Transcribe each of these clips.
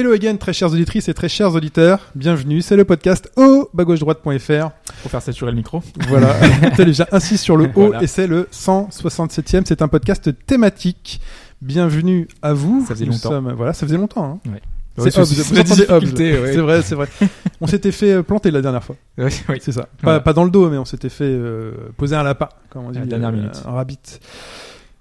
Hello again, très chères auditrices et très chers auditeurs. Bienvenue, c'est le podcast au droite.fr. Faut faire saturer le micro. Voilà, déjà assis sur le haut Voilà. et c'est le 167e. C'est un podcast thématique. Bienvenue à vous. Ça faisait Nous longtemps. sommes- Voilà, ça faisait longtemps. Hein. Ouais. C'est vous entendez ouais. C'est vrai, c'est vrai. On s'était fait euh, planter la dernière fois. Ouais, ouais. C'est ça. Pas, Voilà. pas dans le dos, mais on s'était fait euh, poser un lapin, comme on dit. La dernière euh, minute. Un rabbit.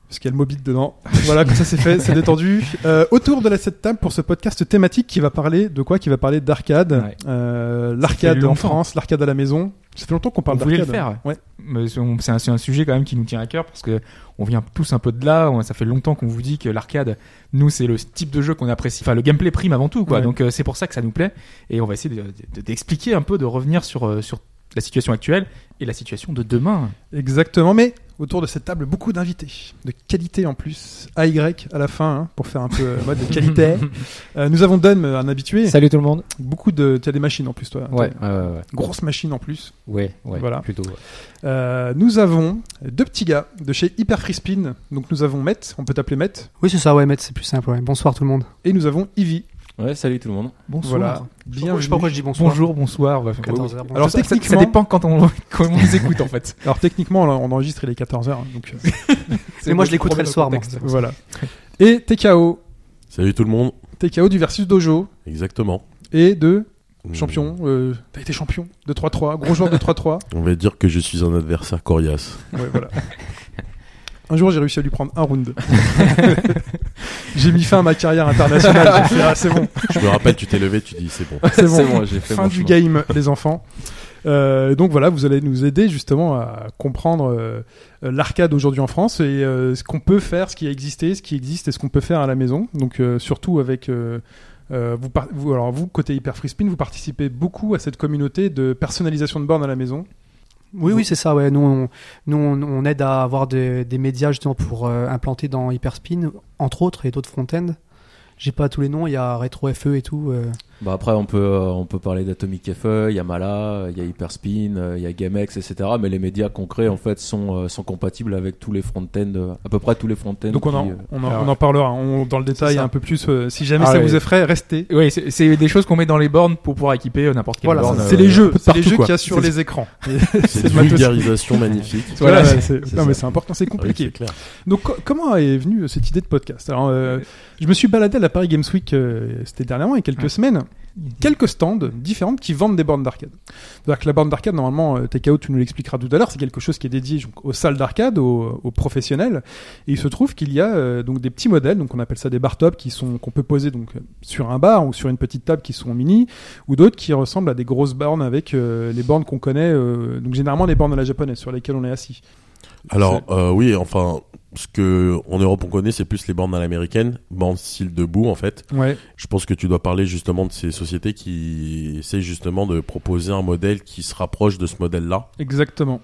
Parce qu'il y a le mobile dedans. voilà, comme ça c'est fait, c'est détendu. Euh, autour de la cette table pour ce podcast thématique qui va parler de quoi? Qui va parler d'arcade. Ouais. Euh, l'arcade en. France, l'arcade à la maison. Ça fait longtemps qu'on parle On voulait d'arcade. le faire. Ouais. Mais c'est un, sujet quand même qui nous tient à cœur parce que on vient tous un peu de là. Ça fait longtemps qu'on vous dit que l'arcade, nous, c'est le type de jeu qu'on apprécie. Enfin, le gameplay prime avant tout, quoi. Ouais. Donc euh, c'est pour ça que ça nous plaît. Et on va essayer de- de- d'expliquer un peu, de revenir sur sur la situation actuelle et la situation de demain. Exactement, mais autour de cette table, beaucoup d'invités. De qualité en plus. AY à la fin, hein, pour faire un peu euh, mode de qualité. Euh, nous avons Don, un habitué. Salut tout le monde. Beaucoup de. Tu as des machines en plus, toi. Ouais, ouais, ouais, ouais. Grosse machine en plus. Ouais, ouais, Voilà. plutôt. ouais. Euh, nous avons deux petits gars de chez Hyper Free Spin. Donc nous avons Met, on peut t'appeler Met. Oui, c'est ça, ouais, Matt, c'est plus simple. ouais. Bonsoir tout le monde. Et nous avons Ivy. Ouais, salut tout le monde. Bonsoir. Voilà. Je Bienvenue. sais pas pourquoi je dis bonsoir. Bonjour, bonsoir. Ouais, 14 ouais, heures, ouais. bon. Alors, ça, techniquement- ça dépend quand on, quand on nous écoute en fait. Alors techniquement, là, on enregistre, il est 14h. Donc euh, Mais moi, je l'écouterai le soir, moi. voilà. Et TKO. Salut tout le monde. TKO du Versus Dojo. Exactement. Et de Hmm. champion. Euh, T'as été champion de 3-3. Gros joueur de 3-3. On va dire que je suis un adversaire coriace. Ouais, voilà. Un jour, j'ai réussi à lui prendre un round. J'ai mis fin à ma carrière internationale. J'ai fait, ah, c'est bon. Je me rappelle, tu t'es levé, tu dis c'est bon. C'est bon. j'ai fait fin mon du chemin. game, les enfants. Euh, donc voilà, vous allez nous aider justement à comprendre euh, euh, l'arcade aujourd'hui en France et euh, ce qu'on peut faire, ce qui a existé, ce qui existe et ce qu'on peut faire à la maison. Donc euh, surtout avec euh, euh, vous, par- vous, alors vous côté Hyper Free Spin, vous participez beaucoup à cette communauté de personnalisation de bornes à la maison. Oui, oui, c'est ça, ouais. Nous, on, nous, on, aide à avoir des, des médias justement pour euh, implanter dans Hyperspin, entre autres, et d'autres front-end. J'ai pas tous les noms, il y a Retro FE et tout. euh. Bah après, on peut, euh, on peut parler d'Atomic FE, il y a Mala, il y a Hyperspin, euh, il y a GameX, etc. Mais les médias crée, en fait, sont, euh, sont compatibles avec tous les front-end, euh, à peu près tous les front-end. Donc on en, qui, euh, on en, on en parlera on- dans le détail un peu plus. euh, si jamais Ah ça ouais. vous effraie, restez. Oui, c'est c'est des choses qu'on met dans les bornes pour pouvoir équiper euh, n'importe quelle Voilà, borne. c'est euh, les jeux, c'est les jeux qu'il y a sur les écrans. C'est une vulgarisation magnifique. Voilà, c'est- non mais c'est important, c'est oui, compliqué. clair. Donc co- comment est venue cette idée de podcast? Alors euh, je me suis baladé à la Paris Games Week, euh, c'était dernièrement, il y a quelques Ouais. semaines, quelques stands différentes qui vendent des bornes d'arcade. C'est-à-dire que la borne d'arcade, normalement, euh, TKO, tu nous l'expliqueras tout à l'heure, c'est quelque chose qui est dédié donc, aux salles d'arcade, aux, aux professionnels. Et il se trouve qu'il y a euh, donc des petits modèles, donc on appelle ça des bar tops, qui sont qu'on peut poser donc sur un bar ou sur une petite table qui sont mini, ou d'autres qui ressemblent à des grosses bornes avec euh, les bornes qu'on connaît, euh, donc généralement les bornes à la japonaise sur lesquelles on est assis. Alors, oui, enfin, ce que en Europe on connaît, c'est plus les bornes à l'américaine, bornes style debout, en fait. Ouais. Je pense que tu dois parler justement de ces sociétés qui essaient justement de proposer un modèle qui se rapproche de ce modèle-là. Exactement.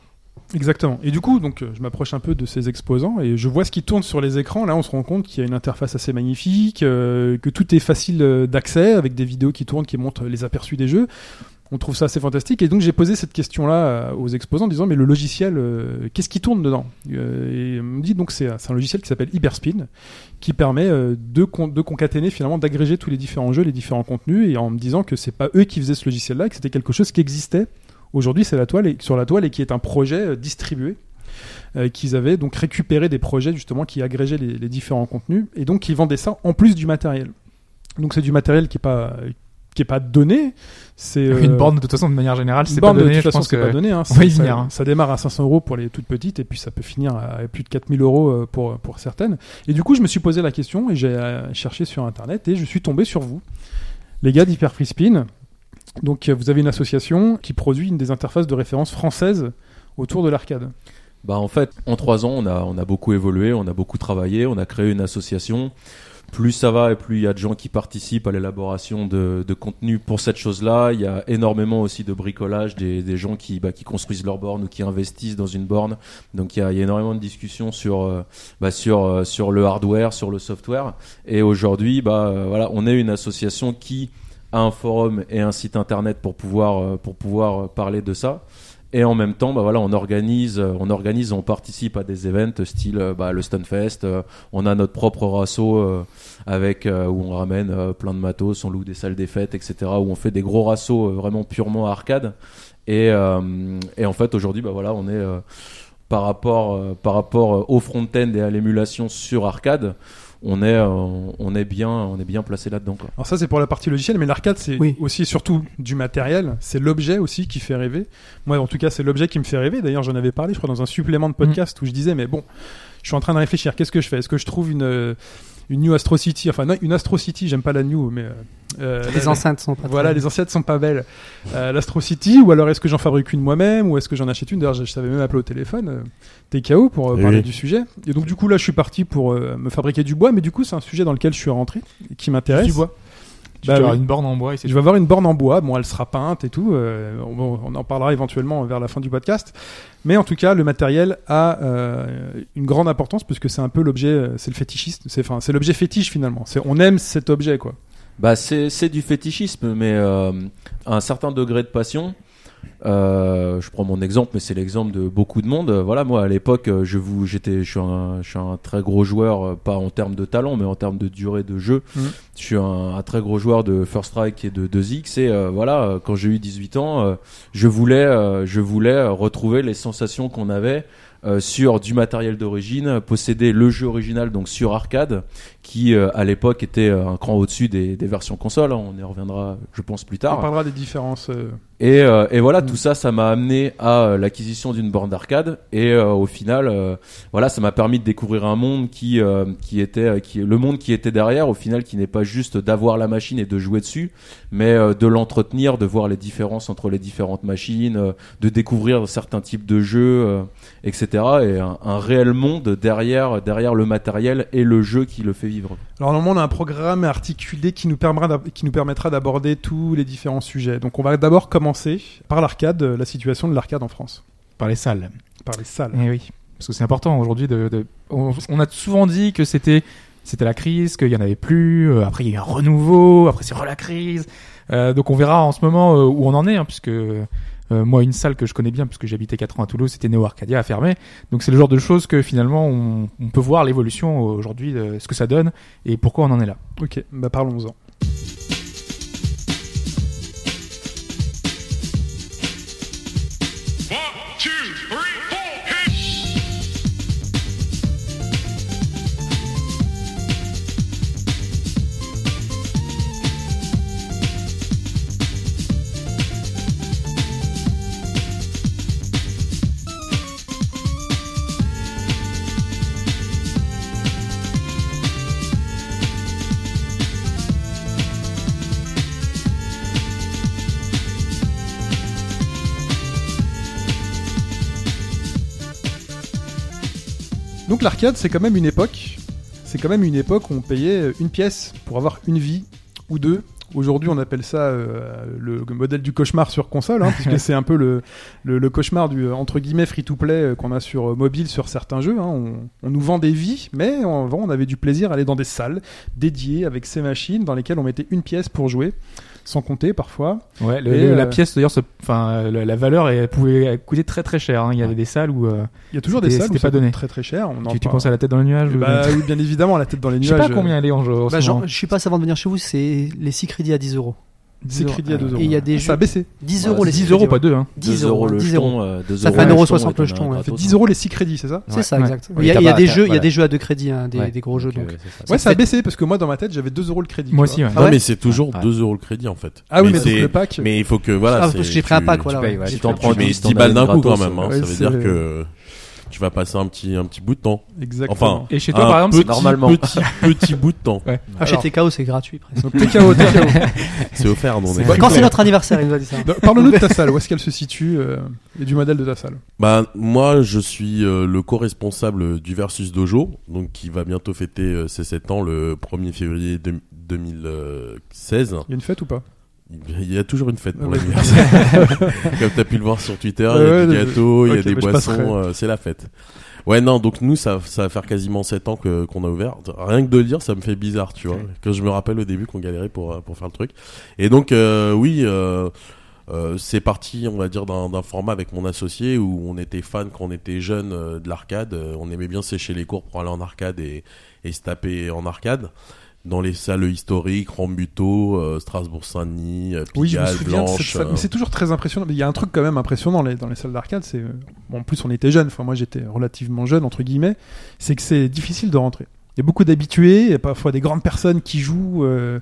Exactement. Et du coup, donc, euh, je m'approche un peu de ces exposants et je vois ce qui tourne sur les écrans. Là, on se rend compte qu'il y a une interface assez magnifique, euh, que tout est facile euh, d'accès avec des vidéos qui tournent, qui montrent les aperçus des jeux. On trouve ça assez fantastique. Et donc, j'ai posé cette question-là euh, aux exposants en disant, mais le logiciel, euh, qu'est-ce qui tourne dedans? Euh, Et on me dit, donc, c'est c'est un logiciel qui s'appelle Hyperspin, qui permet euh, de, con- de concaténer, finalement, d'agréger tous les différents jeux, les différents contenus, et en me disant que c'est pas eux qui faisaient ce logiciel-là, que c'était quelque chose qui existait Aujourd'hui, c'est la toile sur la toile et qui est un projet euh, distribué euh, qu'ils avaient donc récupéré des projets justement qui agrégeaient les, différents contenus et donc qui vendaient ça en plus du matériel. Donc c'est du matériel qui est pas qui est pas donné. C'est euh, Une borne de toute façon de manière générale, une c'est pas borne, de donné. toute façon, c'est que pas donné. Hein. on va y Ça- venir, ça, hein. ça démarre à 500 euros pour les toutes petites et puis ça peut finir à plus de 4000 euros euh, pour, pour certaines. Et du coup, je me suis posé la question et j'ai euh, cherché sur internet et je suis tombé sur vous, les gars d'Hyper Free Spin. Donc, euh, vous avez une association qui produit une des interfaces de référence françaises autour de l'arcade. Bah en fait, en trois ans, on a, on a beaucoup évolué, on a beaucoup travaillé, on a créé une association plus ça va et plus il y a de gens qui participent à l'élaboration de, de contenu pour cette chose-là. Il y a énormément aussi de bricolage, des, des gens qui, bah, qui construisent leur borne ou qui investissent dans une borne. Donc il y a, il y a énormément de discussions sur, euh, bah, sur, euh, sur le hardware, sur le software. Et aujourd'hui, bah, euh, voilà, on est une association qui a un forum et un site internet pour pouvoir, pour pouvoir parler de ça. Et en même temps, bah voilà, on organise, euh, on organise, on participe à des events style euh, bah, le Stunfest. euh, on a notre propre rasso euh, avec euh, où on ramène euh, plein de matos, on loue des salles des fêtes, etc. Où on fait des gros rassos euh, vraiment purement arcade. Et, euh, et en fait, aujourd'hui, bah voilà, on est euh, par rapport, euh, par rapport euh, au front-end et à l'émulation sur arcade, on est, euh, on est bien, on est bien placé là-dedans. Quoi. Alors ça c'est pour la partie logicielle, mais l'arcade c'est Oui. aussi et surtout du matériel. C'est l'objet aussi qui fait rêver. Moi en tout cas c'est l'objet qui me fait rêver. D'ailleurs j'en avais parlé, je crois dans un supplément de podcast où je disais mais bon, je suis en train de réfléchir. Qu'est-ce que je fais? Est-ce que je trouve une euh, une New Astro City Enfin non, une Astro City, j'aime pas la New, mais euh, euh, Les la- enceintes sont pas Voilà, très- les anciennes sont pas belles. Euh, L'Astro City, ou alors est-ce que j'en fabrique une moi-même, ou est-ce que j'en achète une? D'ailleurs, je, je savais même appeler au téléphone, euh, TKO, pour euh, Oui, parler oui. du sujet. Et donc, du coup, là, je suis parti pour euh, me fabriquer du bois, mais du coup, c'est un sujet dans lequel je suis rentré, et qui m'intéresse. Du bois. Tu Bah vas avoir oui. une borne en bois et c'est Je vais avoir une borne en bois. Bon, elle sera peinte et tout. euh, on, on en parlera éventuellement vers la fin du podcast. Mais en tout cas, le matériel a euh, une grande importance puisque c'est un peu l'objet, euh, c'est le fétichiste. C'est enfin, c'est l'objet fétiche finalement. C'est on aime cet objet quoi. Bah c'est c'est du fétichisme, mais euh, à un certain degré de passion. Euh, je prends mon exemple, mais c'est l'exemple de beaucoup de monde. Voilà, moi à l'époque, euh, je vous, j'étais, je suis un, je suis un très gros joueur, euh, pas en termes de talent, mais en termes de durée de jeu. Mhm. Je suis un, un très gros joueur de First Strike et de 2X. Et euh, voilà, quand j'ai eu 18 ans, euh, je voulais, je voulais retrouver les sensations qu'on avait. sur du matériel d'origine, posséder le jeu original donc sur arcade, qui euh, à l'époque était euh, un cran au-dessus des, des versions console. hein. on y reviendra, je pense, plus On tard. parlera des différences. euh, Et, et voilà, Mm. tout ça, ça m'a amené à l'acquisition d'une borne d'arcade. Et au final, voilà, ça m'a permis de découvrir un monde qui, qui était, qui, le monde qui était derrière. Au final, qui n'est pas juste d'avoir la machine et de jouer dessus, mais de l'entretenir, de voir les différences entre les différentes machines, de découvrir certains types de jeux, etc. Et un, un réel monde derrière, derrière le matériel et le jeu qui le fait vivre. Alors normalement, on a un programme articulé qui nous permettra d'ab- qui nous permettra d'aborder tous les différents sujets. Donc on va d'abord commencer par l'arcade, euh, la situation de l'arcade en France, par les salles. par les salles. Eh oui, parce que c'est important aujourd'hui de, de- On, on a souvent dit que c'était c'était la crise, qu'il y en avait plus. euh, après il y a eu un renouveau. Après c'est re la crise. Euh, donc on verra en ce moment où on en est, hein, puisque euh, moi une salle que je connais bien, puisque j'habitais 4 ans à Toulouse, c'était Neo Arcadia à fermer. Donc c'est le genre de choses que finalement on, on peut voir l'évolution aujourd'hui, ce que ça donne et pourquoi on en est là. Ok, bah parlons-en. Donc l'arcade, c'est quand même une époque. C'est quand même une époque où on payait une pièce pour avoir une vie ou deux. Aujourd'hui, on appelle ça euh, le modèle du cauchemar sur console, hein, puisque c'est un peu le, le, le cauchemar du euh, entre guillemets free-to-play euh, qu'on a sur euh, mobile sur certains jeux. hein. On, on nous vend des vies, mais avant, on avait du plaisir à aller dans des salles dédiées avec ces machines dans lesquelles on mettait une pièce pour jouer, sans compter parfois. Ouais, le- Et, le- euh, la pièce d'ailleurs, se- enfin euh, la, la valeur elle pouvait coûter très très cher. hein. Il y avait des salles où euh, Il y a toujours des salles où pas donné. très très cher. On en tu, tu penses à la tête dans le nuage. ou- Bah oui, bien évidemment, la tête dans les je sais nuages. pas combien elle est en jeu. Bah, je suis pas avant de venir chez vous, c'est les 6 crédits à 10 euros. C'est crédit à 2 euros. Et il y a des Ça a jeux. baissé. 10 Ouais, euros les 10 6 euros, pas 2 hein. 10 2 euros le 10 jeton, euh, 2 Ça euros fait un le euro jeton 60 le est un jeton, ouais. Ça fait gratos, 10 euros les 6 crédits, c'est ça C'est ça, ouais. exact. Il y a, des jeux, il y a voilà. des jeux à deux crédits, hein, des, Ouais. des gros jeux. Euh. Ouais, ça a baissé parce que moi dans ma tête j'avais 2 euros le crédit. Moi aussi. ouais. Ah non, mais c'est toujours Ouais. 2 euros le crédit en fait. Ah oui, mais, le pack. Mais il faut que voilà. Ah, c'est- parce que j'ai pris un pack, voilà. Si t'en prends tu mais mets 10 balles d'un coup quand même, hein, ça veut c'est- dire que tu vas passer un petit, un petit bout de temps. Exactement. Enfin, Et chez toi, par exemple, petit, normalement. petit, petit bout de temps. Ouais. Ah, chez TKO, c'est gratuit presque. TKO, TKO. C'est offert, non, Quand c'est notre anniversaire, il nous a dit ça. Parle-nous de ta salle, où est-ce qu'elle se situe euh, et du modèle de ta salle. Bah moi je suis euh, le co-responsable du Versus Dojo, donc qui va bientôt fêter euh, ses 7 ans le 1er février de- 2016. Il y a une fête ou pas? Il y a toujours une fête pour Ouais. l'anniversaire. Comme t'as pu le voir sur Twitter, il y a Ouais, du ouais, gâteau, il y a des boissons, euh, c'est la fête. Ouais non donc nous ça, ça va faire quasiment 7 ans que qu'on a ouvert. Rien que de le dire ça me fait bizarre tu vois. Quand je me rappelle au début qu'on galérait pour euh, pour faire le truc. Et donc euh, oui euh, euh, c'est parti, on va dire, d'un format avec mon associé où on était fan quand on était jeune euh, de l'arcade. On aimait bien sécher les cours pour aller en arcade et, et se taper en arcade. Dans les salles historiques, Rambuteau, euh, Strasbourg-Saint-Denis, euh, Oui, je me Pigalle, souviens de cette salle. euh, Mais c'est toujours très impressionnant. Il y a un truc quand même impressionnant dans les, dans les salles d'arcade. C'est euh, bon, en plus on était jeunes. Enfin moi j'étais relativement jeune entre guillemets. C'est que c'est difficile de rentrer. Il y a beaucoup d'habitués. Il y a parfois des grandes personnes qui jouent, euh,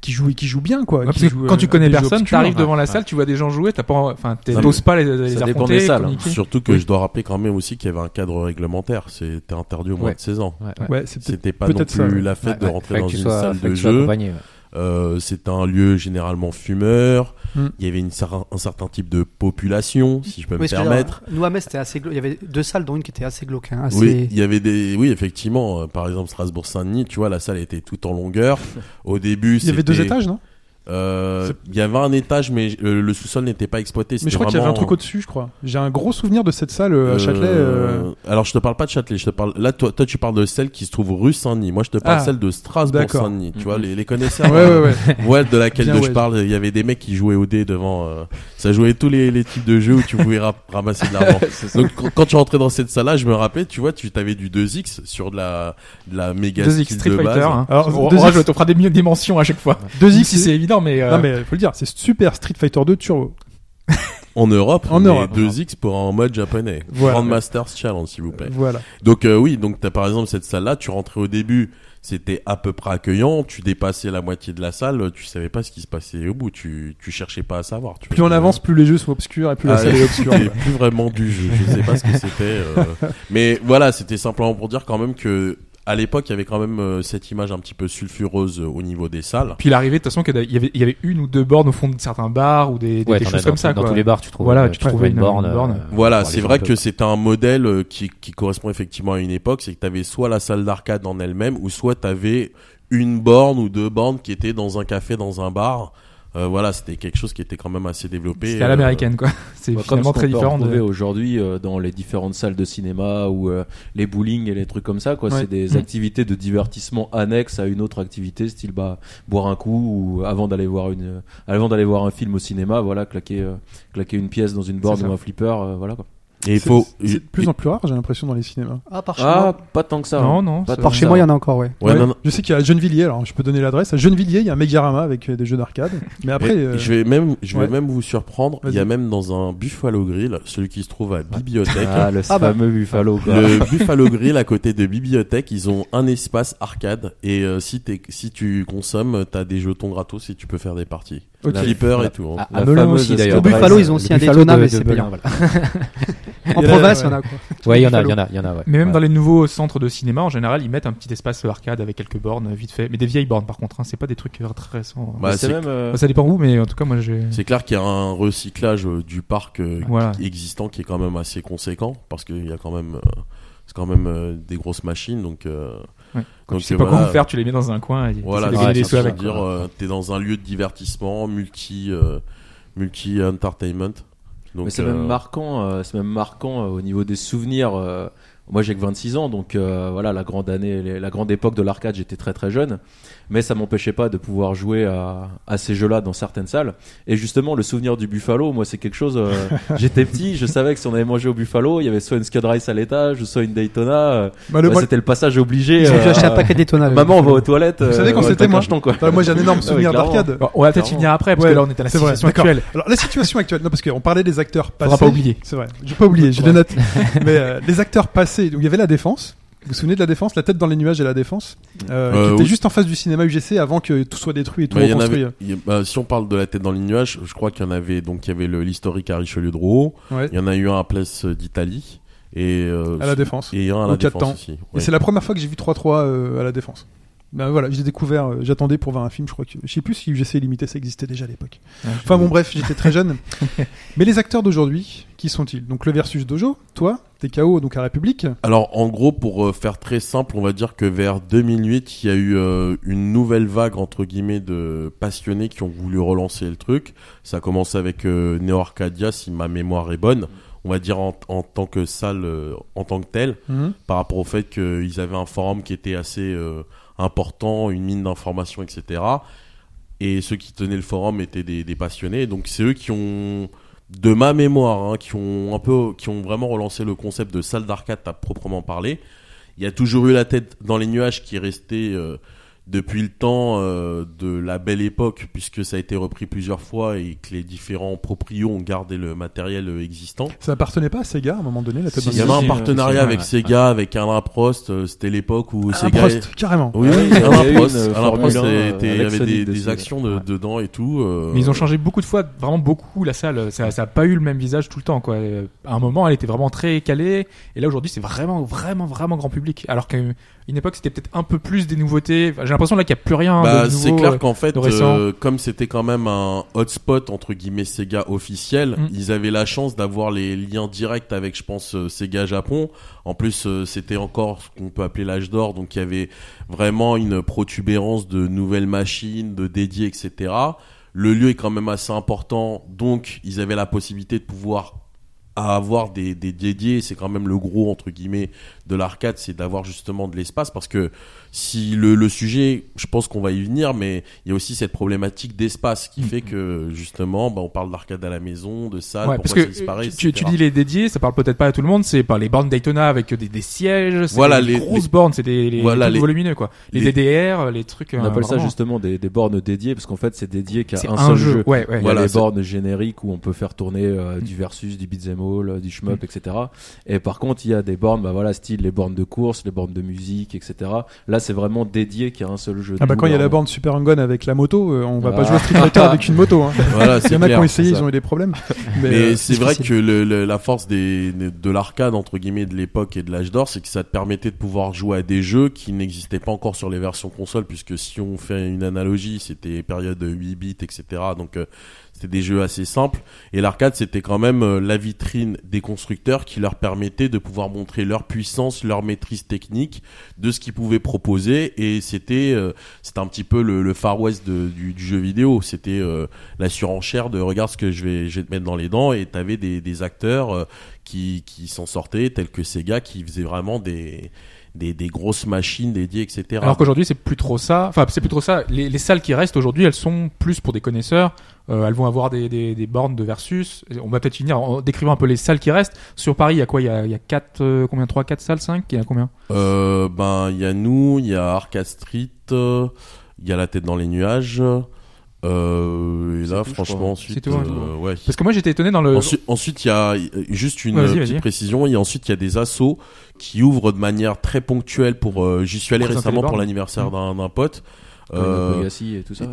qui jouent et qui jouent bien quoi. Ouais, qui parce que jouent, quand euh, tu connais des jeux personne, obscurs. t'arrives devant la ouais. salle, tu vois des gens jouer, t'as pas, enfin, t'oses pas les, les ça dépend affronter, des salles, hein. Surtout que Oui. je dois rappeler quand même aussi qu'il y avait un cadre réglementaire. C'était interdit au moins Ouais. de 16 ans. Ouais. C'était pas non plus ça, la fête Ouais, de rentrer dans tu une salle de tu jeu. Euh, c'était un lieu généralement fumeur. Mm. Il y avait une, un certain type de population, si je peux Oui, me permettre. Nous à Metz, c'était assez. Il y avait deux salles, dont une qui était assez glauque. hein, assez- Oui, il y avait des, oui, effectivement. euh, par exemple, Strasbourg-Saint-Denis, tu vois, la salle était toute en longueur. Au début, Il y avait deux étages, non? Euh, il y avait un étage, mais euh, le sous-sol n'était pas exploité. Mais je crois qu'il y avait un truc au-dessus, je crois. J'ai un gros souvenir de cette salle euh, à Châtelet. euh, Alors, je te parle pas de Châtelet. Je te parle. Là, toi, toi, tu parles de celle qui se trouve rue Saint-Denis. Moi, je te parle Ah, celle de Strasbourg-Saint-Denis. Tu vois, Mhm. les, les connaisseurs. Ouais, ouais, ouais. Ouais, de laquelle Bien, de ouais. je parle, il y avait des mecs qui jouaient au dé devant. Ça jouait tous les, les types de jeux où tu pouvais ra- ramasser de l'argent. Donc quand, quand tu rentrais dans cette salle-là, je me rappelais, tu vois, tu t'avais du 2x sur de la, de la méga 2X skill Street de Fighter. base. Hein. Alors, on, 2X on rajoute, on fera des, mi- des mentions à chaque fois. 2X, Même si c'est évident, mais, euh, Non mais faut le dire, c'est Super Street Fighter 2 Turbo. En Europe, En mais Europe. 2x pour un mode japonais. Voilà. Grandmasters Challenge, s'il vous plaît. Voilà. Donc euh, oui, donc t'as par exemple cette salle-là, tu rentrais au début, c'était à peu près accueillant, tu dépassais la moitié de la salle, tu savais pas ce qui se passait au bout, tu, tu cherchais pas à savoir. Tu Plus on avance, plus les jeux sont obscurs et plus la Ah, salle est obscure. Plus vraiment du jeu. Je sais pas ce que c'était. euh. Mais voilà, c'était simplement pour dire quand même que à l'époque, il y avait quand même euh, cette image un petit peu sulfureuse euh, au niveau des salles. Puis l'arrivée, de toute façon, qu'il y avait, il y avait une ou deux bornes au fond de certains bars ou des, des- Ouais, des t'en choses dans, comme ça, dans quoi. tous les bars, tu trouves, Voilà, euh, tu tu trouves trouvais une une- borne. une borne. euh, Voilà, c'est vrai que c'était un modèle qui, qui correspond effectivement à une époque, c'est que tu avais soit la salle d'arcade en elle-même, ou soit tu avais une borne ou deux bornes qui étaient dans un café, dans un bar. Euh, voilà, c'était quelque chose qui était quand même assez développé. C'était à euh, l'américaine, quoi. C'est Bah, comme finalement ce qu'on très différent retrouver de... aujourd'hui euh, dans les différentes salles de cinéma ou euh, les bowling et les trucs comme ça quoi Ouais. c'est des Mm. activités de divertissement annexes à une autre activité style bah boire un coup ou avant d'aller voir une euh, avant d'aller voir un film au cinéma voilà claquer euh, claquer une pièce dans une borne ou un flipper euh, voilà quoi Et il C'est- faut. C'est de plus en plus rare, j'ai l'impression, dans les cinémas. Ah, par chez ah moi. pas tant que ça Non, hein. non. Pas Par chez moi, il y en a encore, ouais. Ouais, Ouais. non, non. Je sais qu'il y a à Gennevilliers, alors je peux donner l'adresse. À Gennevilliers, il y a un Megarama avec euh, des jeux d'arcade. Mais après, euh, je vais même, je vais ouais. même vous surprendre. Il y a Vas-y. même dans un Buffalo Grill, celui qui se trouve à Bibliothèque. ah le Ah bah. fameux buffalo quoi Le Buffalo Grill à côté de Bibliothèque, ils ont un espace arcade et euh, si, t'es- si tu consommes, t'as des jetons gratos et tu peux faire des parties. Ok. La flipper et tout. hein. à, La à Melun fameuse aussi d'ailleurs Au Buffalo, ils ont aussi un Daytona, de- mais c'est payant. voilà. En province, il ouais. y en a quoi. ouais il y en a il y en a il y en a ouais Mais même Ouais. dans les nouveaux centres de cinéma, en général, ils mettent un petit espace arcade avec quelques bornes, vite fait. Mais des vieilles bornes, par contre, hein. c'est pas des trucs très récents. Bah, c'est même euh, Bah, ça dépend où, mais en tout cas, moi, j'ai. C'est clair qu'il y a un recyclage euh, du parc euh, Voilà. existant qui est quand même assez conséquent parce qu'il y a quand même, euh, c'est quand même euh, des grosses machines donc. Euh, Ouais. Quand donc, tu sais euh, pas voilà. quoi en faire, tu les mets dans un coin et Voilà, c'est gagner des sous avec. dire, euh, t'es dans un lieu de divertissement, multi, euh, multi entertainment. Donc, Mais c'est euh, même marquant, euh, c'est même marquant euh, au niveau des souvenirs. euh, moi, j'ai que 26 ans, donc euh, voilà, la grande année, les- la grande époque de l'arcade, j'étais très très jeune, mais ça m'empêchait pas de pouvoir jouer à, à ces jeux-là dans certaines salles. Et justement, le souvenir du Buffalo, moi, c'est quelque chose. euh, j'étais petit, je savais que si on avait mangé au Buffalo, il y avait soit une Scud Rice à l'étage, soit une Daytona. euh, bah, moi, c'était le passage obligé. Dû euh, acheter un paquet de Daytona. Maman, on va aux toilettes. Vous savez quand c'était, moi jeton, quoi. bah, moi j'ai un énorme souvenir d'arcade. Bon, on va peut-être y venir après, parce Ouais. que là, on est à la situation actuelle. Alors la situation actuelle, non parce qu'on parlait des acteurs passés. Faudra pas oublier. C'est vrai. J'ai pas oublié, j'ai les notes. Mais euh, les acteurs passés, donc il y avait la défense. Vous vous souvenez de la défense, la tête dans les nuages et la défense, euh, Euh, qui était oui. juste en face du cinéma UGC avant que tout soit détruit et tout bah, reconstruit. avait, y bah, si on parle de la tête dans les nuages, je crois qu'il y en avait donc il y avait l'historique à Richelieu de Rouen, Ouais. il y en a eu un à Place d'Italie et euh, À la défense. et un à la défense aussi. Et c'est la première fois que j'ai vu 3-3 euh, à la défense. Ben voilà, j'ai découvert, euh, j'attendais pour voir un film, je crois que, je sais plus si UGC limité ça existait déjà à l'époque. Enfin bon bref, j'étais très jeune. Mais les acteurs d'aujourd'hui, qui sont-ils? Donc le versus Dojo, toi, t'es KO donc à République. Alors en gros, pour euh, faire très simple, on va dire que vers 2008, il y a eu euh, une nouvelle vague entre guillemets de passionnés qui ont voulu relancer le truc. Ça a commencé avec euh, Neo Arcadia, si ma mémoire est bonne. On va dire en, en tant que salle, euh, en tant que telle, par rapport au fait qu'ils avaient un forum qui était assez euh, important, une mine d'informations, etc. Et ceux qui tenaient le forum étaient des, passionnés. Donc c'est eux qui ont, de ma mémoire, hein, qui ont vraiment relancé le concept de salle d'arcade à proprement parler. Il y a toujours eu la tête dans les nuages qui est restée euh, depuis le temps euh, de la belle époque, puisque ça a été repris plusieurs fois et que les différents proprios ont gardé le matériel euh, existant. Ça appartenait pas à Sega à un moment donné, la Si, Il y avait un partenariat avec ouais. Sega, avec Alain Prost. euh, C'était l'époque où Ah, Sega. Prost, carrément. Oui, oui, Alain Prost. euh, Alain Prost, 1, était- il y avec avait des, actions de- Ouais. dedans et tout. euh, Mais ils ont changé beaucoup de fois, vraiment beaucoup la salle. Ça, ça a pas eu le même visage tout le temps, quoi. Euh, À un moment, elle était vraiment très calée, et là aujourd'hui, c'est vraiment, vraiment, vraiment grand public. Alors qu'à une époque, c'était peut-être un peu plus des nouveautés. J'ai l'impression là qu'il y a plus rien Bah, c'est euh, clair qu'en fait, euh, comme c'était quand même un hotspot entre guillemets Sega officiel, Mm. ils avaient la chance d'avoir les liens directs avec, je pense, euh, Sega Japon. En plus, euh, c'était encore ce qu'on peut appeler l'âge d'or, donc il y avait vraiment une protubérance de nouvelles machines, de dédiés, etc. Le lieu est quand même assez important, donc ils avaient la possibilité de pouvoir avoir des, des dédiés. C'est quand même le gros entre guillemets de l'arcade, c'est d'avoir justement de l'espace parce que si le, le sujet, je pense qu'on va y venir, mais il y a aussi cette problématique d'espace qui Mm. fait que justement, bah, on parle d'arcade à la maison, de salle, Ouais, parce que disparaît, tu, dis les dédiés, ça parle peut-être pas à tout le monde. C'est pas les bornes Daytona avec des, des sièges, c'est Voilà, des les- grosses les- bornes, c'est des les Voilà, les- volumineux quoi. Les, les- DDR, les trucs. On euh, appelle ça justement des, des bornes dédiées parce qu'en fait c'est dédié qu'à un, un seul jeu. jeu. Ouais, ouais. Il y a Voilà, les bornes génériques où on peut faire tourner euh, Mm. du versus, du beat'em all, du shmup, Mm. etc. Et par contre, il y a des bornes, bah voilà, style les bornes de course, les bornes de musique, etc. Là, c'est vraiment dédié qu'à un seul jeu. Ah bah quand il y a la borne Super Hang-On avec la moto, euh, on va pas Ah. jouer à Street Fighter avec une moto. Hein. Voilà, Il y c'est en a qui clair. ont essayé, c'est ils ont eu des problèmes. Mais, Mais euh, c'est vrai difficile. que le, le- la force des, de l'arcade, entre guillemets, de l'époque et de l'âge d'or, c'est que ça te permettait de pouvoir jouer à des jeux qui n'existaient pas encore sur les versions consoles, puisque si on fait une analogie, c'était période 8 bits, etc. Donc euh, c'était des jeux assez simples. Et l'arcade, c'était quand même euh, la vitrine des constructeurs qui leur permettait de pouvoir montrer leur puissance, leur maîtrise technique de ce qu'ils pouvaient proposer. Et c'était euh, un petit peu le, le Far West du jeu vidéo. C'était euh, la surenchère de regarde ce que je vais, je vais te mettre dans les dents et t'avais des, des acteurs euh, qui, qui s'en sortaient tels que Sega qui faisaient vraiment des, des, des grosses machines dédiées, etc. Alors qu'aujourd'hui, c'est plus trop ça. Enfin, c'est plus trop ça. Les, les salles qui restent aujourd'hui, elles sont plus pour des connaisseurs. Euh, elles vont avoir des, des, des bornes de versus. Et On va peut-être finir en décrivant un peu les salles qui restent. Sur Paris, il y a quoi? Il y a, il y a quatre, euh, combien? 3, 4 salles? 5 Il y a combien? Euh, ben il y a nous, il y a Arcade Street, euh, il y a la tête dans les nuages. Euh, et là, tout, franchement, ensuite, C'est tout, hein. euh, ouais. Parce que moi, j'étais étonné dans le. Ensuite, il y a euh, juste une euh, petite précision. Il y a ensuite il y a des assos qui ouvrent de manière très ponctuelle pour. euh, J'y suis allé récemment pour l'anniversaire d'un d'un pote. Coin of Euh, Legacy et tout ça.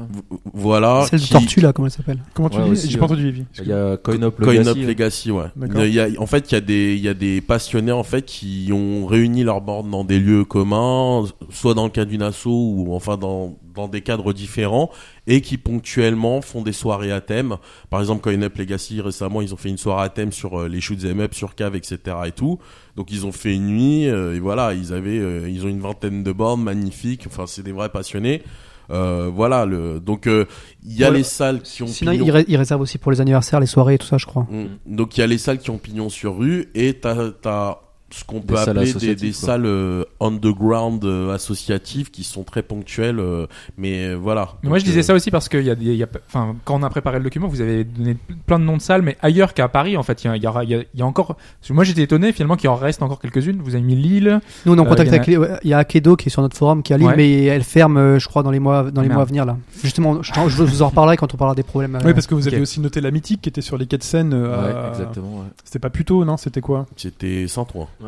voilà. Celle de qui- Tortue là, comment elle s'appelle Comment tu Ouais, dis J'ai pas entendu Evie. Il y a Coin Up Coin Legacy. Up hein. Legacy, ouais. D'accord. Il y a, en fait, il y a des, il y a des passionnés en fait qui ont réuni leurs bornes dans des lieux communs, soit dans le cadre d'une asso ou enfin dans dans des cadres différents et qui ponctuellement font des soirées à thème. Par exemple, Coin Up Legacy récemment, ils ont fait une soirée à thème sur euh, les shoots 'em up, sur cave, etc. et tout. Donc ils ont fait une nuit euh, et voilà, ils avaient, euh, ils ont une vingtaine de bornes magnifiques. Enfin, c'est des vrais passionnés. Euh, voilà le donc euh, il y a Voilà. les salles qui ont Sinon, pignon- il, ré- il réserve aussi pour les anniversaires, les soirées et tout ça, je crois. Mm. Donc il y a les salles qui ont pignon sur rue et t'as as ce qu'on peut salles appeler des, salles euh, underground euh, associatives qui sont très ponctuelles, euh, mais euh, voilà. Mais moi, je disais euh, ça aussi parce que il y a, des- y a, enfin, quand on a préparé le document, vous avez donné plein de noms de salles, mais ailleurs qu'à Paris, en fait, il y a, y y encore. Moi, j'étais étonné finalement qu'il en reste encore quelques-unes. Vous avez mis Lille. Nous, on est en contact avec ouais, il y a Akedo qui est sur notre forum qui est à Lille, Ouais. mais elle ferme, je crois, dans les mois, dans les Merde. mois à venir là. Justement, je, je vous en reparlerai quand on parlera des problèmes. euh, Oui, parce que vous avez aussi noté la mythique qui était sur les quais de Seine. euh, Ouais, exactement. ouais. C'était pas plus tôt, non? C'était quoi? C'était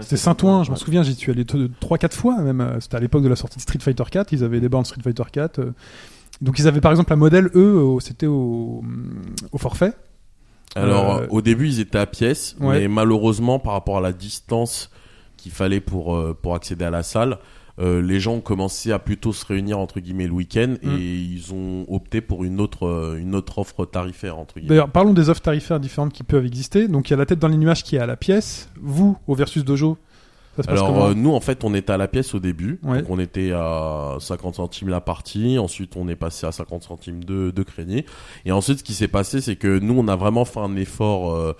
Saint-Ouen. C'était Saint-Ouen, je m'en souviens, j'y suis allé 3-4 fois même. euh, C'était à l'époque de la sortie de Street Fighter 4, ils avaient des bornes Street Fighter 4. euh. Donc ils avaient par exemple un modèle, eux, au- c'était au, au forfait. Alors, Euh, au début, ils étaient à pièce, Ouais. mais malheureusement, par rapport à la distance qu'il fallait pour, pour accéder à la salle, euh, les gens ont commencé à plutôt se réunir, entre guillemets, le week-end, Mm. et ils ont opté pour une autre, euh, une autre offre tarifaire, entre guillemets. D'ailleurs, parlons des offres tarifaires différentes qui peuvent exister. Donc, il y a la tête dans les nuages qui est à la pièce. Vous, au Versus Dojo, ça se passe Alors euh, nous en fait on était à la pièce au début, Ouais. donc on était à 50 centimes la partie, ensuite on est passé à 50 centimes de, de crédit, et ensuite ce qui s'est passé c'est que nous on a vraiment fait un effort euh,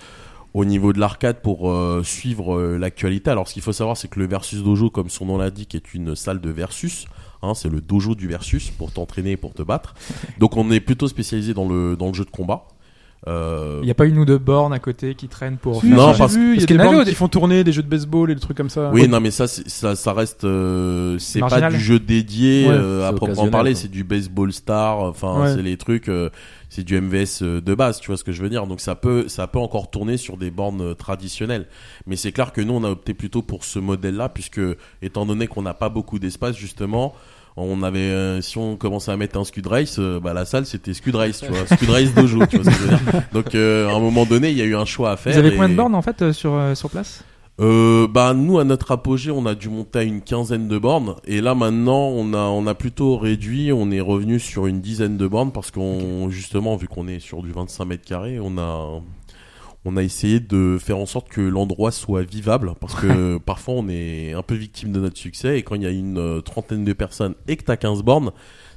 au niveau de l'arcade pour euh, suivre euh, l'actualité. Alors ce qu'il faut savoir c'est que le Versus Dojo comme son nom l'indique est une salle de versus, hein, c'est le dojo du versus pour t'entraîner et pour te battre. Donc on est plutôt spécialisé dans le dans le jeu de combat. Euh, Il n'y a pas une ou deux bornes à côté qui traînent pour. Si, faire Non, parce- vu, il y a parce des qu'il y bornes qui font tourner des jeux de baseball et des trucs comme ça. Oui, non, mais ça, c'est- ça, ça reste, euh, c'est pas du jeu dédié Ouais, euh, à proprement parler. C'est du baseball star. Enfin, Ouais. c'est les trucs, euh, c'est du MVS euh, de base. Tu vois ce que je veux dire Donc ça peut, ça peut encore tourner sur des bornes euh, traditionnelles. Mais c'est clair que nous, on a opté plutôt pour ce modèle-là, puisque étant donné qu'on n'a pas beaucoup d'espace, justement. On avait, euh, si on commençait à mettre un Scud Race, euh, bah la salle c'était Scud Race, tu vois, Scud Race Dojo, tu vois ce que je veux dire. Donc euh, à un moment donné, il y a eu un choix à faire. Vous avez et- combien de bornes en fait euh, sur, euh, sur place? Euh, bah nous à notre apogée on a dû monter à une quinzaine de bornes. Et là maintenant on a on a plutôt réduit. On est revenu sur une dizaine de bornes parce qu'on justement vu qu'on est sur du 25 mètres carrés on a on a essayé de faire en sorte que l'endroit soit vivable parce que parfois on est un peu victime de notre succès. Et quand il y a une euh, trentaine de personnes et que t'as 15 bornes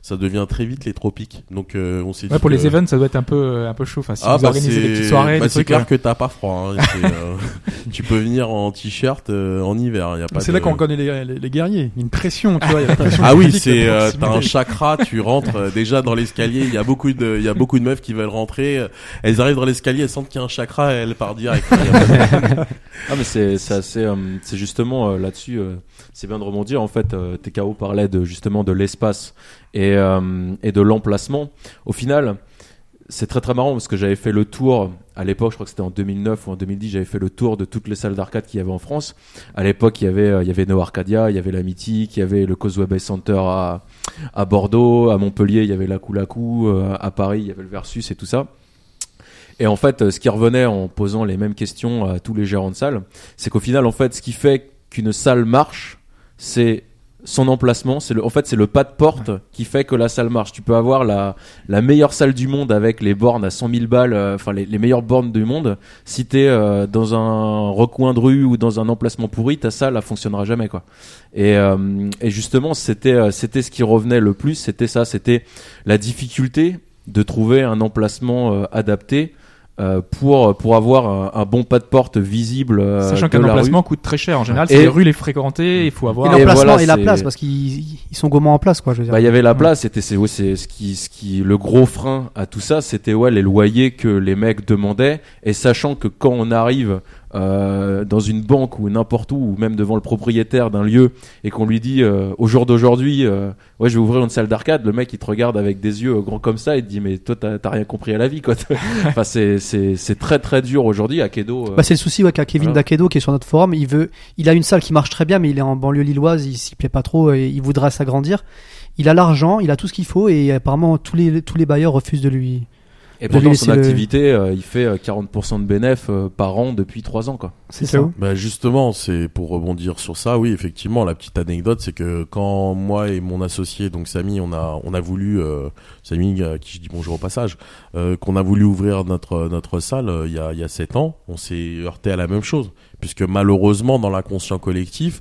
ça devient très vite les tropiques donc euh, on s'est Ouais, pour les events, ça doit être un peu, euh, un peu chaud. Enfin, si ah vous bah organisez des petites soirées, bah, des c'est trucs, clair euh, que t'as pas froid. hein. Euh, tu peux venir en t-shirt euh, en hiver. Y a pas C'est de- là qu'on connaît les, les, les guerriers. Une pression, tu vois. il y a la pression Ah oui, c'est euh, t'as un chakra. Tu rentres euh, déjà dans l'escalier. Il y a beaucoup de il y a beaucoup de meufs qui veulent rentrer. Elles arrivent dans l'escalier, elles sentent qu'il y a un chakra, et elles partent direct. Ah mais c'est c'est assez euh, c'est justement euh, là-dessus euh, c'est bien de rebondir en fait euh, TKO parlait de justement de l'espace et euh, et de l'emplacement. Au final c'est très très marrant parce que j'avais fait le tour à l'époque je crois que c'était en 2009 ou en 2010 j'avais fait le tour de toutes les salles d'arcade qu'il y avait en France. À l'époque il y avait euh, il y avait Neo Arcadia il y avait la Mythique il y avait le Causeway Center à Bordeaux à Montpellier il y avait la Lakou euh, à Paris il y avait le Versus et tout ça. Et en fait, euh, ce qui revenait en posant les mêmes questions à tous les gérants de salle, c'est qu'au final, en fait, ce qui fait qu'une salle marche, c'est son emplacement. C'est le, en fait, c'est le pas de porte qui fait que la salle marche. Tu peux avoir la, la meilleure salle du monde avec les bornes à 100 000 balles, euh, enfin les, les meilleures bornes du monde. Si t'es euh, dans un recoin de rue ou dans un emplacement pourri, ta salle, elle fonctionnera jamais, quoi. Et, euh, et justement, c'était, euh, c'était ce qui revenait le plus. C'était ça, c'était la difficulté de trouver un emplacement euh, adapté euh, pour pour avoir un, un bon pas de porte visible euh, Sachant qu'un la emplacement rue. coûte très cher. En général, Et- si les rues les fréquentées, il faut Et avoir. Et l'emplacement voilà, et la place parce qu'ils ils sont gourmands en place quoi. Je veux dire. Bah, il y avait la place, c'était c'est ouais, c'est ce qui ce qui le gros frein à tout ça, c'était ouais les loyers que les mecs demandaient et sachant que quand on arrive euh, dans une banque ou n'importe où ou même devant le propriétaire d'un lieu et qu'on lui dit euh, au jour d'aujourd'hui euh, ouais je vais ouvrir une salle d'arcade, le mec il te regarde avec des yeux grands comme ça et te dit mais toi t'as rien compris à la vie quoi. enfin c'est c'est c'est très très dur aujourd'hui à Kedo. euh, Bah, c'est le souci ouais, qu'a Kevin Voilà. Dakedo qui est sur notre forum. Il veut, il a une salle qui marche très bien, mais il est en banlieue lilloise, il s'y plaît pas trop et il voudrait s'agrandir. Il a l'argent, il a tout ce qu'il faut et apparemment tous les tous les bailleurs refusent de lui. Et pourtant son le- activité euh, il fait euh, 40% de bénéf euh, par an depuis 3 ans quoi. C'est ça. ça. Bah justement, c'est pour rebondir sur ça. Oui, effectivement, la petite anecdote, c'est que quand moi et mon associé, donc Samy, on a on a voulu euh, Samy, à qui je dis bonjour au passage, euh, qu'on a voulu ouvrir notre notre salle euh, il y a il y a sept ans, on s'est heurté à la même chose, puisque malheureusement dans l'inconscient collectif.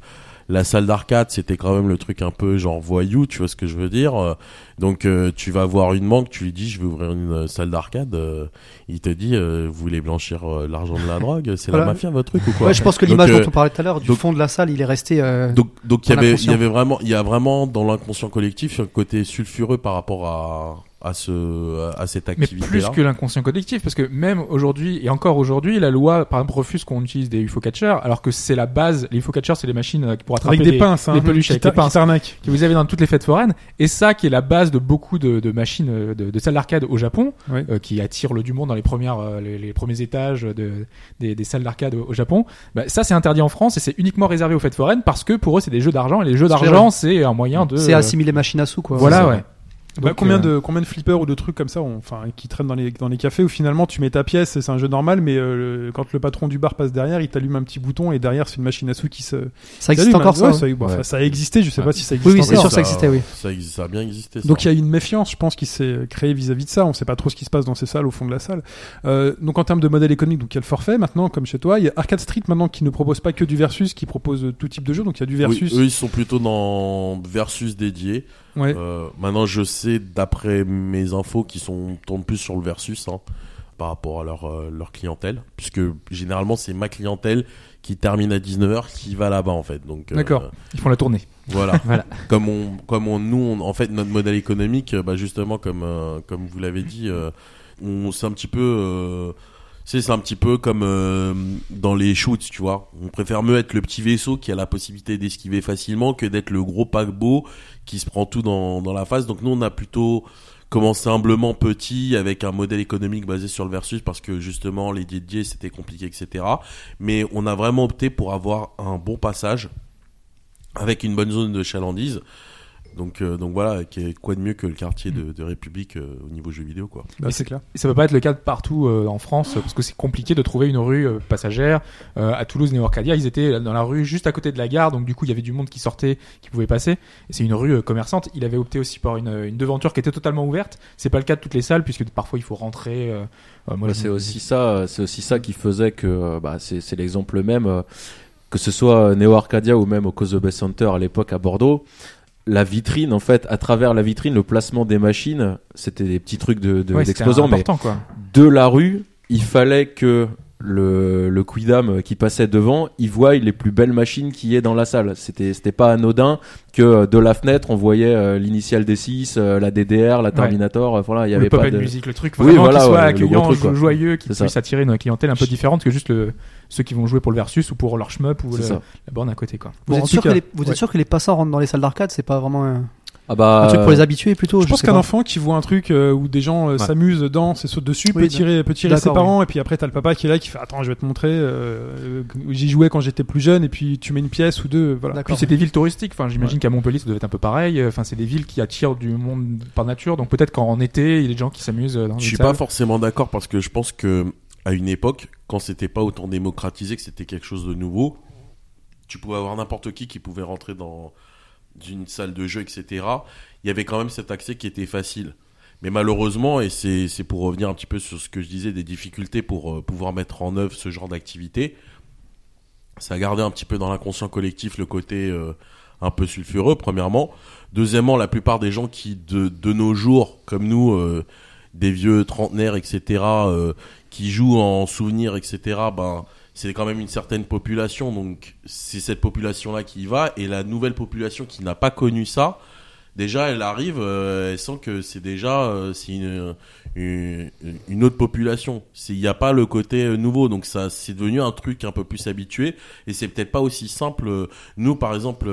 La salle d'arcade, c'était quand même le truc un peu genre voyou, tu vois ce que je veux dire. Euh, Donc euh, tu vas voir une banque, tu lui dis je veux ouvrir une euh, salle d'arcade, euh, il te dit euh, vous voulez blanchir l'argent de la drogue, c'est Voilà. la mafia votre truc ou quoi Ouais, je pense que l'image dont on parlait tout à l'heure du donc- fond de la salle, il est resté. euh, donc, donc il y avait, il y avait vraiment, il y a vraiment dans l'inconscient collectif un côté sulfureux par rapport à, à ce, à cette Mais activité-là. plus que l'inconscient collectif, parce que même aujourd'hui et encore aujourd'hui, la loi, par exemple, refuse qu'on utilise des UFO catchers, alors que c'est la base. Les UFO catchers, c'est les machines euh, pour attraper Avec des pinces, hein, peluches qui avec les t'a- qui pinces que vous avez dans toutes les fêtes foraines. Et ça, qui est la base de beaucoup de, de machines, euh, de, de salles d'arcade au Japon, euh, qui attirent le du monde dans les premières, euh, les, les premiers étages de, des, des salles d'arcade au, au Japon. Bah, ça, c'est interdit en France et c'est uniquement réservé aux fêtes foraines parce que pour eux, c'est des jeux d'argent et les jeux d'argent, c'est un moyen de. C'est assimiler machine à sous quoi. Voilà, ouais. Bah, combien euh, de combien de flippers ou de trucs comme ça, enfin qui traînent dans les dans les cafés où finalement tu mets ta pièce, et c'est un jeu normal, mais euh, le- quand le patron du bar passe derrière, il t'allume un petit bouton et derrière c'est une machine à sous qui se. Ça existe encore Ouais, ça. ça, bon, enfin, Ouais. ça a existé, je sais Ouais. pas si ça existe Oui, oui, c'est sûr, ça existait, oui. Ça, existe- ça a bien existé. ça. Donc il y a une méfiance, je pense, qui s'est créée vis-à-vis de ça. On sait pas trop ce qui se passe dans ces salles, au fond de la salle. Euh, donc en termes de modèle économique, donc il y a le forfait maintenant, comme chez toi. Il y a Arcade Street maintenant qui ne propose pas que du versus, qui propose tout type de jeu. Donc il y a du versus. Oui, eux, ils sont plutôt dans versus dédié. Ouais. Euh, maintenant, je sais, d'après mes infos, qu'ils sont tournent plus sur le versus hein, par rapport à leur, euh, leur clientèle. Puisque généralement, c'est ma clientèle qui termine à 19h qui va là-bas, en fait. Donc, euh, D'accord. Ils font la tournée. Voilà. Voilà. Comme on, comme on, nous, on- en fait, notre modèle économique, bah, justement, comme, comme vous l'avez dit, on, c'est un petit peu, c'est, c'est un petit peu comme euh, dans les shoots, tu vois. On préfère mieux être le petit vaisseau qui a la possibilité d'esquiver facilement que d'être le gros paquebot qui se prend tout dans, dans la face. Donc nous, on a plutôt commencé humblement petit avec un modèle économique basé sur le versus parce que justement les dédiés c'était compliqué, etc. Mais on a vraiment opté pour avoir un bon passage avec une bonne zone de chalandise. Donc, euh, donc voilà, quoi de mieux que le quartier de, de République euh, au niveau jeux vidéo, quoi. Bah, c'est clair. Et ça peut pas être le cas de partout euh, en France parce que c'est compliqué de trouver une rue euh, passagère. Euh, à Toulouse, Néo Arcadia, ils étaient dans la rue juste à côté de la gare, donc du coup il y avait du monde qui sortait, qui pouvait passer. Et c'est une rue euh, commerçante. Il avait opté aussi par une, une devanture qui était totalement ouverte. C'est pas le cas de toutes les salles puisque parfois il faut rentrer. euh, euh, Bah, c'est aussi ça, c'est aussi ça qui faisait que euh, bah, c'est l'exemple même euh, que ce soit Neo Arcadia ou même au Bay Center à l'époque à Bordeaux. La vitrine, en fait, à travers la vitrine, le placement des machines, c'était des petits trucs de, Ouais, mais quoi. de la rue, il fallait que le, le quidam qui passait devant, il voit les plus belles machines qui est dans la salle. C'était, c'était pas anodin que euh, de la fenêtre, on voyait euh, l'initiale D6, euh, la DDR, la Terminator, voilà, il y le avait pop pas de... music, le truc Oui, vraiment voilà, qui soit ouais, le accueillant, truc, quoi. joyeux, qui ça. puisse attirer une clientèle un peu différente que juste le, ceux qui vont jouer pour le versus ou pour leur shmup ou C'est le- ça. la borne à côté quoi. Vous, Bon, êtes, sûr cas, que les, vous ouais. êtes sûr que les passants rentrent dans les salles d'arcade C'est pas vraiment un, Ah bah, un truc pour les habitués plutôt Je pense qu'un enfant qui voit un truc euh, où des gens euh, s'amusent dedans, c'est saute dessus, Oui, peut tirer, peut tirer ses parents, et puis après t'as le papa qui est là qui fait attends je vais te montrer, euh, j'y jouais quand j'étais plus jeune, et puis tu mets une pièce ou deux, voilà. D'accord. Puis c'est des villes touristiques. Enfin, j'imagine qu'à Montpellier, ça doit être un peu pareil. Enfin, c'est des villes qui attirent du monde par nature. Donc peut-être qu'en été, il y a des gens qui s'amusent dans les Je suis pas forcément d'accord parce que je pense que à une époque, quand c'était pas autant démocratisé, que c'était quelque chose de nouveau, tu pouvais avoir n'importe qui qui pouvait rentrer dans une salle de jeu, etc. Il y avait quand même cet accès qui était facile. Mais malheureusement, et c'est c'est pour revenir un petit peu sur ce que je disais, des difficultés pour euh, pouvoir mettre en œuvre ce genre d'activité, ça a gardé un petit peu dans l'inconscient collectif le côté euh, un peu sulfureux, premièrement. Deuxièmement, la plupart des gens qui, de, de nos jours, comme nous, euh, des vieux trentenaires, etc., euh, qui jouent en souvenir, etc., ben, c'est quand même une certaine population. Donc, c'est cette population-là qui y va. Et la nouvelle population qui n'a pas connu ça, déjà, elle arrive, euh, elle sent que c'est déjà euh, c'est une, autre population. Il n'y a pas le côté euh, nouveau. Donc, ça, c'est devenu un truc un peu plus habitué. Et c'est peut-être pas aussi simple. euh, Nous, par exemple,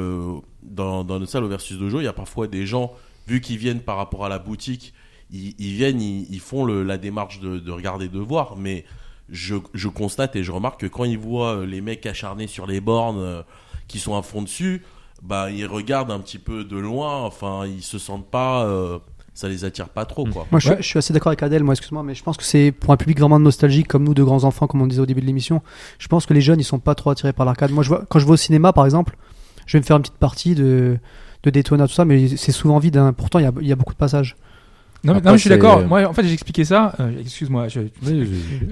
dans, nos salles au Versus Dojo, il y a parfois des gens, vu qu'ils viennent par rapport à la boutique, ils, viennent, ils, font la démarche de regarder, de voir. Mais je, je constate et je remarque que quand ils voient euh, les mecs acharnés sur les bornes euh, qui sont à fond dessus, bah ils regardent un petit peu de loin. Enfin, ils se sentent pas, euh, ça les attire pas trop, quoi. Moi, je, suis- je suis assez d'accord avec Adèle, moi, excuse-moi, mais je pense que c'est pour un public vraiment nostalgique, comme nous, de grands enfants, comme on disait au début de l'émission. Je pense que les jeunes, ils sont pas trop attirés par l'arcade. Moi, je vois, quand je vais au cinéma, par exemple, je vais me faire une petite partie de, de Daytona, tout ça, mais c'est souvent vide. hein. Pourtant, il y a, il y a beaucoup de passages. Non, Après, non, mais je suis d'accord. Moi, en fait, j'ai expliqué ça. euh, Excuse-moi. je-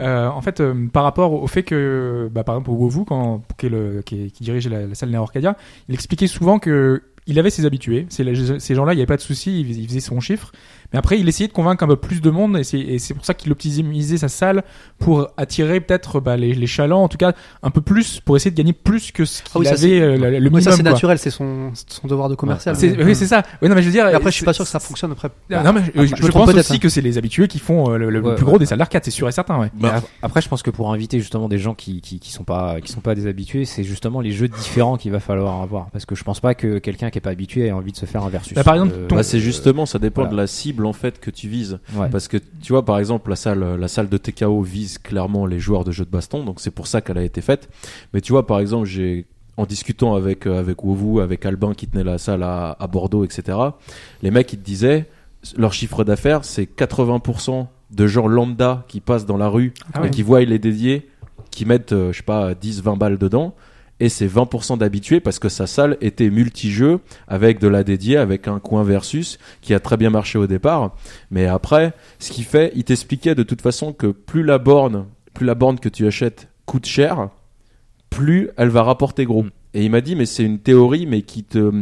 Euh, en fait, euh, par rapport au fait que, bah, par exemple, Wovu, quand qui, est le, qui, est- qui dirige la, la salle Neo Arcadia, il expliquait souvent que il avait ses habitués. C'est les- ces gens-là, il n'y avait pas de souci. Il, il faisait son chiffre. Mais après, il essayait de convaincre un peu plus de monde, et c'est, pour ça qu'il optimisait sa salle pour attirer peut-être bah, les, les chalands, en tout cas un peu plus, pour essayer de gagner plus que ce qu'il Ah oui, ça, avait c'est- euh, le, le Oui, minimum. ça, c'est naturel, c'est son, son devoir de commercial. Mais- oui, c'est ça. Oui, non, mais je veux dire. Et après, je suis pas sûr que ça fonctionne après. Non, mais je, Après, je je pense aussi hein. que c'est les habitués qui font euh, le, le Ouais, plus ouais. gros des salles d'arcade, c'est sûr et certain. Ouais. Mais Bah, ap- après, je pense que pour inviter justement des gens qui, qui, qui sont pas qui sont pas des habitués, c'est justement les jeux différents qu'il va falloir avoir. Parce que je pense pas que quelqu'un qui est pas habitué ait envie de se faire un versus. Bah, par exemple, Euh, ton- Bah, c'est justement, ça dépend voilà. de la cible en fait que tu vises. ouais. Parce que tu vois, par exemple, la salle, la salle de TKO vise clairement les joueurs de jeux de baston, donc c'est pour ça qu'elle a été faite. Mais tu vois, par exemple, j'ai en discutant avec euh, avec Wovu, avec Albin qui tenait la salle à, à Bordeaux, etc. Les mecs ils te disaient leur chiffre d'affaires, c'est 80% de gens lambda qui passent dans la rue Ah et ouais. qui voient les dédiés, qui mettent, euh, je sais pas, 10, 20 balles dedans. Et c'est 20% d'habitués parce que sa salle était multi-jeu avec de la dédiée, avec un coin versus qui a très bien marché au départ. Mais après, ce qu'il fait, il t'expliquait de toute façon que plus la borne, plus la borne que tu achètes coûte cher, plus elle va rapporter gros. Et il m'a dit, mais c'est une théorie, mais qui te,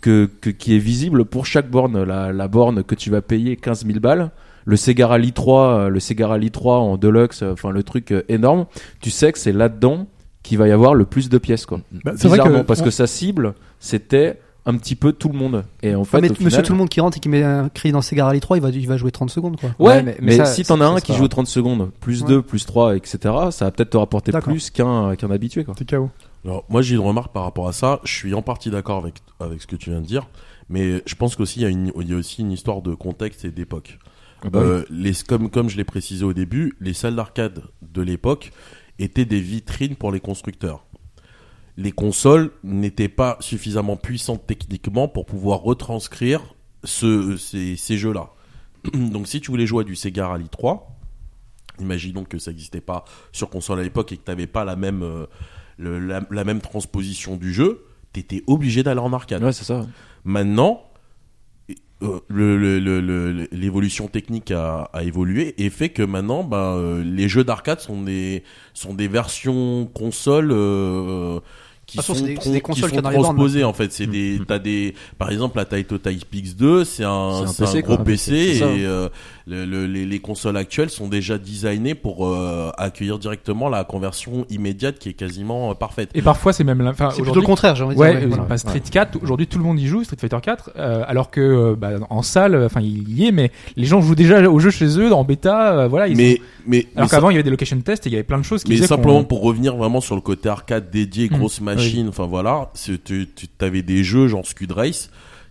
que, que- qui est visible pour chaque borne. La, la borne que tu vas payer 15 000 balles, le Sega Rally 3, euh, le Sega Rally 3 en deluxe, euh, enfin le truc euh, énorme, tu sais que c'est là-dedans qu'il va y avoir le plus de pièces, quoi. Bah, c'est vrai Bizarrement, que parce on- que sa cible, c'était un petit peu tout le monde. Et en fait, Ah, mais au monsieur final- tout le monde qui rentre et qui met un cri dans Sega Rally 3, il va, il va jouer 30 secondes, quoi. Ouais, Ouais, mais, mais- mais ça, si t'en as un qui joue grave. 30 secondes, plus Ouais. 2, plus 3, etc., ça va peut-être te rapporter plus qu'un qu'un habitué, quoi. T'es KO. Alors, moi, j'ai une remarque par rapport à ça. Je suis en partie d'accord avec, avec ce que tu viens de dire, mais je pense qu'aussi, il y, a une- il y a aussi une histoire de contexte et d'époque. bah Euh, les, comme, comme je l'ai précisé au début, les salles d'arcade de l'époque étaient des vitrines pour les constructeurs. Les consoles n'étaient pas suffisamment puissantes techniquement pour pouvoir retranscrire ce, ces, ces jeux-là. Donc si tu voulais jouer à du Sega Rally 3, imaginons que ça n'existait pas sur console à l'époque et que tu n'avais pas la même, euh, le- la, la même transposition du jeu, tu étais obligé d'aller en arcade. Ouais, c'est ça. Maintenant, euh, le- le- le- le- l'évolution technique a, a évolué et fait que maintenant, bah, euh, les jeux d'arcade sont des sont des versions consoles euh, qui toute sont, des- qui sont transposées en fait. C'est des t'as des par exemple la Taito Type X2, c'est un C'est un un gros quoi. PC et euh, le- le- les, les consoles actuelles sont déjà designées pour euh, accueillir directement la conversion immédiate qui est quasiment euh, parfaite. Et parfois, c'est même, la- enfin, C'est plutôt le contraire, j'ai envie de Ouais, dire. euh, voilà. bah, Street 4, aujourd'hui tout le monde y joue, Street Fighter 4, euh, alors que euh, bah, en salle, enfin il y est, mais les gens jouent déjà au jeu chez eux, en bêta, euh, voilà. Ils mais sont- mais Alors ça- qu'avant il y avait des location tests et il y avait plein de choses qui Mais simplement pour revenir vraiment sur le côté arcade dédié, Mm. grosse machine, enfin voilà, tu avais des jeux genre Scud Race,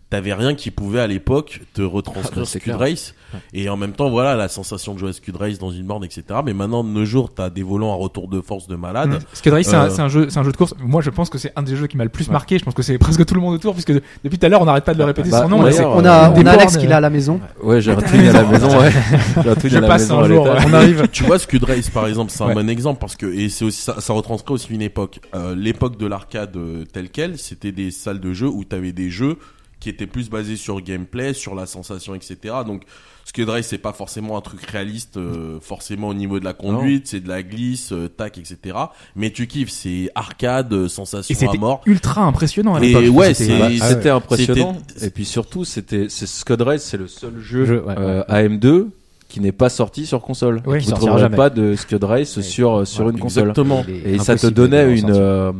t'avais rien qui pouvait à l'époque te Ah retranscrire bah, c'est Scud. Race, et en même temps voilà la sensation de jouer à Scud Race dans une borne, etc. Mais maintenant de nos jours, t'as des volants à retour de force de malade. Mm. Skid Race, c'est un- Euh, c'est un, jeu, c'est un jeu de course. Moi, je pense que c'est un des jeux qui m'a le plus marqué. Je pense que c'est presque tout le monde autour, puisque depuis tout à l'heure, on n'arrête pas de le répéter bah, son nom. ouais, On a, on a Alex qui l'a à la maison. Ouais, j'ai un twin à la maison, ouais. J'ai un Je à la passe maison un à ouais. On arrive. tu vois Scud Race par exemple, c'est un Ouais. bon exemple parce que et c'est aussi ça, ça retranscrit aussi une époque. Euh, L'époque de l'arcade euh, telle quelle, c'était des salles de jeu où t'avais des jeux qui étaient plus basés sur gameplay, sur la sensation, etc. Donc Scud Race c'est pas forcément un truc réaliste, euh, forcément au niveau de la conduite, c'est de la glisse, euh, tac, etc. Mais tu kiffes, c'est arcade, euh, Et sensation à c'était mort. ultra impressionnant à Et l'époque. ouais, C'était- c'est- Bah, Et- c'était ah, impressionnant. Et puis surtout, c'était c'est Scud Race, c'est le seul jeu, ouais, euh, AM2 qui n'est pas sorti sur console. Oui, Vous sortira trouverez jamais. pas de Scud Race sur sur une console. Exactement. Et ça te donnait une, euh,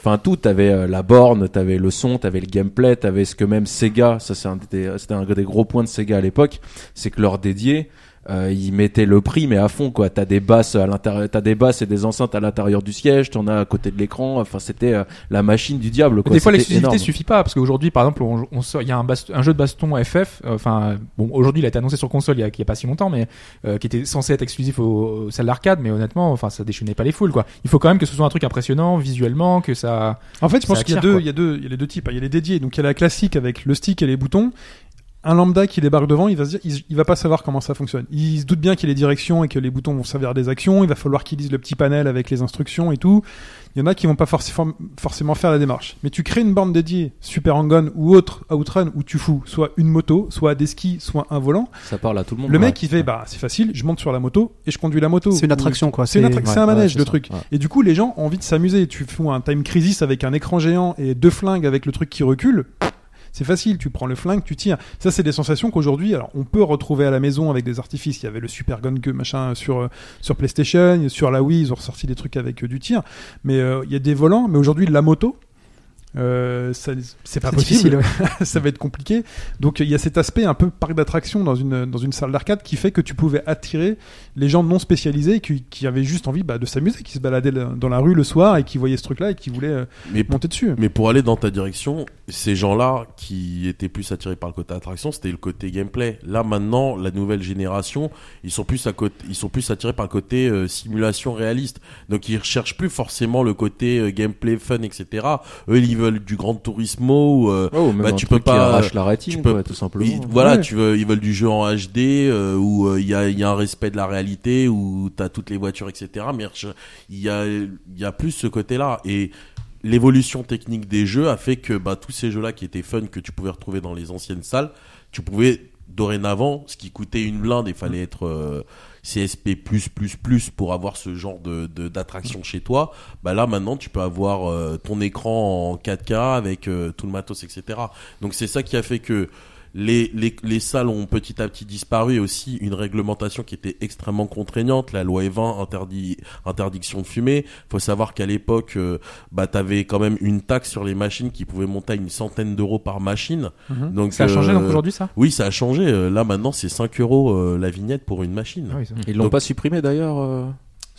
enfin tout. T'avais euh, la borne, t'avais le son, t'avais le gameplay, t'avais ce que même Sega. Ça c'est un des, c'était un des gros points de Sega à l'époque, c'est que leur dédié. Euh, ils mettaient le prix mais à fond quoi. T'as des basses à l'intérieur, t'as des basses et des enceintes à l'intérieur du siège, t'en as à côté de l'écran. Enfin c'était euh, la machine du diable quoi. des fois, l'exclusivité suffit pas parce qu'aujourd'hui, par exemple, on, on sort, il y a un, bast- un jeu de baston FF. euh, Enfin, bon, aujourd'hui, il a été annoncé sur console il y a, il y a pas si longtemps, mais euh, qui était censé être exclusif aux, aux salles d'arcade. Mais honnêtement, enfin, ça déchaînait pas les foules, quoi. Il faut quand même que ce soit un truc impressionnant visuellement, que ça. En fait, je pense qu'il y a deux, il y a deux, il y a les deux types. hein. Il y a les dédiés. Donc il y a la classique avec le stick et les boutons. Un lambda qui débarque devant, il va se dire, il, il va pas savoir comment ça fonctionne. Il se doute bien qu'il y a les directions et que les boutons vont servir à des actions. Il va falloir qu'il lise le petit panel avec les instructions et tout. Il y en a qui vont pas forcément, forcément faire la démarche. Mais tu crées une borne dédiée, Super Hang-On ou autre Outrun, où tu fous soit une moto, soit des skis, soit un volant. Ça parle à tout le monde. Le mec, il fait, bah, c'est facile, je monte sur la moto et je conduis la moto. C'est une attraction, quoi. C'est une attra- ouais, c'est un manège, ouais, le truc. Et du coup, les gens ont envie de s'amuser. Tu fous un time crisis avec un écran géant et deux flingues avec le truc qui recule. C'est facile, tu prends le flingue, tu tires. Ça, c'est des sensations qu'aujourd'hui, alors, on peut retrouver à la maison avec des artifices. Il y avait le Super Gun que machin sur euh, sur PlayStation, sur la Wii, ils ont ressorti des trucs avec euh, du tir. Mais euh, il y a des volants. Mais aujourd'hui, la moto, euh, c'est pas possible. ouais. ça va être compliqué. Donc il y a cet aspect un peu parc d'attraction dans une dans une salle d'arcade qui fait que tu pouvais attirer les gens non spécialisés qui, qui avaient juste envie bah, de s'amuser, qui se baladaient dans la rue le soir et qui voyaient ce truc-là et qui voulaient euh, Mais monter dessus. Mais pour aller dans ta direction, ces gens-là qui étaient plus attirés par le côté attraction, c'était le côté gameplay. Là maintenant, la nouvelle génération, ils sont plus à côté, ils sont plus attirés par le côté euh, simulation réaliste. Donc ils recherchent plus forcément le côté euh, gameplay fun, etc. Eux, ils veulent du grand turismo. Euh, ou même Bah, tu peux pas- qui arrache la rétine, tu peux- quoi, tout simplement. ils- voilà, Ouais. tu veux, ils veulent du jeu en HD euh, où euh, il y, a, il y a un respect de la réalité, où t'as toutes les voitures, etc. Mais il y a, il y a plus ce côté-là. Et l'évolution technique des jeux a fait que bah, tous ces jeux-là qui étaient fun, que tu pouvais retrouver dans les anciennes salles, tu pouvais dorénavant, ce qui coûtait une blinde, il fallait être euh, CSP++ pour avoir ce genre de d'attraction chez toi. Bah là maintenant, tu peux avoir euh, ton écran en 4K avec euh, tout le matos, etc. Donc c'est ça qui a fait que les, les, les salles ont petit à petit disparu et aussi une réglementation qui était extrêmement contraignante. La loi E20 interdit interdiction de fumer. Faut savoir qu'à l'époque, euh, bah t'avais quand même une taxe sur les machines qui pouvait monter à une centaine d'euros par machine. Mhm. Donc Ça a changé euh, donc aujourd'hui ça? Oui, ça a changé. Euh, Là maintenant, c'est 5 euros euh, la vignette pour une machine. Ah oui, ça- Ils l'ont Donc- pas supprimé d'ailleurs.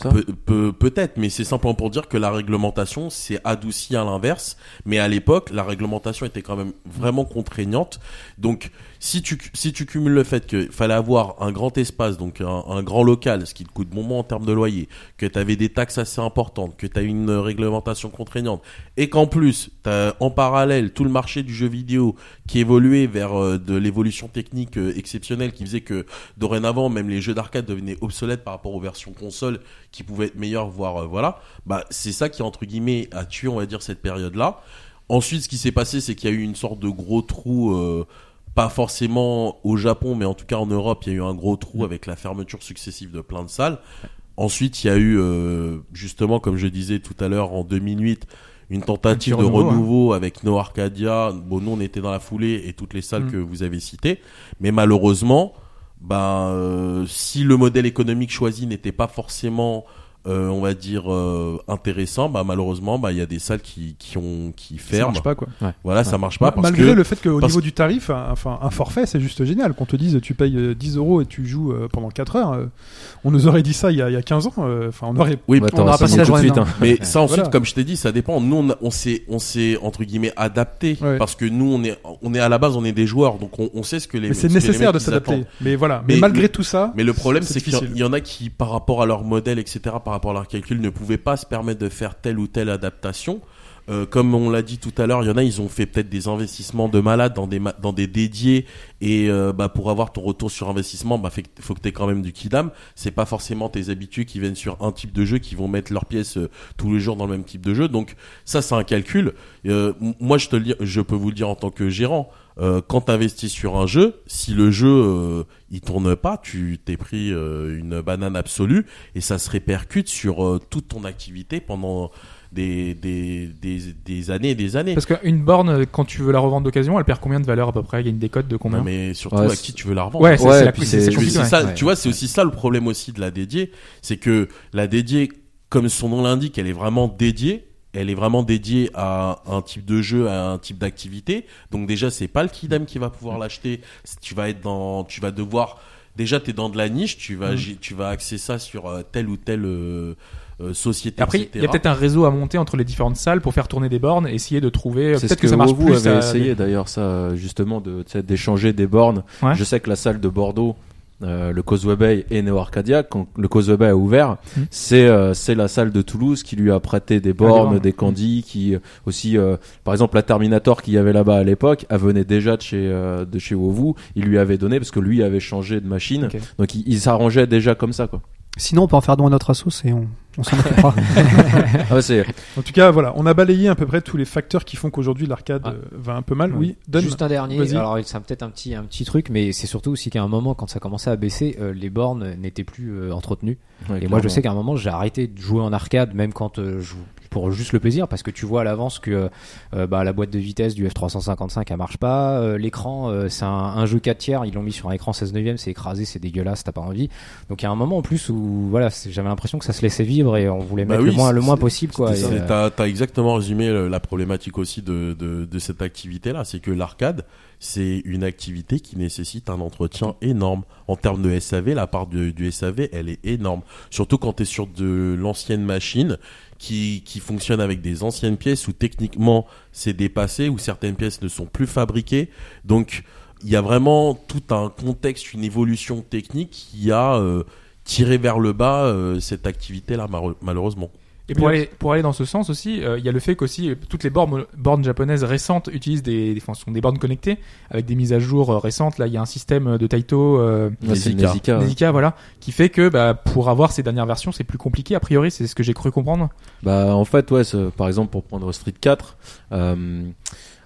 Euh, ça Pe- pe- Peut-être, mais c'est simplement pour dire que la réglementation s'est adoucie à l'inverse. Mais à l'époque, la réglementation était quand même vraiment contraignante. Donc, si tu, si tu cumules le fait qu'il fallait avoir un grand espace, donc un, un grand local, ce qui te coûte bonbon en termes de loyer, que tu avais des taxes assez importantes, que tu as une réglementation contraignante, et qu'en plus, tu as en parallèle tout le marché du jeu vidéo qui évoluait vers euh, de l'évolution technique euh, exceptionnelle qui faisait que dorénavant, même les jeux d'arcade devenaient obsolètes par rapport aux versions console qui pouvaient être meilleures, voire euh, voilà. Bah, c'est ça qui, entre guillemets, a tué, on va dire, cette période-là. Ensuite, ce qui s'est passé, c'est qu'il y a eu une sorte de gros trou, euh, pas forcément au Japon, mais en tout cas en Europe, il y a eu un gros trou avec la fermeture successive de plein de salles. Ensuite, il y a eu, euh, justement, comme je disais tout à l'heure, en 2008, une tentative Un de renouveau avec No Arcadia. Bon, nous, on était dans la foulée et toutes les salles Mm. que vous avez citées. Mais malheureusement, ben, euh, si le modèle économique choisi n'était pas forcément, euh, on va dire, euh, intéressant, bah, malheureusement, bah, il y a des salles qui, qui ont, qui Ça ferment. marche pas quoi. Voilà, ça marche pas parce Malgré que le fait qu'au parce- niveau du tarif, un- enfin un forfait, c'est juste génial. Qu'on te dise tu payes euh, 10 euros et tu joues euh, pendant 4 heures. euh, on nous aurait dit ça il y a, il y a 15 ans. euh, Enfin, on aurait. oui, Bah, on aura ça passé la journée suite, dedans. hein. Mais ça ensuite, Voilà. comme je t'ai dit, ça dépend. Nous, on, s'est, on s'est entre guillemets adapté Ouais. parce que nous, on est, on est à la base, on est des joueurs, donc on, on sait ce que les. Mais c'est ce que les nécessaire de s'adapter. Mais voilà. Mais, Mais- malgré tout ça, Mais le problème, C'est qu'il y, en- y a qui, par rapport à leur modèle, etc., par rapport à leur calcul, ne pouvaient pas se permettre de faire telle ou telle adaptation. Euh, comme on l'a dit tout à l'heure, il y en a, ils ont fait peut-être des investissements de malade dans des dans des dédiés et euh, bah pour avoir ton retour sur investissement, bah faut que t'aies quand même du kidam. C'est pas forcément tes habitués qui viennent sur un type de jeu qui vont mettre leurs pièces euh, tous les jours dans le même type de jeu. Donc ça, c'est un calcul. Moi, je te je peux vous le dire en tant que gérant. Euh, quand tu investis sur un jeu, si le jeu euh, il tourne pas, tu t'es pris euh, une banane absolue et ça se répercute sur euh, toute ton activité pendant des, des, des, des années et des années. Parce qu'une borne, quand tu veux la revendre d'occasion, elle perd combien de valeur à peu près? Il y a une décote de combien? Non, mais surtout Ouais, à qui tu veux la revendre. Ouais, c'est Ouais, ouais. ça, Ouais. tu vois, c'est aussi ça le problème aussi de la dédiée, c'est que la dédiée, comme son nom l'indique, elle est vraiment dédiée. Elle est vraiment dédiée à un type de jeu, à un type d'activité. Donc déjà, c'est pas le kidam qui va pouvoir l'acheter. Tu vas être dans, tu vas devoir. Déjà, t'es dans de la niche. Tu vas, Mm. tu vas axer ça sur euh, telle ou telle euh, euh, société. Et après, il y a peut-être un réseau à monter entre les différentes salles pour faire tourner des bornes essayer de trouver. C'est ce Peut-être que, que, ça marche vous plus. avez à- essayé d'ailleurs ça justement de tu sais, d'échanger des bornes. Ouais. Je sais que la salle de Bordeaux, euh, le Causeway Bay et Neo Arcadia, quand le Causeway Bay a ouvert, Mhm. c'est euh, c'est la salle de Toulouse qui lui a prêté des bornes, des candies, qui euh, aussi euh, par exemple la Terminator qu'il y avait là-bas à l'époque, elle venait déjà de chez euh, de chez Wovu, il lui avait donné parce que lui avait changé de machine, donc il, il s'arrangeait déjà comme ça quoi. Sinon, on peut en faire don à notre assos et on, on s'en occupera. Ah ouais, en tout cas, voilà, on a balayé à peu près tous les facteurs qui font qu'aujourd'hui l'arcade Ah. euh, va un peu mal. Oui, donne. Juste un dernier. Alors, c'est peut-être un petit, un petit truc, mais c'est surtout aussi qu'à un moment, quand ça commençait à baisser, euh, les bornes n'étaient plus euh, entretenues. ouais, Et moi, je sais qu'à un moment, j'ai arrêté de jouer en arcade, même quand euh, je joue pour juste le plaisir, parce que tu vois à l'avance que euh, bah, la boîte de vitesse du F355 elle marche pas, euh, l'écran euh, c'est un, un jeu 4 tiers, ils l'ont mis sur un écran 16 neuvième, c'est écrasé, c'est dégueulasse, t'as pas envie. Donc il y a un moment en plus où voilà, j'avais l'impression que ça se laissait vivre et on voulait Bah mettre oui, le moins, le moins possible quoi. Euh, T'as t'as exactement résumé euh, la problématique aussi de, de, de cette activité-là. C'est que l'arcade, c'est une activité qui nécessite un entretien énorme. En termes de SAV, la part du, du SAV, elle est énorme. Surtout quand tu es sur de l'ancienne machine qui, qui fonctionne avec des anciennes pièces où techniquement c'est dépassé, où certaines pièces ne sont plus fabriquées. Donc il y a vraiment tout un contexte, une évolution technique qui a euh, tiré vers le bas euh, cette activité-là, malheureusement. Et pour aller, pour aller dans ce sens aussi, euh, il y a le fait qu'aussi euh, toutes les bornes, bornes japonaises récentes utilisent des, des, enfin, sont des bornes connectées avec des mises à jour euh, récentes. Là, il y a un système de Taito, euh, ouais. Nezica, voilà, qui fait que bah, pour avoir ces dernières versions, c'est plus compliqué. A priori, c'est ce que j'ai cru comprendre. Bah en fait ouais, par exemple pour prendre Street 4, euh,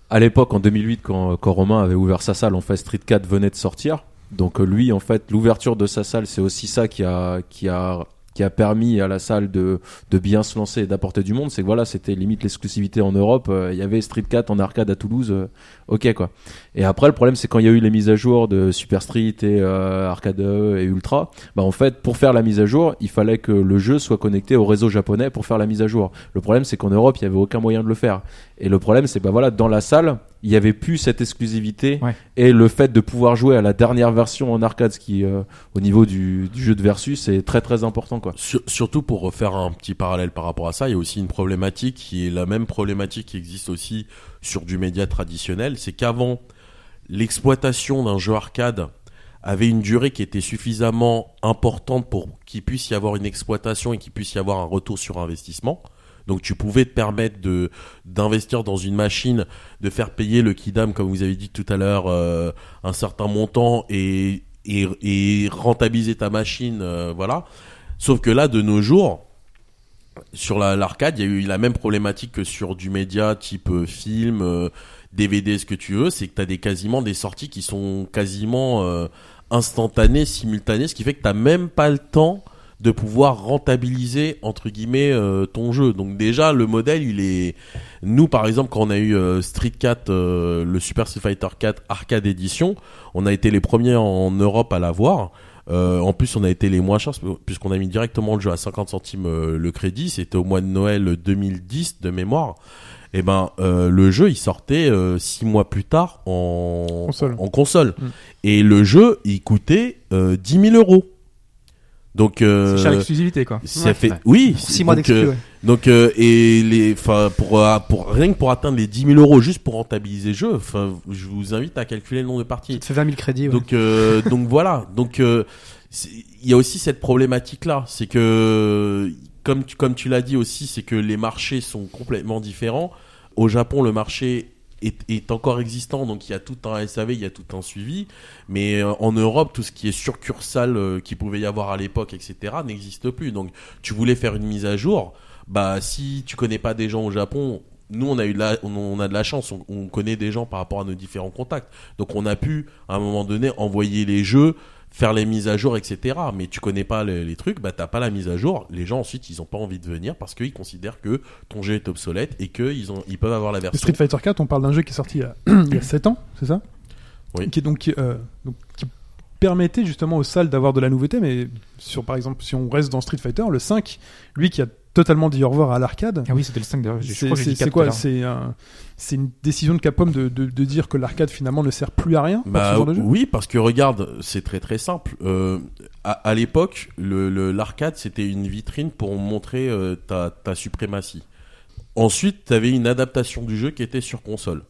à l'époque en 2008 quand, quand Romain avait ouvert sa salle, en fait Street 4 venait de sortir. Donc lui en fait l'ouverture de sa salle c'est aussi ça qui a qui a qui a permis à la salle de, bien se lancer et d'apporter du monde, c'est que voilà, c'était limite l'exclusivité en Europe. euh, Il y avait Street 4 en arcade à Toulouse, euh, ok quoi. Et après, le problème, c'est quand il y a eu les mises à jour de Super Street et euh, Arcade E et Ultra, bah en fait, pour faire la mise à jour, il fallait que le jeu soit connecté au réseau japonais pour faire la mise à jour. Le problème, c'est qu'en Europe, il y avait aucun moyen de le faire. Et le problème, c'est que bah voilà, dans la salle, il y avait plus cette exclusivité Ouais. et le fait de pouvoir jouer à la dernière version en arcade, ce qui, euh, au niveau du, du jeu de versus, c'est très très important quoi. Sur- surtout pour refaire un petit parallèle par rapport à ça, il y a aussi une problématique qui est la même problématique qui existe aussi sur du média traditionnel, c'est qu'avant l'exploitation d'un jeu arcade avait une durée qui était suffisamment importante pour qu'il puisse y avoir une exploitation et qu'il puisse y avoir un retour sur investissement. Donc tu pouvais te permettre d'investir dans une machine, de faire payer le kidam comme vous avez dit tout à l'heure euh, un certain montant et rentabiliser ta machine, euh, voilà. Sauf que là, de nos jours, sur la- l'arcade, il y a eu la même problématique que sur du média type euh, film, DVD, ce que tu veux, c'est que tu as des, quasiment des sorties qui sont quasiment euh, instantanées, simultanées, ce qui fait que tu même pas le temps de pouvoir rentabiliser entre guillemets euh, ton jeu. Donc déjà le modèle il est nous par exemple quand on a eu euh, Street 4 euh, le Super Street Fighter 4 arcade edition, on a été les premiers en Europe à l'avoir. Euh, en plus, on a été les moins chers puisqu'on a mis directement le jeu à 50 centimes euh, le crédit. C'était au mois de Noël 2010 de mémoire. Et ben, euh, le jeu il sortait euh, six mois plus tard en Console. En console. Mm. Et le jeu il coûtait euh, 10 000 euros. Donc euh, C'est cher l'exclusivité, quoi. ça Ouais. fait Ouais. oui. 6 mois donc, ouais. donc euh, et les enfin pour pour rien que pour atteindre les 10 000 euros juste pour rentabiliser le jeu, enfin je vous invite à calculer le nombre de parties. Ça te fait 20 000 crédits. ouais. Donc euh, donc voilà. Donc euh, il y a aussi cette problématique là, c'est que comme tu, comme tu l'as dit aussi, c'est que les marchés sont complètement différents. Au Japon, le marché est, encore existant, donc il y a tout un SAV, il y a tout un suivi. Mais euh, en Europe, tout ce qui est succursale euh, qui pouvait y avoir à l'époque, etc., n'existe plus. Donc tu voulais faire une mise à jour, bah si tu connais pas des gens au Japon, nous on a eu de la, on, a de la chance, on connaît des gens par rapport à nos différents contacts. Donc on a pu à un moment donné envoyer les jeux, faire les mises à jour, etc. Mais tu connais pas les, les trucs, bah t'as pas la mise à jour. Les gens ensuite ils ont pas envie de venir parce qu'ils considèrent que ton jeu est obsolète et qu'ils ont ils peuvent avoir la version. Street Fighter 4, on parle d'un jeu qui est sorti il y a, il y a 7 ans, c'est ça? Oui. Qui, est donc, euh, donc, qui permettait justement aux salles d'avoir de la nouveauté, mais sur, par exemple, si on reste dans Street Fighter, le 5, lui qui a totalement dit au revoir à l'arcade, Ah oui, c'était le 5 d'ailleurs. C'est crois que j'ai c'est- dit c'est 4 tout à quoi. C'est un- c'est une décision de Capcom de, de, de dire que l'arcade finalement ne sert plus à rien pour ce Bah genre de jeu? oui, parce que regarde, c'est très très simple. Euh, à à l'époque, le le- l'arcade c'était une vitrine pour montrer euh, ta, ta suprématie. Ensuite, tu avais une adaptation du jeu qui était sur console.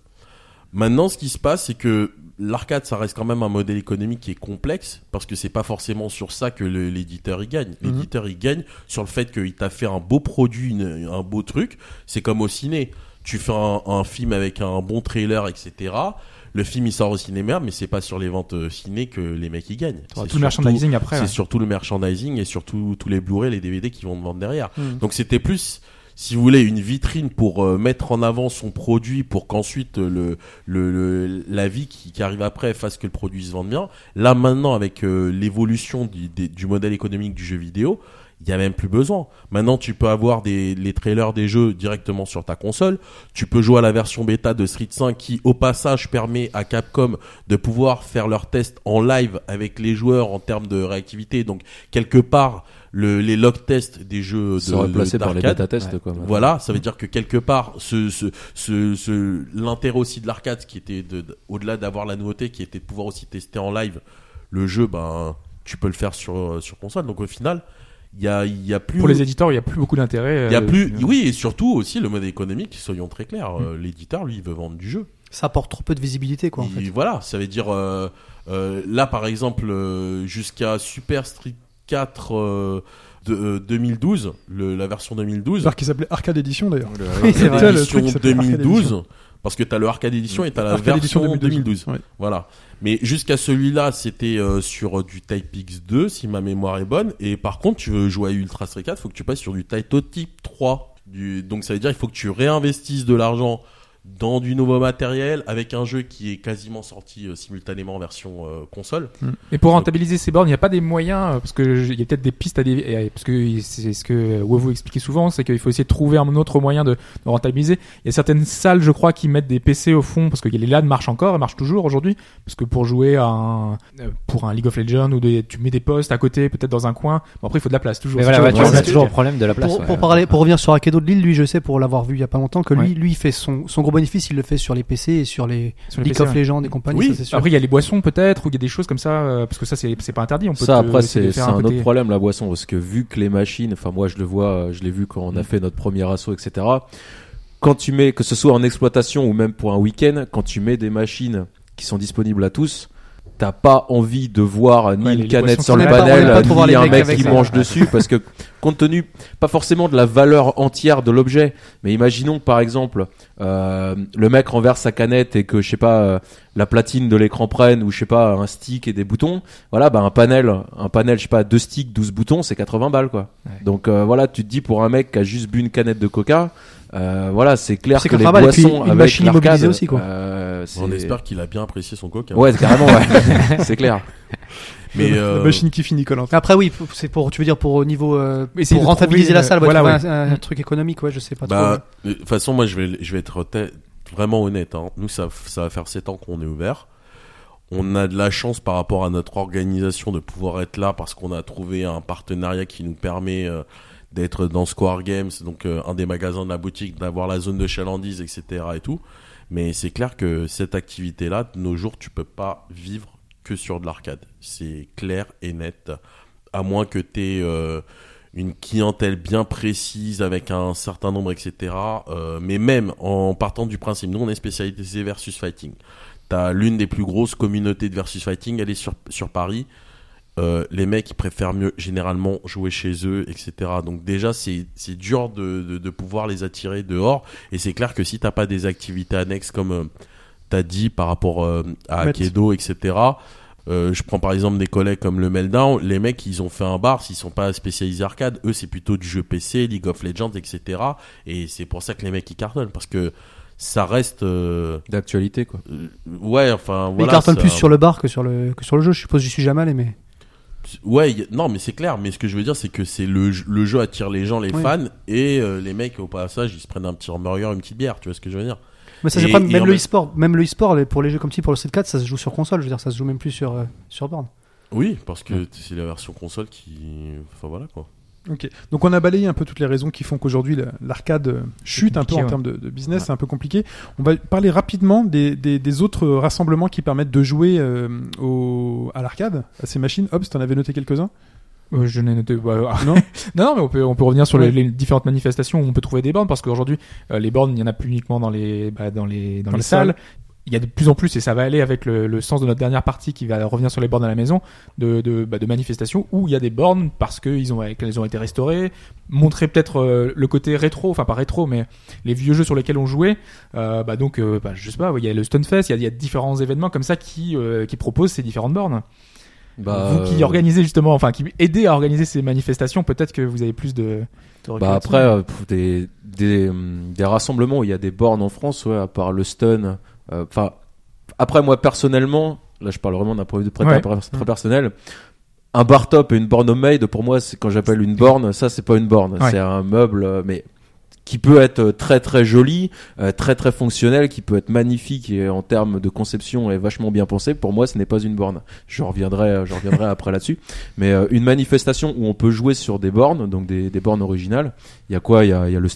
Maintenant, ce qui se passe, c'est que l'arcade, ça reste quand même un modèle économique qui est complexe, parce que c'est pas forcément sur ça que le- l'éditeur y gagne. Mhm. L'éditeur il gagne sur le fait qu'il t'a fait un beau produit, une- un beau truc. C'est comme au ciné. Tu fais un, un film avec un bon trailer, etc. Le film il sort au cinéma, mais c'est pas sur les ventes euh, ciné que les mecs y gagnent. Tout le surtout- merchandising après. C'est ouais. surtout le merchandising et surtout tous les Blu-ray, les DVD qui vont te vendre derrière. Mhm. Donc c'était plus, si vous voulez, une vitrine pour euh, mettre en avant son produit pour qu'ensuite euh, le, le, le- la vie qui, qui arrive après fasse que le produit se vende bien. Là maintenant, avec euh, l'évolution du, du modèle économique du jeu vidéo, il y a même plus besoin. Maintenant, tu peux avoir des, les trailers des jeux directement sur ta console. Tu peux jouer à la version bêta de Street 5 qui, au passage, permet à Capcom de pouvoir faire leurs tests en live avec les joueurs en termes de réactivité. Donc, quelque part, le, les log tests des jeux de, Ça aurait placé de- par les bêta tests quoi. maintenant. voilà, ça veut dire que quelque part, ce, ce, ce, ce- l'intérêt aussi de l'arcade, qui était de, de- au-delà d'avoir la nouveauté, qui était de pouvoir aussi tester en live le jeu, ben, tu peux le faire sur, sur console. Donc au final, il y a, il y a plus. Pour les éditeurs, il y a plus beaucoup d'intérêt. il y a euh, plus, euh, oui, et surtout aussi le mode économique, soyons très clairs. euh, L'éditeur, lui, il veut vendre du jeu. Ça apporte trop peu de visibilité, quoi, en fait. Voilà, ça veut dire euh, euh, là par exemple euh, jusqu'à Super Street 4 euh, de, euh, 2012, le, la version 2012, Alors qu'il s'appelait Arcade Edition d'ailleurs. Oui, c'est vrai. Le truc s'appelait Arcade 2012, Edition. parce que t'as le Arcade Edition et t'as la Arcade version Edition 2012. Ouais. Voilà. Mais jusqu'à celui-là, c'était euh, sur euh, du Type X2, si ma mémoire est bonne. Et par contre, tu veux jouer à Ultra Street 4, faut que tu passes sur du Taito Type 3. Du... Donc ça veut dire il faut que tu réinvestisses de l'argent dans du nouveau matériel avec un jeu qui est quasiment sorti euh, simultanément en version euh, console. Et pour rentabiliser ces bornes, il n'y a pas des moyens, euh, parce que je- il y a peut-être des pistes à des, parce que c'est ce que Wovo expliquait souvent, c'est qu'il faut essayer de trouver un autre moyen de, de rentabiliser. Il y a certaines salles, je crois, qui mettent des PC au fond, parce que les LAN marchent encore, elles marchent toujours aujourd'hui, parce que pour jouer à un, pour un League of Legends ou des, tu mets des postes à côté, peut-être dans un coin. Bon après, il faut de la place toujours. Mais voilà, toujours- ouais, toujours le problème de la place. Pour, ouais. pour parler, pour revenir sur Akedo de Lille, lui, je sais pour l'avoir vu il y a pas longtemps que lui, Ouais. lui, il fait son, son gros bénéfice, il le fait sur les PC et sur les sur les League PC, of ouais. Legends et compagnie, Oui. ça c'est sûr. Après, il y a les boissons peut-être, ou il y a des choses comme ça, euh, parce que ça, c'est c'est pas interdit. On peut Ça te- après essayer de c'est un côté- autre problème la boisson parce que vu que les machines, enfin moi je le vois, euh, je l'ai vu quand Mm. on a fait notre premier assaut etc. Quand tu mets que ce soit en exploitation ou même pour un week-end, quand tu mets des machines qui sont disponibles à tous, t'as pas envie de voir ni Ouais, une canette sur le panel, ni un mec qui ça. mange dessus parce que compte tenu pas forcément de la valeur entière de l'objet, mais imaginons que par exemple euh, le mec renverse sa canette et que je sais pas euh, la platine de l'écran prenne ou je sais pas un stick et des boutons, voilà bah un panel, un panel je sais pas deux sticks, 12 boutons, c'est 80 balles quoi. Ouais. Donc euh, voilà, tu te dis pour un mec qui a juste bu une canette de Coca, euh, voilà, c'est clair C'est que les 80 balles et puis boissons une avec machine l'arcade, immobilisée aussi, quoi. euh, c'est- On espère qu'il a bien apprécié son coca. Ouais, carrément ouais. c'est clair. Mais La- euh, La machine qui finit collant. Après oui, c'est pour, tu veux dire pour au niveau euh, pour rentabiliser trouver la une- salle, ouais, voilà, ouais. un, un Mm. truc économique, ouais, je sais pas Bah, de toute façon, moi, je vais, je vais être vraiment honnête. Hein. Nous, ça, ça va faire 7 ans qu'on est ouvert. On a de la chance par rapport à notre organisation de pouvoir être là parce qu'on a trouvé un partenariat qui nous permet euh, d'être dans Square Games, donc euh, un des magasins de la boutique, d'avoir la zone de chalandise, etc. et tout. Mais c'est clair que cette activité-là, de nos jours, tu peux pas vivre que sur de l'arcade. C'est clair et net. À moins que tu aies une clientèle bien précise avec un certain nombre, etc. Euh, mais même en partant du principe, nous on est spécialisé versus fighting. T'as l'une des plus grosses communautés de versus fighting, elle est sur, sur Paris. Euh, les mecs ils préfèrent mieux généralement jouer chez eux, etc. Donc déjà c'est c'est dur de, de, de pouvoir les attirer dehors. Et c'est clair que si t'as pas des activités annexes comme euh, t'as dit par rapport euh, à. Akedo, etc. Euh, je prends par exemple des collègues comme le Meltdown, les mecs ils ont fait un bar, s'ils sont pas spécialisés arcade, eux c'est plutôt du jeu PC, League of Legends, etc. Et c'est pour ça que les mecs ils cartonnent parce que ça reste, euh, D'actualité quoi. euh, ouais, enfin Mais voilà. il cartonne ça- plus sur le bar que sur le que sur le jeu. Je suppose j'y suis jamais allé, mais Ouais, y- non, mais c'est clair. Mais ce que je veux dire, c'est que c'est le, jeu- le jeu attire les gens, les Oui. fans, et euh, les mecs au passage, ils se prennent un petit hamburger, une petite bière. Tu vois ce que je veux dire mais ça Et- pas et même en le même- e-sport, même le e-sport les- pour les jeux comme si pour le Street 4, ça se joue sur console. Je veux dire, ça se joue même plus sur euh, sur borne. Oui, parce que c'est la version console qui, enfin voilà quoi. Ok. Donc on a balayé un peu toutes les raisons qui font qu'aujourd'hui la- l'arcade euh, chute un peu en ouais. termes de, de business, c'est un peu compliqué. On va parler rapidement des, des, des autres rassemblements qui permettent de jouer euh, au, à l'arcade, à ces machines. Hobbs, t'en avais noté quelques-uns? Euh, je n'ai noté. bah, Non? Non, non, mais on peut, on peut revenir sur les- Ouais. les, différentes manifestations où on peut trouver des bornes parce qu'aujourd'hui, euh, les bornes, il n'y en a plus uniquement dans les, bah, dans les, dans, Dans les les salles. salles. Il y a de plus en plus, et ça va aller avec le, le sens de notre dernière partie qui va revenir sur les bornes à la maison, de, de, bah, de manifestations où il y a des bornes parce qu'ils ont, qu'elles ont été restaurées, montrer peut-être euh, le côté rétro, enfin pas rétro, mais les vieux jeux sur lesquels on jouait. Euh, bah, donc, euh, bah, je sais pas, il y a le Stunfest, il y a, il y a différents événements comme ça qui, euh, qui proposent ces différentes bornes. Bah, vous qui euh, organisez justement, enfin qui aidez à organiser ces manifestations, peut-être que vous avez plus de. de Bah après des, des des rassemblements où il y a des bornes en France ouais à part le stun enfin après moi personnellement là je parle vraiment d'un point de vue très, Ouais. très- très personnel un bar top et une borne homemade pour moi c'est quand j'appelle une borne ça c'est pas une borne Ouais. c'est un meuble euh, mais qui peut être euh, très très joli, euh, très très fonctionnel, qui peut être magnifique et en termes de conception est vachement bien pensé. Pour moi, ce n'est pas une borne. Je reviendrai, je reviendrai après là-dessus. Mais une manifestation où on peut jouer sur des bornes, donc des, des bornes originales. Il y a quoi? Il y a, il y a le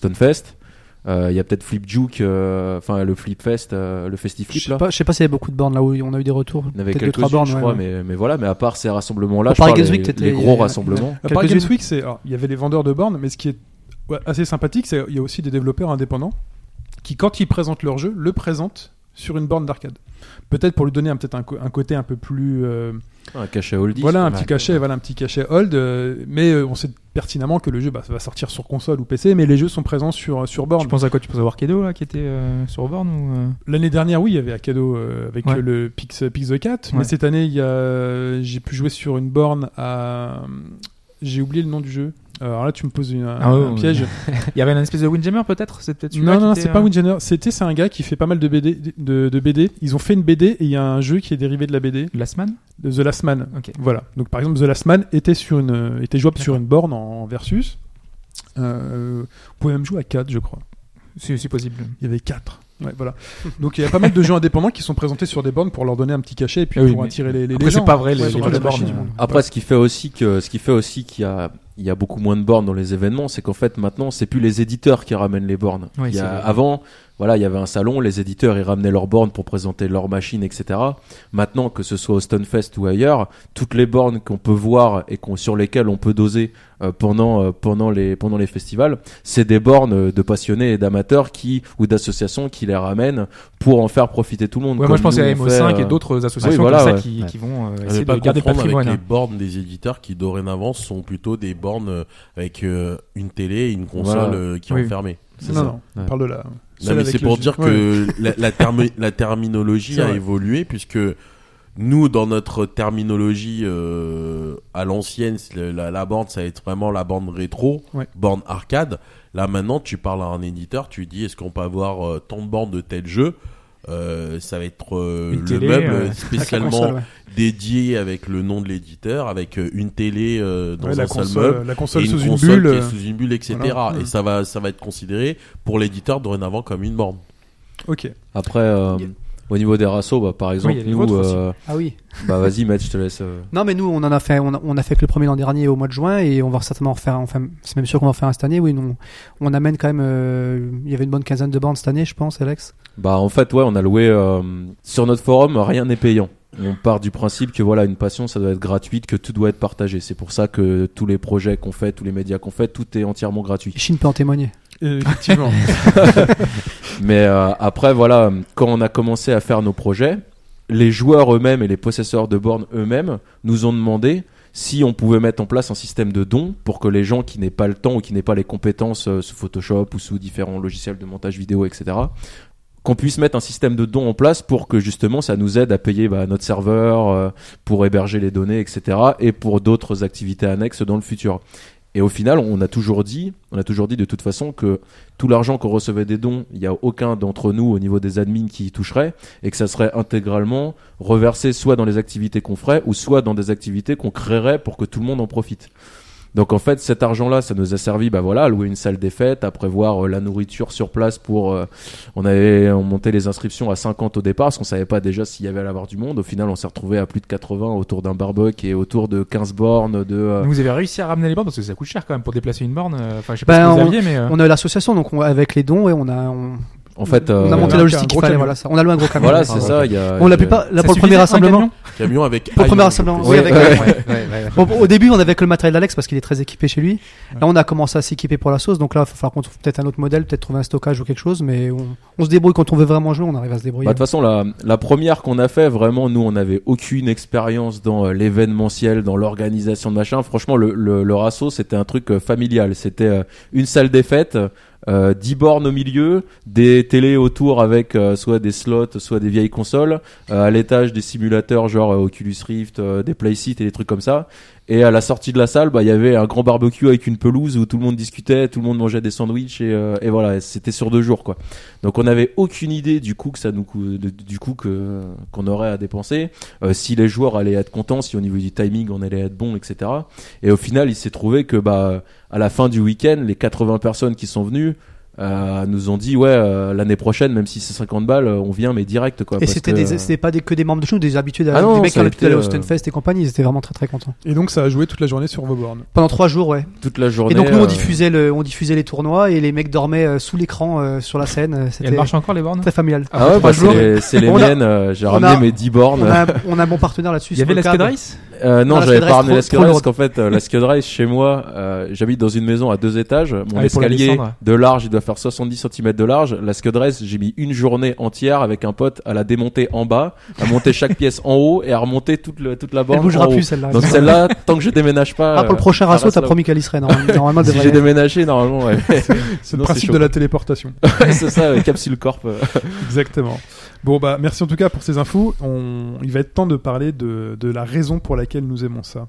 Euh, Il y a peut-être Flip Juke, euh, enfin le Flip Fest, euh, le Je Festiflip sais pas, je sais pas s'il y avait beaucoup de bornes là où on a eu des retours. Il y avait quelques-unes, trois bornes, je crois, ouais. mais, mais voilà. Mais à part ces rassemblements-là, je parle Games les, Week, les gros rassemblements. À. Games Week, c'est, il y avait les vendeurs de bornes, mais ce qui est assez sympathique, c'est qu'il y a aussi des développeurs indépendants qui, quand ils présentent leur jeu, le présentent sur une borne d'arcade. Peut-être pour lui donner un, peut-être un, côté un peu plus, euh, Un cachet oldies. voilà, un petit cachet, voilà, un petit cachet old. euh, mais euh, on sait pertinemment que le jeu bah, ça va sortir sur console ou PC, mais les jeux sont présents sur sur borne. Tu penses à quoi? Tu penses à Warkedo là qui était euh, sur borne ou euh? L'année dernière, oui, il y avait euh, avec Ouais. le Pix, Pix the Cat. Ouais. Mais cette année, il y a, j'ai pu jouer sur une borne à. J'ai oublié le nom du jeu. Alors là, tu me poses une- un, Ah un piège. Il y avait un espèce de Windjammer peut-être C'est peut-être celui-là Non, non, était, c'est pas euh, Windjammer. C'était, c'est un gars qui fait pas mal de BD, de, de BD. Ils ont fait une BD et il y a un jeu qui est dérivé de la BD, Last Man The Last Man. Ok. Voilà. Donc par exemple, The Last Man était sur une, euh, était jouable sur une borne en, versus. Euh, on pouvait même jouer à 4 je crois. C'est possible. Il y avait 4 Ouais, voilà. Donc il y a pas mal de jeux indépendants qui sont présentés sur des bornes pour leur donner un petit cachet et puis Ah oui, pour attirer les, les après, les c'est gens. pas vrai, les- bornes, machine du euh, monde. Après, ce qui fait aussi que, ce qui fait aussi qu'il y a, il y a beaucoup moins de bornes dans les événements, c'est qu'en fait, maintenant, c'est plus les éditeurs qui ramènent les bornes. Oui, il y a, avant, voilà, il y avait un salon, les éditeurs, ils ramenaient leurs bornes pour présenter leurs machines, etc. Maintenant, que ce soit au Stonefest ou ailleurs, toutes les bornes qu'on peut voir et qu'on, sur lesquelles on peut doser euh, pendant, euh, pendant les, pendant les festivals, c'est des bornes euh, de passionnés et d'amateurs qui, ou d'associations qui les ramènent pour en faire profiter tout le monde. Ouais, moi je pense à on fait, MO5 et d'autres associations oui, voilà, comme ça ouais. qui, Ouais. qui vont euh, essayer pas de garder le patrimoine. avec hein. les bornes des éditeurs qui dorénavant sont plutôt des bornes avec euh, une télé et une console Voilà. euh, qui est Oui. enfermée. C'est Non, ça. non, on parle de la. Non, mais c'est pour dire Ouais. que la, la, termi- la terminologie a évolué puisque nous, dans notre terminologie euh, à l'ancienne, la, la borne, ça va être vraiment la borne rétro, Ouais. borne arcade. Là maintenant, tu parles à un éditeur, tu dis est-ce qu'on peut avoir euh, tant de bornes de tel jeu? Euh, ça va être euh, Une le télé, meuble euh, spécialement console, ouais. dédié avec le nom de l'éditeur, avec euh, une télé euh, dans Ouais, un la seul console, meuble la console et une sous une console bulle. qui est sous une bulle, etc. voilà. Et ça va, ça va être considéré pour l'éditeur dorénavant comme une borne. Ok. Après, euh, au niveau des rassos, bah, par exemple, il y a les nous, euh, Ah oui. bah vas-y, Matt, je te laisse. euh, Non, mais nous, on en a fait, on a, on a fait que le premier l'an dernier au mois de juin et on va certainement en refaire. Enfin, c'est même sûr qu'on va en faire un cette année. Oui, nous, on amène quand même. euh, il y avait une bonne quinzaine de bornes cette année, je pense, Alex. Bah en fait ouais on a loué euh, sur notre forum rien n'est payant. On part du principe que voilà une passion ça doit être gratuite, que tout doit être partagé. C'est pour ça que tous les projets qu'on fait, tous les médias qu'on fait, tout est entièrement gratuit. Chine peut en témoigner. Et effectivement. Mais euh, après voilà quand on a commencé à faire nos projets, les joueurs eux-mêmes et les possesseurs de bornes eux-mêmes nous ont demandé si on pouvait mettre en place un système de dons pour que les gens qui n'aient pas le temps ou qui n'aient pas les compétences euh, sous Photoshop ou sous différents logiciels de montage vidéo, etc., qu'on puisse mettre un système de dons en place pour que justement ça nous aide à payer bah, notre serveur, euh, pour héberger les données, etc., et pour d'autres activités annexes dans le futur. Et au final, on a toujours dit, on a toujours dit de toute façon que tout l'argent qu'on recevait des dons, il n'y a aucun d'entre nous au niveau des admins qui y toucherait, et que ça serait intégralement reversé soit dans les activités qu'on ferait, ou soit dans des activités qu'on créerait pour que tout le monde en profite. Donc en fait, cet argent-là, ça nous a servi, bah voilà, à louer une salle des fêtes, à prévoir euh, la nourriture sur place pour. euh, on avait on montait les inscriptions à 50 au départ, parce qu'on savait pas déjà s'il y avait à l'avoir du monde. Au final, on s'est retrouvé à plus de 80 autour d'un barbecue et autour de 15 bornes de. euh, Vous avez réussi à ramener les bornes parce que ça coûte cher quand même pour déplacer une borne. euh, Enfin, je sais pas Ben, ce que vous on- aviez, mais. euh, On a eu l'association, donc on- avec les dons, et on a, on, en fait, on a euh, monté la logistique qu'il fallait. Voilà, ça. On a loué un gros camion. voilà, ouais. c'est ça. Il y a. Bon, la plupart, là, pour le premier un rassemblement. camion? Avec. Pour le premier rassemblement, je oui, précise. avec- ouais, ouais, ouais. Bon, au début, on avait que le matériel d'Alex parce qu'il est très équipé chez lui. Là, on a commencé à s'équiper pour la sauce. Donc là, il va falloir qu'on trouve peut-être un autre modèle, peut-être trouver un stockage ou quelque chose. Mais on, on se débrouille quand on veut vraiment jouer, on arrive à se débrouiller. Bah, de toute façon, la, première qu'on a fait, vraiment, nous, on n'avait aucune expérience dans euh, l'événementiel, dans l'organisation de machin. Franchement, le, le, le rasso, c'était un truc euh, familial. C'était une salle des fêtes, euh, 10 bornes au milieu, des télés autour avec euh, soit des slots, soit des vieilles consoles, euh, à l'étage des simulateurs genre euh, Oculus Rift, des playseats et des trucs comme ça. Et à la sortie de la salle, bah, il y avait un grand barbecue avec une pelouse où tout le monde discutait, tout le monde mangeait des sandwichs et, euh, et voilà, c'était sur deux jours quoi. Donc on n'avait aucune idée du coup que ça nous du coup que qu'on aurait à dépenser, euh, si les joueurs allaient être contents, si au niveau du timing on allait être bon, etc. Et au final, il s'est trouvé que bah à la fin du week-end, les 80 personnes qui sont venues euh, nous ont dit ouais euh, l'année prochaine même si c'est 50 balles euh, on vient mais direct quoi Et c'était que- des, c'était pas des, que des membres de show, des habitués, Ah non, des mecs qui ça ont l'habitude d'aller au Stunfest et compagnie, ils étaient vraiment très très contents. Et donc ça a joué toute la journée sur vos bornes. Pendant trois jours, ouais. toute la journée Et donc nous on diffusait le, on diffusait les tournois et les mecs dormaient sous l'écran euh, sur la scène. elle marche encore les bornes? très familial. ah ouais bah, c'est les, les On a- miennes j'ai ramené a- mes 10 bornes On a, on a un bon partenaire là-dessus. Il y avait la. Skid Race? Euh, non, j'avais pas ramené la trop- Skid trop Race lourde. parce qu'en fait, euh, la Skid Race chez moi, euh, j'habite dans une maison à deux étages. Mon Ah, escalier de large, il doit faire 70 cm de large. La Skid Race, j'ai mis une journée entière avec un pote à la démonter en bas, à monter chaque pièce en haut et à remonter toute, le, toute la borne Elle bougera en plus celle-là. Donc celle-là, tant que je déménage pas. Ah, pour le euh, prochain rasso, reste t'as promis qu'elle y serait. Normalement, Si j'ai déménagé, normalement, ouais. C'est le principe de la téléportation. C'est ça, euh, Capsule Corp. euh. Exactement. Bon bah merci en tout cas pour ces infos. Il va être temps de parler de la raison pour laquelle nous aimons ça.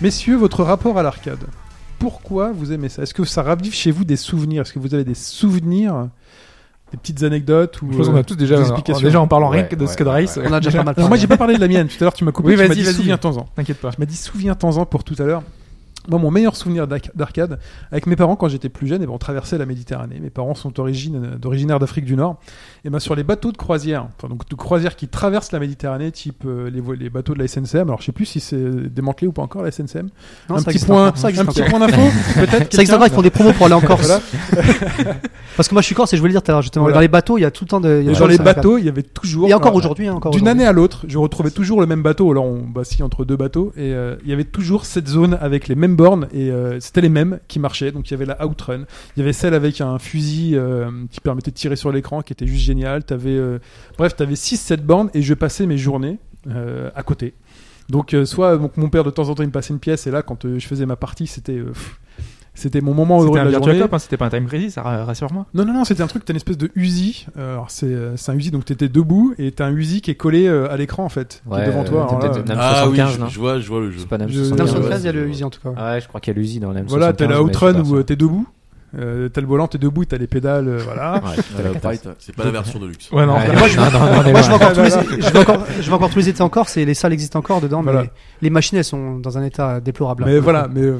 Messieurs, votre rapport à l'arcade. Pourquoi vous aimez ça? Est-ce que ça ravive chez vous des souvenirs? Est-ce que vous avez des souvenirs Des petites anecdotes ou Je pense qu'on euh, a tous déjà, des explications? déjà en parlant rien que de ouais, ouais, Race. ouais. On a déjà pas mal Alors moi parlé. j'ai pas parlé de la mienne. Tout à l'heure tu m'as coupé. Oui, tu m'as vas-y, dit vas-y. souviens-t'en. T'inquiète pas. Tu m'as dit souviens-t'en pour tout à l'heure. Moi, mon meilleur souvenir d'arcade, avec mes parents quand j'étais plus jeune, et ben, on traversait la Méditerranée. Mes parents sont d'origine, d'originaire d'Afrique du Nord. Et ben, sur les bateaux de croisière, enfin, donc de croisière qui traversent la Méditerranée, type euh, les, les bateaux de la SNCM. Alors, je sais plus si c'est démantelé ou pas encore la SNCM. Non, un petit point, un petit point d'info, peut-être. Ça existe encore, ils font des promos pour aller en Corse. Parce que moi je suis corse et je voulais le dire tout à l'heure, justement. Voilà. Dans les bateaux, il y a tout le temps de. dans les bateaux, il y avait toujours. Et encore alors, aujourd'hui, hein, encore D'une année à l'autre, je retrouvais toujours le même bateau. Alors on vacille entre deux bateaux et euh, il y avait toujours cette zone avec les mêmes bornes et euh, c'était les mêmes qui marchaient. Donc il y avait la Outrun, il y avait celle avec un fusil euh, qui permettait de tirer sur l'écran qui était juste génial. T'avais euh, bref, t'avais 6 7 bornes et je passais mes journées à côté. Donc soit donc, mon père de temps en temps il me passait une pièce et là quand je faisais ma partie, c'était c'était mon moment heureux de un la journée. Hein, c'était pas un Time Crisis, rassure-moi. Non, non, non, c'était un truc, t'as une espèce de Uzi. Euh, alors, c'est, euh, c'est un Uzi, donc t'étais debout et t'as un Uzi qui est collé euh, à l'écran, en fait, qui est devant toi. alors peut-être là, NAM Ah oui, 75, je, vois, je vois le jeu. C'est pas NAM Je- Dans le 75. Ouais, 73, il y a c'est- le Uzi en tout cas. Ouais, je crois qu'il y a l'usine dans NAM voilà, t'as la 75, mais Outrun où t'es debout. Euh, t'as le volant, t'es debout, t'as les pédales, euh, voilà. Ouais. C'est pas la version de luxe. Ouais, non. Ouais, moi, je- vais, encore tous les, je, vais encore, je vais encore tous les étés en Corse et les salles existent encore dedans, mais Voilà. les, les machines elles sont dans un état déplorable. mais voilà, mais euh,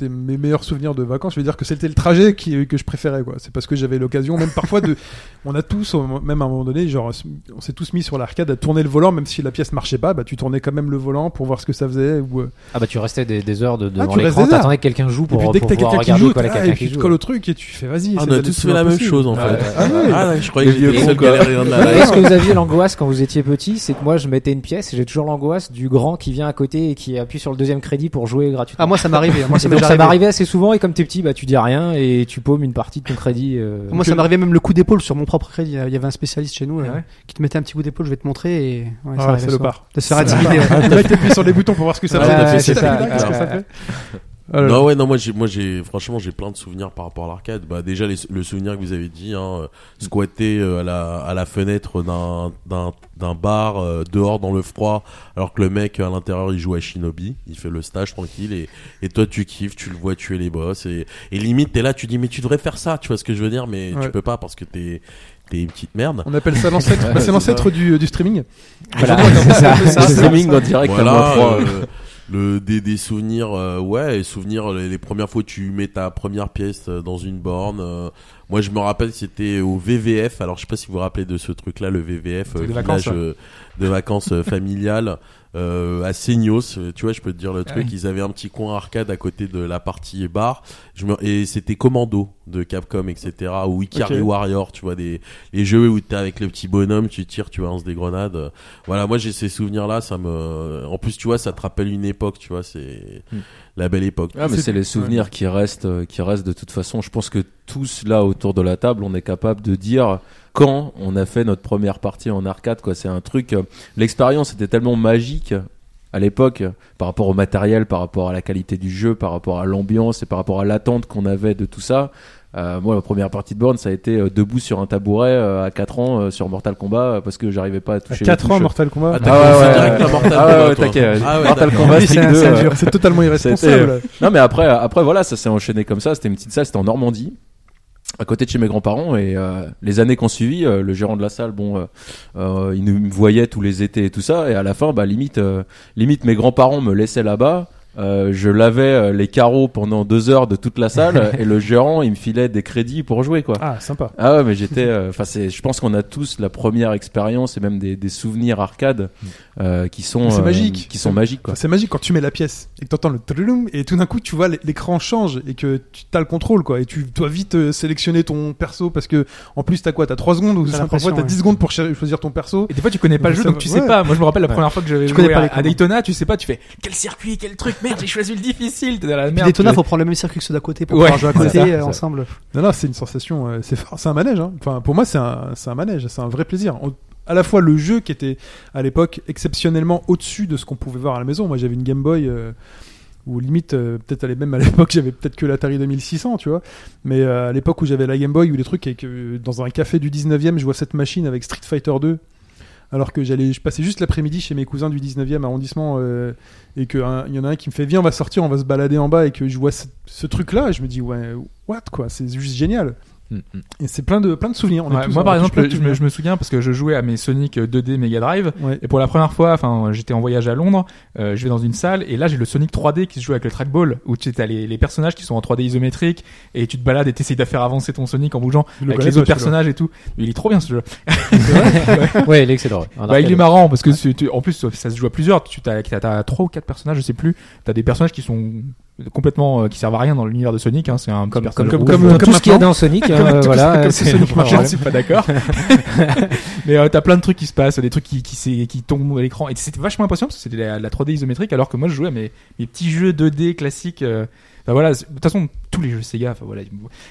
c'était mes meilleurs souvenirs de vacances. Je veux dire que c'était le trajet qui, que je préférais, quoi. C'est parce que j'avais l'occasion, même parfois de, on a tous, même à un moment donné, genre, on s'est tous mis sur l'arcade à tourner le volant, même si la pièce marchait pas, bah, tu tournais quand même le volant pour voir ce que ça faisait, ou, euh, Ah bah tu restais des, des heures de, devant tu restes l'écran, t'attendais que quelqu'un joue et pour, puis dès que quelqu'un qui regarder joue, quoi, ah, quelqu'un et qui puis tu joue. colles au truc et tu fais vas-y. Ah, on a tous fait la même chose en fait. Ah ouais. Ah, je croyais que Est-ce que vous aviez l'angoisse quand vous étiez petit? C'est que moi je mettais une pièce et j'ai toujours l'angoisse du grand qui vient à côté et qui appuie sur le deuxième crédit pour jouer gratuitement. Ah moi ça m'arrivait. Moi ça m'est ça arrivé. m'arrivait assez souvent et comme t'es petit bah tu dis rien et tu paumes une partie de ton crédit. euh, Moi ça m'arrivait même le coup d'épaule sur mon propre crédit. Il y avait un spécialiste chez nous euh, Ah ouais qui te mettait un petit coup d'épaule. Je vais te montrer et ouais, Ah, ça arrivait c'est le bar. De se faire intimider. ouais. Sur les boutons pour voir ce que ça Ouais, fait. ouais, T'as fait c'est ça, Ah. Non ouais non moi j'ai moi j'ai franchement j'ai plein de souvenirs par rapport à l'arcade bah déjà les- le souvenir que vous avez dit hein, euh, squatter euh, à la à la fenêtre d'un d'un d'un bar euh, dehors dans le froid alors que le mec à l'intérieur il joue à Shinobi il fait le stage tranquille et et toi tu kiffes tu le vois tuer les boss et et limite t'es là tu dis mais tu devrais faire ça tu vois ce que je veux dire mais Ouais. tu peux pas parce que t'es t'es une petite merde On appelle ça l'ancêtre. Ouais, bah, c'est l'ancêtre du, du streaming. Voilà, c'est ça. Streaming en direct à moins Voilà, euh, le des, des souvenirs euh, ouais et souvenirs les, les premières fois où tu mets ta première pièce euh, dans une borne euh, moi je me rappelle c'était au VVF alors je sais pas si vous vous rappelez de ce truc là le VVF village vacances, ouais. euh, de vacances familiales euh, à Seignos euh, tu vois je peux te dire le truc oui. ils avaient un petit coin arcade à côté de la partie bar je me... et c'était Commando de Capcom etc ou Ikari Ok. Warrior tu vois des les jeux où t'es avec le petit bonhomme tu tires tu lances des grenades voilà moi j'ai ces souvenirs là ça me en plus tu vois ça te rappelle une époque tu vois c'est Hmm. La belle époque Ah, mais C'est- les souvenirs qui restent, euh, qui restent de toute façon. Je pense que tous là autour de la table, on est capable de dire quand on a fait notre première partie en arcade. Quoi, c'est un truc. euh, L'expérience était tellement magique à l'époque par rapport au matériel, par rapport à la qualité du jeu, par rapport à l'ambiance et par rapport à l'attente qu'on avait de tout ça. Euh, moi, ma première partie de borne, ça a été euh, debout sur un tabouret euh, à 4 ans euh, sur Mortal Kombat euh, parce que j'arrivais pas à À toucher. 4 les ans, touches. Mortal Kombat. Ah, Ah ouais, à Mortal Ah ouais, Kombat, taquet. Ah ouais, Mortal. Kombat, Oui, Street c'est 2, c'est euh, dur, c'est totalement irresponsable. Non, mais après, après voilà, ça s'est enchaîné comme ça. C'était une petite salle, c'était en Normandie, à côté de chez mes grands-parents. Et euh, les années qu'on suivi, euh, le gérant de la salle, bon, euh, euh, il nous me voyait tous les étés et tout ça. Et à la fin, bah limite, euh, limite mes grands-parents me laissaient là-bas. Euh, je lavais euh, les carreaux pendant deux heures de toute la salle et le gérant il me filait des crédits pour jouer quoi. Ah, sympa. Ah ouais mais j'étais euh, enfin c'est je pense qu'on a tous la première expérience et même des, des souvenirs arcade euh, qui sont C'est euh, magique. qui sont magiques quoi. C'est magique quand tu mets la pièce et que t'entends le trulum et tout d'un coup tu vois l'écran change et que tu as le contrôle quoi et tu dois vite euh, sélectionner ton perso parce que en plus t'as quoi? T'as 3 secondes ou parfois t'as ouais. 10 secondes pour ch- choisir ton perso Et des fois, tu connais pas le jeu, donc tu sais ouais. pas. Moi, je me rappelle la Ouais. première fois que j'avais joué pas à. Daytona, tu sais pas, tu fais quel circuit, quel truc, merde, j'ai choisi le difficile. T'es dans la merde. Daytona, faut prendre le même circuit que ceux d'à côté pour Ouais, pouvoir jouer à côté ça, euh, ensemble. non non c'est une sensation euh, c'est un manège hein. enfin pour moi c'est un c'est un manège c'est un vrai plaisir On- à la fois le jeu qui était à l'époque exceptionnellement au-dessus de ce qu'on pouvait voir à la maison moi j'avais une Game Boy euh, ou limite euh, peut-être même à l'époque j'avais peut-être que l'Atari 2600 tu vois mais euh, à l'époque où j'avais la Game Boy ou les trucs et que dans un café du 19e je vois cette machine avec Street Fighter 2 alors que j'allais je passais juste l'après-midi chez mes cousins du 19e arrondissement euh, et que un- il y en a un qui me fait viens on va sortir on va se balader en bas et que je vois ce, ce truc là et je me dis ouais what quoi c'est juste génial. Et c'est plein de plein de souvenirs On Ouais, moi, par exemple, je me, souvenirs. je me souviens parce que je jouais à mes Sonic 2D Mega Drive. Ouais. Et pour la première fois, enfin, j'étais en voyage à Londres, euh, je vais dans une salle et là j'ai le Sonic 3D qui se joue avec le trackball où tu as les, les personnages qui sont en 3D isométrique et tu te balades et t'essayes de faire avancer ton Sonic en bougeant le avec les autres personnages et tout. Il est trop bien ce jeu. Ouais, il est excellent. Bah, il est marrant parce que tu- tu- en plus ça se joue à plusieurs. Tu as, t'as trois ou quatre personnages, je sais plus. T'as des personnages qui sont complètement euh, qui servent à rien dans l'univers de Sonic. Hein. C'est un petit Comme, comme, comme, comme- tout ce qu'il y a dans Sonic, Comme hein, voilà. comme c'est- Sonic je ne suis pas d'accord. Mais euh, t'as plein de trucs qui se passent, des trucs qui, qui, qui tombent à l'écran. Et c'était vachement impressionnant parce que c'était la, la 3D isométrique alors que moi je jouais à mes, mes petits jeux 2D classiques. euh, Enfin voilà, de toute façon tous les jeux Sega, enfin voilà,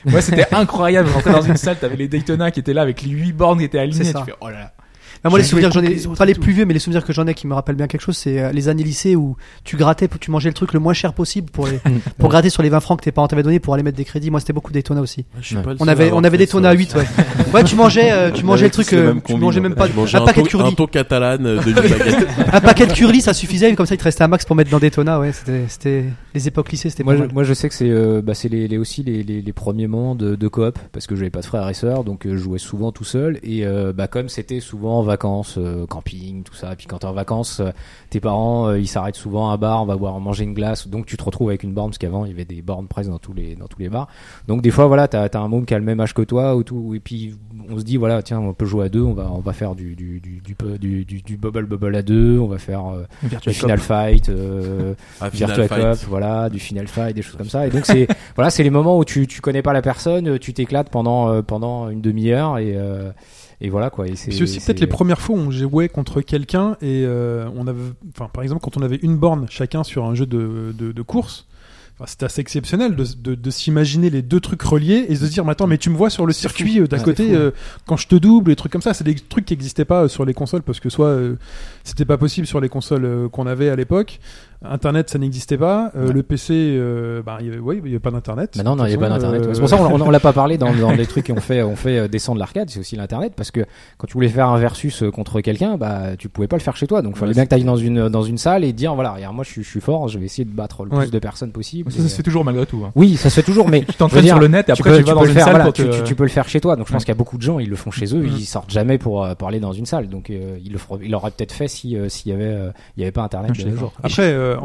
moi c'était incroyable. Rentrer dans une salle, t'avais les Daytona qui étaient là avec les 8 bornes qui étaient alignées. Tu fais oh là là. Bah, moi, les souvenirs que j'en ai, les pas les plus vieux, mais les souvenirs que j'en ai qui me rappellent bien quelque chose, c'est euh, les années lycée où tu grattais, tu mangeais le truc le moins cher possible pour les, pour gratter sur les 20 francs que tes parents t'avaient donné pour aller mettre des crédits. Moi, c'était beaucoup Daytona aussi. Le On avait, on avait Daytona à 8, ouais. Ouais, tu mangeais, euh, tu On mangeais le truc, euh, tu mangeais même pas un paquet de un curly. taux catalane euh, de 8 baguettes. Un paquet de curly, ça suffisait, comme ça il te restait un max pour mettre dans Daytona, ouais. C'était, c'était, les époques lycée, c'était Moi, moi, je sais que c'est euh, bah, c'est les, les aussi les, premiers moments de, coop parce que j'avais pas de frères et sœurs donc euh, je jouais souvent tout seul et euh, bah comme c'était souvent en vacances euh, camping tout ça et puis quand t'es en vacances euh, tes parents euh, ils s'arrêtent souvent à un bar on va boire manger une glace donc tu te retrouves avec une borne parce qu'avant il y avait des bornes presque dans tous les dans tous les bars donc des fois voilà t'as as un môme qui a le même âge que toi ou tout et puis on se dit voilà tiens on peut jouer à deux on va on va faire du du du du, du, du, du bubble bubble à deux on va faire euh, du final fight euh, Virtua. Cop, voilà, du Final Fight, des choses comme ça. Et donc c'est voilà, c'est les moments où tu tu connais pas la personne, tu t'éclates pendant euh, pendant une demi-heure et euh, et voilà quoi. Et c'est C'est aussi peut-être les premières fois où on jouait contre quelqu'un et euh, on avait, enfin par exemple quand on avait une borne chacun sur un jeu de, de, de course, enfin, c'était assez exceptionnel de, de, de s'imaginer les deux trucs reliés et de se dire mais attends mais tu me vois sur le circuit euh, d'à côté euh, quand je te double et trucs comme ça, c'est des trucs qui n'existaient pas euh, sur les consoles parce que soit euh, c'était pas possible sur les consoles euh, qu'on avait à l'époque. Internet, ça n'existait pas. Euh, Ouais. Le PC, euh, bah, il y avait, ouais, il y avait pas d'internet. Bah non, non, il n'y a De pas d'internet. euh, ouais. C'est pour ça qu'on on, l'a pas parlé dans, dans les trucs qu'on fait, on fait descendre l'arcade, c'est aussi l'internet parce que quand tu voulais faire un versus contre quelqu'un, bah tu pouvais pas le faire chez toi. Donc il fallait Ouais, bien que tu ailles dans une dans une salle et dire voilà, regarde, moi je suis, je suis fort, je vais essayer de battre le Ouais. plus de personnes possible. Ça, se fait toujours malgré tout. Hein. Oui, ça se fait toujours, mais Tu t'entraînes sur le net et tu après peux, tu, tu vas peux dans le une faire, salle voilà, pour tu, te- tu- tu peux le faire chez toi. Donc je pense qu'il y a beaucoup de gens, ils le font chez eux, ils sortent jamais pour aller dans une salle. Donc ils le feront, ils l'auraient peut-être fait si euh, s'il y avait euh, il y avait pas internet de nos jours. Après, euh,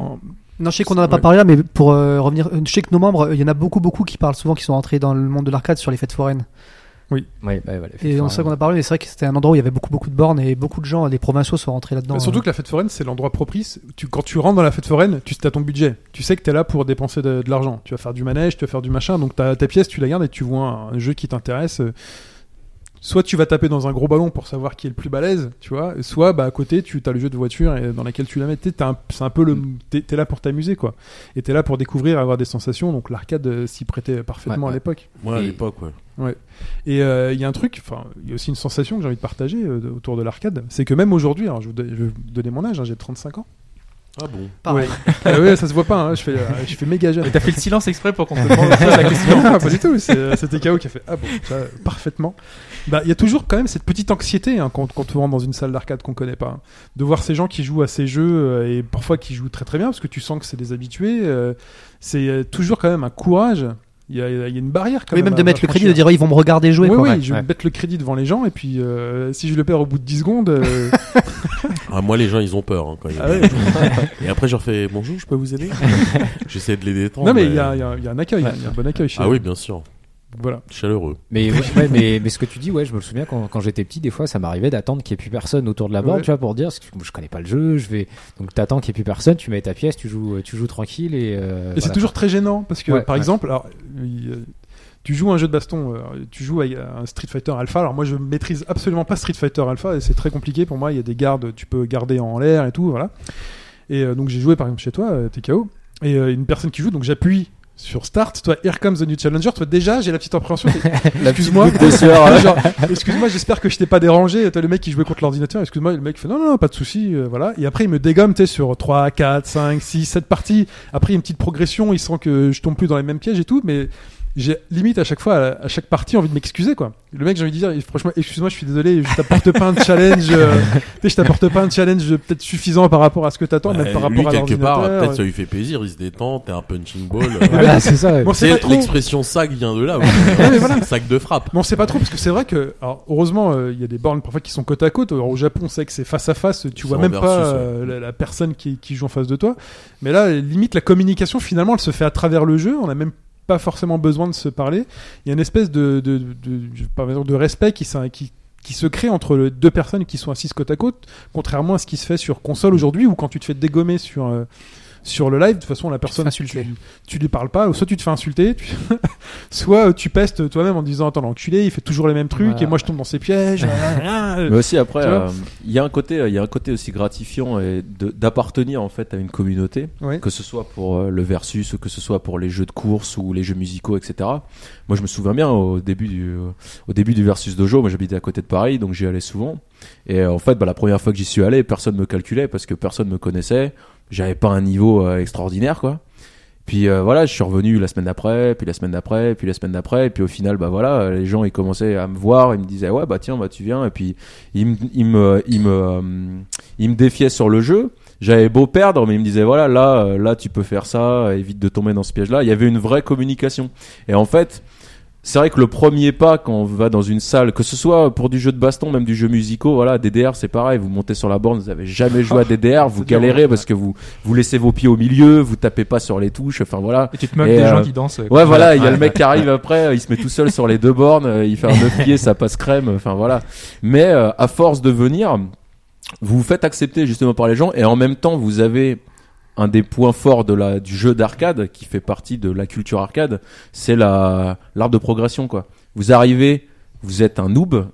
Non, je sais qu'on en a pas Ouais. parlé là, mais pour euh, revenir, je sais que nos membres, il y en a beaucoup, beaucoup qui parlent souvent, qui sont entrés dans le monde de l'arcade sur les fêtes foraines. Ouais, ouais, voilà, Et on sait qu'on a parlé, mais c'est vrai que c'était un endroit où il y avait beaucoup, beaucoup de bornes et beaucoup de gens, des provinciaux sont rentrés là-dedans. Bah, surtout hein. que la fête foraine, c'est l'endroit propice. Tu, quand tu rentres dans la fête foraine, tu as ton budget. Tu sais que tu es là pour dépenser de, de l'argent. Tu vas faire du manège, tu vas faire du machin. Donc ta, ta pièce, tu la gardes et tu vois un, jeu qui t'intéresse. euh, soit tu vas taper dans un gros ballon pour savoir qui est le plus balèze, tu vois, soit bah à côté tu as le jeu de voiture et dans laquelle tu la mets. T'es- t'as un- C'est un peu le, t'es t'es là pour t'amuser quoi, et t'es là pour découvrir, avoir des sensations. Donc l'arcade euh, s'y prêtait parfaitement Ouais, à ouais. l'époque. Ouais, à l'époque, ouais. Et euh, il y a un truc, enfin, il y a aussi une sensation que j'ai envie de partager euh, autour de l'arcade, c'est que même aujourd'hui, alors je vais vous donner mon âge, hein, j'ai 35 ans. Ah bon. Pareil. Ah ouais, ça se voit pas, hein, je fais, euh, je fais méga jeune. Mais t'as fait le silence exprès pour qu'on te demande la question. Non, pas du tout. Euh, c'était KO qui a fait ah bon, ça, parfaitement. Bah, il y a toujours quand même cette petite anxiété hein, quand, quand on rentre dans une salle d'arcade qu'on connaît pas, hein. de voir ces gens qui jouent à ces jeux euh, et parfois qui jouent très très bien parce que tu sens que c'est des habitués. euh, c'est euh, toujours quand même un courage. Il y a, il y a une barrière quand Oui, même. même de mettre le crédit, de dire, ouais, ils vont me regarder jouer. Oui, quoi. oui, Ouais. je vais Ouais. mettre le crédit devant les gens et puis euh, si je le perds au bout de 10 secondes, euh, Ah, moi, les gens, ils ont peur hein, quand ils ah ouais. Et après, je leur fais bonjour, je peux vous aider? J'essaie de les détendre. non mais il y a, y y un accueil, il y a un bon accueil chez Ah oui, bien sûr. Voilà. Chaleureux. Mais, ouais, ouais, mais, mais ce que tu dis, ouais, je me souviens quand, quand j'étais petit, des fois, ça m'arrivait d'attendre qu'il n'y ait plus personne autour de la borne, Ouais. tu vois, pour dire, parce que je connais pas le jeu, je vais, donc t'attends qu'il n'y ait plus personne, tu mets ta pièce, tu joues, tu joues tranquille et, euh, Et c'est toujours très gênant parce que, Ouais, par ouais. exemple, alors, tu joues un jeu de baston, euh, tu joues à un Street Fighter Alpha. Alors moi, je maîtrise absolument pas Street Fighter Alpha et c'est très compliqué pour moi. Il y a des gardes, tu peux garder en l'air et tout, voilà. Et euh, donc j'ai joué par exemple chez toi, euh, TKO, et une personne qui joue, donc j'appuie sur Start. Toi, Here comes the new challenger. Toi, déjà, j'ai la petite appréhension. Excuse-moi. Genre, excuse-moi, j'espère que je t'ai pas dérangé. Toi, le mec qui jouait contre l'ordinateur, excuse-moi, le mec fait non, non, non, pas de souci, euh, voilà. Et après, il me dégomme, tu sais, sur 3, 4, 5, 6, 7 parties. Après, il y a une petite progression, il sent que je tombe plus dans les mêmes pièges et tout, mais j'ai limite à chaque fois, à, à chaque partie, envie de m'excuser, quoi. Le mec, j'ai envie de dire, franchement, excuse-moi, je suis désolé, je t'apporte pas un challenge, euh, tu sais, je t'apporte pas un challenge peut-être suffisant par rapport à ce que t'attends, Bah, même par lui, rapport à quelque part, peut-être ça lui fait plaisir, il se détend, t'es un punching ball. euh, Voilà, c'est ça. ouais. Bon, c'est c'est trop. l'expression sac vient de là. ouais. mais voilà. Sac de frappe. Mais on sait pas trop parce que c'est vrai que, alors, heureusement, euh, il y a des bornes parfois qui sont côte à côte. Alors, au Japon, on sait que c'est face à face, tu C'est vois même versus, pas euh, la, la personne qui, qui joue en face de toi. Mais là, limite, la communication finalement, elle se fait à travers le jeu. On a même pas forcément besoin de se parler. Il y a une espèce de, de, respect qui, se crée entre le- deux personnes qui sont assises côte à côte, contrairement à ce qui se fait sur console aujourd'hui, où quand tu te fais dégommer sur euh, sur le live, de toute façon, la personne, tu, tu lui parles pas, ou soit tu te fais insulter, tu- soit euh, tu pestes toi-même en disant attends l'enculé, il fait toujours les mêmes trucs Voilà. et moi je tombe dans ses pièges. Mais aussi après, euh, il y a un côté, il y a un côté aussi gratifiant et de- d'appartenir en fait à une communauté, Ouais. que ce soit pour euh, le versus, ou que ce soit pour les jeux de course ou les jeux musicaux, etc. Moi, je me souviens bien au début du, euh, au début du versus dojo, moi j'habitais à côté de Paris, donc j'y allais souvent. Et euh, en fait, bah, la première fois que j'y suis allé, personne me calculait parce que personne me connaissait. J'avais pas un niveau euh, extraordinaire, quoi. Puis euh, voilà, je suis revenu la semaine d'après, puis la semaine d'après, puis la semaine d'après, et puis au final, bah voilà, les gens ils commençaient à me voir, ils me disaient ouais bah tiens bah tu viens, et puis ils me ils me ils me euh, ils me défiaient sur le jeu. J'avais beau perdre, mais ils me disaient voilà là euh, là tu peux faire ça, évite de tomber dans ce piège-là. Il y avait une vraie communication. Et en fait, c'est vrai que le premier pas quand on va dans une salle, que ce soit pour du jeu de baston, même du jeu musicaux, voilà, DDR c'est pareil, vous montez sur la borne, vous avez jamais joué à DDR, vous galérez ouais. parce que vous vous laissez vos pieds au milieu, vous tapez pas sur les touches, enfin voilà. Et tu te moques des euh, gens qui dansent. Ouais, voilà, il y a Ouais, le mec qui arrive après, il se met tout seul sur les deux bornes, euh, il fait un neuf pieds, ça passe crème, enfin voilà. Mais euh, à force de venir, vous vous faites accepter justement par les gens et en même temps, vous avez un des points forts de la du jeu d'arcade qui fait partie de la culture arcade, c'est la l'arbre de progression quoi. Vous arrivez, vous êtes un noob,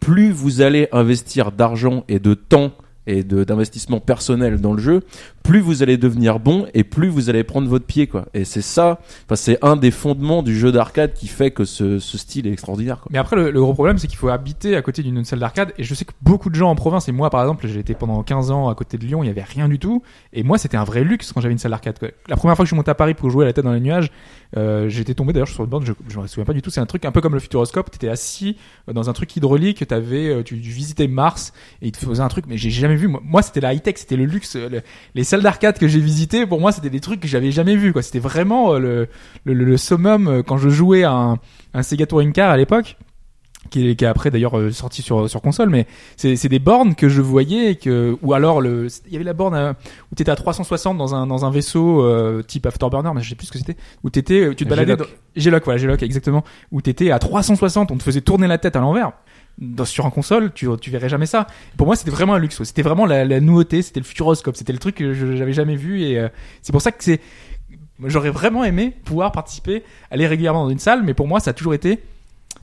plus vous allez investir d'argent et de temps et d'investissement personnel dans le jeu, plus vous allez devenir bon et plus vous allez prendre votre pied quoi. Et c'est ça, enfin c'est un des fondements du jeu d'arcade qui fait que ce, ce style est extraordinaire quoi. Mais après, le, le gros problème, c'est qu'il faut habiter à côté d'une salle d'arcade. Et je sais que beaucoup de gens en province, et moi par exemple, j'ai été pendant 15 ans à côté de Lyon, il y avait rien du tout. Et moi, c'était un vrai luxe quand j'avais une salle d'arcade. La première fois que je suis monté à Paris pour jouer à la tête dans les nuages, euh, j'étais tombé d'ailleurs sur une borne, je, je me souviens pas du tout. C'est un truc un peu comme le Futuroscope. T'étais assis euh, dans un truc hydraulique, t'avais, euh, tu, tu visitais Mars et ils te faisaient un truc, mais j'ai jamais vu. Moi, c'était la high tech, c'était le luxe. Le- les salles d'arcade que j'ai visitées, pour moi, c'était des trucs que j'avais jamais vu. Quoi, c'était vraiment le, le, le- summum quand je jouais à un, un Sega Touring Car à l'époque qui est, qui est après d'ailleurs euh, sorti sur sur console mais c'est c'est des bornes que je voyais et que ou alors le il y avait la borne euh, où t'étais à 360 dans un dans un vaisseau euh, type Afterburner mais je sais plus ce que c'était où t'étais euh, tu te baladais G-Lock. voilà G-Lock exactement où t'étais à 360 on te faisait tourner la tête à l'envers. Dans, sur un console tu tu verrais jamais ça. Pour moi c'était vraiment un luxe c'était vraiment la, la nouveauté c'était le futuroscope c'était le truc que je- j'avais jamais vu et euh, c'est pour ça que c'est J'aurais vraiment aimé pouvoir participer, aller régulièrement dans une salle, mais pour moi, ça a toujours été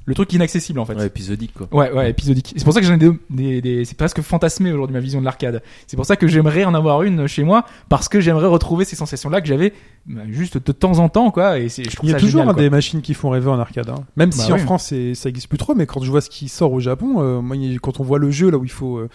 le truc inaccessible en fait. Ouais, épisodique quoi. Ouais, ouais, épisodique. C'est pour ça que j'en ai des, des, des- c'est presque fantasmé aujourd'hui ma vision de l'arcade. C'est pour ça que j'aimerais en avoir une chez moi parce que j'aimerais retrouver ces sensations-là que j'avais bah, juste de temps en temps, quoi. Et c'est, je trouve Il y a ça toujours génial, des machines qui font rêver en arcade. hein. Même Bah si en. France c'est- ça existe plus trop, mais quand je vois ce qui sort au Japon, euh, moi, quand on voit le jeu là où il faut, euh,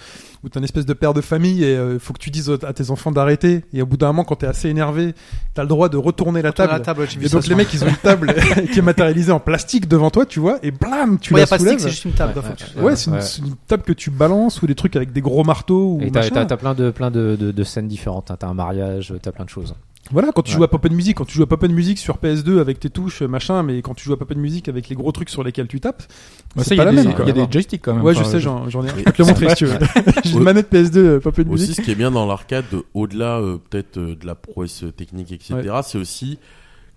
où t'as une espèce de père de famille et il faut que tu dises à tes enfants d'arrêter. Et au bout d'un moment, quand t'es assez énervé, t'as le droit de retourner la table. la table, Et donc les mecs, ils ont une table qui est matérialisée en plastique devant toi, tu vois, et blam, tu Ouais, y la a de stick, soulèves. c'est juste une table. Ouais, ouais, c'est une, Ouais. c'est une table que tu balances ou des trucs avec des gros marteaux ou Et t'as plein de plein de, de, de scènes différentes. hein. T'as un mariage, t'as plein de choses. Voilà, quand tu Ouais. joues à Pop Music, quand tu joues à Pop Music sur PS2 avec tes touches, machin, mais quand tu joues à Pop Music avec les gros trucs sur lesquels tu tapes, Bah, c'est il y a pas la des- même. Il y a des joysticks quand même. Ouais, je sais, je- j'en, ai un. Je peux te le montrer si tu veux. J'ai une manette PS2 euh, Pop Music. Aussi, ce qui est bien dans l'arcade, au-delà euh, peut-être euh, de la prouesse technique, etc., c'est aussi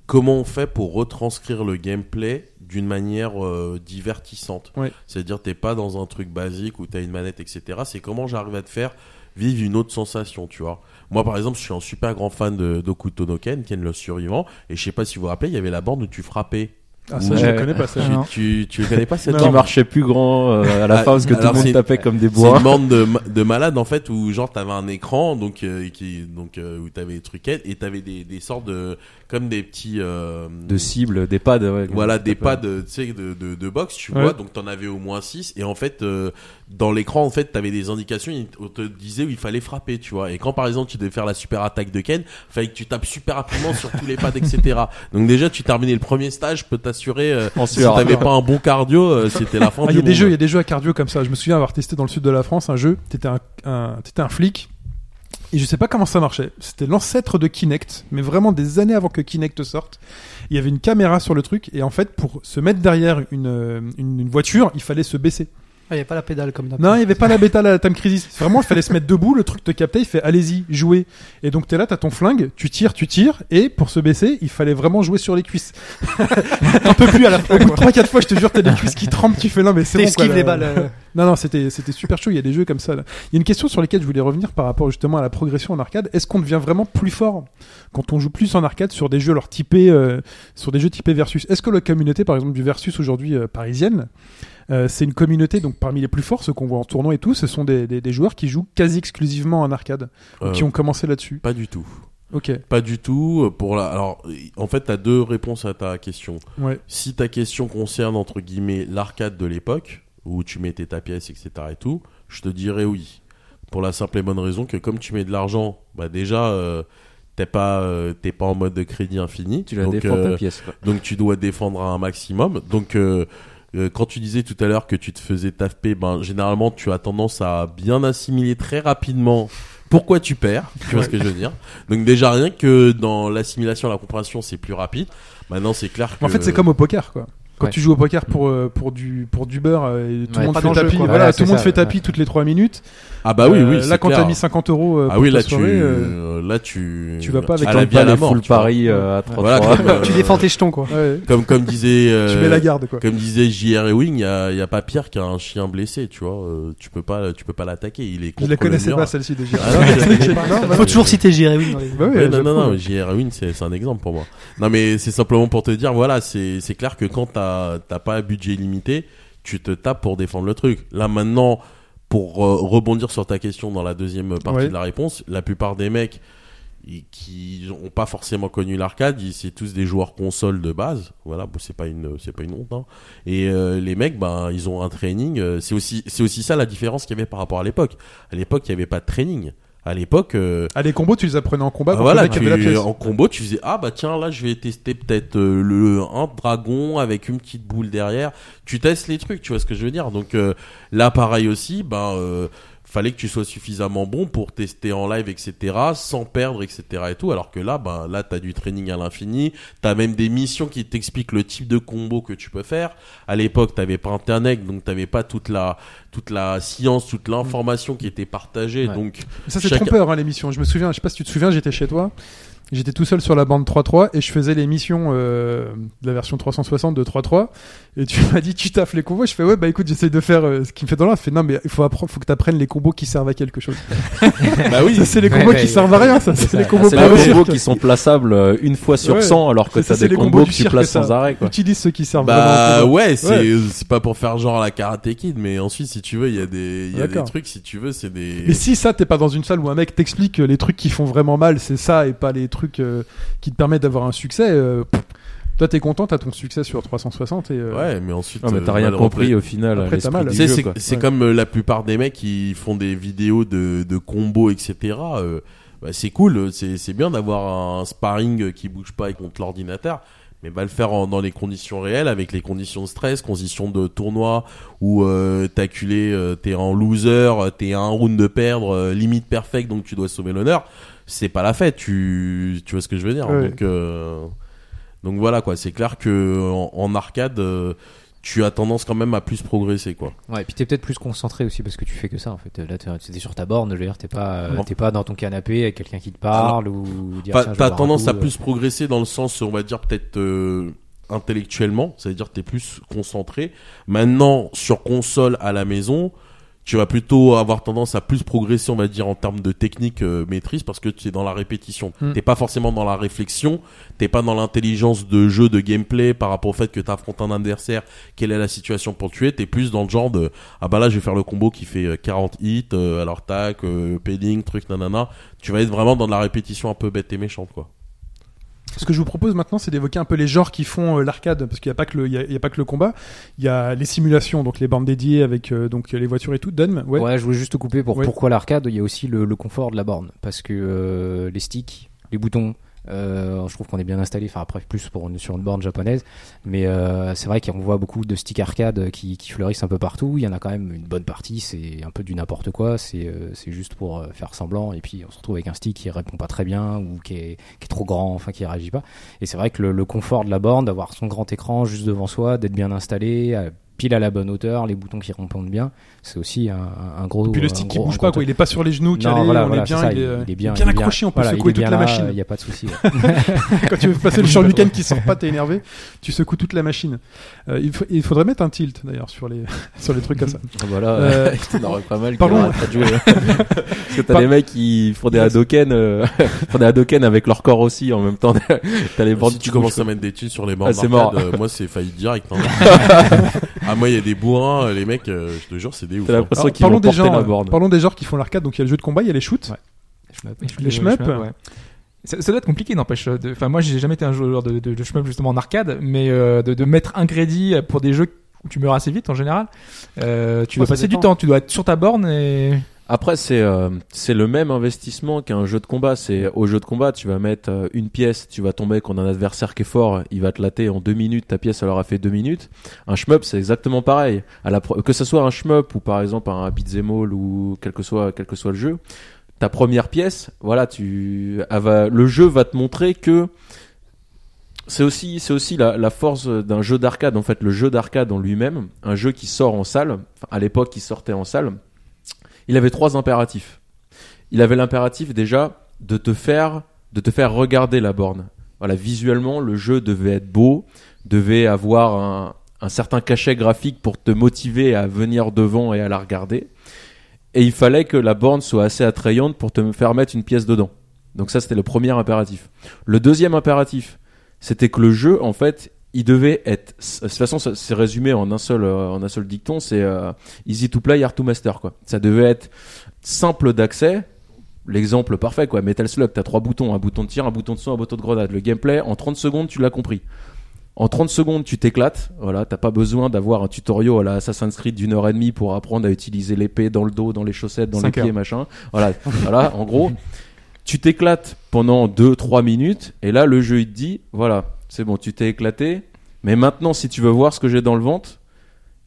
comment on fait pour retranscrire le gameplay d'une manière euh, divertissante. Ouais. C'est-à-dire, t'es pas dans un truc basique où t'as une manette, etc. C'est comment j'arrive à te faire vivre une autre sensation, tu vois. Moi, par exemple, je suis un super grand fan de d'Okuto no Ken, Ken le survivant, et je sais pas si vous vous rappelez, il y avait la borne où tu frappais. Ah, ça, Ouais. je ne connais pas ça. Tu, tu, tu connais pas cette. Qui marchait plus grand euh, à la Ah, fin parce que tout le monde c'est- tapait comme des C'est bois. une bande de, de malades en fait où genre t'avais un écran donc euh, qui donc euh, où t'avais des truquettes et t'avais des, des sortes de comme des petits euh, De cibles, des pads. Ouais, voilà des pads tu sais de, de, de box tu Ouais. vois donc t'en avais au moins 6 et en fait euh, dans l'écran en fait t'avais des indications on te disait où il fallait frapper tu vois et quand par exemple tu devais faire la super attaque de Ken fallait que tu tapes super rapidement sur tous les pads etc donc déjà tu terminais le premier stage peux t'assurer euh, si t'avais pas un bon cardio euh, c'était la fin Ah, du y a des jeux, il y a des jeux à cardio comme ça. Je me souviens avoir testé dans le sud de la France un jeu. T'étais un, un, t'étais un flic. Et je sais pas comment ça marchait. C'était l'ancêtre de Kinect, mais vraiment des années avant que Kinect sorte. Il y avait une caméra sur le truc, et en fait, pour se mettre derrière une, euh, une, une voiture, il fallait se baisser. Ah, y a pas la pédale comme. Non, il y avait pas la bêta à la Time Crisis. Vraiment, il fallait se mettre debout, le truc te captait, il fait allez-y, jouez. Et donc t'es là, t'as ton flingue, tu tires, tu tires, et pour se baisser, il fallait vraiment jouer sur les cuisses. Un peu plus à la fin. Au bout de 3-4 fois, je te jure, t'as des cuisses qui tremblent, tu fais non, mais c'est bon. quoi, les balles. Non, non, c'était, super chaud. Il y a des jeux comme ça. Là. Il y a une question sur laquelle je voulais revenir par rapport justement à la progression en arcade. Est-ce qu'on devient vraiment plus fort quand on joue plus en arcade sur des jeux alors typés, euh, sur des jeux typés versus? Est-ce que la communauté, par exemple, du versus aujourd'hui euh, parisienne, euh, c'est une communauté donc parmi les plus forts, ceux qu'on voit en tournoi et tout, ce sont des, des, des joueurs qui jouent quasi exclusivement en arcade, ou qui ont commencé là-dessus? pas du tout Ok, Pas du tout. Pour la... Alors, en fait, tu as deux réponses à ta question. ouais. Si ta question concerne, entre guillemets, l'arcade de l'époque, où tu mettais ta pièce, etc. et tout, je te dirais oui. Pour la simple et bonne raison que comme tu mets de l'argent, bah déjà, euh, t'es pas, euh, t'es pas en mode de crédit infini. Tu la donc, défends euh, ta pièce. quoi. donc tu dois défendre à un maximum. Donc euh, euh, quand tu disais tout à l'heure que tu te faisais taper, ben généralement tu as tendance à bien assimiler très rapidement pourquoi tu perds. Tu vois ce que je veux dire Donc déjà rien que dans l'assimilation, la compréhension, c'est plus rapide. Maintenant c'est clair que En fait, c'est comme au poker, quoi. Quand Ouais. tu joues au poker pour, euh, pour, du, pour du beurre, euh, et tout Ouais. le monde Pas fait tapis, voilà, Voilà, tout le monde fait tapis toutes les 3 minutes. Ah bah oui Euh, oui. là, c'est quand t'as mis 50 euros euh, ah pour oui là tu soirée, euh, euh, là tu tu vas pas avec à la vie à la mort. full tu paris euh, à 33. Voilà, comme, euh, Tu défends tes jetons, quoi. ouais, comme comme disait euh, tu mets la garde, quoi. Comme disait JR Ewing, il y a, y a pas pire qu'un chien blessé, tu vois. euh, tu peux pas, tu peux pas l'attaquer. Il est Je la connaissais pas celle-ci. Ah. Non, bah, Faut toujours citer oui, Ouais, non, non, non, JR Ewing, c'est c'est un exemple pour moi. Non, mais c'est simplement pour te dire, voilà, c'est c'est clair que quand t'as t'as pas un budget limité, tu te tapes pour défendre le truc. Là maintenant, pour euh, rebondir sur ta question dans la deuxième partie Ouais. de la réponse, la plupart des mecs qui ont pas forcément connu l'arcade, ils- c'est tous des joueurs console de base. Voilà, bon, c'est pas une c'est pas une honte. Hein. Et euh, les mecs, ben ils ont un training. euh, c'est aussi c'est aussi ça la différence qu'il y avait par rapport à l'époque. À l'époque, il y avait pas de training. À l'époque, euh, Ah, les combos, tu les apprenais en combat ah, voilà, tu, avait la pièce. en combo, tu faisais ah bah tiens là je vais tester peut-être euh, le un dragon avec une petite boule derrière. Tu testes les trucs, tu vois ce que je veux dire. Donc euh, là pareil aussi, ben euh, fallait que tu sois suffisamment bon pour tester en live etc. sans perdre etc. et tout. Alors que là ben là t'as du training à l'infini, t'as même des missions qui t'expliquent le type de combo que tu peux faire. À l'époque t'avais pas internet donc t'avais pas toute la toute la science, toute l'information qui était partagée. Ouais. Donc Ça, c'est Chacun- trompeur, hein, l'émission. Je me souviens, je sais pas si tu te souviens, j'étais chez toi. J'étais tout seul sur la bande 3.3 et je faisais les missions euh, de la version 360 de 3.3 et tu m'as dit tu taffes les combos. Je fais ouais bah écoute j'essaie de faire euh, ce qui me fait dans l'air. fait non mais il faut apprendre, faut que t'apprennes les combos qui servent à quelque chose. bah oui. Ça c'est les Ouais, combos ouais, qui servent à rien. Ça c'est les combos C'est pas les combos qui sont plaçables euh, une fois sur Ouais. 100 alors que Ça, t'as c'est des les combos que tu cirque, places sans arrêt quoi. Utilise ceux qui servent Bah ouais, c'est Ouais. c'est pas pour faire genre la Karate Kid, mais ensuite si tu veux, il y a des il y a des trucs si tu veux, c'est des Mais si ça, t'es pas dans une salle où un mec t'explique que les trucs qui font vraiment mal, c'est ça et pas les trucs euh, qui te permettent d'avoir un succès. euh, toi, t'es content, t'as ton succès sur 360 et euh, Ouais, mais ensuite Non mais euh, t'as rien compris au final. Après, t'as mal. c'est quoi. c'est Ouais. comme la plupart des mecs qui font des vidéos de, de combos, etc. euh, bah, c'est cool, c'est c'est bien d'avoir un sparring qui bouge pas et contre l'ordinateur, mais bah, le faire en- dans les conditions réelles, avec les conditions de stress, conditions de tournoi, où euh, t'as culé, euh, t'es en loser, t'es à un round de perdre, euh, limite perfect, donc tu dois sauver l'honneur. C'est pas la fête, tu, tu vois ce que je veux dire. Ouais. Donc, euh, donc voilà quoi, c'est clair que en, en arcade, euh, tu as tendance quand même à plus progresser quoi. Ouais, et puis t'es peut-être plus concentré aussi parce que tu fais que ça en fait. Là, t'es sur ta borne, je veux dire, t'es pas, euh, t'es pas dans ton canapé avec quelqu'un qui te parle ou dire. T'as tendance coup, à euh. plus progresser dans le sens, on va dire peut-être euh, intellectuellement, c'est-à-dire que t'es plus concentré. Maintenant, sur console à la maison, tu vas plutôt avoir tendance à plus progresser, on va dire, en termes de technique euh, maîtrise, parce que tu es dans la répétition. Hmm. T'es pas forcément dans la réflexion, t'es pas dans l'intelligence de jeu, de gameplay, par rapport au fait que t'affrontes un adversaire, quelle est la situation pour le tuer, t'es plus dans le genre de, ah bah là, je vais faire le combo qui fait euh, 40 hits, euh, alors tac, euh, padding, truc, nanana. Tu vas être vraiment dans de la répétition un peu bête et méchante, quoi. Ce que je vous propose maintenant, c'est d'évoquer un peu les genres qui font euh, l'arcade, parce qu'il n'y a pas que le, il y a, il y a pas que le combat. Il y a les simulations, donc les bornes dédiées avec euh, donc les voitures et tout. Ouais. Ouais. je voulais juste te couper pour Ouais. pourquoi l'arcade. Il y a aussi le, le confort de la borne parce que euh, les sticks, les boutons. Euh, je trouve qu'on est bien installé, enfin après plus pour sur une borne japonaise, mais euh, c'est vrai qu'on voit beaucoup de sticks arcade qui, fleurissent un peu partout. Il y en a quand même une bonne partie, c'est un peu du n'importe quoi, c'est euh, juste pour euh, faire semblant, et puis on se retrouve avec un stick qui répond pas très bien ou qui est, trop grand, enfin qui réagit pas. Et c'est vrai que le, le confort de la borne, d'avoir son grand écran juste devant soi, d'être bien installé, pile à la bonne hauteur, les boutons qui répondent bien, c'est aussi un, gros. Et puis le stick qui gros- bouge un pas, quoi. Il est pas sur les genoux, non, calé, voilà, on voilà, est bien, c'est ça, il, est, il est bien, accroché, on peut voilà, il secouer est toute bien la là, machine. Il n'y a pas de souci. ouais. Quand tu veux passer le shuriken qui sort pas, t'es énervé, tu secoues toute la machine. Euh, il, faut- il faudrait mettre un tilt d'ailleurs sur les sur les trucs comme ça. Voilà, Euh, t'en aurais pas mal qui de jouer. Parce que t'as des mecs qui font des Hadoken, euh, font des Hadoken avec leur corps aussi en même temps. t'as les bords si tu commences à mettre des tuiles sur les Ah, c'est d'arcade, mort. euh, moi c'est failli direct. Ah moi il y a des bourrins, euh, les mecs, euh, je te jure c'est des ouf. T'as hein. l'impression Alors, qu'ils vont parlons des porter genres, la borne. parlons des genres qui font l'arcade. Donc il y a le jeu de combat, il y a les shoots. Ouais. Les shmup. ouais. Ça, ça doit être compliqué, n'empêche. de- Enfin, moi, j'ai jamais été un joueur de, de, de shmup justement en arcade, mais euh, de, de mettre un crédit pour des jeux où tu meurs assez vite en général. Euh, tu dois ça passer du dépend. temps, tu dois être sur ta borne et Après, c'est euh, c'est le même investissement qu'un jeu de combat. C'est au jeu de combat, tu vas mettre euh, une pièce, tu vas tomber contre un adversaire qui est fort, il va te latter en deux minutes, ta pièce elle aura fait deux minutes. Un shmup, c'est exactement pareil. Que ce soit un shmup ou par exemple un beat'em all ou quel que soit que soit le jeu, ta première pièce, voilà, tu va- le jeu va te montrer que c'est aussi, c'est aussi la, la force d'un jeu d'arcade. En fait, le jeu d'arcade en lui-même, un jeu qui sort en salle, à l'époque qui sortait en salle, il avait trois impératifs. Il avait l'impératif déjà de te faire, de te faire regarder la borne. Voilà, visuellement, le jeu devait être beau, devait avoir un, un certain cachet graphique pour te motiver à venir devant et à la regarder. Et il fallait que la borne soit assez attrayante pour te faire mettre une pièce dedans. Donc ça, c'était le premier impératif. Le deuxième impératif, c'était que le jeu, en fait, il devait être. De toute façon, c'est résumé en un seul, euh, en un seul dicton. C'est euh, easy to play, hard to master, quoi. Ça devait être simple d'accès. L'exemple parfait, quoi. Metal Slug, t'as trois boutons, un bouton de tir, un bouton de saut, un bouton de grenade. Le gameplay, en 30 secondes, tu l'as compris. En 30 secondes, tu t'éclates. Voilà, t'as pas besoin d'avoir un tutoriel à la Assassin's Creed d'une heure et demie pour apprendre à utiliser l'épée dans le dos, dans les chaussettes, dans les pieds, machin. Voilà, voilà, en gros, tu t'éclates pendant 2-3 minutes, et là, le jeu, il te dit, voilà, c'est bon, tu t'es éclaté, mais maintenant, si tu veux voir ce que j'ai dans le ventre,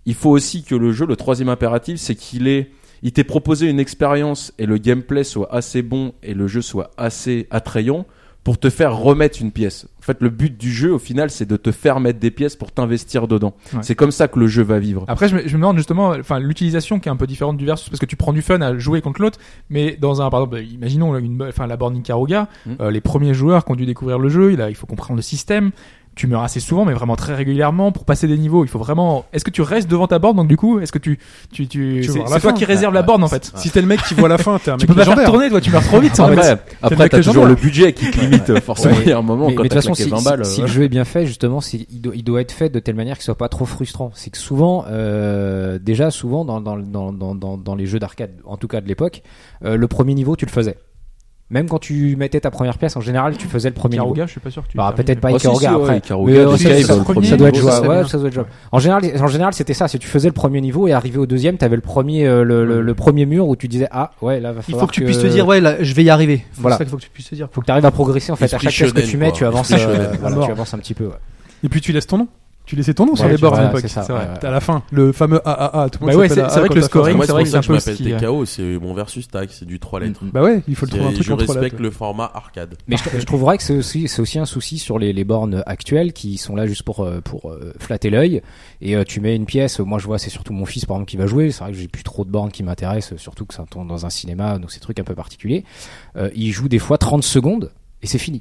il faut aussi que le jeu, le troisième impératif, c'est qu'il est, il t'ait proposé une expérience et le gameplay soit assez bon et le jeu soit assez attrayant pour te faire remettre une pièce. En fait, le but du jeu, au final, c'est de te faire mettre des pièces pour t'investir dedans. Ouais. C'est comme ça que le jeu va vivre. Après, je me, je me demande justement, enfin, l'utilisation qui est un peu différente du versus, parce que tu prends du fun à jouer contre l'autre, mais dans un, par exemple, imaginons une, enfin, la borne Ikaruga, Mm. euh, les premiers joueurs qui ont dû découvrir le jeu, il, a, il faut comprendre le système. Tu meurs assez souvent, mais vraiment très régulièrement pour passer des niveaux. Il faut vraiment. Est-ce que tu restes devant ta borne donc du coup, est-ce que tu, tu, tu, Tu c'est toi fin. qui réserve la borne en fait. Si t'es le mec qui voit la fin, t'es un Tu mec peux pas faire tourner, toi, tu meurs trop vite. en fait. Après, après t'as toujours le budget qui te limite forcément. Ouais. Il y a un moment mais, quand mais de toute façon, si, 20 balles. si euh, le jeu est bien fait, justement, il, doit, il doit être fait de telle manière qu'il soit pas trop frustrant. C'est que souvent, euh, déjà souvent dans, dans, dans, dans, dans, dans les jeux d'arcade, en tout cas de l'époque, euh, le premier niveau, tu le faisais. Même quand tu mettais ta première pièce, en général, tu faisais le premier niveau. Je suis pas sûr que tu. Bah, peut-être pas Oh, si, Ikaruga si, après. Ikaruga, Mais, euh, tu ça, doit être jouable. ça, doit être jouable. En général, en général, c'était ça. C'est tu faisais le premier niveau et arrivé au deuxième, t'avais le premier, euh, le, le, le premier mur où tu disais ah ouais là va Il falloir faut que tu puisses te dire, ouais, là, je vais y arriver. C'est Voilà. ça qu'il faut que tu puisses te dire. faut que tu arrives à progresser en fait à chaque pièce que tu mets, quoi. tu avances, euh, tu avances un petit peu. ouais. Et puis tu laisses ton nom. Tu laissais ton nom sur les bords à l'époque. c'est vrai. ouais, à la fin, le fameux AAA. Tout le Bah monde ouais, c'est- vrai que le scoring, c'est vrai que c'est je un peu m'appelle euh, TKO, c'est mon versus tag, c'est du 3 lettres. Bah ouais, il faut le trouver un truc je entre respecte lettres. le format arcade. Mais je, je trouverais que c'est aussi, un souci sur les, les bornes actuelles qui sont là juste pour, euh, pour euh, flatter l'œil. Et euh, tu mets une pièce, moi je vois c'est surtout mon fils par exemple qui va jouer. C'est vrai que j'ai plus trop de bornes qui m'intéressent, surtout que ça tourne dans un cinéma, donc c'est des trucs un peu particuliers. Euh, il joue des fois 30 secondes et c'est fini.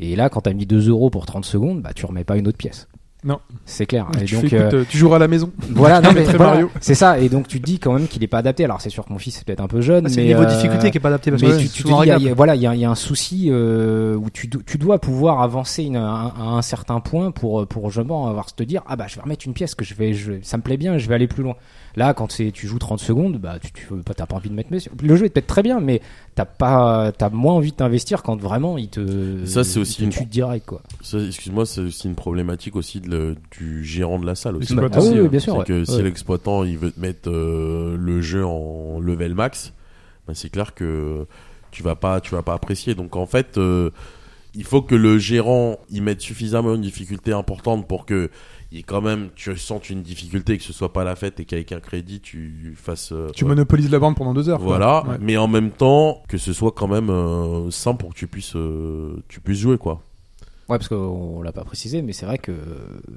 Et là, quand t'as mis 2 euros pour 30 secondes, bah tu remets pas une autre pièce. Non. C'est clair. Et Tu donc, fais, euh, écoute, euh, tu joueras à la maison. voilà, non, mais Très voilà, Mario. c'est ça. Et donc tu te dis quand même qu'il est pas adapté. Alors c'est sûr que mon fils est peut-être un peu jeune, Ah, C'est le niveau de euh, difficulté qui est pas adapté parce mais que tu, te dis, y a- il y a- réglable. voilà, il y a, il y a un souci euh, où tu, do- tu dois pouvoir avancer une- un- à un certain point pour pour justement avoir te dire ah bah je vais remettre une pièce que je vais, je, ça me plaît bien, je vais aller plus loin. Là, quand tu joues 30 secondes, bah tu, tu t'as pas envie de mettre. Le jeu est peut-être très bien, mais t'as pas, t'as moins envie de t'investir quand vraiment il te. Ça, c'est aussi une- direct quoi. Ça, excuse-moi, c'est aussi une problématique aussi de le- du gérant de la salle aussi. Ah oui, aussi, oui, bien sûr. C'est ouais. que si l'exploitant il veut te mettre euh, le jeu en level max, bah, c'est clair que tu vas pas, tu vas pas apprécier. Donc en fait, euh, il faut que le gérant y mette suffisamment une difficulté importante pour que il quand même tu sentes une difficulté que ce soit pas la fête et qu'avec un crédit tu fasses. euh, Tu ouais. monopolises la borne pendant deux heures. Voilà, Ouais. mais en même temps que ce soit quand même euh, simple pour que tu puisses, euh, tu puisses jouer quoi. Ouais, parce qu'on l'a pas précisé, mais c'est vrai que euh,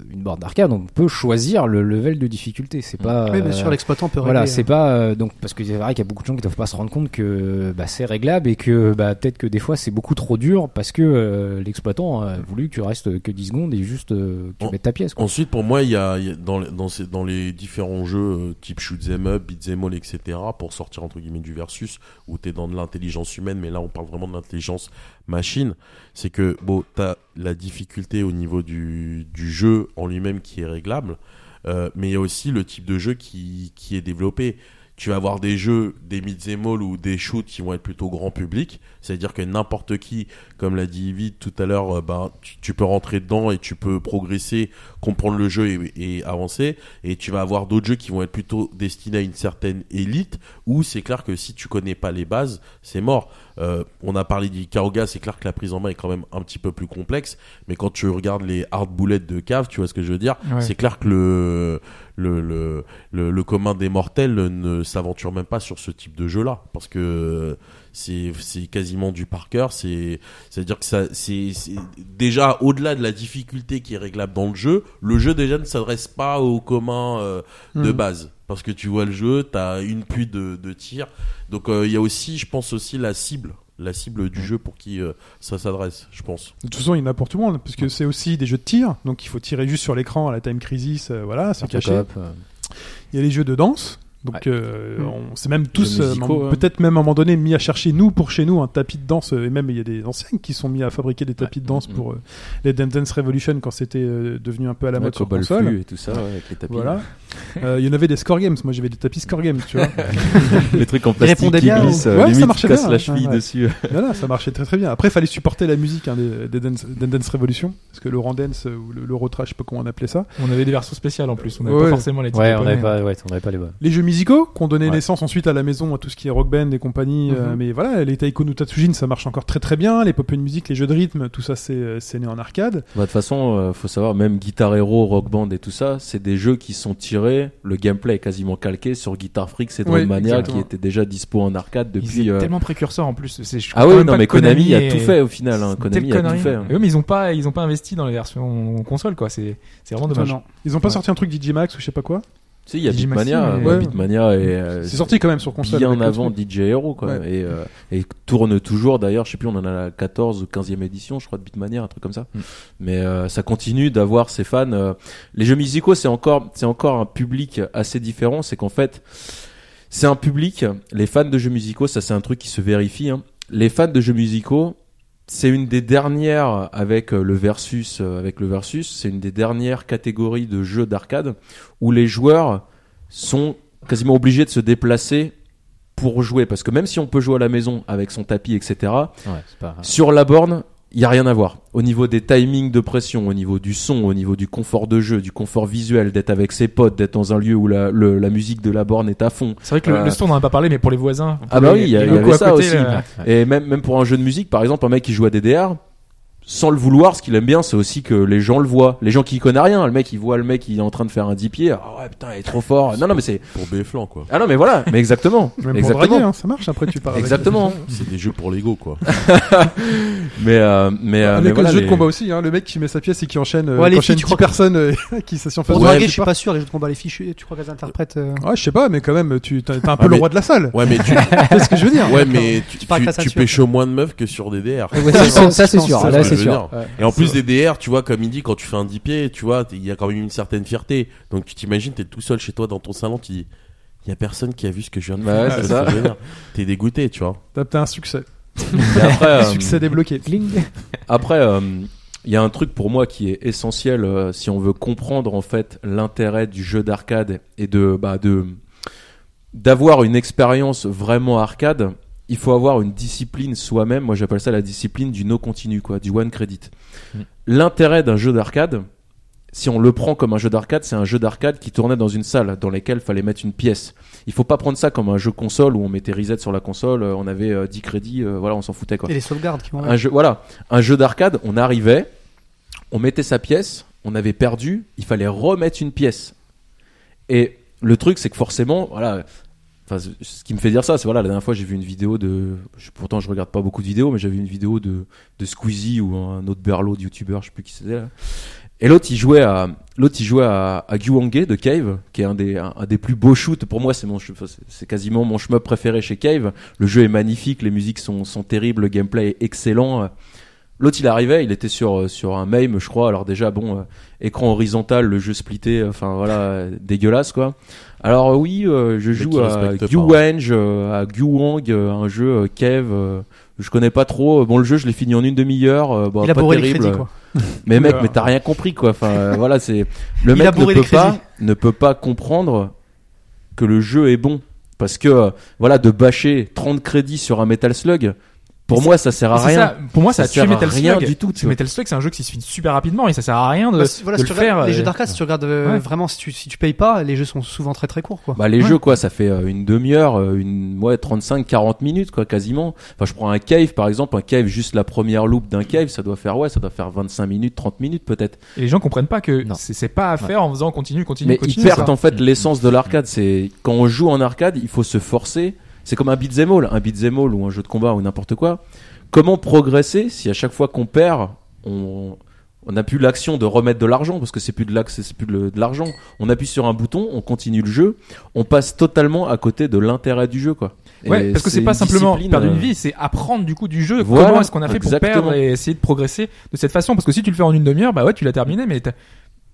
une borne d'arcade, on peut choisir le level de difficulté. C'est pas. Oui, bien euh, sûr, l'exploitant peut Voilà, régler. c'est pas euh, donc parce que c'est vrai qu'il y a beaucoup de gens qui doivent pas se rendre compte que bah, c'est réglable et que bah, peut-être que des fois c'est beaucoup trop dur parce que euh, l'exploitant a voulu que tu restes que 10 secondes et juste euh, que tu En- mettes ta pièce. Quoi. Ensuite, pour moi, il y a, il y a dans, les- dans, ces, dans les différents jeux euh, type shoot 'em up, beat 'em all, etc. Pour sortir entre guillemets du versus où t'es dans de l'intelligence humaine, mais là on parle vraiment de l'intelligence machine. C'est que bon, t'as la difficulté au niveau du, du jeu en lui-même qui est réglable, euh, mais il y a aussi le type de jeu qui, qui est développé. Tu vas avoir des jeux, des mid all ou des shoots qui vont être plutôt grand public. C'est-à-dire que n'importe qui, comme l'a dit Yvid tout à l'heure, euh, ben, tu, tu peux rentrer dedans et tu peux progresser, comprendre le jeu et, et avancer. Et tu vas avoir d'autres jeux qui vont être plutôt destinés à une certaine élite, où c'est clair que si tu connais pas les bases, c'est mort. Euh, on a parlé d'Ikaruga, c'est clair que la prise en main est quand même un petit peu plus complexe, mais quand tu regardes les hard bullets de cave, tu vois ce que je veux dire, Ouais. c'est clair que le, le, le, le, le commun des mortels ne s'aventure même pas sur ce type de jeu-là, parce que c'est c'est quasiment du par cœur, c'est c'est à dire que ça c'est déjà au-delà de la difficulté qui est réglable dans le jeu, le jeu déjà ne s'adresse pas au commun euh, de Mhm. base parce que tu vois le jeu, t'as une pluie de, de tirs. Donc euh, il y a aussi, je pense aussi la cible, la cible du jeu pour qui euh, ça s'adresse, je pense. De toute façon, il y en a pour tout le monde, parce que c'est aussi des jeux de tir, donc il faut tirer juste sur l'écran à la Time Crisis, euh, voilà, c'est caché. Euh, Il y a les jeux de danse, donc Ouais. euh, Mm. on s'est même tous, euh, hein. peut-être même à un moment donné, mis à chercher, nous, pour chez nous, un tapis de danse, euh, et même il y a des anciens qui sont mis à fabriquer des tapis de danse Mm, pour euh, les Dance Dance Revolution quand c'était euh, devenu un peu à la Ouais, mode sur Cobalt console. Flux et tout ça, ouais, avec les tapis. Voilà. Euh, Il y en avait des score games, moi j'avais des tapis score games, tu vois. les trucs en plastique qui bien, glissent, Ouais, ça limite, marchait bien, la ouais, cheville ouais. dessus. Voilà, ça marchait très très bien. Après, il fallait supporter la musique hein, des, des Dance, Revolution, parce que le Randance ou le, l'Eurotrash, je sais pas comment on appelait ça. On avait des versions spéciales en plus. On n'avait Ouais. pas forcément les Ouais, on n'avait pas les bonnes. Les jeux musicaux qui ont donné Ouais. naissance ensuite à la maison à tout ce qui est rock band et compagnie. euh, Mhm. mais voilà, les Taiko no Tatsujin, ça marche encore très très bien. Les pop music, les jeux de rythme, tout ça, c'est euh, c'est né en arcade. Bah, de toute façon, euh, faut savoir, même Guitar Hero, Rock Band et tout ça, c'est des jeux qui sont tirés, le gameplay est quasiment calqué sur Guitar Freak et Oui, Mania qui étaient déjà dispo en arcade Ils depuis. euh, tellement précurseurs en plus. Ah oui, non mais Konami, a tout fait au final. Hein. Konami a tout fait. hein. Et eux, mais ils ont pas, ils ont pas investi dans les versions console, quoi. C'est, c'est vraiment dommage. Non, Ils ont pas Ouais. sorti un truc DJ Max ou je sais pas quoi? Si, il y a Digimaxi, Beatmania, mais- ouais. Beatmania et euh, C'est sorti quand même sur console. bien avant. DJ Hero quoi Ouais. et, euh, et tourne toujours d'ailleurs je sais plus on en a la 14 ou 15e édition je crois de Beatmania un truc comme ça Mm. mais euh, ça continue d'avoir ses fans euh. les jeux musicaux c'est encore c'est encore un public assez différent c'est qu'en fait c'est un public les fans de jeux musicaux ça c'est un truc qui se vérifie hein. les fans de jeux musicaux c'est une des dernières avec euh, le versus euh, avec le versus c'est une des dernières catégories de jeux d'arcade où les joueurs sont quasiment obligés de se déplacer pour jouer parce que même si on peut jouer à la maison avec son tapis etc Ouais, c'est pas. sur la borne il y a rien à voir au niveau des timings de pression au niveau du son au niveau du confort de jeu du confort visuel d'être avec ses potes d'être dans un lieu où la, le- la musique de la borne est à fond C'est vrai que le, Euh, le son, on en a pas parlé, mais pour les voisins. Ah bah les- oui, il y y locaux avait ça côté, aussi. Et même, même pour un jeu de musique, par exemple, un mec qui joue à DDR, sans le vouloir, ce qu'il aime bien, c'est aussi que les gens le voient. Les gens qui y connaissent rien, le mec, il voit le mec, il est en train de faire un 10 pieds. Ah ouais, putain, il est trop fort. Non, non, mais c'est. Pour Béflan, quoi. Ah non, mais voilà, mais exactement. Même pour exactement. draguer, hein, ça marche. Après, tu pars. avec- Exactement. C'est des jeux pour l'ego, quoi. Mais, euh, mais, euh, Avec mais le voilà. jeu de les- combat aussi, hein, le mec qui met sa pièce et qui enchaîne, euh, Ouais, les qui enchaîne filles, tu 10 crois que- personnes euh, qui s'assurent Pour face draguer, je suis pas sûr, les jeux de combat, les fiches, tu crois qu'elles interprètent. euh, Ouais, je sais pas, mais quand même, tu t'as un peu Ah, le mais- roi de la salle. Ouais, mais tu, C'est ce que je veux dire. ouais, mais tu, parles pêches au moins de meufs que sur DDR. Ça, c'est sûr. C'est c'est veux sûr. dire. Ouais. Et en plus des DR, tu vois, comme il dit, quand tu fais un 10 pieds, tu vois, il y a quand même une certaine fierté. Donc tu t'imagines, t'es tout seul chez toi dans ton salon, tu dis, il y a personne qui a vu ce que je viens de Ouais, faire. c'est ce ça. T'es dégoûté, tu vois. T'as t'as un succès. Et après, euh, Succès débloqué. Après, euh, il y a un truc pour moi qui est essentiel euh, si on veut comprendre en fait l'intérêt du jeu d'arcade et de bah, de d'avoir une expérience vraiment arcade. Il faut avoir une discipline soi-même. Moi, j'appelle ça la discipline du no continu, quoi, du one credit. Mm. L'intérêt d'un jeu d'arcade, si on le prend comme un jeu d'arcade, c'est un jeu d'arcade qui tournait dans une salle dans laquelle fallait mettre une pièce. Il faut pas prendre ça comme un jeu console où on mettait reset sur la console, euh, on avait euh, 10 crédits, euh, voilà, on s'en foutait quoi Et les sauvegardes qui vont. un jeu, voilà, un jeu d'arcade, on arrivait, on mettait sa pièce, on avait perdu, il fallait remettre une pièce. Et le truc, c'est que forcément, voilà, enfin, ce- qui me fait dire ça, c'est voilà, la dernière fois j'ai vu une vidéo de, pourtant je regarde pas beaucoup de vidéos, mais vu une vidéo de, de Squeezie ou un autre berlot de youtubeur, je sais plus qui c'était là. Et l'autre, il jouait à, l'autre, il jouait à, à Guwange de Cave, qui est un des, un, des plus beaux shoots. Pour moi, c'est mon, c'est quasiment mon shmup préféré chez Cave. Le jeu est magnifique, les musiques sont, sont terribles, le gameplay est excellent. L'autre, il arrivait, il était sur, euh, sur un MAME, je crois. Alors déjà, bon, euh, écran horizontal, le jeu splitté, enfin voilà, euh, dégueulasse quoi. Alors euh, oui, euh, je joue à Guwang, euh, à Guwang, euh, un jeu euh, euh, je connais pas trop. Bon, le jeu, je l'ai fini en une demi-heure. euh, bon, Il a pas bourré les terrible. crédits, quoi. Mais mec, mais t'as rien compris quoi. Enfin, euh, voilà, c'est le mec ne peut pas, ne peut pas comprendre que le jeu est bon parce que euh, voilà, de bâcher 30 crédits sur un Metal Slug, pour moi, ça sert à rien. ça, pour moi, ça, Ça a tué sert à Metal rien Slug. du tout, tu. Metal Slug, c'est un jeu qui se finit super rapidement et ça sert à rien de, Bah, voilà, de si le regardes faire. les euh, jeux d'arcade, si tu regardes euh, Ouais. vraiment, si tu, si tu payes pas, les jeux sont souvent très très courts, quoi. Bah les Ouais. jeux quoi, ça fait euh, une demi-heure, une ouais 35 40 minutes quoi quasiment. Enfin je prends un cave par exemple, un cave juste la première loop d'un cave, ça doit faire ouais, ça doit faire 25 minutes, 30 minutes peut-être. Et les gens comprennent pas que c'est pas à faire en faisant continue, continue, Mais ils perdent ça. en fait l'essence de l'arcade, c'est quand on joue en arcade, il faut se forcer. C'est comme un beat'em all, un beat'em all ou un jeu de combat ou n'importe quoi. Comment progresser si à chaque fois qu'on perd, on on n'a plus l'action de remettre de l'argent parce que c'est plus de l'axe, c'est plus de, de l'argent. On appuie sur un bouton, on continue le jeu, on passe totalement à côté de l'intérêt du jeu quoi. Ouais, Et parce que c'est pas simplement perdre une euh, vie, c'est apprendre du coup du jeu. Voilà, comment est-ce qu'on a fait exactement. pour perdre et essayer de progresser de cette façon? Parce que si tu le fais en une demi-heure, bah ouais, tu l'as terminé, mais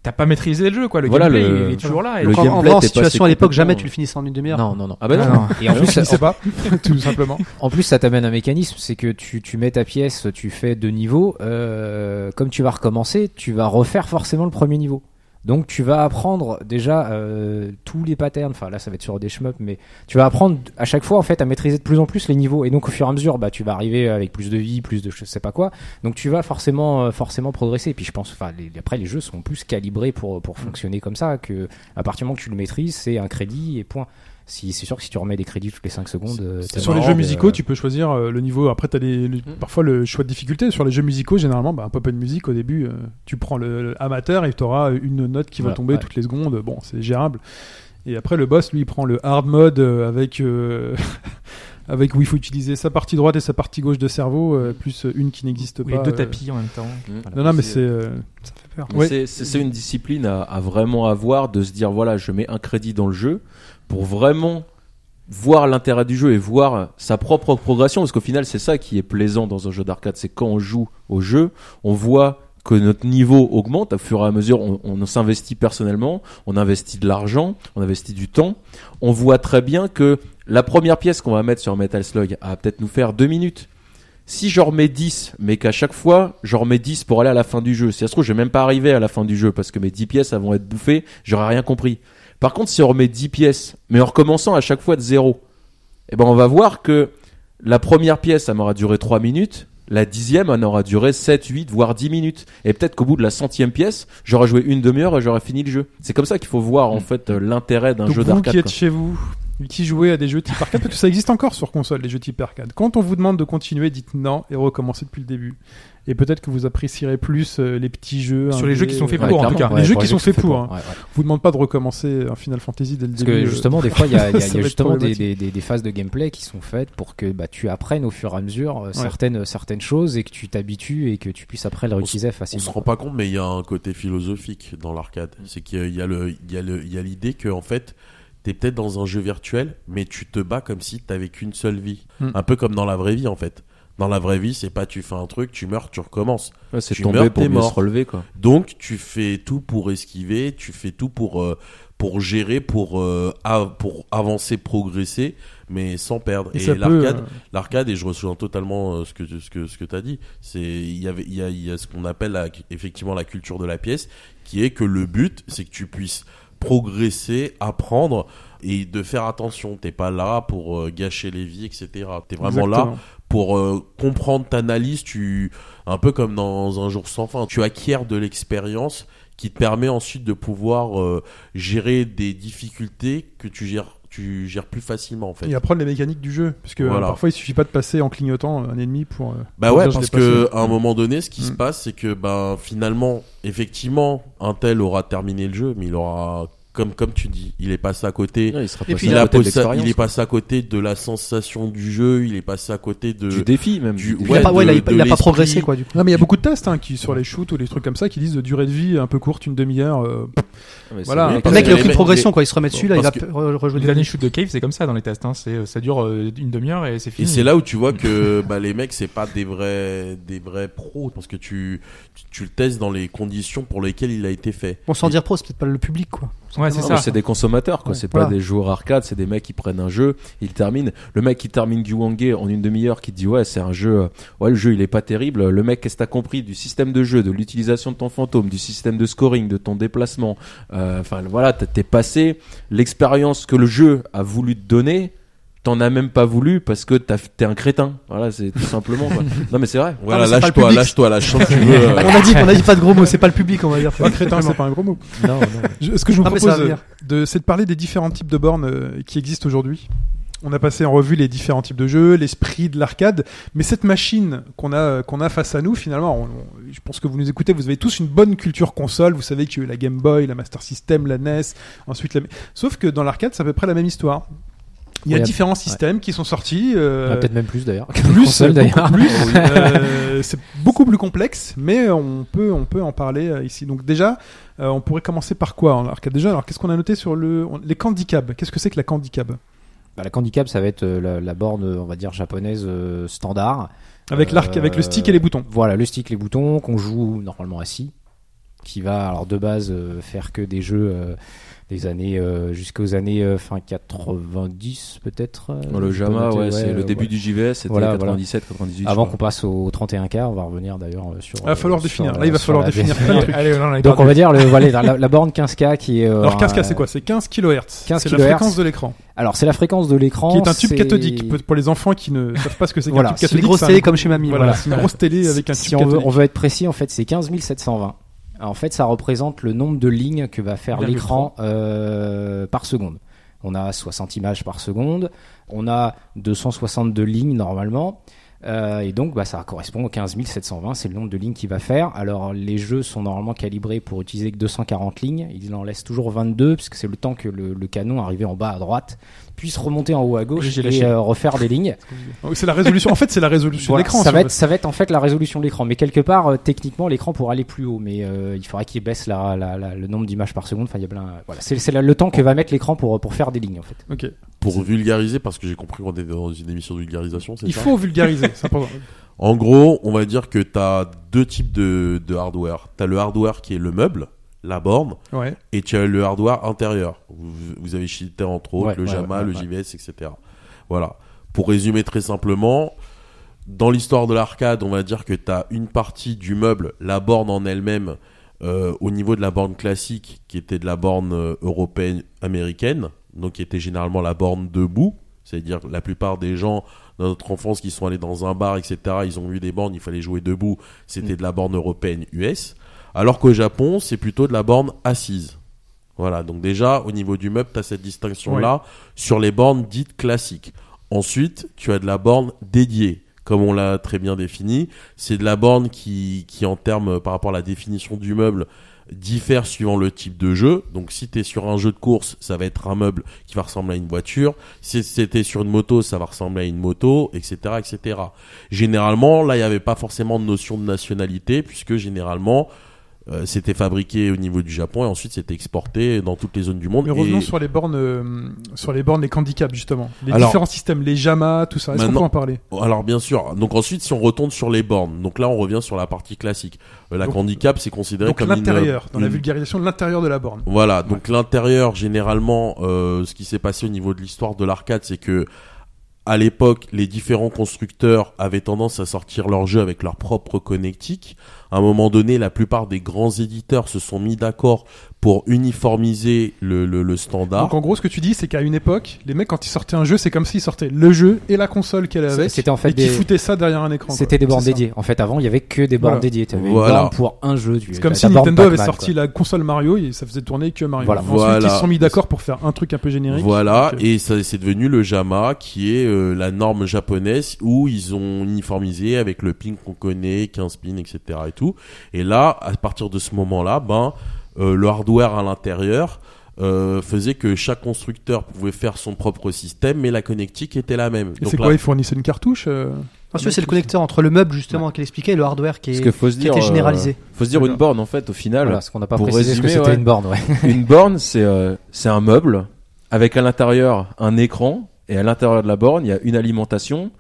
t'as pas maîtrisé le jeu, quoi. Le Voilà, gameplay, le- il est toujours là. Et le en, situation à l'époque, jamais tu le finissais en une demi-heure. Non, non, non. Ah bah non. Non, non. Et en plus, ne sais pas, tout simplement. En plus, ça t'amène un mécanisme, c'est que tu, tu mets ta pièce, tu fais deux niveaux, euh, comme tu vas recommencer, tu vas refaire forcément le premier niveau. Donc tu vas apprendre déjà euh, tous les patterns, enfin là ça va être sur des shmups, mais tu vas apprendre à chaque fois en fait à maîtriser de plus en plus les niveaux. Et donc au fur et à mesure, bah tu vas arriver avec plus de vie, plus de je sais pas quoi. Donc tu vas forcément euh, forcément progresser. Et puis je pense, enfin les- après les jeux sont plus calibrés pour pour fonctionner comme ça que à partir du moment que tu le maîtrises, c'est un crédit et point. Si c'est sûr que si tu remets des crédits toutes les 5 secondes, euh, Sur les jeux musicaux, euh, tu peux choisir euh, le niveau. Après, t'as les, le- parfois le choix de difficulté. Sur les jeux musicaux, généralement, bah, un pop and music au début, euh, tu prends le, le amateur et tu auras une note qui va Voilà, tomber ouais. toutes les secondes. Bon, c'est gérable. Et après, le boss, lui, il prend le hard mode avec euh, avec où il faut utiliser sa partie droite et sa partie gauche de cerveau, euh, plus une qui n'existe Oui, pas. deux euh. tapis en même temps. Non, non, mais c'est euh, ça fait peur. Ouais. C'est une discipline à, à vraiment avoir, de se dire voilà, je mets un crédit dans le jeu pour vraiment voir l'intérêt du jeu et voir sa propre progression, parce qu'au final, c'est ça qui est plaisant dans un jeu d'arcade, c'est quand on joue au jeu, on voit que notre niveau augmente au fur et à mesure, on, s'investit personnellement, on investit de l'argent, on investit du temps, on voit très bien que la première pièce qu'on va mettre sur Metal Slug va peut-être nous faire deux minutes. Si j'en remets 10, mais qu'à chaque fois, j'en remets 10 pour aller à la fin du jeu. Si ça se trouve, je vais même pas arriver à la fin du jeu parce que mes 10 pièces vont être bouffées, j'aurai rien compris. Par contre, si on remet 10 pièces, mais en recommençant à chaque fois de zéro, eh ben, on va voir que la première pièce, ça m'aura duré 3 minutes. La dixième, elle aura duré 7, 8, voire 10 minutes. Et peut-être qu'au bout de la centième pièce, j'aurai joué une demi-heure et j'aurai fini le jeu. C'est comme ça qu'il faut voir, en fait, euh, l'intérêt d'un jeu vous d'arcade. qui êtes quoi. chez vous, qui jouez à des jeux type arcade, parce que ça existe encore sur console, les jeux type arcade. Quand on vous demande de continuer, dites non et recommencez depuis le début. Et peut-être que vous apprécierez plus euh, les petits jeux. Sur les jeux qui sont faits euh, pour, en tout cas. Les jeux qui sont faits pour, hein. ouais, ouais. vous demande pas de recommencer un Final Fantasy dès le Parce début. que euh, justement, des fois, il y a, y y justement des, des, des- des phases de gameplay qui sont faites pour que bah, tu apprennes au fur et à mesure euh, certaines, certaines choses et que tu t'habitues et que tu puisses après les réutiliser On facilement. se rend pas compte, mais il y a un côté philosophique dans l'arcade. C'est qu'il y a le, il y a le, il y a l'idée que en fait, t'es peut-être dans un jeu virtuel, mais tu te bats comme si t'avais qu'une seule vie. Hmm. Un peu comme dans la vraie vie en fait. Dans la vraie vie, c'est pas tu fais un truc, tu meurs, tu recommences. Ouais, c'est Tu meurs, pour t'es mieux mort. se relever, quoi. Donc tu fais tout pour esquiver, tu fais tout pour euh, pour gérer, pour euh, av- pour avancer, progresser, mais sans perdre. Et Et, ça peut, l'arcade, euh, l'arcade, et je rejoins totalement euh, ce que ce que ce que t'as dit. C'est il y avait il y a, il y a ce qu'on appelle la- effectivement la culture de la pièce, qui est que le but c'est que tu puisses progresser, apprendre et de faire attention. T'es pas là pour euh, gâcher les vies, etc. T'es vraiment là exactement. Pour euh, comprendre ta analyse, tu un peu comme dans un jour sans fin, tu acquiers de l'expérience qui te permet ensuite de pouvoir euh, gérer des difficultés que tu gères tu gères plus facilement en fait. Et apprendre les mécaniques du jeu. Parce que euh, Voilà. parfois, il suffit pas de passer en clignotant un ennemi pour. Bah pour ouais, parce que à un moment donné, ce qui se Mm. passe, c'est que ben finalement, effectivement, un tel aura terminé le jeu, mais il aura comme comme tu dis, il est passé à côté. Ouais, il sera Et passé puis, Il, à a côté de passé- l'expérience, il est passé à côté de la sensation du jeu, il est passé à côté de du défi même. du- Il a pas, ouais, a, a progressé, quoi, du coup. Non, mais il y a beaucoup de tests hein, qui sur les shoots ou les trucs comme ça qui disent de durée de vie un peu courte, une demi-heure. euh, c'est Voilà. Le Le mec, il a aucune progression, quoi. Il se remet dessus, là, il va parce que- re- rejouer Les des derniers shoots de Cave, c'est comme ça dans les tests. Hein. C'est, ça dure euh, une demi-heure et c'est Et fini. c'est là où tu vois que bah, les mecs c'est pas des vrais des vrais pros parce que tu, tu tu le testes dans les conditions pour lesquelles il a été fait. Bon, sans dire pro, c'est peut-être pas le public, quoi. Ouais, c'est ça. c'est des consommateurs, quoi. Ouais, c'est pas voilà. des joueurs arcade, c'est des mecs qui prennent un jeu, ils terminent. Le mec qui termine du Wangé en une demi-heure, qui dit ouais, c'est un jeu, euh, ouais, le jeu il est pas terrible. Le mec, qu'est-ce que t'as compris du système de jeu, de l'utilisation de ton fantôme, du système de scoring, de ton déplacement? Euh, Enfin, voilà, t'es passé l'expérience que le jeu a voulu te donner. T'en as même pas voulu parce que t'as- t'es un crétin. Voilà, c'est tout simplement. Quoi. Non, mais c'est vrai. Voilà, lâche-toi, lâche-toi, lâche-toi tu veux. euh, On a dit, on a dit pas de gros mots, c'est pas le public, on va dire. Pas crétin, c'est pas un gros mot. Non, non. Je- ce que je vous Non, propose, euh, de, c'est de parler des différents types de bornes euh, qui existent aujourd'hui. On a passé en revue les différents types de jeux, l'esprit de l'arcade, mais cette machine qu'on a qu'on a face à nous, finalement, on- on- je pense que vous nous écoutez, vous avez tous une bonne culture console. Vous savez qu'il y a eu la Game Boy, la Master System, la NES, ensuite la. Sauf que dans l'arcade, c'est à peu près la même histoire. Il y a différents systèmes qui sont sortis. euh, Peut-être même plus d'ailleurs. plus, d'ailleurs. Euh, c'est beaucoup plus complexe, mais on peut, on peut en parler euh, ici. Donc déjà, on pourrait commencer par quoi en arcade Déjà, alors qu'est-ce qu'on a noté sur le on- les Candicab? Qu'est-ce que c'est que la Candicab? Bah, la handicap, ça va être la, la borne, on va dire japonaise standard. Avec l'arc, avec le stick et les boutons. Voilà, le stick, les boutons, qu'on joue normalement assis, qui va alors de base faire que des jeux des années euh, jusqu'aux années euh, fin 90 peut-être. euh, le Jama, ouais, c'est le ouais, début ouais. du JVS, c'était Voilà, 97, 98. je Avant qu'on passe au 31K, on va revenir d'ailleurs euh, sur. Il va falloir euh, définir. sur Là, il va falloir définir plein de trucs. Allez, là, on a Donc on va dire le, voilà, la, la borne 15K qui est. euh, Alors 15K, euh, c'est quoi? C'est 15 kHz. 15 C'est la fréquence de l'écran, Alors c'est la fréquence de l'écran. qui est un tube cathodique pour- les enfants qui ne savent pas ce que c'est qu'un Voilà, tube c'est C'est des cathodique. grosses c'est un- télé comme chez mamie. Voilà, c'est une grosse télé avec un si tube cathodique. on veut être précis, en fait, c'est 15 720. En fait, ça représente le nombre de lignes que va faire l'écran euh, par seconde. On a 60 images par seconde. On a 262 lignes normalement. Euh, et donc, bah, ça correspond aux 15 720, c'est le nombre de lignes qu'il va faire. Alors, les jeux sont normalement calibrés pour utiliser que 240 lignes. Il en laisse toujours 22, puisque c'est le temps que le, le canon, arrivé en bas à droite, puisse remonter en haut à gauche et euh, refaire des lignes. C'est la résolution. En fait, c'est la résolution Voilà, de l'écran. ça, si va être, ça va être en fait la résolution de l'écran. Mais quelque part, euh, techniquement, l'écran pourra aller plus haut. Mais euh, il faudrait qu'il baisse la, la- la- le nombre d'images par seconde. Enfin, il y a plein. Voilà, c'est le temps que va mettre l'écran pour, pour faire des lignes en fait. Ok. Pour vulgariser, parce que j'ai compris qu'on était dans une émission de vulgarisation, c'est Il ça? faut vulgariser. c'est important. En gros, on va dire que tu as deux types de, de hardware. Tu as le hardware qui est le meuble, la borne, Ouais. et tu as le hardware intérieur. Vous, vous avez cité entre autres Ouais, le ouais, JAMA, le. JVS, etc. Voilà. Pour résumer très simplement, dans l'histoire de l'arcade, on va dire que tu as une partie du meuble, la borne en elle-même, euh, au niveau de la borne classique, qui était de la borne euh, européenne américaine, donc qui était généralement la borne debout. C'est-à-dire la plupart des gens dans notre enfance qui sont allés dans un bar, etc., ils ont vu des bornes, il fallait jouer debout, c'était de la borne européenne US. Alors qu'au Japon, c'est plutôt de la borne assise. Voilà, donc déjà, au niveau du meuble, tu as cette distinction-là sur les bornes dites classiques. Ensuite, tu as de la borne dédiée. Comme on l'a très bien défini, c'est de la borne qui, qui en termes euh, par rapport à la définition du meuble, diffère suivant le type de jeu. Donc si tu es sur un jeu de course, ça va être un meuble qui va ressembler à une voiture. Si c'était sur une moto, ça va ressembler à une moto, etc. etc. Généralement, là, il n'y avait pas forcément de notion de nationalité, puisque généralement, euh, c'était fabriqué au niveau du Japon et ensuite c'était exporté dans toutes les zones du monde. Mais revenons Et- sur les bornes, euh, sur les bornes, les handicaps justement. Les Alors- différents systèmes, les JAMA, tout ça. Est-ce qu'on peut en parler? Alors bien sûr. Donc ensuite, si on retourne sur les bornes, donc là on revient sur la partie classique. Euh, la Donc- handicap, c'est considéré Donc comme une- l'intérieur, dans la une- vulgarisation de l'intérieur de la borne. Voilà. Donc l'intérieur, généralement, ce qui s'est passé au niveau de l'histoire de l'arcade, c'est que à l'époque, les différents constructeurs avaient tendance à sortir leurs jeux avec leur propre connectique. À un moment donné, la plupart des grands éditeurs se sont mis d'accord pour uniformiser le, le, le standard. Donc en gros, ce que tu dis, c'est qu'à une époque, les mecs, quand ils sortaient un jeu, c'est comme s'ils sortaient le jeu et la console qu'elle avait. C'était en fait et des- foutaient ça derrière un écran. C'était des bornes dédiées. En fait, avant, il y avait que des bornes Voilà. dédiées. Tu avais Voilà. une borne pour un jeu. C'est comme si Nintendo avait sorti quoi. la console Mario et ça faisait tourner que Mario. Voilà. Ensuite, Voilà. ils se sont mis d'accord pour faire un truc un peu générique. Voilà, Donc, euh, et ça c'est devenu le JAMA qui est euh, la norme japonaise où ils ont uniformisé avec le ping qu'on connaît, 15 pins, etc. et tout. Et là, à partir de ce moment-là, ben euh, le hardware à l'intérieur euh, faisait que chaque constructeur pouvait faire son propre système, mais la connectique était la même. Et Donc c'est là- quoi Ils fournissaient une cartouche euh, Ensuite, c'est le connecteur entre le meuble, justement, qu'il expliquait, et le hardware qui, est, que faut se qui dire, était euh, généralisé. faut se dire une borne en fait au final. Voilà, ce qu'on n'a pas Pour précisé, que c'était ouais. une borne, ouais. une borne, c'est euh, c'est un meuble avec à l'intérieur un écran et à l'intérieur de la borne, il y a une alimentation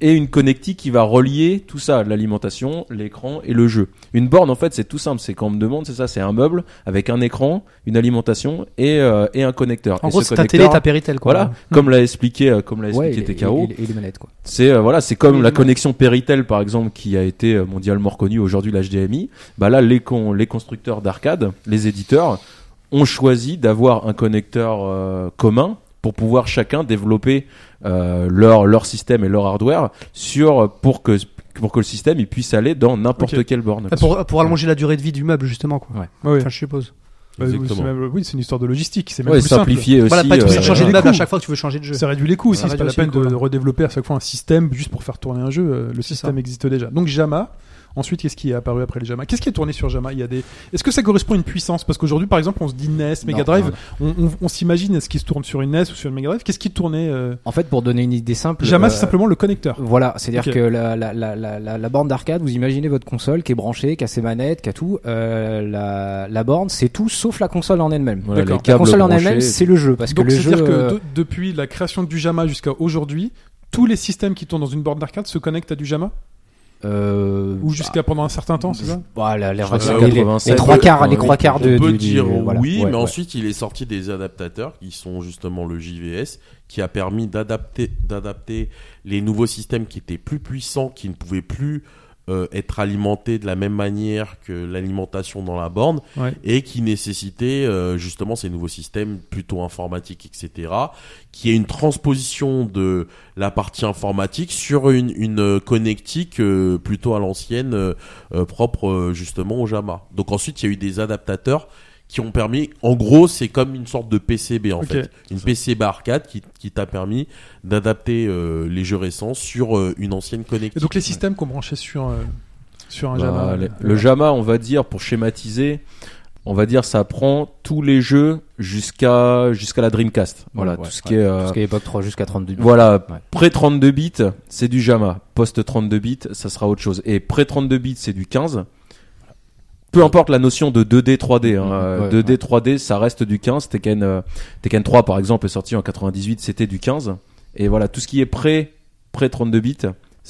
et une connectique qui va relier tout ça, l'alimentation, l'écran et le jeu. Une borne en fait, c'est tout simple, c'est quand on me demande, c'est ça, c'est un meuble avec un écran, une alimentation et euh, et un connecteur. En et gros, ce c'est ta télé, connecteur, ta Péritel, quoi. Voilà, comme l'a expliqué euh, comme l'a Ouais, expliqué et, TKO. et- et les manettes, quoi. C'est euh, voilà, c'est comme la connexion Péritel par exemple qui a été euh, mondialement reconnue aujourd'hui l'HDMI. Bah là les con- les constructeurs d'arcade, les éditeurs ont choisi d'avoir un connecteur euh, commun pour pouvoir chacun développer euh, leur leur système et leur hardware sur pour que pour que le système il puisse aller dans n'importe Ok. quelle borne. Ah, Pour, pour allonger la durée de vie du meuble, justement, quoi. Ouais. ouais, ouais. Enfin, je suppose. Bah, oui, Exactement. c'est même- Oui, c'est une histoire de logistique. C'est même Ouais, plus simple. simplifier aussi. Voilà, pas euh, changer de les meuble à coûts. chaque fois que tu veux changer de jeu. Ça réduit les coûts C'est pas la peine de redévelopper à chaque fois un système juste pour faire tourner un jeu. euh, Le système ça. existe déjà. Donc JAMA. Ensuite, qu'est-ce qui est apparu après les JAMA? Qu'est-ce qui est tourné sur JAMA Il y a des. Est-ce que ça correspond à une puissance? Parce qu'aujourd'hui, par exemple, on se dit NES, Mega Drive. On, on- on s'imagine est-ce qu'il se tourne sur une NES ou sur une Mega Drive Qu'est-ce qui tournait euh, En fait, pour donner une idée simple. JAMA, euh, c'est simplement le connecteur. Voilà, c'est-à-dire que la, la, la, la, la, la borne d'arcade, vous imaginez votre console qui est branchée, qui a ses manettes, qui a tout. Euh, la, la borne, c'est tout sauf la console en elle-même. Voilà, La console en elle-même, c'est le jeu. Parce que Donc, le jeu. c'est-à-dire que euh, de- depuis la création du JAMA jusqu'à aujourd'hui, tous les systèmes qui tournent dans une borne d'arcade se connectent à du JAMA? Euh, Ou jusqu'à pendant un certain temps, c'est ça? Voilà, les, Je crois que les- c'est les- 87. les trois quarts, les trois quarts de, on peut du, du- dire voilà. oui, Ouais, mais ouais. ensuite il est sorti des adaptateurs qui sont justement le JVS, qui a permis d'adapter, d'adapter les nouveaux systèmes qui étaient plus puissants, qui ne pouvaient plus euh, être alimentés de la même manière que l'alimentation dans la borne, Ouais. et qui nécessitaient euh, justement ces nouveaux systèmes plutôt informatiques, etc., qui est une transposition de la partie informatique sur une, une euh, connectique euh, plutôt à l'ancienne, euh, euh, propre justement au JAMA. Donc ensuite, il y a eu des adaptateurs qui ont permis, en gros, c'est comme une sorte de PCB en fait, une PCB arcade qui, qui t'a permis d'adapter euh, les jeux récents sur euh, une ancienne Et connectique. donc les systèmes qu'on branchait sur, euh, sur un Bah, Java. le, le JAMA, on va dire, pour schématiser, on va dire ça prend tous les jeux jusqu'à jusqu'à la Dreamcast. Voilà, Ouais, tout ce ouais. qui est euh, Tout ce qui est époque 3 jusqu'à 32 bits. voilà, Ouais. près 32 bits, c'est du JAMA. Post 32 bits, ça sera autre chose. Et près 32 bits, c'est du 15. Peu importe la notion de 2D, 3D. Hein. euh, Ouais, 2D, ouais. 3D, ça reste du 15. Tekken, euh, Tekken 3, par exemple, est sorti en 98, c'était du 15. Et voilà, tout ce qui est près, près 32 bits,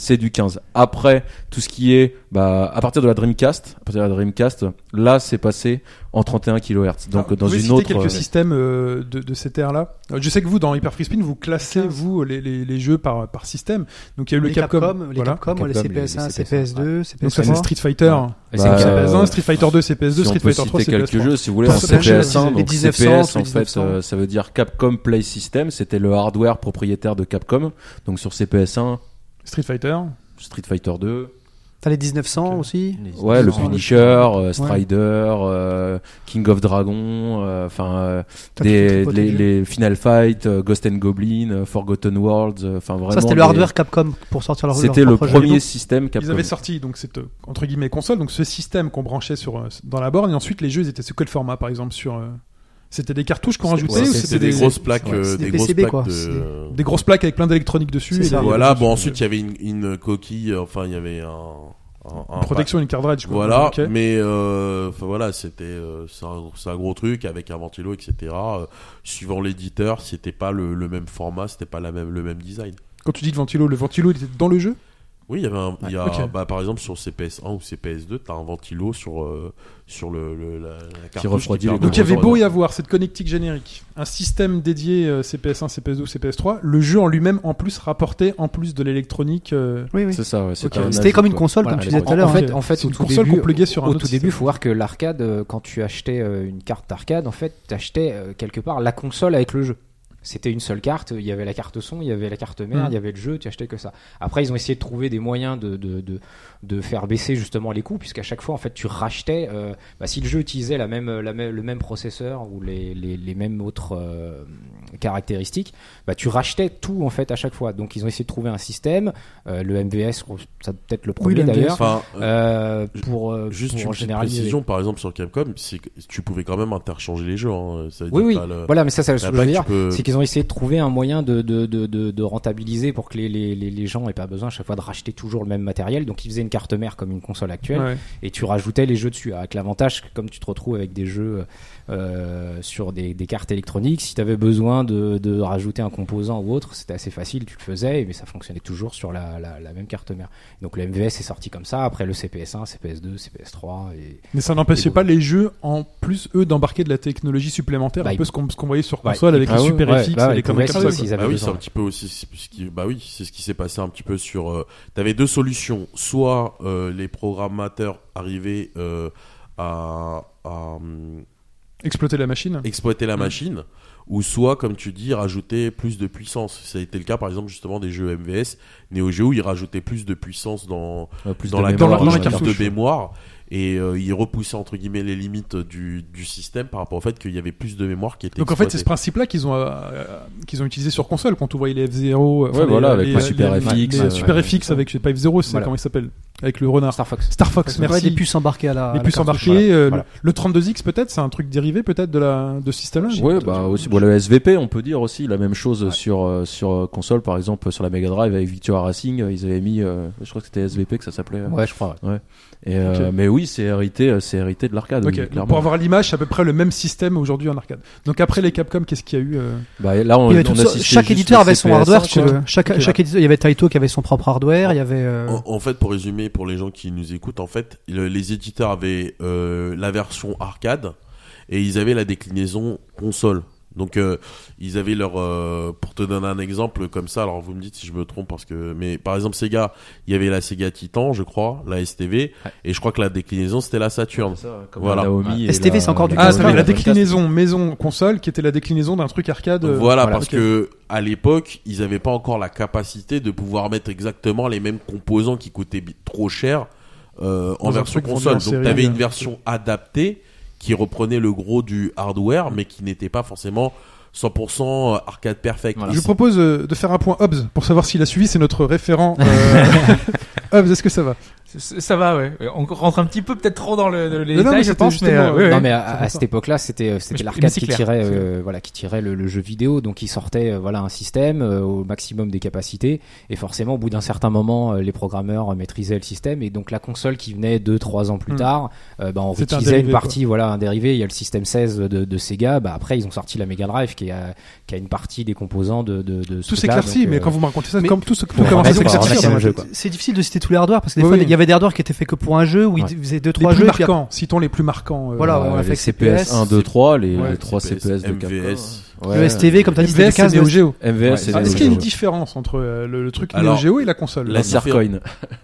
c'est du 15. Après, tout ce qui est, bah, à partir de la Dreamcast, à partir de la Dreamcast, là, c'est passé en 31 kHz. Donc, Alors, dans vous une autre. quelques euh, systèmes euh, de, de cette ère-là. Euh, Je sais que vous, dans Hyper Free Spin, vous classez vous les, les, les jeux par, par système. Donc il y a eu le les Capcom. Capcom, les voilà. Capcom, les Capcom, les- CPS1, les CPS2, CPS3. Donc ça c'est Street Fighter. Et Bah, c'est euh, CPS1, Street Fighter 2, CPS2, si on Street peut Fighter 3, citer quelques CPS3. jeux, si vous voulez, en certains jeux, CPS1, les donc 1900, CPS, en les fait, 1900. euh, ça veut dire Capcom Play System, c'était le hardware propriétaire de Capcom. Donc sur CPS1, Street Fighter. Street Fighter 2, T'as les 1900 aussi ouais, le 1900, Punisher, euh, Strider, euh, King of Dragon, euh, enfin euh, les, Final Fight, euh, Ghost and Goblin, euh, Forgotten Worlds, euh, enfin vraiment. Ça, c'était le hardware Capcom pour sortir leur C'était le premier système Capcom. Ils avaient sorti donc cette entre guillemets console, donc ce système qu'on branchait sur dans la borne et ensuite les jeux ils étaient sous quel format par exemple sur euh, c'était des cartouches qu'on rajoutait ouais, ou c'était C'était des, grosses plaques, ouais, euh, des, des grosses PCB, plaques quoi. de. Des grosses plaques avec plein d'électronique dessus et ça. des- Voilà, des- bon ensuite il y avait une, une coquille, euh, enfin il y avait un, un- un- protection une cartridge quoi. Voilà, mais euh, enfin voilà, c'était euh, c'est un, gros truc avec un ventilo, etc. Euh, suivant l'éditeur, c'était pas le, le même format, c'était pas la même le même design. Quand tu dis le ventilo, le ventilo il était dans le jeu? Oui, il y avait un, il y a, bah, par exemple sur CPS1 ou CPS2, t'as un ventilo sur euh, sur le, le- la, la les permet Donc il y avait beau y avoir cette connectique générique, un système dédié euh, CPS1, CPS2, CPS3, le jeu en lui-même en plus rapportait en plus de l'électronique. euh, Oui, oui. C'est ça, ouais. C'était comme une console, Voilà, comme tu disais tout à en l'heure. fait, hein. en fait, C'est au une tout console début, qu'on sur un au tout système. début, faut voir que l'arcade, euh, quand tu achetais euh, une carte d'arcade, en fait, tu achetais quelque part la console avec le jeu. C'était une seule carte, il y avait la carte son, il y avait la carte mère, Mm. il y avait le jeu, tu achetais que ça. Après, ils ont essayé de trouver des moyens de, de, de, de faire baisser justement les coûts, puisqu'à chaque fois, en fait, tu rachetais, euh, bah, si le jeu utilisait la même, la même, le même processeur ou les, les, les mêmes autres euh, caractéristiques, bah, tu rachetais tout en fait à chaque fois. Donc, ils ont essayé de trouver un système, euh, le MVS, ça peut-être le premier le MVS. d'ailleurs, Enfin, pour, euh, juste pour une généraliser. précision, par exemple sur Capcom, c'est que tu pouvais quand même interchanger les jeux. Hein. Ça Oui, oui. le- Voilà, mais ça, c'est ce que je veux dire. peux- C'est qu'ils ont essayé de trouver un moyen de, de, de, de, de rentabiliser pour que les, les, les, gens aient pas besoin à chaque fois de racheter toujours le même matériel. Donc ils faisaient une carte mère comme une console actuelle ouais. et tu rajoutais les jeux dessus. Avec l'avantage que comme tu te retrouves avec des jeux euh, sur des, des cartes électroniques, si tu avais besoin de, de rajouter un composant ou autre, c'était assez facile, tu le faisais, mais ça fonctionnait toujours sur la, la, la même carte mère. Donc le MVS est sorti comme ça, après le CPS1, CPS2, CPS3 et Mais ça n'empêchait pas les jeux, en plus, eux, d'embarquer de la technologie supplémentaire, Bah, un peu ils- ce qu'on voyait sur Ouais, console avec ah les ouais, Super ouais, FX, bah, et les comme ça, bah oui, c'est un petit peu aussi ce qui, bah oui, c'est ce qui s'est passé un petit peu sur. Euh, T'avais deux solutions. Soit euh, les programmateurs arrivaient euh, à, à, Exploiter la machine. exploiter la machine, ou soit, comme tu dis, rajouter plus de puissance. Ça a été le cas, par exemple, justement des jeux MVS, Neo Geo, ils rajoutaient plus de puissance dans Ouais, plus dans de la, mémoire, dans la- dans la carte de mémoire et euh, ils repoussaient entre guillemets les limites du, du système par rapport au fait qu'il y avait plus de mémoire qui était Donc en fait, c'est ce principe-là qu'ils ont, euh, euh, qu'ils ont utilisé sur console quand on voyait les F0. euh, Ouais, voilà, avec les, le Super les- FX, les euh, Super ouais, FX avec, je sais pas, F0, c'est Voilà. comment il s'appelle Avec le renard. Star Fox. Star Fox, Ouais, merci. des puces embarquées à la. Les à la puces embarquées, euh, Voilà. le, le 32X peut-être, c'est un truc dérivé peut-être de la de ce système-là. Ouais, bah aussi, bon, le SVP, on peut dire aussi la même chose sur euh, sur euh, console, par exemple sur la Mega Drive avec Victoria Racing, euh, ils avaient mis, euh, je crois que c'était SVP que ça s'appelait. euh. Ouais, je crois. ouais. Et, euh. Mais oui, c'est hérité, euh, c'est hérité de l'arcade. Oui, pour avoir l'image, c'est à peu près le même système aujourd'hui en arcade. Donc après les Capcom, qu'est-ce qu'il y a eu euh Bah, là, on, on ça- chaque éditeur avait son CPS1, hardware, si tu quoi. veux. Chaque, éditeur, il y avait Taito qui avait son propre hardware, il y avait. euh, En, en fait, pour résumer, pour les gens qui nous écoutent, en fait, le- les éditeurs avaient euh, la version arcade et ils avaient la déclinaison console. Donc, euh, ils avaient leur. euh, pour te donner un exemple comme ça, alors vous me dites si je me trompe parce que. Mais par exemple, Sega, il y avait la Sega Titan, je crois, la STV, Ouais. et je crois que la déclinaison c'était la Saturn. Ça, comme Voilà. la STV, la- c'est encore du Ah, t'avais la déclinaison maison console qui était la déclinaison d'un truc arcade. euh, Voilà, voilà. parce que à l'époque, ils n'avaient pas encore la capacité de pouvoir mettre exactement les mêmes composants qui coûtaient trop cher euh, en version console. en Donc, tu avais une version adaptée qui reprenait le gros du hardware, mais qui n'était pas forcément 100% arcade perfect. Je vous propose euh, de faire un point Hobbs pour savoir s'il a suivi. C'est notre référent. Euh... Hobbs, est-ce que ça va? Ça va, ouais. On rentre un petit peu peut-être trop dans le, les Non, non, mais détails, je pense, mais, euh, euh, ouais, ouais. non mais à, à cette époque-là, c'était euh, c'était l'arcade qui tirait euh, voilà qui tirait le, le jeu vidéo, donc il sortait euh, voilà un système euh, au maximum des capacités et forcément au bout d'un certain moment les programmeurs maîtrisaient le système et donc la console qui venait deux trois ans plus Hmm. tard, euh, bah, on C'était un utilisait une dérivé, partie voilà un dérivé. Il y a le système 16 de, de Sega, bah après ils ont sorti la Mega Drive qui a qui a une partie des composants de de, de ce Tout s'éclaircit, mais euh, quand vous me racontez ça, mais- comme tout ce tout c'est quoi. Difficile de citer tous les hardware parce que des fois oui. il y avait hardware qui étaient faits que pour un jeu où Ouais. deux Les trois plus jeux. et puis après- marquants, citons les plus marquants. euh, Voilà, on a fait les CPS 1, 2, 3, les, Ouais, les 3 CPS, CPS de Capcom. MVS. Ouais. Le STV, comme t'as dit, c'était MVS, le 15 c'est Neo Geo. MVS, c'est Est-ce qu'il y a une différence entre euh, le, le truc Neo Geo et la console la- Insert Coin. Voilà.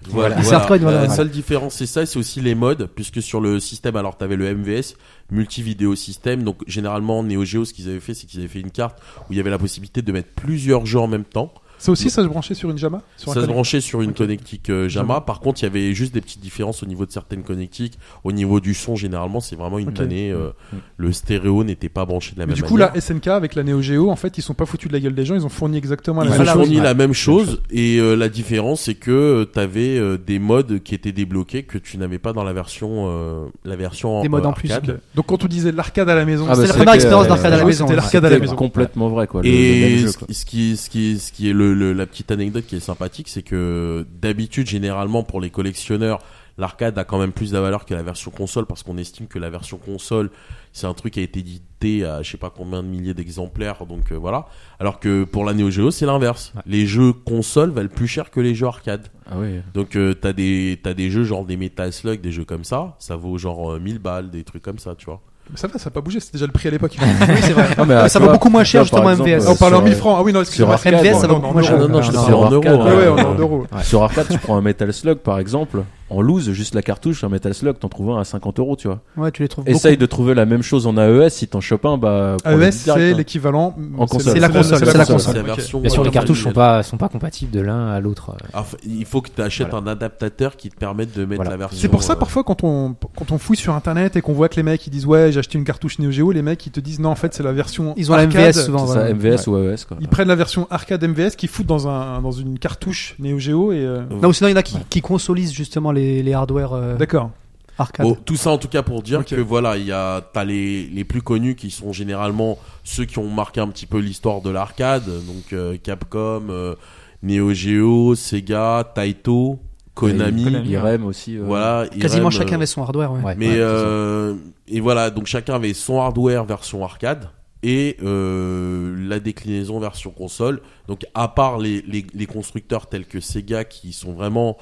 Voilà. voilà. Sarcoin, voilà, la seule différence, c'est ça, c'est aussi les modes, puisque sur le système, alors t'avais le MVS, multi-vidéo système, donc généralement Neo Geo, ce qu'ils avaient fait, c'est qu'ils avaient fait une carte où il y avait la possibilité de mettre plusieurs jeux en même temps. Ça aussi, ça se branchait sur une JAMA sur un Ça se branchait sur une connectique euh, JAMA. Par contre, il y avait juste des petites différences au niveau de certaines connectiques. Au niveau du son, généralement, c'est vraiment une Ok. année. euh, Mm. Le stéréo n'était pas branché de la Mais même du coup, manière. la SNK avec la Neo Geo, en fait, ils sont pas foutus de la gueule des gens, ils ont fourni exactement la Ils même ont Voilà, chose. fourni la même chose et euh, la différence c'est que tu avais des modes qui étaient débloqués que tu n'avais pas dans la version euh, la version Des modes euh, en plus. Donc quand on disait l'arcade à la maison, Ah bah, C'était la première expérience euh, d'arcade à la maison. c'était l'arcade à la maison. complètement vrai, quoi. Et qui qui ce qui est le, le- la petite anecdote qui est sympathique c'est que d'habitude généralement pour les collectionneurs l'arcade a quand même plus de valeur que la version console parce qu'on estime que la version console c'est un truc qui a été édité à je sais pas combien de milliers d'exemplaires donc euh, voilà alors que pour la Neo Geo c'est l'inverse Ouais. les jeux console valent plus cher que les jeux arcade Ah oui. Donc euh, t'as des t'as des jeux genre des Metal Slug, des jeux comme ça, ça vaut genre euh, 1000 balles, des trucs comme ça, tu vois. Mais ça va, ça a pas bougé, c'était déjà le prix à l'époque. Oui, c'est vrai. Ah, mais, ah, ça vois, beaucoup moins cher, par justement, exemple, MVS. on parle en sur, 1000 euh, francs. Ah oui, non, excusez-moi. arcade, MVS, ça va Non, beaucoup non, moins non, cher. non, non, je te non, dis en non, euros. arcade, hein. Ouais, ouais, Euh, en euros. Sur arcade, tu prends un Metal Slug par exemple, en loose, juste la cartouche, un Metal Slug, t'en trouves un à 50 euros, tu vois. Ouais, tu les trouves Essaye de trouver la même chose en AES, si t'en chopes un, bah. AES, direct, c'est hein. l'équivalent. En console. C'est la console, c'est la console. Bien sûr, les cartouches sont pas sont pas compatibles de l'un à l'autre. il faut que tu achètes Voilà. un adaptateur qui te permette de mettre Voilà. la version. C'est pour ça euh, parfois quand on quand on fouille sur internet et qu'on voit que les mecs ils disent ouais j'ai acheté une cartouche Neo Geo, les mecs ils te disent non en fait c'est la version Ils ont la arcade. MVS souvent. C'est ça, voilà. MVS ou AES, quoi. Ils prennent la version arcade MVS qui foutent dans un dans une cartouche Neo Geo et euh, Non, ou sinon il y en a qui, qui consolisent justement les, les hardware euh, d'accord. arcade. Bon, tout ça en tout cas pour dire que voilà, il y a t'as les les plus connus qui sont généralement ceux qui ont marqué un petit peu l'histoire de l'arcade, donc euh, Capcom, euh, Neo Geo, Sega, Taito, Konami, Konami. IRM aussi. euh, voilà. Quasiment chacun avait son hardware. Ouais. Ouais. Mais euh, et voilà, donc chacun avait son hardware version arcade et euh, la déclinaison version console. Donc à part les, les, les constructeurs tels que Sega qui sont vraiment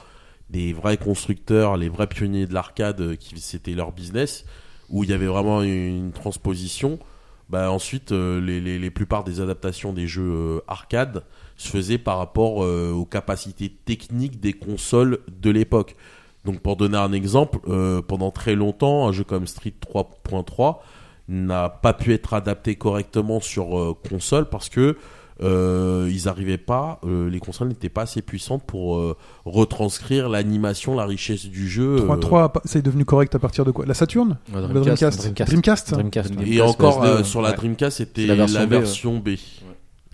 des vrais constructeurs, les vrais pionniers de l'arcade, euh, qui c'était leur business, où il y avait vraiment une transposition. Bah ensuite, euh, les, les, les plupart des adaptations des jeux euh, arcade se faisaient par rapport aux capacités techniques des consoles de l'époque. Donc pour donner un exemple, pendant très longtemps, un jeu comme Street 3.3 n'a pas pu être adapté correctement sur console parce que euh, ils arrivaient pas, euh, les consoles n'étaient pas assez puissantes pour euh, retranscrire l'animation, la richesse du jeu. euh, 3-3, c'est devenu correct à partir de quoi? La Saturn? Ouais, La Dreamcast. Dreamcast Dreamcast? Dreamcast Dreamcast. Et Dreamcast, encore euh, sur la Ouais. Dreamcast, c'était La la version B, ouais.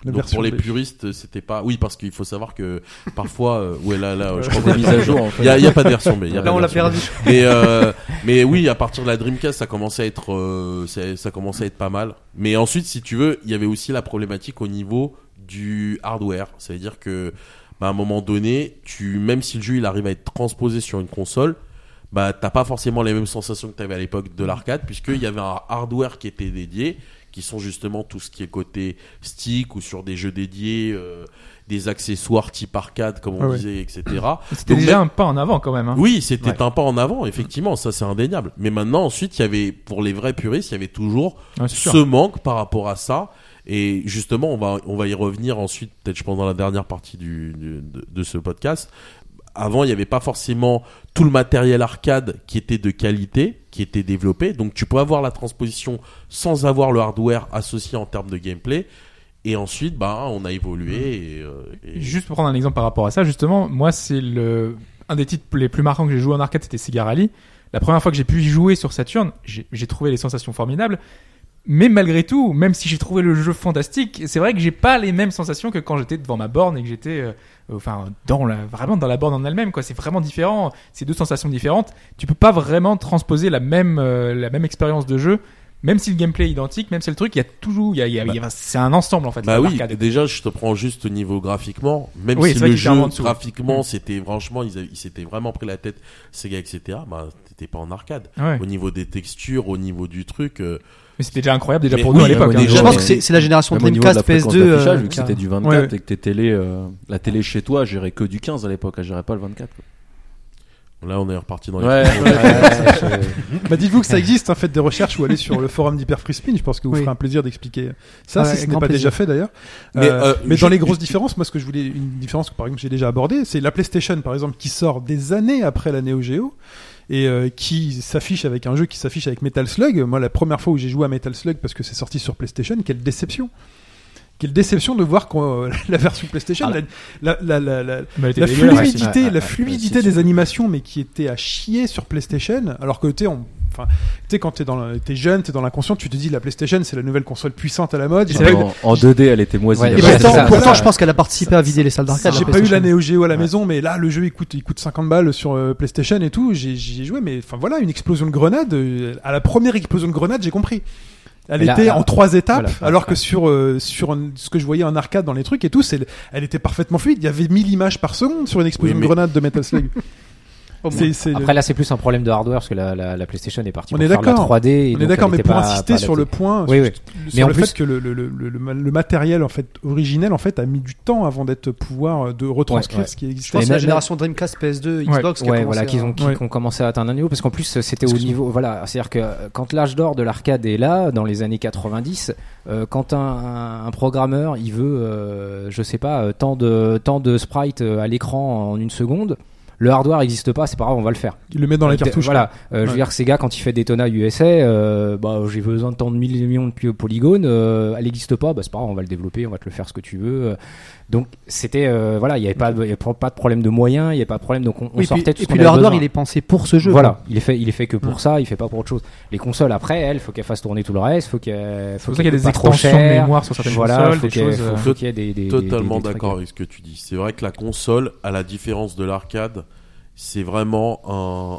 Donc pour les puristes, c'était pas. Oui, parce qu'il faut savoir que parfois, euh, ouais là là, je Ouais. crois Des qu'on mises à jour, en fait. Il y a, il y a pas de version B. il y a pas Là, de on l'a perdu. Mais euh, mais oui, à partir de la Dreamcast, ça commençait à être euh, ça, ça commençait à être pas mal. Mais ensuite, si tu veux, il y avait aussi la problématique au niveau du hardware. Ça veut dire que bah, à un moment donné, tu même si le jeu il arrive à être transposé sur une console, bah t'as pas forcément les mêmes sensations que tu avais à l'époque de l'arcade puisqu'il y avait un hardware qui était dédié qui sont justement tout ce qui est côté stick ou sur des jeux dédiés euh, des accessoires type arcade comme on Ah ouais. disait etc C'était déjà même- un pas en avant quand même. Hein. oui, c'était Ouais. un pas en avant, effectivement, ça c'est indéniable. Mais maintenant, ensuite, il y avait, pour les vrais puristes, il y avait toujours Ouais, c'est sûr. ce manque par rapport à ça. Et justement, on va, on va y revenir ensuite, peut-être je pense dans la dernière partie du, du- de, de ce podcast. Avant, il n'y avait pas forcément tout le matériel arcade qui était de qualité, qui était développé. Donc tu peux avoir la transposition sans avoir le hardware associé en termes de gameplay. Et ensuite, bah, on a évolué. Et, euh, et- Juste pour prendre un exemple par rapport à ça, justement, moi c'est le un des titres les plus marquants que j'ai joué en arcade, c'était Sega Rally. la première fois que j'ai pu y jouer sur Saturn, j'ai trouvé les sensations formidables. Mais malgré tout, même si j'ai trouvé le jeu fantastique, c'est vrai que j'ai pas les mêmes sensations que quand j'étais devant ma borne et que j'étais, euh, enfin, dans la, vraiment dans la borne en elle-même, quoi. C'est vraiment différent. C'est deux sensations différentes. Tu peux pas vraiment transposer la même, euh, la même expérience de jeu. Même si le gameplay est identique, même si le truc, il y a toujours, il y a, il y a- y a- c'est un ensemble en fait. Bah oui, déjà je te prends juste au niveau graphiquement, même Oui, si le jeu graphiquement Mm. c'était franchement ils, avaient- ils s'étaient vraiment pris la tête Sega etc. Bah t'étais pas en arcade. Ouais. Au niveau des textures, au niveau du truc, euh, Mais c'était déjà incroyable déjà Mais pour oui, nous à l'époque. hein. Je pense que c'est la génération de Dreamcast, fréquence PS2. d'affichage, euh, vu que c'était du 24 Ouais, ouais. et que tes télé, euh, la télé chez toi, gérait que du 15 à l'époque, elle gérait pas le 24. quoi. là on est reparti dans les Ouais. Bah, dites-vous que ça existe, hein, faites des recherches ou allez sur le forum d'Hyper Free Spin. Je pense que vous Oui. ferez un plaisir d'expliquer ça, Ouais, si ce n'est pas déjà fait d'ailleurs. Mais, Euh, euh, mais je- dans les grosses différences, moi, ce que je voulais, une différence que par exemple j'ai déjà abordé, c'est la PlayStation, par exemple, qui sort des années après la Neo Geo et euh, qui s'affiche avec un jeu qui s'affiche avec Metal Slug. Moi, la première fois où j'ai joué à Metal Slug parce que c'est sorti sur PlayStation, quelle déception! Quelle déception de voir euh, la version PlayStation, Ah, la, fluidité, ouais, ouais, la fluidité des animations, mais qui était à chier sur PlayStation, alors que tu sais, on- enfin, tu sais, quand t'es dans, t'es jeune, t'es dans l'inconscient, tu te dis la PlayStation c'est la nouvelle console puissante à la mode. J'ai pas, eu, en, en 2D, elle était moisie. Ouais, la et ouais, pourtant, c'est ça, voilà, Pourtant, je pense qu'elle a participé à vider les salles d'arcade. j'ai pas eu la PlayStation. Neo Geo à la Ouais. maison, mais là le jeu il coûte, il coûte 50 balles sur euh, PlayStation et tout. J'ai, j'y ai joué, mais enfin voilà, une explosion de grenade. euh, à la première explosion de grenade, j'ai compris. Elle Mais là, était là, en trois étapes, voilà, alors que sur euh, sur un- ce que je voyais en arcade dans les trucs et tout, c'est, elle était parfaitement fluide. Il y avait 1000 images par seconde sur une explosion Oui, de grenade de Metal Slug. Après là c'est plus un problème de hardware parce que la, la, la PlayStation est partie On pour est faire la d'accord. 3D. et On donc est d'accord, mais pour pas- insister pas sur le point, Oui, sur, oui. sur Mais en le plus- fait que le, le, le, le, le matériel en fait originel en fait a mis du temps avant d'être pouvoir euh, de retranscrire Ouais, ouais. ce qui Je existait. c'est la génération Dreamcast, PS2, Xbox qui a Ouais, commencé voilà, à- qu'ils ont, qui Ouais. ont commencé à atteindre un niveau parce qu'en plus c'était au niveau, voilà, c'est-à-dire que euh, quand l'âge d'or de l'arcade est là, dans les années 90, euh, quand un, programmeur il veut, euh, je sais pas, euh, tant de tant de sprites euh, à l'écran en une seconde. Le hardware n'existe pas, c'est pas grave, on va le faire. Il le met dans la Euh, cartouche. Voilà. Euh, Je veux dire que Sega, quand il fait Daytona USA, euh, bah, j'ai besoin de tant de millions de polygones, euh, elle n'existe pas, bah, c'est pas grave, on va le développer, on va te le faire ce que tu veux. Donc, c'était, euh, voilà, il n'y avait pas, y avait pas de problème de moyens, il n'y avait pas de problème, donc on, on Oui, et sortait puis, tout et ce puis le hardware, besoin. il est pensé pour ce jeu. Voilà, quoi. il est fait, il est fait que pour Mm. ça, il fait pas pour autre chose. Les consoles après, elles, faut qu'elles fassent tourner tout le reste, faut qu'elles, faut qu'il y a qu'elles des extensions de mémoire sur certaines Voilà, consoles, faut des qu'il y ait- choses. faut- euh, faut qu'il y ait des, Totalement d'accord avec ce que tu dis. C'est vrai que la console, à la différence de l'arcade, c'est vraiment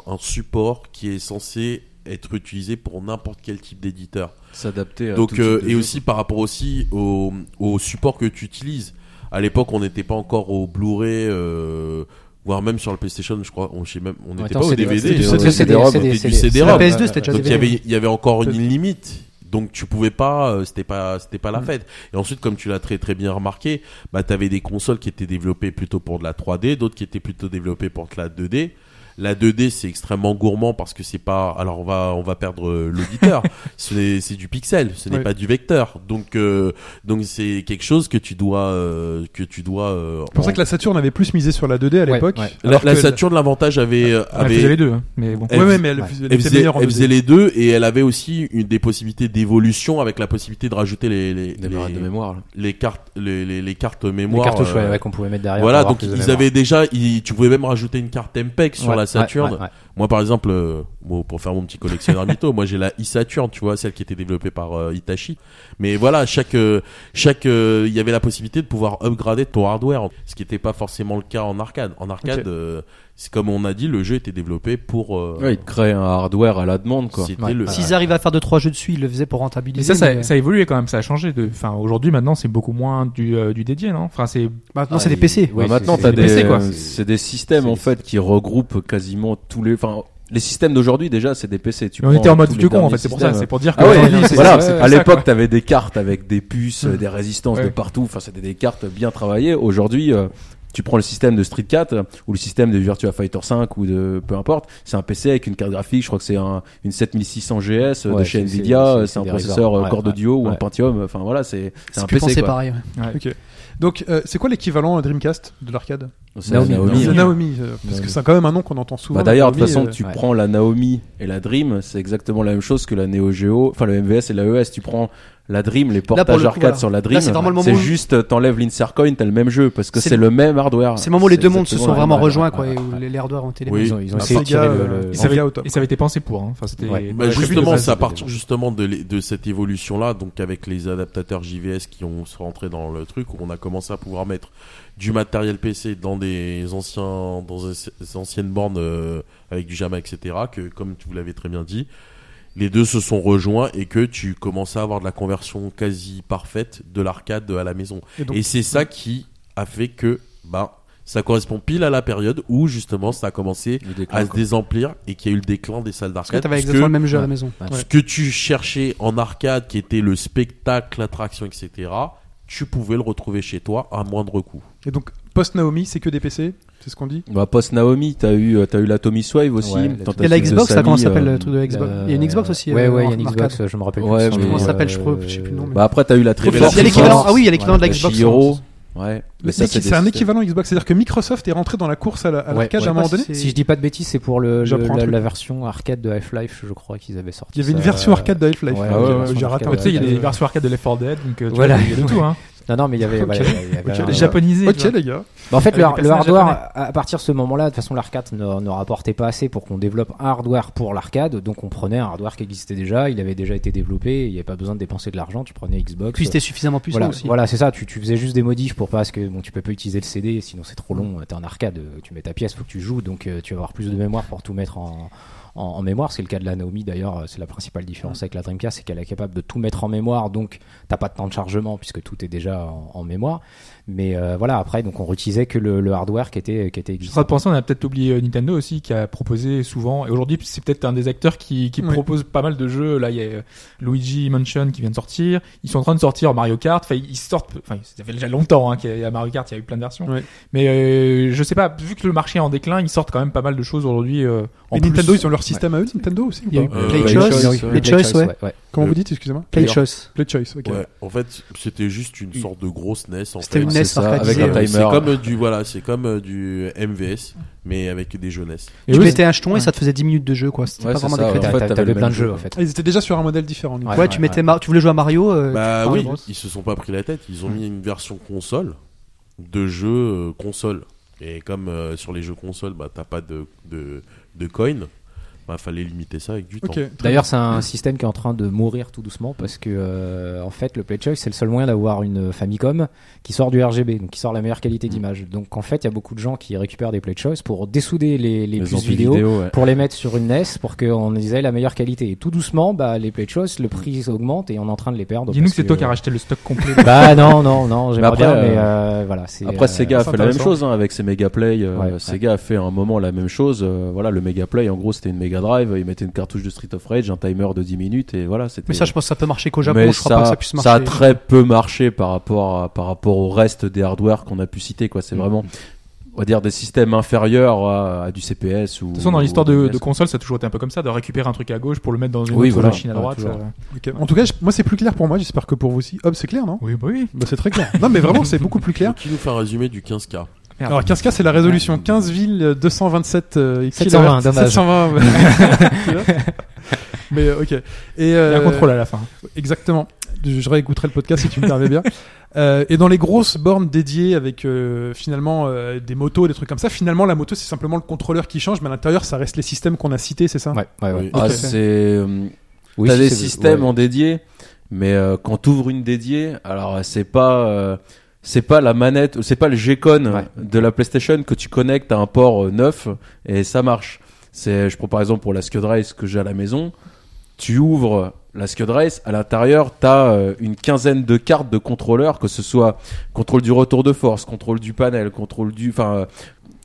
un, un support qui est censé être utilisé pour n'importe quel type d'éditeur. S'adapter à Donc tout euh, et jeu. aussi par rapport aussi au, au support que tu utilises. À l'époque, on n'était pas encore au Blu-ray, euh, voire même sur le PlayStation, je crois. On, je sais même, on n'était Attends, pas au DVD. c'est du on on. CD-ROM. La PS2, c'était déjà Donc il y avait, il y avait encore une limite. Donc tu pouvais pas, euh, c'était pas, c'était pas la Mm. fête. Et ensuite, comme tu l'as très très bien remarqué, bah t'avais des consoles qui étaient développées plutôt pour de la 3D, d'autres qui étaient plutôt développées pour de la 2D. La 2D c'est extrêmement gourmand parce que c'est pas. Alors on va on va perdre euh, l'auditeur. c'est c'est du pixel, ce n'est Ouais. pas du vecteur. Donc euh, donc c'est quelque chose que tu dois euh, que tu dois. euh, C'est pour ça que la Saturn avait plus misé sur la 2D à l'époque. ouais. la, alors la Saturn l'avantage avait Elle avait faisait les deux, hein, mais bon. Elle ouais, mais elle, ouais. faisait- elle elle était faisait, meilleure en elle 2D. faisait les deux et elle avait aussi une, des possibilités d'évolution avec la possibilité de rajouter les les, les, barrettes de mémoire. les cartes les, les, les cartes Les mémoire euh, qu'on pouvait mettre derrière. voilà donc ils avaient déjà ils- tu pouvais même rajouter une carte MPEG sur Ouais, la Saturn ouais, ouais. moi par exemple euh, bon, pour faire mon petit collectionneur mytho moi j'ai la e-Saturn tu vois celle qui était développée par euh, Hitachi mais voilà chaque euh, chaque euh, il y avait la possibilité de pouvoir upgrader ton hardware ce qui n'était pas forcément le cas en arcade en arcade. C'est comme on a dit le jeu était développé pour euh, Ouais, ils te créent un hardware à la demande, quoi. c'était Ouais. le S'ils arrivent à faire deux trois jeux dessus, ils le faisaient pour Et rentabiliser. ça, ça, mais ça a évolué quand même, ça a changé. De, enfin, aujourd'hui, maintenant, c'est beaucoup moins du, euh, du dédié, non? Enfin, c'est Maintenant, Ah, c'est des PC. ouais, maintenant, c'est- t'as des, PC, quoi. euh, c'est des systèmes en fait qui regroupent quasiment tous les. Enfin, les systèmes d'aujourd'hui déjà, c'est des PC. Tu on était en mode vieux con en fait, c'est pour ça, c'est pour dire que Ah ouais, c'est voilà. ça, à ça, l'époque, t'avais des cartes avec des puces, des résistances Ouais. de partout. Enfin, c'était des cartes bien travaillées. Aujourd'hui, euh, tu prends le système de Street 4 euh, ou le système de Virtua Fighter 5 ou de peu importe. C'est un PC avec une carte graphique. Je crois que c'est un, une 7600 GS euh, de chez c'est- Nvidia. c'est- euh, c'est C'est un processeur euh, Core Ouais, Duo ou un. Pentium. Enfin voilà, c'est c'est un C'est plus PC. pensé quoi. pareil. ouais. Ouais. Ok. Donc, euh, c'est quoi l'équivalent à Dreamcast de l'arcade? C'est la Naomi. Naomi. C'est Naomi, euh, parce Naomi. que c'est quand même un nom qu'on entend souvent. Bah d'ailleurs, de toute façon, euh, tu ouais. prends la Naomi et la Dream, c'est exactement la même chose que la Neo Geo, enfin le MVS et la ES. Tu prends La Dream, les portages le coup, arcade voilà. sur la Là, Dream, c'est vraiment le moment c'est où- juste euh, t'enlèves l'insert coin, t'as le même jeu parce que C'est le- le même hardware. C'est le moment où les deux mondes se sont vraiment rejoints, quoi, et où les, hardware ont été les Oui. mêmes. Ils ont, ils ont Ah, essayé de le- euh, ils Et Ça avait, top. et ça avait été pensé pour. Hein. Enfin, c'était. Ouais. dans Bah, justement, c'est à partir justement de, cette évolution-là, donc avec les adaptateurs JVS qui ont sont rentrés dans le truc, où on a commencé à pouvoir mettre du matériel PC dans des anciens, dans des anciennes bornes euh, avec du JAMA, etc. Que comme tu vous l'avez très bien dit, les deux se sont rejoints et que tu commençais à avoir de la conversion quasi parfaite de l'arcade à la maison. Et c'est ça qui a fait que, bah, ça correspond pile à la période où justement ça a commencé déclin, à se désemplir et qu'il y a eu le déclin des salles Parce que d'arcade. t'avais parce exactement que le même jeu à la maison. Ouais. ce que tu cherchais en arcade, qui était le spectacle, l'attraction, etc., tu pouvais le retrouver chez toi à moindre coût. et donc post Naomi, c'est que des PC, c'est ce qu'on dit. Bah, post Naomi, t'as eu, euh, t'as eu la Tommy Swave aussi. Ouais, la Il y a tentative la Xbox, là, comment ça s'appelle euh, le truc de Xbox Il y a une Xbox aussi. Ouais, euh, ouais, il y a une arcade. Xbox, je me rappelle Ouais, plus. mais- Comment ça Euh, s'appelle, je crois, je sais plus le nom. mais- Bah après t'as eu la Il y avait Triforce. Il y a l'équivalent. Force. Ah oui, il y a l'équivalent de la Xbox. Ouais. Mais ça, C'est des- un équivalent Xbox, c'est-à-dire que Microsoft est rentré dans la course à la- à Ouais, l'arcade ouais. à un moment donné. si je dis pas de bêtises, c'est pour le, la, version arcade de Half-Life, je crois qu'ils avaient sorti. Il y avait une ça, version euh, arcade de Half-Life. ouais, Ah ouais, ouais, ouais, version j'ai raté un Tu sais, il y a de- des versions arcade de Left 4 Dead, donc euh, tu Voilà. vois, il y a de tout. Hein. Non, non, mais il y avait. Voilà, il y avait- un- Les japonisés. Ok tu vois. les gars. Bah, en fait, le, Avec des le personnages hardware, à, à partir de ce moment-là, de toute façon, l'arcade ne, ne rapportait pas assez pour qu'on développe un hardware pour l'arcade. Donc, on prenait un hardware qui existait déjà, il avait déjà été développé, il n'y avait pas besoin de dépenser de l'argent. Tu prenais Xbox. Puis c'était suffisamment puissant voilà, aussi. voilà c'est ça. Tu, tu faisais juste des modifs pour pas parce que bon, tu peux pas utiliser le CD, sinon c'est trop long. T'es en arcade, euh, tu mets ta pièce, faut que tu joues, donc euh, tu vas avoir plus de mémoire pour tout mettre en, en, mémoire. C'est le cas de la Naomi d'ailleurs. euh, C'est la principale différence avec la Dreamcast, c'est qu'elle est capable de tout mettre en mémoire, donc t'as pas de temps de chargement puisque tout est déjà en mémoire. Mais euh, voilà, après, donc on réutilisait que le, le hardware qui était qui était Je suis en train existant. de penser, on a peut-être oublié euh, Nintendo aussi, qui a proposé souvent, et aujourd'hui c'est peut-être un des acteurs qui, qui Oui. propose pas mal de jeux. Là, il y a euh, Luigi Mansion qui vient de sortir. Ils sont en train de sortir Mario Kart. Enfin, ils sortent. Enfin, ça fait déjà longtemps hein, qu'il y a Mario Kart. Il y a eu plein de versions. Mais euh, je sais pas. Vu que le marché est en déclin, ils sortent quand même pas mal de choses aujourd'hui. euh, en Et plus. Nintendo, ils ont leur système à eux, Nintendo aussi ou Il y a eu pas? Euh, Play Play Choice. Choice, Play ouais. Choice, ouais. ouais. Comment Le- vous dites, excusez-moi Play Choice. Play Choice, ok. Ouais, en fait, c'était juste une sorte de grosse NES. En C'était une NES ça, avec un C'est- timer. C'est comme euh, du voilà, c'est comme euh, du MVS, mais avec des jeunesses. Et Tu mettais un jeton et ça te faisait 10 minutes de jeu, quoi. C'était Ouais, pas vraiment ça, des ouais. critères. En fait, t'avais T'avais le plein de jeux jeu. en fait. Ah, ils étaient déjà sur un modèle différent. Ouais. Ouais, tu mettais Mar- tu voulais jouer à Mario. euh, Bah oui, ils se sont pas pris la tête. Ils ont mis une version console de jeu euh, console. Et comme euh, sur les jeux console, bah t'as pas de de, de coin, bah fallait limiter ça avec du temps. D'ailleurs, c'est un système qui est en train de mourir tout doucement parce que, euh, en fait, le Play Choice, c'est le seul moyen d'avoir une Famicom qui sort du RGB, donc qui sort la meilleure qualité d'image. Donc, en fait, il y a beaucoup de gens qui récupèrent des Play Choice pour dessouder les, les, Les puces amplis vidéo, ouais. pour les mettre sur une NES pour qu'on ait la meilleure qualité. Et tout doucement, bah, les Play Choice, le prix augmente et on est en train de les perdre. Dis-nous que c'est toi qui as racheté le stock complet. Bah non, non, non, j'aimerais bien, euh, mais euh, voilà. c'est, Après, euh, Sega a fait la même chose hein, avec ses Mega Play. euh, Ouais, ouais. Sega a fait à un moment la même chose. euh, voilà, le Mega Play, en gros, c'était une Mega Drive. Ils mettaient une cartouche de Street of Rage, un timer de 10 minutes et voilà. Mais ça, je pense que ça peut marcher qu'au Japon. Mais Je crois pas que ça puisse marcher. ça a très peu marché par rapport à, par rapport au reste des hardware qu'on a pu citer. Quoi, c'est Mm. vraiment, on va dire, des systèmes inférieurs à, à du CPS ou. De toute façon, dans l'histoire de, de console, ça a toujours été un peu comme ça, de récupérer un truc à gauche pour le mettre dans une Oui, autre voilà. machine à droite. euh. En tout cas, moi, c'est plus clair pour moi. J'espère que pour vous aussi. Hop, c'est clair, non? Oui, bah oui. Bah, c'est très clair. Non, mais vraiment, c'est beaucoup plus clair. Qui nous fait un résumé du 15K Merde. Alors 15K c'est la résolution 15 villes euh, 227 euh, 720, kilohertz. dommage. 720 mais euh, ok et Il y a euh, un contrôle à la fin. exactement je, je réécouterai le podcast si tu me permets bien Euh, et dans les grosses bornes dédiées avec euh, finalement euh, des motos des trucs comme ça finalement la moto c'est simplement le contrôleur qui change mais à l'intérieur ça reste les systèmes qu'on a cités c'est ça? Ouais, ouais, ouais. Oui. Ah, c'est. euh, Oui, T'as des systèmes ouais. en dédié, mais euh, quand t'ouvres une dédiée, alors euh, c'est pas euh, c'est pas la manette, c'est pas le G-Con Ouais. de la PlayStation que tu connectes à un port euh, neuf et ça marche. C'est, je prends par exemple pour la Scud Race que j'ai à la maison, tu ouvres la Scud Race, à l'intérieur t'as euh, une quinzaine de cartes de contrôleurs, que ce soit contrôle du retour de force, contrôle du panel, contrôle du, enfin euh,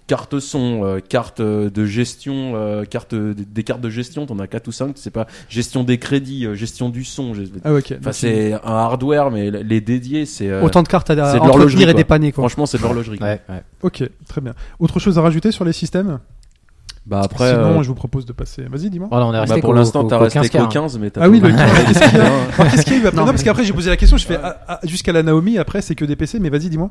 carte son, euh, carte euh, de gestion, euh, carte des cartes de gestion, t'en as quatre ou cinq, c'est pas gestion des crédits, euh, gestion du son. ah ouais, ok Enfin, c'est un hardware, mais les dédiés, c'est euh, Autant de cartes à c'est de à entretenir et dépanner, quoi. franchement c'est de l'horlogerie. quoi. Ouais, ouais. ok très bien autre chose à rajouter sur les systèmes? Bah après, sinon euh, je vous propose de passer vas-y dis-moi Voilà, on est resté bah, pour l'instant t'as resté 15K, qu'au hein. 15, mais t'as Ah oui, pas le mal- 15, qu'est-ce qu'il y a qu'est-ce qu'il y a eu après Non, parce qu'après j'ai posé la question, je fais ah, ah, jusqu'à la Naomi, après c'est que des PC, mais vas-y, dis-moi.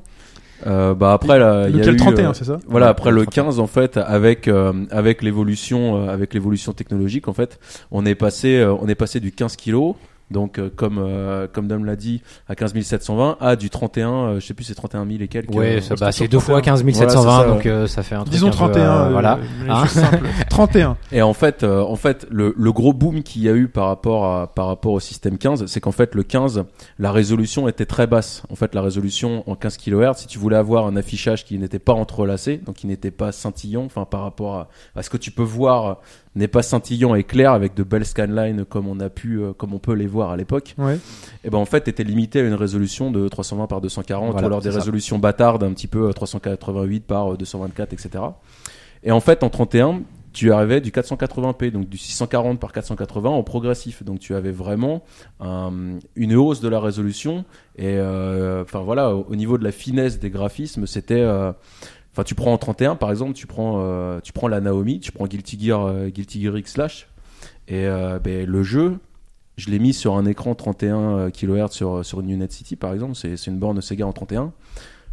Euh, bah après là, il y a eu, 31, euh, c'est ça? Voilà, après le le 15 en fait, avec euh, avec l'évolution, euh, avec l'évolution technologique en fait, on est passé, euh, on est passé du 15 kg donc euh, comme euh, comme Dom l'a dit, à 15 720, à du 31, euh, je sais plus, c'est 31 000 et quelques. Ouais, euh, ça, bah, c'est deux fois 31. 15 720, Voilà, donc euh, ça fait un truc Disons un peu, 31. euh, euh, voilà. Hein choses simples. 31. Et en fait, euh, en fait, le, le gros boom qu'il y a eu par rapport à, par rapport au système 15, c'est qu'en fait le 15, la résolution était très basse. En fait, la résolution en 15 kHz, si tu voulais avoir un affichage qui n'était pas entrelacé, donc qui n'était pas scintillant, enfin par rapport à, à ce que tu peux voir, n'est pas scintillant et clair avec de belles scanlines comme on a pu, euh, comme on peut les voir à l'époque. Ouais. Et ben en fait, était limité à une résolution de 320 par 240 Voilà, ou alors des ça. résolutions bâtardes un petit peu euh, 388 par euh, 224, etc. Et en fait, en 31, tu arrivais du 480p, donc du 640 par 480 en progressif. Donc tu avais vraiment un- une hausse de la résolution. Et euh, enfin voilà, au, au niveau de la finesse des graphismes, c'était. euh, Enfin, tu prends en 31, par exemple, tu prends, euh, tu prends la Naomi, tu prends Guilty Gear, euh, Guilty Gear X Slash, et euh, ben, le jeu, je l'ai mis sur un écran 31 kHz sur, sur une Unit City, par exemple, c'est une borne Sega en 31.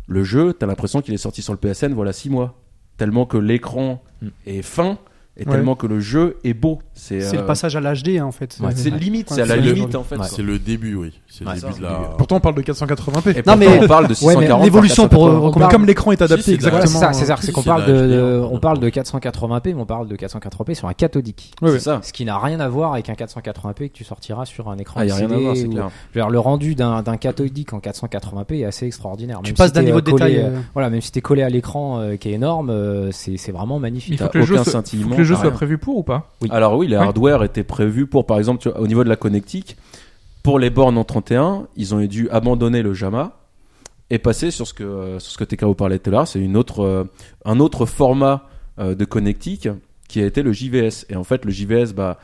Le jeu, t'as l'impression qu'il est sorti sur le PSN, voilà 6 mois. Tellement que l'écran Mm. est fin, et Ouais. tellement que le jeu est beau. C'est C'est euh, le passage à l'HD hein, en fait. Ouais, c'est limite, c'est à la limite en fait. C'est le début, oui. C'est Ouais, le début ça, de la. Pourtant, on parle de 480p. Et Non, mais- on parle de Ouais, 640 mais par l'évolution pour 480. euh, comme l'écran est adapté Si, c'est Voilà, exactement. c'est ça, c'est ça, c'est qu'on parle de, on parle de parlé. 480p, mais on parle de 480p sur un cathodique. Ouais. C'est ça. Ce qui n'a rien à voir avec un 480p que tu sortiras sur un écran Ah, y a rien à LCD voir, c'est ou- clair. Je veux dire, le rendu d'un d'un cathodique en 480p est assez extraordinaire. Tu passes d'un t'es, niveau euh, de détail. euh, euh, Voilà, même si t'es collé à l'écran euh, qui est énorme, euh, c'est vraiment magnifique. Il faut T'as que le jeu, aucun soit, jeu soit rien. prévu pour ou pas Oui. Alors oui, les Oui. hardware étaient prévus pour, par exemple, tu vois, au niveau de la connectique, pour les bornes en 31, ils ont dû abandonner le JAMA et passer sur ce que euh, sur ce que TKO parlait tout à l'heure, c'est une autre euh, un autre format euh, de connectique qui a été le JVS. Et en fait, le JVS, bah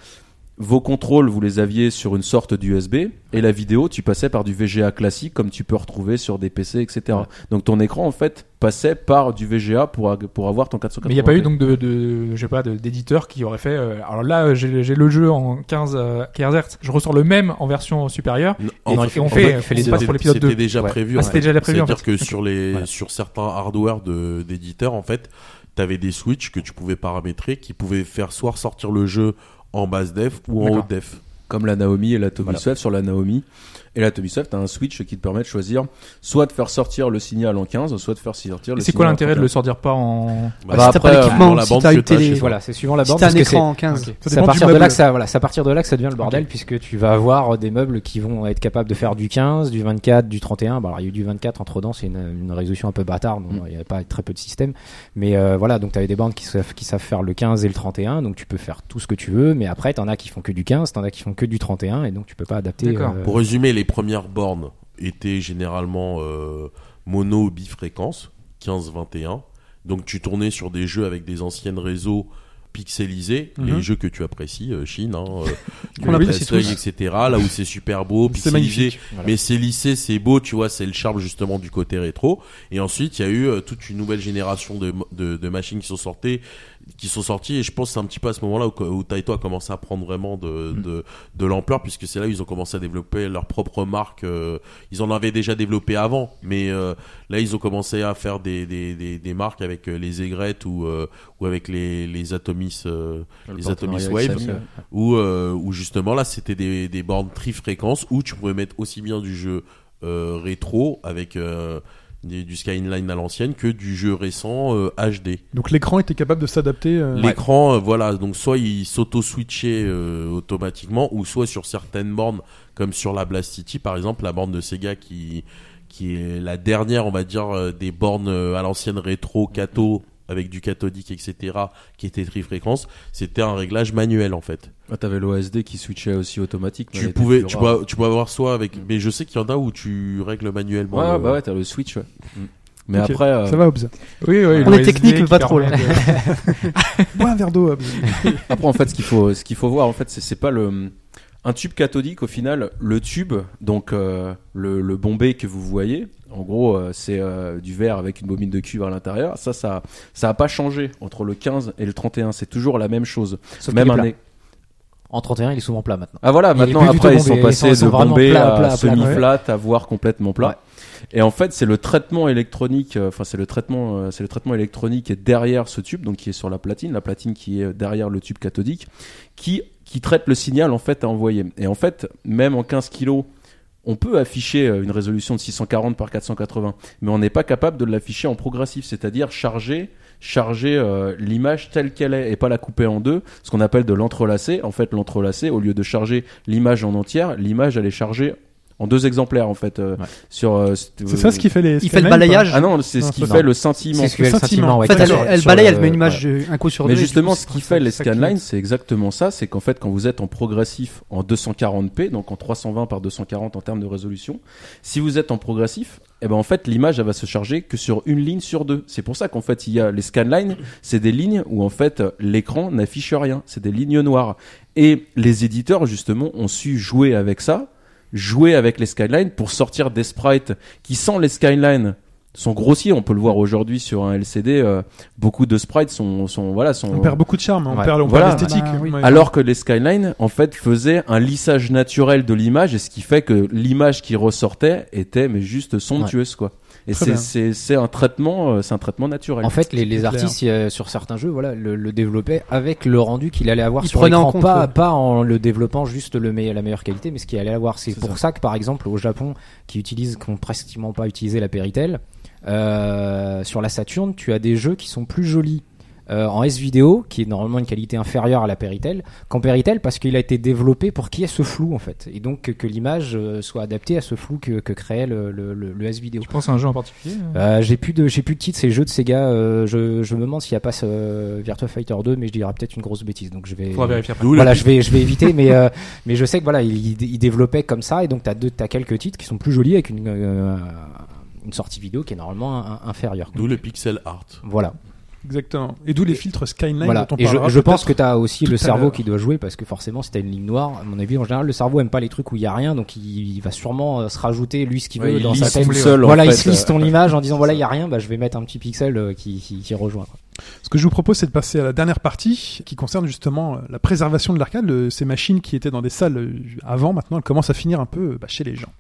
vos contrôles, vous les aviez sur une sorte d'USB et la vidéo, tu passais par du VGA classique comme tu peux retrouver sur des PC, etc. Donc ton écran en fait passait par du VGA pour pour avoir ton 480. Mais il n'y a pas eu donc de, de je sais pas, de- d'éditeur qui aurait fait. euh, alors là, j'ai j'ai le jeu en 15 euh, kHz, je ressors le même en version supérieure. En Et fait- on en fait- fait, on fait les passes pour l'épisode 2. C'était déjà Ouais. prévu. Ah, en c'était fait. déjà prévu, en C'est-à-dire fait. que sur les Voilà. sur certains hardware de d'éditeurs, en fait, t'avais des switches que tu pouvais paramétrer qui pouvaient faire soit sortir le jeu en basse def ou en haute def. comme la Naomi et la Tommy Voilà. Swift sur la Naomi. Et la Tommy Swift, t'as un switch qui te permet de choisir soit de faire sortir le signal en 15, soit de faire sortir le Et c'est signal quoi l'intérêt de 31. le sortir pas en. Bah, si t'as pas après, l'équipement, la si bande t'as une télé. Voilà, c'est suivant la si borne. t'as un parce que c'est- écran en 15. Ça C'est à partir de là que ça, voilà, c'est à partir de là que ça devient le bordel puisque tu vas avoir des meubles qui vont être capables de faire du 15, du 24, du 31. Bah, alors, il y a eu du 24 entre temps, c'est une, une résolution un peu bâtarde, donc il n'y avait pas très peu de systèmes. Mais euh, voilà, donc tu avais des bandes qui savent, qui savent faire le 15 et le 31, donc tu peux faire tout ce que tu veux. Mais après, t'en as qui font que du 15, t'en as qui font que du 31, et donc tu peux pas adapter. D'accord. euh, Pour résumer, les premières bornes étaient généralement euh, mono ou bifréquence, 15-21. Donc tu tournais sur des jeux avec des anciennes réseaux pixelisés, Mhm. les jeux que tu apprécies, euh, Chine, hein, euh, etc. Là où c'est super beau, C'est pixelisé, magnifique. Voilà. mais c'est lissé, c'est beau, tu vois, c'est le charme justement du côté rétro. Et ensuite, il y a eu euh, toute une nouvelle génération de, de, de machines qui sont sorties, qui sont sorties. Et je pense c'est un petit peu à ce moment-là où, où Taito a commencé à prendre vraiment de, Mm. de, de l'ampleur, puisque c'est là où ils ont commencé à développer leur propre marque. euh, ils en avaient déjà développé avant, mais euh, là ils ont commencé à faire des, des, des, des marques avec euh, les aigrettes ou, euh, ou avec les, les Atomis, euh, Le les Atomis Wave où, euh, où justement là c'était des, des bornes tri-fréquences où tu pouvais mettre aussi bien du jeu euh, rétro avec euh, des- du Skyline à l'ancienne que du jeu récent euh, HD. Donc l'écran était capable de s'adapter. euh, L'écran, euh, voilà, donc soit il s'auto-switchait euh, automatiquement ou soit sur certaines bornes comme sur la Blast City par exemple, la borne de Sega qui qui est la dernière, on va dire, euh, des bornes euh, à l'ancienne rétro, cato, avec du cathodique, etc., qui était tri-fréquence, c'était un réglage manuel en fait. Ah, t'avais l'OSD qui switchait aussi automatique. mais Tu pouvais, tu peux, tu peux avoir soit avec, mais je sais qu'il y en a où tu règles manuellement. Ouais, le- bah ouais, t'as le switch, ouais. Mm. Mais Ok, après, euh, Ça va, Hobbs Oui, oui. On est technique, mais pas trop, là. de- Bois un verre d'eau, Hobbs. Après, en fait, ce qu'il faut, ce qu'il faut voir, en fait, c'est, c'est pas le, un tube cathodique, au final, le tube, donc, euh, le, le bombé que vous voyez, en gros, euh, c'est euh, du verre avec une bobine de cuivre à l'intérieur. Ça, ça, ça a pas changé entre le 15 et le 31. C'est toujours la même chose. sauf Même é- En 31, il est souvent plat maintenant. Ah voilà, Il maintenant après ils sont passés ils sont de bombé plat, à semi-flat à voire complètement plat. Ouais. Et en fait, c'est le traitement électronique, euh, enfin c'est le traitement, euh, c'est le traitement électronique qui est derrière ce tube, donc qui est sur la platine, la platine qui est derrière le tube cathodique, qui qui traite le signal en fait à envoyer. Et en fait, même en 15 kilos, on peut afficher euh, une résolution de 640 par 480, mais on n'est pas capable de l'afficher en progressif, c'est-à-dire charger charger euh, l'image telle qu'elle est et pas la couper en deux, ce qu'on appelle de l'entrelacé. En fait, l'entrelacé, au lieu de charger l'image en entière, l'image elle est chargée en deux exemplaires en fait euh, Ouais. sur euh, C'est ça ce qui fait les. Il fait le balayage. ah non c'est ce qui fait le scintillement C'est ce le sentiment. sentiment, ouais, En fait, elle, balaye, le- elle met une image ouais. euh, un coup sur deux. mais justement, coup, ce qui fait les scanlines, est- c'est exactement ça. C'est qu'en fait, quand vous êtes en progressif en 240p, donc en 320 par 240 en termes de résolution, si vous êtes en progressif, eh ben en fait, l'image elle va se charger que sur une ligne sur deux. C'est pour ça qu'en fait, il y a les scanlines, c'est des lignes où en fait l'écran n'affiche rien. C'est des lignes noires. Et les éditeurs justement ont su jouer avec ça, jouer avec les skylines pour sortir des sprites qui sans les skylines sont grossiers. On peut le voir aujourd'hui sur un LCD. euh, beaucoup de sprites sont, sont voilà sont On perd beaucoup de charme, on Ouais. perd, on Voilà. perd l'esthétique. Bah, oui. Alors que les skylines, en fait, faisaient un lissage naturel de l'image, et ce qui fait que l'image qui ressortait était mais juste somptueuse, quoi. Et c'est bien. c'est c'est un traitement, euh, c'est un traitement naturel. En fait, les, artistes euh, sur certains jeux, voilà, le, le développaient avec le rendu qu'il allait avoir Ils sur l'écran, pas ouais. pas en le développant juste le me- la meilleure qualité, mais ce qu'il allait avoir. C'est pour ça. que par exemple au Japon, qui utilisent, qui ont pratiquement pas utilisé la Péritel, euh, sur la Saturn, tu as des jeux qui sont plus jolis. Euh, en S-Vidéo, qui est normalement une qualité inférieure à la Péritel, qu'en Péritel parce qu'il a été développé pour qu'il y ait ce flou en fait, et donc que, que l'image euh, soit adaptée à ce flou que, que créait le, le, le, le S-Vidéo. Tu penses à un jeu en particulier euh? J'ai plus de j'ai plus de titres ces jeux de Sega euh, je, je me demande s'il n'y a pas ce Virtua Fighter 2 mais je dirais peut-être une grosse bêtise donc je vais Faudra vérifier voilà je vais je vais éviter mais euh, mais je sais que voilà il, il, développait comme ça et donc t'as deux t'as quelques titres qui sont plus jolis avec une euh, une sortie vidéo qui est normalement inférieure D'où le pixel art. voilà Exactement. Et d'où les filtres Skyline voilà dont on et je, pense que peut-être. t'as aussi le cerveau qui doit jouer parce que forcément si t'as une ligne noire à mon avis en général le cerveau aime pas les trucs où il y a rien donc il, il va sûrement euh, se rajouter lui ce qu'il Ouais, veut il dans sa tête tout seul, en voilà il se lisse euh, ton image en disant voilà il y a rien bah je vais mettre un petit pixel euh, qui, qui, qui rejoint quoi. Ce que je vous propose, c'est de passer à la dernière partie qui concerne justement euh, la préservation de l'arcade. Ces machines qui étaient dans des salles avant, maintenant, elles commencent à finir un peu bah, chez les gens.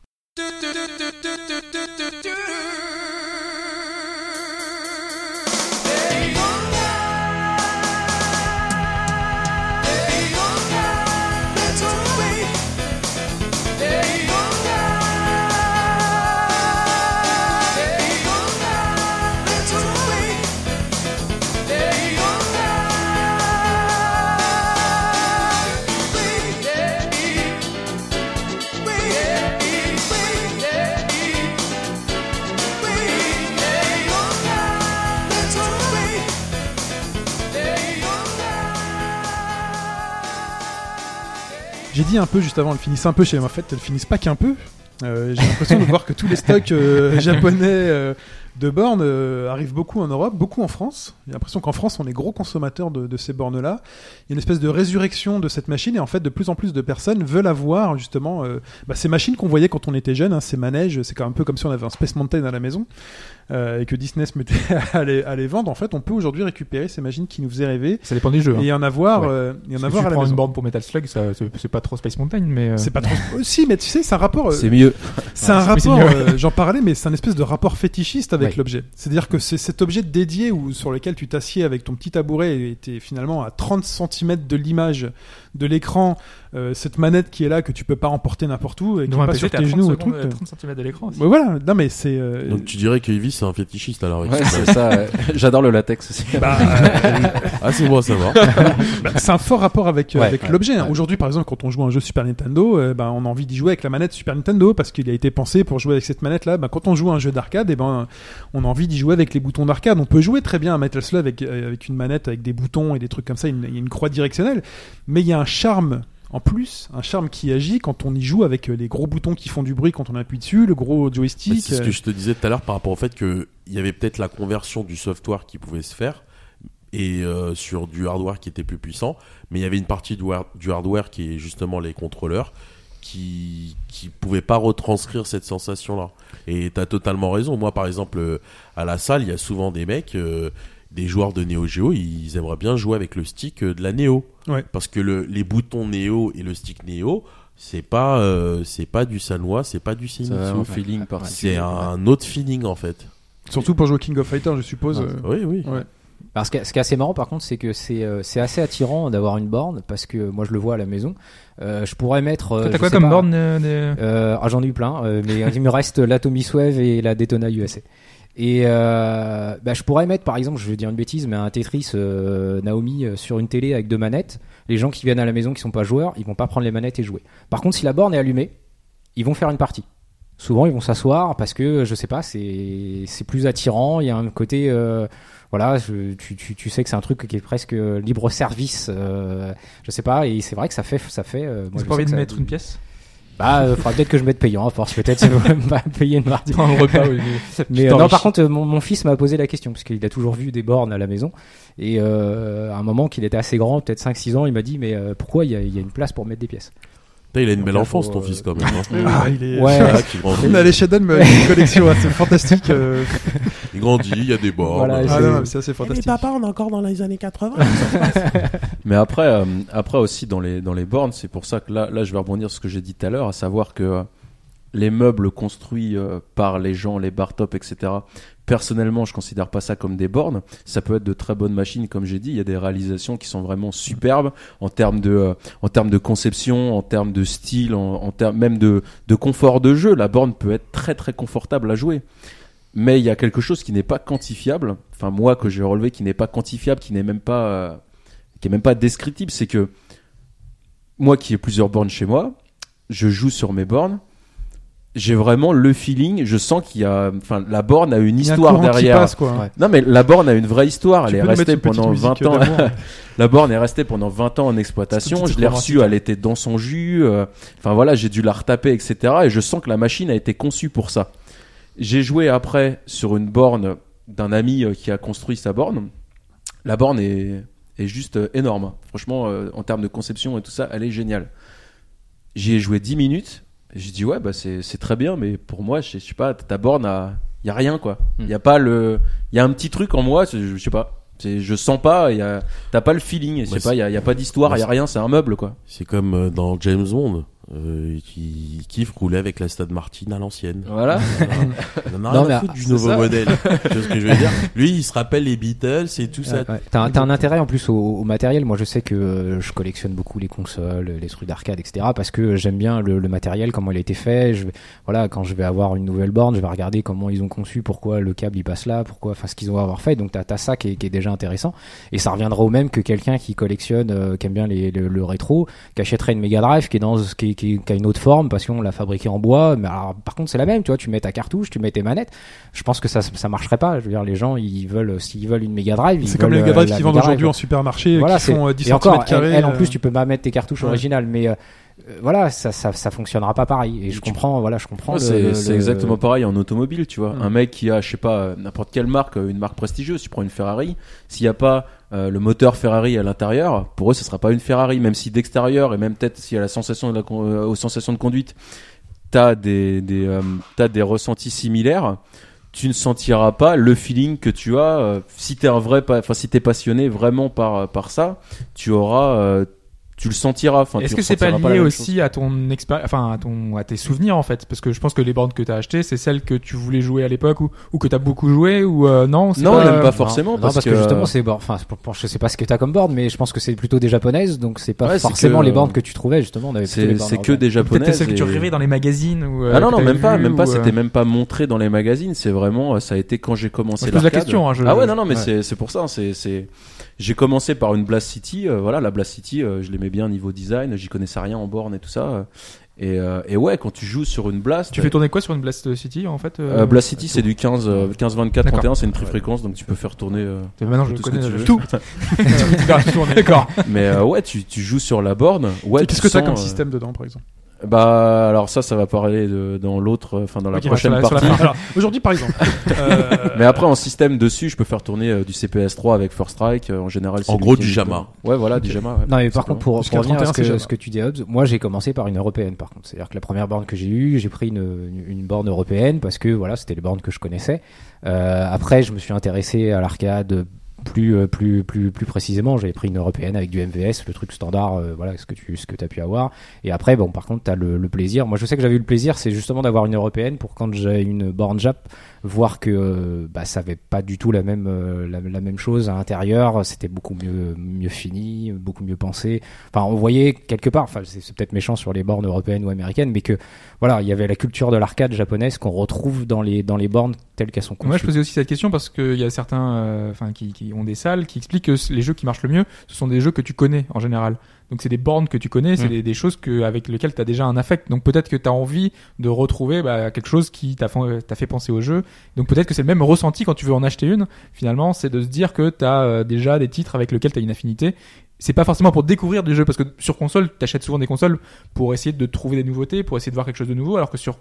J'ai dit un peu juste avant, elles finissent un peu chez les En fait, elles finissent pas qu'un peu. Euh, J'ai l'impression de voir que tous les stocks euh, japonais euh, de bornes arrivent beaucoup en Europe, beaucoup en France. J'ai l'impression qu'en France, on est gros consommateurs de, de ces bornes-là. Il y a une espèce de résurrection de cette machine et en fait, de plus en plus de personnes veulent avoir justement bah, ces machines qu'on voyait quand on était jeune, hein, ces manèges. C'est quand même un peu comme si on avait un Space Mountain à la maison euh, et que Disney se mettait à les, à les vendre. En fait, on peut aujourd'hui récupérer ces machines qui nous faisaient rêver Ça dépend des jeux. hein. et en avoir, Ouais. euh, et en Si avoir tu à la prends maison. une borne pour Metal Slug, ça, c'est pas trop Space Mountain, mais euh, C'est pas trop. si, mais tu sais, c'est un rapport. euh, C'est mieux. c'est un rapport. mieux. euh, J'en parlais, mais c'est un espèce de rapport fétichiste avec Ouais. l'objet. C'est-à-dire que c'est cet objet dédié ou sur lequel tu t'assieds avec ton petit tabouret et t'es finalement à 30 cm de l'image de l'écran. euh, cette manette qui est là que tu peux pas emporter n'importe où et qui Dans est un pas PC, sur t'es à tes 30 genoux truc. euh, 30 cm de l'écran. voilà. Non, mais c'est. euh, Donc tu dirais que Yves c'est un fétichiste alors. Ouais, c'est ça. ouais. J'adore le latex aussi. bah, Ah c'est bon à savoir. Bah, c'est un fort rapport avec, euh, Ouais, avec ouais, l'objet. hein. ouais. Aujourd'hui, par exemple, quand on joue à un jeu Super Nintendo, euh, ben, on a envie d'y jouer avec la manette Super Nintendo parce qu'il a été pensé pour jouer avec cette manette-là. Ben, quand on joue à un jeu d'arcade, eh ben, on a envie d'y jouer avec les boutons d'arcade. On peut jouer très bien à Metal Slug avec, euh, avec une manette avec des boutons et des trucs comme ça. une- Il y a une croix directionnelle, mais il y a un charme. En plus, un charme qui agit quand on y joue avec euh, les gros boutons qui font du bruit quand on appuie dessus, le gros joystick. C'est ce euh, que je te disais tout à l'heure par rapport au fait que il y avait peut-être la conversion du software qui pouvait se faire et euh, sur du hardware qui était plus puissant, mais il y avait une partie du, har- du hardware qui est justement les contrôleurs qui qui pouvaient pas retranscrire cette sensation là. Et t'as totalement raison. Moi par exemple euh, à la salle, il y a souvent des mecs euh, des joueurs de Neo Geo, ils aimeraient bien jouer avec le stick euh, de la Neo. Ouais. Parce que le, les boutons Neo et le stick Neo, c'est pas euh, c'est pas du Sanwa, c'est pas du Senitsu. feeling. C'est un autre feeling en fait. Surtout pour jouer King of Fighters, je suppose. Ouais. euh, Oui, oui. Ouais. Alors, ce, qui est, assez marrant par contre, c'est que c'est euh, c'est assez attirant d'avoir une borne parce que moi je le vois à la maison. Euh, je pourrais mettre. euh, T'as quoi comme pas, borne euh, des- euh, ah, J'en ai eu plein, euh, mais il me reste l'Atomy Swave et la Daytona USA. Et euh, bah, je pourrais mettre par exemple, je vais dire une bêtise, mais un Tetris euh, Naomi euh, sur une télé avec deux manettes. Les gens qui viennent à la maison qui sont pas joueurs, ils vont pas prendre les manettes et jouer. Par contre, si la borne est allumée, ils vont faire une partie. Souvent, ils vont s'asseoir parce que je sais pas, c'est c'est plus attirant. Il y a un côté, euh, voilà, je- tu, tu, tu sais que c'est un truc qui est presque libre service. Euh, je sais pas, et c'est vrai que ça fait ça fait. euh, moi, je pas envie de mettre une pièce? Bah, euh, faudra peut-être que je mette payant à force. Peut-être ça va pas payer une mardi. Un repas, oui. Mais euh, non, par contre, euh, mon, mon fils m'a posé la question parce qu'il a toujours vu des bornes à la maison. Et euh, à un moment qu'il était assez grand, peut-être 5-6 ans, il m'a dit mais euh, pourquoi il y, a, il y a une place pour mettre des pièces? Putain, il a une belle enfance, ton euh, fils, quand même. hein. Ah, il est. Ouais. Ah, qui grandit. On a les Shadow, mais avec une collection, hein, c'est fantastique. euh. Il grandit, il y a des bords. Voilà, Ah c'est- non, non, mais c'est assez fantastique. on est encore dans les années 80. Mais après, euh, après aussi dans les dans les bornes, c'est pour ça que là, là, je vais rebondir sur ce que j'ai dit tout à l'heure, à savoir que euh, les meubles construits euh, par les gens, les bar top, etc. Personnellement, je considère pas ça comme des bornes. Ça peut être de très bonnes machines, comme j'ai dit. Il y a des réalisations qui sont vraiment superbes en termes de euh, en termes de conception, en termes de style, en, termes même de de confort de jeu. La borne peut être très très confortable à jouer. Mais il y a quelque chose qui n'est pas quantifiable. Enfin, moi que j'ai relevé, qui n'est pas quantifiable, qui n'est même pas euh, qui même pas descriptible, c'est que moi qui ai plusieurs bornes chez moi, je joue sur mes bornes, j'ai vraiment le feeling, je sens qu'il y a, enfin, la borne a une histoire derrière. passe, quoi. Ouais. Non mais la borne a une vraie histoire, Tu elle est restée pendant musique 20 ans. d'amour. la borne est restée pendant 20 ans en exploitation, je l'ai reçue, hein. elle était dans son jus, euh, enfin voilà, j'ai dû la retaper, etc. Et je sens que la machine a été conçue pour ça. J'ai joué après sur une borne d'un ami euh, qui a construit sa borne. La borne est, est juste euh, énorme. Franchement, en termes de conception et tout ça, elle est géniale. J'y ai joué 10 minutes. J'ai dit ouais, bah c'est très bien, mais pour moi, je sais- je sais pas, ta borne a, y a rien quoi. Il Hmm. y a pas le, il y a un petit truc en moi, je sais pas. Je sens pas, y a, t'as pas le feeling, je sais pas, y a, y a pas d'histoire, bah, y a rien, c'est un meuble quoi. C'est comme euh, dans James Bond, euh, qui kiffe rouler avec la Stade Martin à l'ancienne. Voilà. Il en a Non, rien mais à foutre du nouveau ça. modèle. tu vois ce que je veux dire? Lui, il se rappelle les Beatles et tout ça. Ouais. T'as un, t'as un intérêt en plus au, au matériel. Moi, je sais que euh, je collectionne beaucoup les consoles, les trucs d'arcade, etc. Parce que j'aime bien le, le matériel, comment il a été fait. Je vais, voilà, quand je vais avoir une nouvelle borne, je vais regarder comment ils ont conçu, pourquoi le câble il passe là, pourquoi, enfin, ce qu'ils ont à avoir fait. Donc, t'as as ça qui est, qui est déjà intéressant. Et ça reviendra au même que quelqu'un qui collectionne, euh, qui aime bien les, le, le rétro, qui achèterait une Mega Drive, qui est dans, qui, qui, qui a une autre forme parce qu'on l'a fabriqué en bois. Mais alors, par contre, c'est la même. Tu vois, tu mets ta cartouche, tu mets tes manettes. Je pense que ça, ça marcherait pas. Je veux dire, les gens, ils veulent, s'ils veulent une Mega Drive, ils C'est comme les Mega Drive euh, qui vendent aujourd'hui en supermarché, voilà, qui font euh, 10 et encore, elle, elle, en euh, plus, tu peux pas mettre tes cartouches ouais. originales, mais euh, euh, voilà, ça, ça, ça fonctionnera pas pareil. Et je comprends, voilà, je comprends. Ouais, c'est le- exactement pareil en automobile, tu vois. Mm. Un mec qui a, je sais pas, euh, n'importe quelle marque, euh, une marque prestigieuse, tu prends une Ferrari, s'il n'y a pas euh, le moteur Ferrari à l'intérieur, pour eux, ce sera pas une Ferrari, même si d'extérieur et même peut-être s'il y a la sensation de la, euh, aux sensations de conduite, t'as des, des, euh, t'as des ressentis similaires. Tu ne sentiras pas le feeling que tu as euh, si t'es un vrai, enfin si t'es passionné vraiment par par ça, tu auras, euh, tu le sentiras. Enfin, Est-ce que c'est pas lié aussi à ton expérience, enfin à ton, à tes souvenirs en fait, parce que je pense que les bornes que t'as achetées, c'est celles que tu voulais jouer à l'époque ou, ou que t'as beaucoup joué ou euh, non c'est Non, pas, même pas Non, forcément, non, parce parce, que, que- justement, c'est. Enfin, je sais pas ce que t'as comme board, mais je pense que c'est plutôt des japonaises, donc c'est pas Ouais, forcément que, les bornes que tu trouvais justement. C'est bornes c'est que des Peut-être japonaises. celles que tu rêvais dans les magazines ou. euh, Ah non non même pas même pas euh, c'était même pas montré dans les magazines c'est vraiment euh, ça a été quand j'ai commencé Je pose la question, hein, je- ah ouais non non mais c'est pour ça c'est c'est j'ai commencé par une Blast City euh, voilà la Blast City euh, je l'aimais bien niveau design j'y connaissais rien en borne et tout ça euh, et euh, et ouais quand tu joues sur une Blast Tu fais tourner quoi sur une Blast City en fait euh, Blast City c'est du 15 euh, 15 24 D'accord. 31 c'est une trifréquence donc tu peux faire tourner euh, Maintenant je tout ce connais que tu tout. D'accord. mais euh, ouais tu tu joues sur la borne ouais Qu'est-ce que t'as comme euh, système dedans, par exemple? Bah alors ça ça va parler de, dans l'autre enfin dans la Ok, bah, prochaine partie aujourd'hui, par exemple. euh, Mais après en système dessus, je peux faire tourner euh, du CPS3 avec First Strike. euh, en général, c'est En gros, du Jama. Ouais, voilà, du Jama. ouais. Non, mais par contre, pour, pour revenir à 31, ce que, ce que tu dis, Hobbs, moi j'ai commencé par une européenne par contre. C'est-à-dire que la première borne que j'ai eue, j'ai pris une, une, une borne européenne parce que voilà, c'était les bornes que je connaissais. Euh, après, je me suis intéressé à l'arcade plus euh, plus plus plus précisément, j'avais pris une européenne avec du MVS, le truc standard, euh, voilà ce que tu ce que t'as pu avoir. Et après, bon, par contre, t'as le, le plaisir. Moi, je sais que j'avais eu le plaisir, c'est justement d'avoir une européenne pour quand j'ai une borne Jap, voir que euh, bah, ça avait pas du tout la même euh, la, la même chose à l'intérieur. C'était beaucoup mieux mieux fini, beaucoup mieux pensé. Enfin, on voyait quelque part. Enfin, c'est peut-être méchant sur les bornes européennes ou américaines, mais que voilà, il y avait la culture de l'arcade japonaise qu'on retrouve dans les dans les bornes telles qu'elles sont conçues. Moi, je posais aussi cette question parce qu'il y a certains, euh, enfin, qui, qui ont des salles qui expliquent que les jeux qui marchent le mieux, ce sont des jeux que tu connais en général. Donc c'est des bornes que tu connais, c'est Mm. des, des choses que, avec lesquelles tu as déjà un affect. Donc peut-être que tu as envie de retrouver bah, quelque chose qui t'a fait, t'a fait penser au jeu. Donc peut-être que c'est le même ressenti quand tu veux en acheter une. Finalement, c'est de se dire que tu as déjà des titres avec lesquels tu as une affinité. C'est pas forcément pour découvrir des jeux parce que sur console, tu achètes souvent des consoles pour essayer de trouver des nouveautés, pour essayer de voir quelque chose de nouveau, alors que sur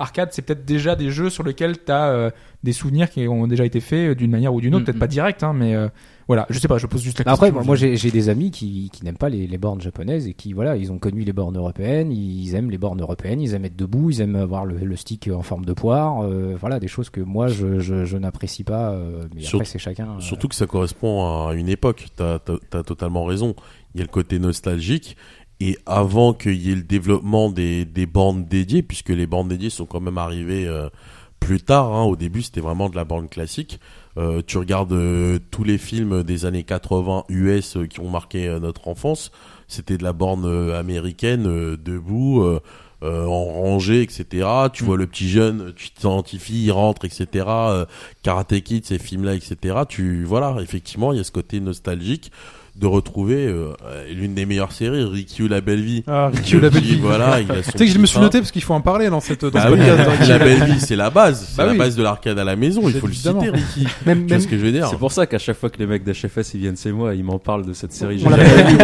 arcade, c'est peut-être déjà des jeux sur lesquels tu as des souvenirs qui ont déjà été faits d'une manière ou d'une autre, Mm, peut-être mm. pas direct, hein, mais euh, voilà, je sais pas, je pose juste la Bah Après, question. moi, moi, j'ai des amis qui, qui n'aiment pas les, les bornes japonaises et qui, voilà, ils ont connu les bornes européennes, ils aiment les bornes européennes, ils aiment être debout, ils aiment avoir le, le stick en forme de poire, euh, voilà, des choses que moi je, je, je n'apprécie pas, euh, mais après c'est chacun. euh, Surtout que ça correspond à une époque. T'as as, totalement raison. Il y a le côté nostalgique. Et avant qu'il y ait le développement des, des bornes dédiées, puisque les bornes dédiées sont quand même arrivées euh, plus tard. Hein. Au début, c'était vraiment de la borne classique. Euh, tu regardes euh, tous les films des années 80 US euh, qui ont marqué euh, notre enfance. C'était de la borne américaine, debout, euh, euh, en rangée, etc. Tu vois le petit jeune, tu t'identifies, il rentre, etc. Karate Kid, ces films-là, etc. Tu voilà, effectivement, il y a ce côté nostalgique de retrouver euh, l'une des meilleures séries, Rikyu la belle vie. Ah, Rikyu, la belle vie. Voilà, il a son Tu sais que je me suis noté parce qu'il faut en parler dans cette dans bah ce oui, podcast. la belle vie, c'est la base, c'est Bah la oui. base de l'arcade à la maison. Il faut le citer, Ricky. Même, Tu vois même, ce que je veux dire C'est pour ça qu'à chaque fois que les mecs d'HFS ils viennent chez moi, ils m'en parlent de cette série. On l'a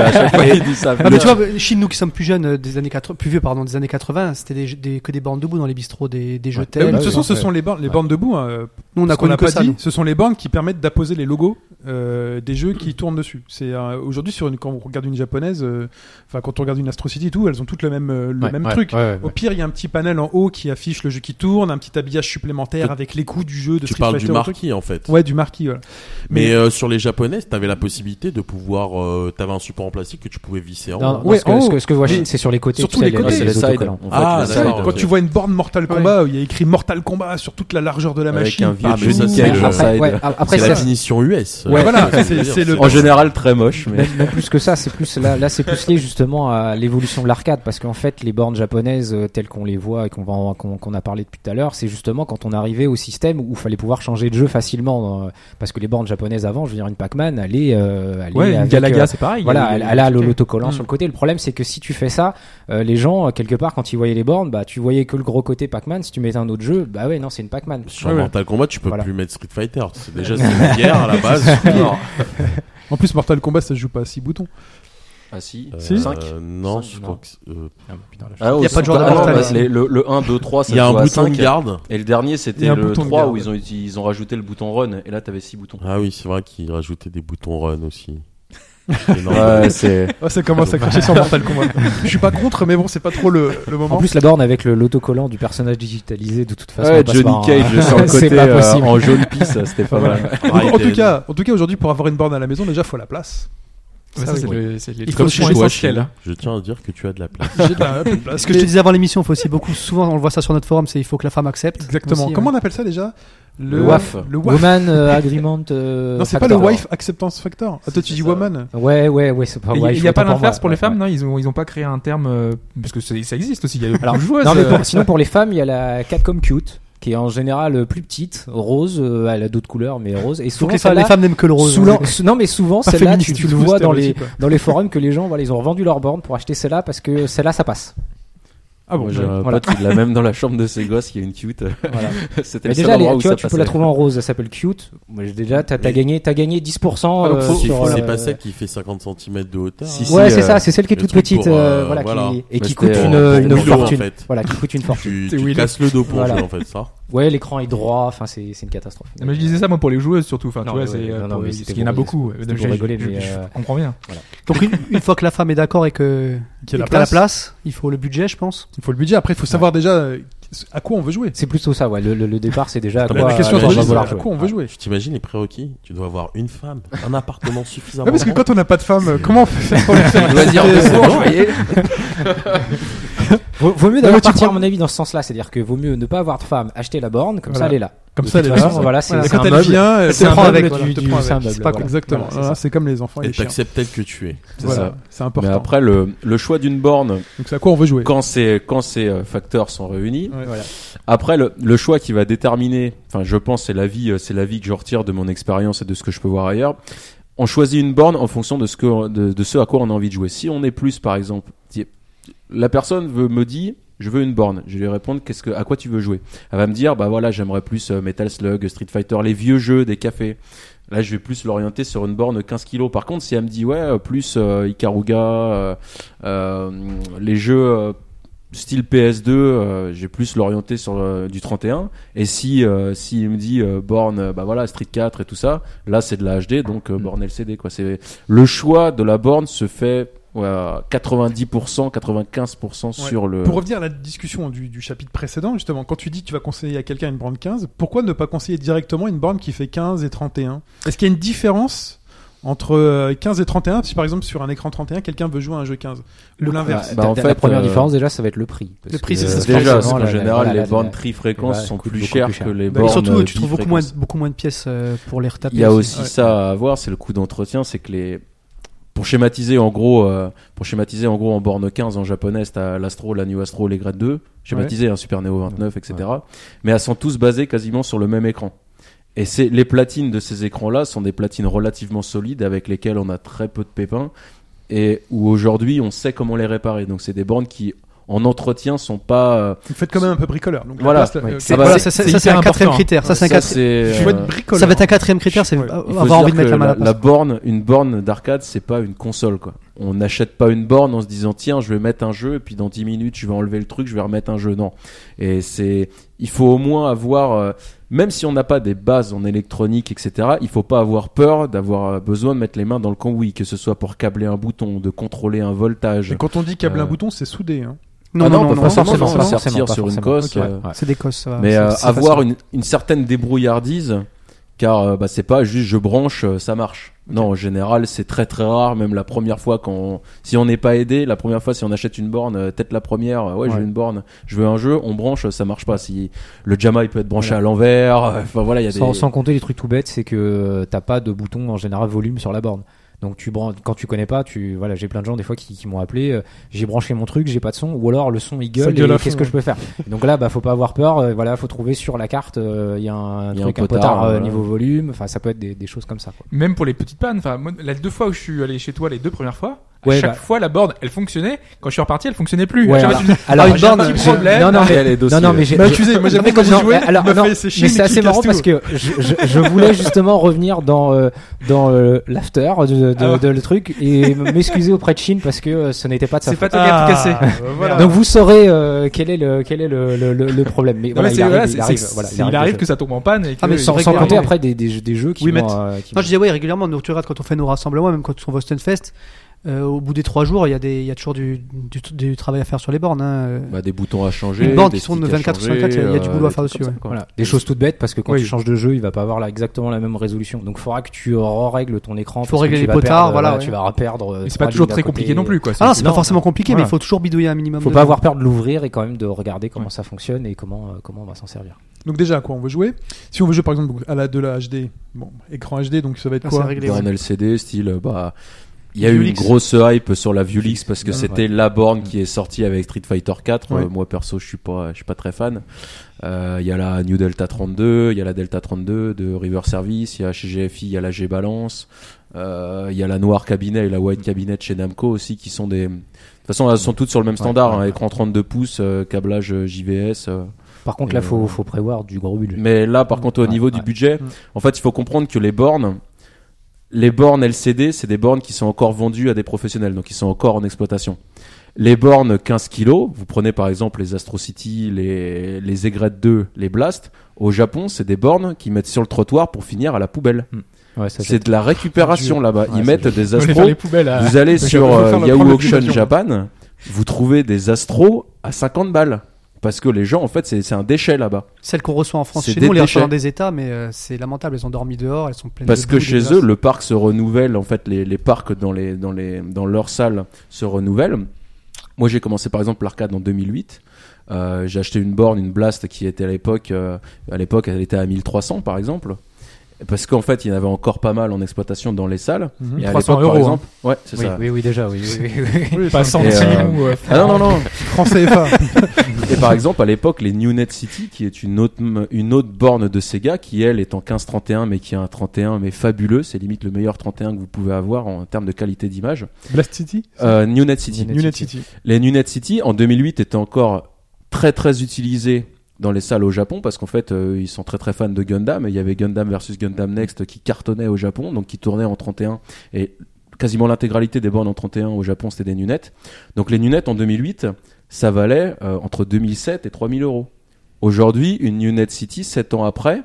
à chaque fois ils disent ça. Ah, mais tu vois, chez nous qui sommes plus jeunes, euh, des années 80, plus vieux, pardon, des années 80, c'était des, des- que des bandes debout dans les bistrots, des, des jeux Mais oui, tels. de toute façon, ouais, ce ouais. sont les bornes, les bornes debout. hein, Nous, on a connu n'a que pas ça. ce sont les bornes qui permettent d'apposer les logos euh, des jeux qui tournent dessus. C'est euh, aujourd'hui sur une, quand on regarde une japonaise, euh, enfin quand on regarde une Astro City et tout, elles ont toutes le même euh, le Ouais, même ouais, truc. ouais, ouais, Au pire, il y a un petit panel en haut qui affiche le jeu qui tourne, un petit habillage supplémentaire avec les coups du jeu de Tu Street parles Fighter du marquis, en fait. Ouais, du marquis. Voilà. Mais Mais- euh, sur les japonaises, t'avais la possibilité de pouvoir, euh, t'avais un support en plastique que tu pouvais visser en Non, haut. non, Ouais, ce, que, en ce que, ce que voit c'est sur les côtés. surtout les côtés. les Ah, Quand tu vois une borne Mortal Kombat où il y a écrit Mortal Kombat sur toute la largeur de la Avec machine, un vieux Ah, Après, c'est la finition US. Ouais, voilà, c'est le- En général très moche, mais Même, même plus que ça, c'est plus là, là c'est plus lié justement à l'évolution de l'arcade parce qu'en fait les bornes japonaises euh, telles qu'on les voit et qu'on va en- qu'on qu'on a parlé depuis tout à l'heure, c'est justement quand on arrivait au système où il fallait pouvoir changer de jeu facilement euh, parce que les bornes japonaises avant, je veux dire une Pac-Man, elle est, euh, elle est Ouais, avec, Galaga, euh, c'est pareil. voilà, il elle, elle a l'autocollant Mm. sur le côté. Le problème, c'est que si tu fais ça, euh, les gens, quelque part, quand ils voyaient les bornes, bah, tu voyais que le gros côté Pac-Man. Si tu mettais un autre jeu, bah ouais, non, c'est une Pac-Man. Sur Ouais, ouais. Mortal Kombat, tu peux Voilà. plus mettre Street Fighter. C'est déjà c'est une guerre à la base. En plus, Mortal Kombat, ça se joue pas à 6 boutons. ah si, Euh, Si. Cinq. Non, Cinq, je crois que euh, Ah, putain, là, je- Ah, Il y a pas de genre de Mortal les- le, le 1, 2, 3, ça il y a un bouton de 5. garde. Et le dernier, c'était le bouton de 3 garde. où ils ont, ils ont rajouté le bouton run. Et là, t'avais 6 boutons. Ah oui, c'est vrai qu'il rajoutait des boutons run aussi. Ouais, c'est. Oh, ça commence à cracher sur Mortal Kombat. Je suis pas contre, mais bon, c'est pas trop le, le moment. En plus, la borne avec le- l'autocollant du personnage digitalisé, de toute façon. Ouais, on Johnny Cage sur le C'est côté pas euh, possible. en jaune pisse, c'était pas mal. Donc, en tout cas, en tout cas, aujourd'hui, pour avoir une borne à la maison, déjà, faut la place. Ça, ça, c'est oui. le- c'est les essentiels, hein. Je tiens à dire que tu as de la place. J'ai de la de la place. Ce que je te disais avant l'émission, il faut aussi beaucoup, souvent on le voit ça sur notre forum, c'est il faut que la femme accepte. Exactement. Aussi, Comment on appelle ça déjà Le WAF. Le WAF. Woman euh, Agreement. euh, Non, c'est pas le Wife Acceptance Factor. Ah, toi, tu dis ça. woman. Ouais, ouais, ouais, c'est pas. Il n'y a pas pour l'inverse moi, pour les ouais, femmes, ouais. non? Ils ont, ils ont pas créé un terme euh, parce que ça existe aussi. Il y a le Alors, joueuse. non, mais euh, pour- sinon pour les femmes, il y a la Catcom Cute, qui est en général euh, plus petite, rose, euh, elle a d'autres couleurs, mais rose. Et souvent les, femmes, celle-là, les femmes n'aiment que le rose. souvent- non, mais souvent celle-là, tu, tu le vois dans les dans les forums que les gens, voilà, ils ont revendu leur borne pour acheter celle-là parce que celle-là, ça passe. Ah bon, j'ai un Voilà. pote qui l'a même dans la chambre de ses gosses, qui a une cute. Voilà. C'était Mais le seul déjà, les- endroit où tu vois, ça tu peux la trouver en rose, elle s'appelle Cute. Moi, j'ai déjà, t'as t'as Mais- gagné, t'as gagné 10% Ah, euh, C'est sur. c'est euh, pas celle qui fait 50 cm de hauteur. Si, hein. si, Ouais, euh, c'est ça, c'est celle qui est toute petite, pour, euh, euh, voilà, voilà. qui, et Mais qui coûte une, euh, une fortune. en fait. Voilà, qui coûte une fortune. Tu, C'est tu casses le dos pour Voilà. jouer en fait ça. Ouais, l'écran est droit, enfin, c'est c'est une catastrophe. Mais je disais ça moi pour les joueuses surtout. Enfin, tu vois, c'est ouais, euh, parce qu'il y en a beaucoup. pour je- rigoler, je- mais, je euh, comprends bien. Donc une, une fois que la femme est d'accord et que Qu'il y a et la que t'as la place. il faut le budget, je pense. Il faut le budget. Après, il faut savoir déjà euh, à quoi on veut jouer. C'est plutôt ça, ouais. Le, le- le départ, c'est déjà à La- quoi, la question à quoi on à quoi on veut jouer. Tu t'imagines les prérequis Tu dois avoir une femme, un appartement suffisamment Ah, parce que grand. quand on n'a pas de femme, euh, comment on fait pour les faire Loisir de vous voyez. Vaut, vaut mieux mais d'avoir partir, à mon avis, dans ce sens-là. C'est-à-dire que vaut mieux ne pas avoir de femme, acheter la borne, comme ça, elle est là. Comme De ça, elle est là. Voilà, c'est quand un elle meuble. vient, elle c'est te un prend avec. c'est pas exactement. C'est comme les enfants et t'acceptes tel que tu es. C'est ça. c'est Mais important. après, le, le choix d'une borne, Donc c'est à quoi on veut jouer. quand ces, quand ces euh, facteurs sont réunis. Après, le, le choix qui va déterminer, enfin, je pense, c'est la vie, euh, c'est la vie que je retire de mon expérience et de ce que je peux voir ailleurs. On choisit une borne en fonction de ce que, de, de ce à quoi on a envie de jouer. Si on est plus, par exemple, la personne veut me dit, je veux une borne. Je vais lui répondre, qu'est-ce que, à quoi tu veux jouer? Elle va me dire, bah voilà, j'aimerais plus euh, Metal Slug, Street Fighter, les vieux jeux des cafés. Là, je vais plus l'orienter sur une borne 15 kilos. Par contre, si elle me dit, ouais, euh, plus euh, Ikaruga, euh, les jeux style PS2, euh, j'ai plus l'orienter sur du 31. Et si euh, si il me dit borne, bah voilà Street 4 et tout ça, là c'est de la HD, donc euh, borne LCD quoi. C'est le choix de la borne se fait 90%, 95% sur le. Pour revenir à la discussion du, du chapitre précédent, justement, quand tu dis que tu vas conseiller à quelqu'un une borne 15, pourquoi ne pas conseiller directement une borne qui fait 15 et 31 Est-ce qu'il y a une différence entre euh, 15 et 31 si par exemple sur un écran 31 quelqu'un veut jouer à un jeu 15 ou l'inverse Bah, en la, fait, la première euh, différence déjà, ça va être le prix. Parce Le prix, que, c'est ça, euh, c'est Déjà, parce qu'en la- général, les la- bornes tri-fréquences voilà, sont plus chères cher. que les Et bornes. surtout, tu euh, trouves beaucoup moins, beaucoup moins de pièces euh, pour les retaper. Il y a aussi Ouais. ça à voir, c'est le coût d'entretien, c'est que les pour schématiser en gros euh, pour schématiser en gros en borne 15 en japonais, t'as l'Astro, la New Astro, les grades 2, schématisé un Super Neo 29 etc. Mais elles sont tous basées quasiment sur le même écran. Et c'est les platines de ces écrans-là sont des platines relativement solides avec lesquelles on a très peu de pépins et où aujourd'hui on sait comment les réparer. Donc c'est des bornes qui en entretien sont pas euh, Vous faites quand même un peu bricoleur. Donc, Voilà. place, là, Ouais. euh, C'est- Ah bah, ça, c'est un quatrième critère. Ça, c'est euh. Ça va être un quatrième critère, c'est Ouais. Avoir envie de mettre la main à la borne, une borne d'arcade, c'est pas une console quoi. On n'achète pas une borne en se disant tiens, je vais mettre un jeu et puis dans 10 minutes, je vais enlever le truc, je vais remettre un jeu. Non. Et c'est, il faut au moins avoir, euh, même si on n'a pas des bases en électronique, etc. Il faut pas avoir peur d'avoir euh, besoin de mettre les mains dans le cambouis, que ce soit pour câbler un bouton, de contrôler un voltage. Et quand on dit câble un Euh, bouton, c'est soudé. Hein. Non, Ah non, non, non, pas non, forcément, pas sortir sur une cosse. Euh, ouais. C'est des cosses, ça va. mais euh, avoir une, une certaine débrouillardise car euh, bah, c'est pas juste je branche ça marche non en général c'est très très rare même la première fois quand si on n'est pas aidé la première fois si on achète une borne tête la première euh, ouais, j'ai Ouais. une borne je veux un jeu on branche ça marche pas si le JAMA il peut être branché Voilà. à l'envers enfin voilà il y a sans, des sans compter les trucs tout bêtes, c'est que t'as pas de bouton en général volume sur la borne. Donc tu quand tu connais pas, tu voilà, j'ai plein de gens des fois qui, qui m'ont appelé, euh, j'ai branché mon truc, j'ai pas de son, ou alors le son il gueule, gueule et à qu'est-ce que je peux faire? Et Donc là, bah faut pas avoir peur, euh, voilà, faut trouver sur la carte, euh, il y a un y a truc, un un potard, euh, voilà. niveau volume, enfin ça peut être des, des choses comme ça. Quoi. Même pour les petites pannes, enfin, moi, les deux fois où je suis allé chez toi, les deux premières fois, Ouais, chaque bah. fois la borne, elle fonctionnait. Quand je suis reparti, elle fonctionnait plus. Ouais, alors- ah, une un borne, petit je- problème. non, non, mais- Elle est dossier. Non, non, mais j'ai. Bah, excusez, moi, mais quand jouais, mais alors, non, mais c'est assez qui marrant parce que je, je, je voulais justement revenir dans euh, dans euh, l'after de, de, Ah. de le truc et m'excuser auprès de Chine parce que euh, ce n'était pas de sa C'est pas toi qui as tout cassé. voilà. Donc vous saurez euh, quel est le quel est le, le, problème. Mais voilà, mais il c'est arrive, voilà, il arrive, que ça tombe en panne Ah, mais sans, compter après des, des, jeux- des jeux qui Oui, euh, qui Non, je disais, oui, régulièrement, nous, tu regardes quand on fait nos rassemblements, même quand on va au Stunfest, euh, au bout des trois jours, il y a, des, il y a toujours du, du, du travail à faire sur les bornes. Hein. Bah, des boutons à changer Une borne des qui sticks à 24 sur changer, 24, il y a- il du euh, boulot à faire dessus, ouais. Voilà, des choses toutes bêtes parce que quand Oui. tu changes de jeu, il va pas avoir la, exactement la même résolution. Donc il faudra que tu règles ton écran. Il faut régler les potards, perdre, voilà, ouais. Tu vas perdre. euh, c'est pas toujours très compliqué non plus, quoi. Ah non, c'est pas forcément compliqué, voilà. mais il faut toujours bidouiller un minimum. Faut de- pas avoir peur de l'ouvrir et quand même de regarder comment ça fonctionne et comment euh, comment on va s'en servir. Donc déjà, à quoi on veut jouer? Si on veut jouer par exemple à la de la HD, bon, écran HD, donc ça va être Ah, quoi? borne LCD style bah il y a eu une grosse hype sur la Viewlix parce que c'était la borne qui est sortie avec Street Fighter 4 Ouais. Euh, moi perso je suis pas je suis pas très fan. Euh, il y a la New Delta 32 il y a la Delta 32 de River Service il y a chez GFI il y a la G Balance Euh, il y a la Noire Cabinet et la White Cabinet chez Namco aussi qui sont des de toute façon elles sont toutes sur le même standard ouais, hein, écran 32 pouces euh, câblage JVS Par contre, là, faut faut prévoir du gros budget. mais là, par contre, au niveau du budget, en fait, il faut comprendre que les bornes, les bornes LCD, c'est des bornes qui sont encore vendues à des professionnels, donc ils sont encore en exploitation. Les bornes 15 kilos, vous prenez par exemple les Astro City, les, les Egret 2, les Blast, au Japon, c'est des bornes qui mettent sur le trottoir pour finir à la poubelle. Ouais, ça, C'est de la récupération là-bas. Ouais, Ils mettent des On va aller faire Astro. les poubelles. à- Vous allez Donc, sur euh, Yahoo Auction. Japan, vous trouvez des Astro à 50 balles. Parce que les gens en fait c'est un déchet là-bas. Celles qu'on reçoit en France, C'est chez des nous, on les reçoit dans des états, mais euh, c'est lamentable. Elles ont dormi dehors, elles sont pleines Parce de que chez eux, le parc se renouvelle. En fait, les, les parcs dans les dans les dans leurs salles se renouvellent. Moi, j'ai commencé par exemple l'arcade en 2008. Euh, j'ai acheté une borne, une Blast qui était à l'époque, euh, à l'époque, elle était à 1300 par exemple. Parce qu'en fait, il y en avait encore pas mal en exploitation dans les salles. Mhm. Et à 300 l'époque, par euros, exemple, ouais, c'est Oui, ça. oui, oui, déjà, oui. oui, oui, Pas euh, ou. euh, Ah non non non. franc CFA. Et par exemple, à l'époque, les New Net City, qui est une autre, une autre borne de Sega, qui elle est en 1531, mais qui a un 31, mais fabuleux. C'est limite le meilleur 31 que vous pouvez avoir en termes de qualité d'image. Blast City Euh, New Net City. New New Net City. Les New Net City, en 2008, étaient encore très très utilisés dans les salles au Japon parce qu'en fait euh, ils sont très très fans de Gundam et il y avait Gundam versus Gundam Next qui cartonnait au Japon donc qui tournait en 31 et quasiment l'intégralité des bornes en 31 au Japon c'était des Nunet donc les Nunet en 2008 ça valait euh, entre 2007 et 3000 euros. Aujourd'hui une Nunet City 7 ans après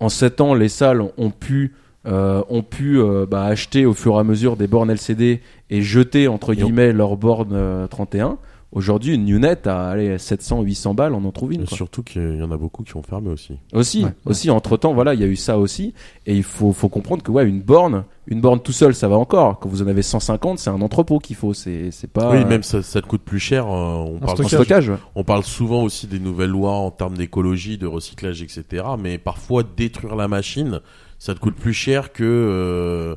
en 7 ans les salles ont pu euh, ont pu euh, bah, acheter au fur et à mesure des bornes LCD et jeter entre guillemets leurs bornes euh, 31 Aujourd'hui, une Nunet à allez, 700, 800 balles, on en trouve une. Quoi. surtout qu'il y en a beaucoup qui ont fermé aussi. Aussi, Ouais. aussi entre temps, voilà, il y a eu ça aussi, et il faut, faut comprendre que ouais, une borne, une borne tout seul, ça va encore. Quand vous en avez 150, c'est un entrepôt qu'il faut, c'est, c'est pas. oui, même ça, ça te coûte plus cher. euh, on, parle, stockage. stockage. ouais. on parle souvent aussi des nouvelles lois en termes d'écologie, de recyclage, etc. Mais parfois détruire la machine, ça te coûte plus cher que. euh,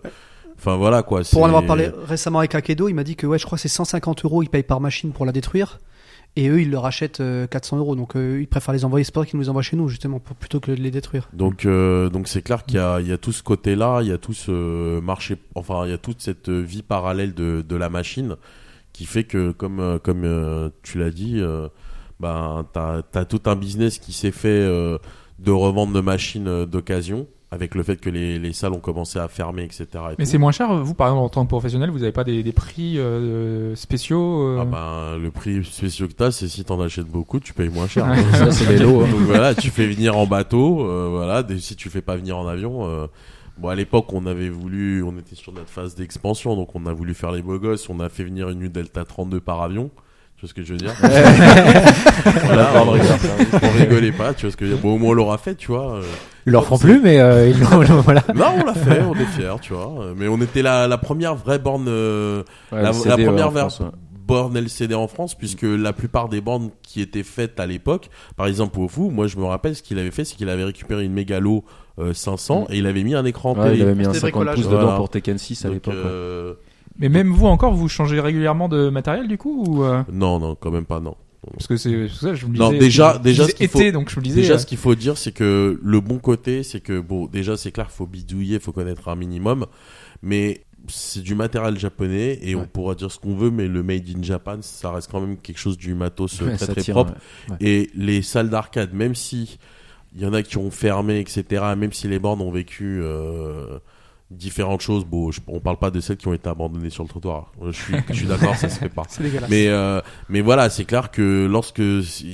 Enfin voilà quoi. Pour en avoir parlé récemment avec Akedo, il m'a dit que ouais, je crois que c'est 150 euros ils payent par machine pour la détruire. Et eux, ils leur achètent euh, 400 euros. Donc, euh, ils préfèrent les envoyer. C'est pour ça qu'ils nous les envoient chez nous, justement, pour, plutôt que de les détruire. Donc euh, donc c'est clair qu'il y a il y a tout ce côté-là, il y a tout ce marché, enfin il y a toute cette vie parallèle de de la machine qui fait que comme euh, comme euh, tu l'as dit, euh, ben t'as t'as tout un business qui s'est fait euh, de revendre de machines euh, d'occasion avec le fait que les les salles ont commencé à fermer, etc. et Mais tout. c'est moins cher, vous par exemple en tant que professionnel, vous n'avez pas des, des prix euh, spéciaux euh, Ah ben, le prix spécial que t'as, c'est si t'en achètes beaucoup, tu payes moins cher. Ça, c'est les lots. hein. Donc voilà, tu fais venir en bateau, euh, voilà. des- Si tu fais pas venir en avion, euh, bon à l'époque on avait voulu, on était sur notre phase d'expansion, donc on a voulu faire les beaux gosses, on a fait venir une Delta 32 par avion. Tu vois ce que je veux dire Voilà, on, rigolait pas, tu vois ce que je veux dire Bon au moins on l'aura fait, tu vois. euh. Ils leur feront plus, mais euh, ils l'ont- voilà. Non, on l'a fait, on est fiers, tu vois. Euh, Mais on était la, la première vraie borne euh, Ouais, la, CD, première France, ouais. borne LCD en France, puisque la plupart des bornes qui étaient faites à l'époque, par exemple au fou, moi je me rappelle ce qu'il avait fait, c'est qu'il avait récupéré une mégalo euh, 500 et il avait mis un écran Ouais, télé. il avait mis un C'était 50 bricolage. pouces Voilà. dedans pour Tekken 6 à l'époque. Mais même vous encore, vous changez régulièrement de matériel du coup ou, euh, Non, non, quand même pas, non. Parce que c'est ça je me disais. Non, déjà- je déjà, disais ce qu'il été, faut- donc je me disais. Déjà, euh, ce qu'il faut dire, c'est que le bon côté, c'est que bon, déjà, c'est clair, faut bidouiller, faut connaître un minimum, mais c'est du matériel japonais et on pourra dire ce qu'on veut, mais le made in Japan, ça reste quand même quelque chose du matos euh, Ouais, très très tire, propre. Ouais. Et les salles d'arcade, même si il y en a qui ont fermé, etc., même si les bornes ont vécu euh, différentes choses, bon, je, on parle pas de celles qui ont été abandonnées sur le trottoir. Je suis, je suis d'accord, ça se fait pas. Mais euh, mais voilà, c'est clair que lorsque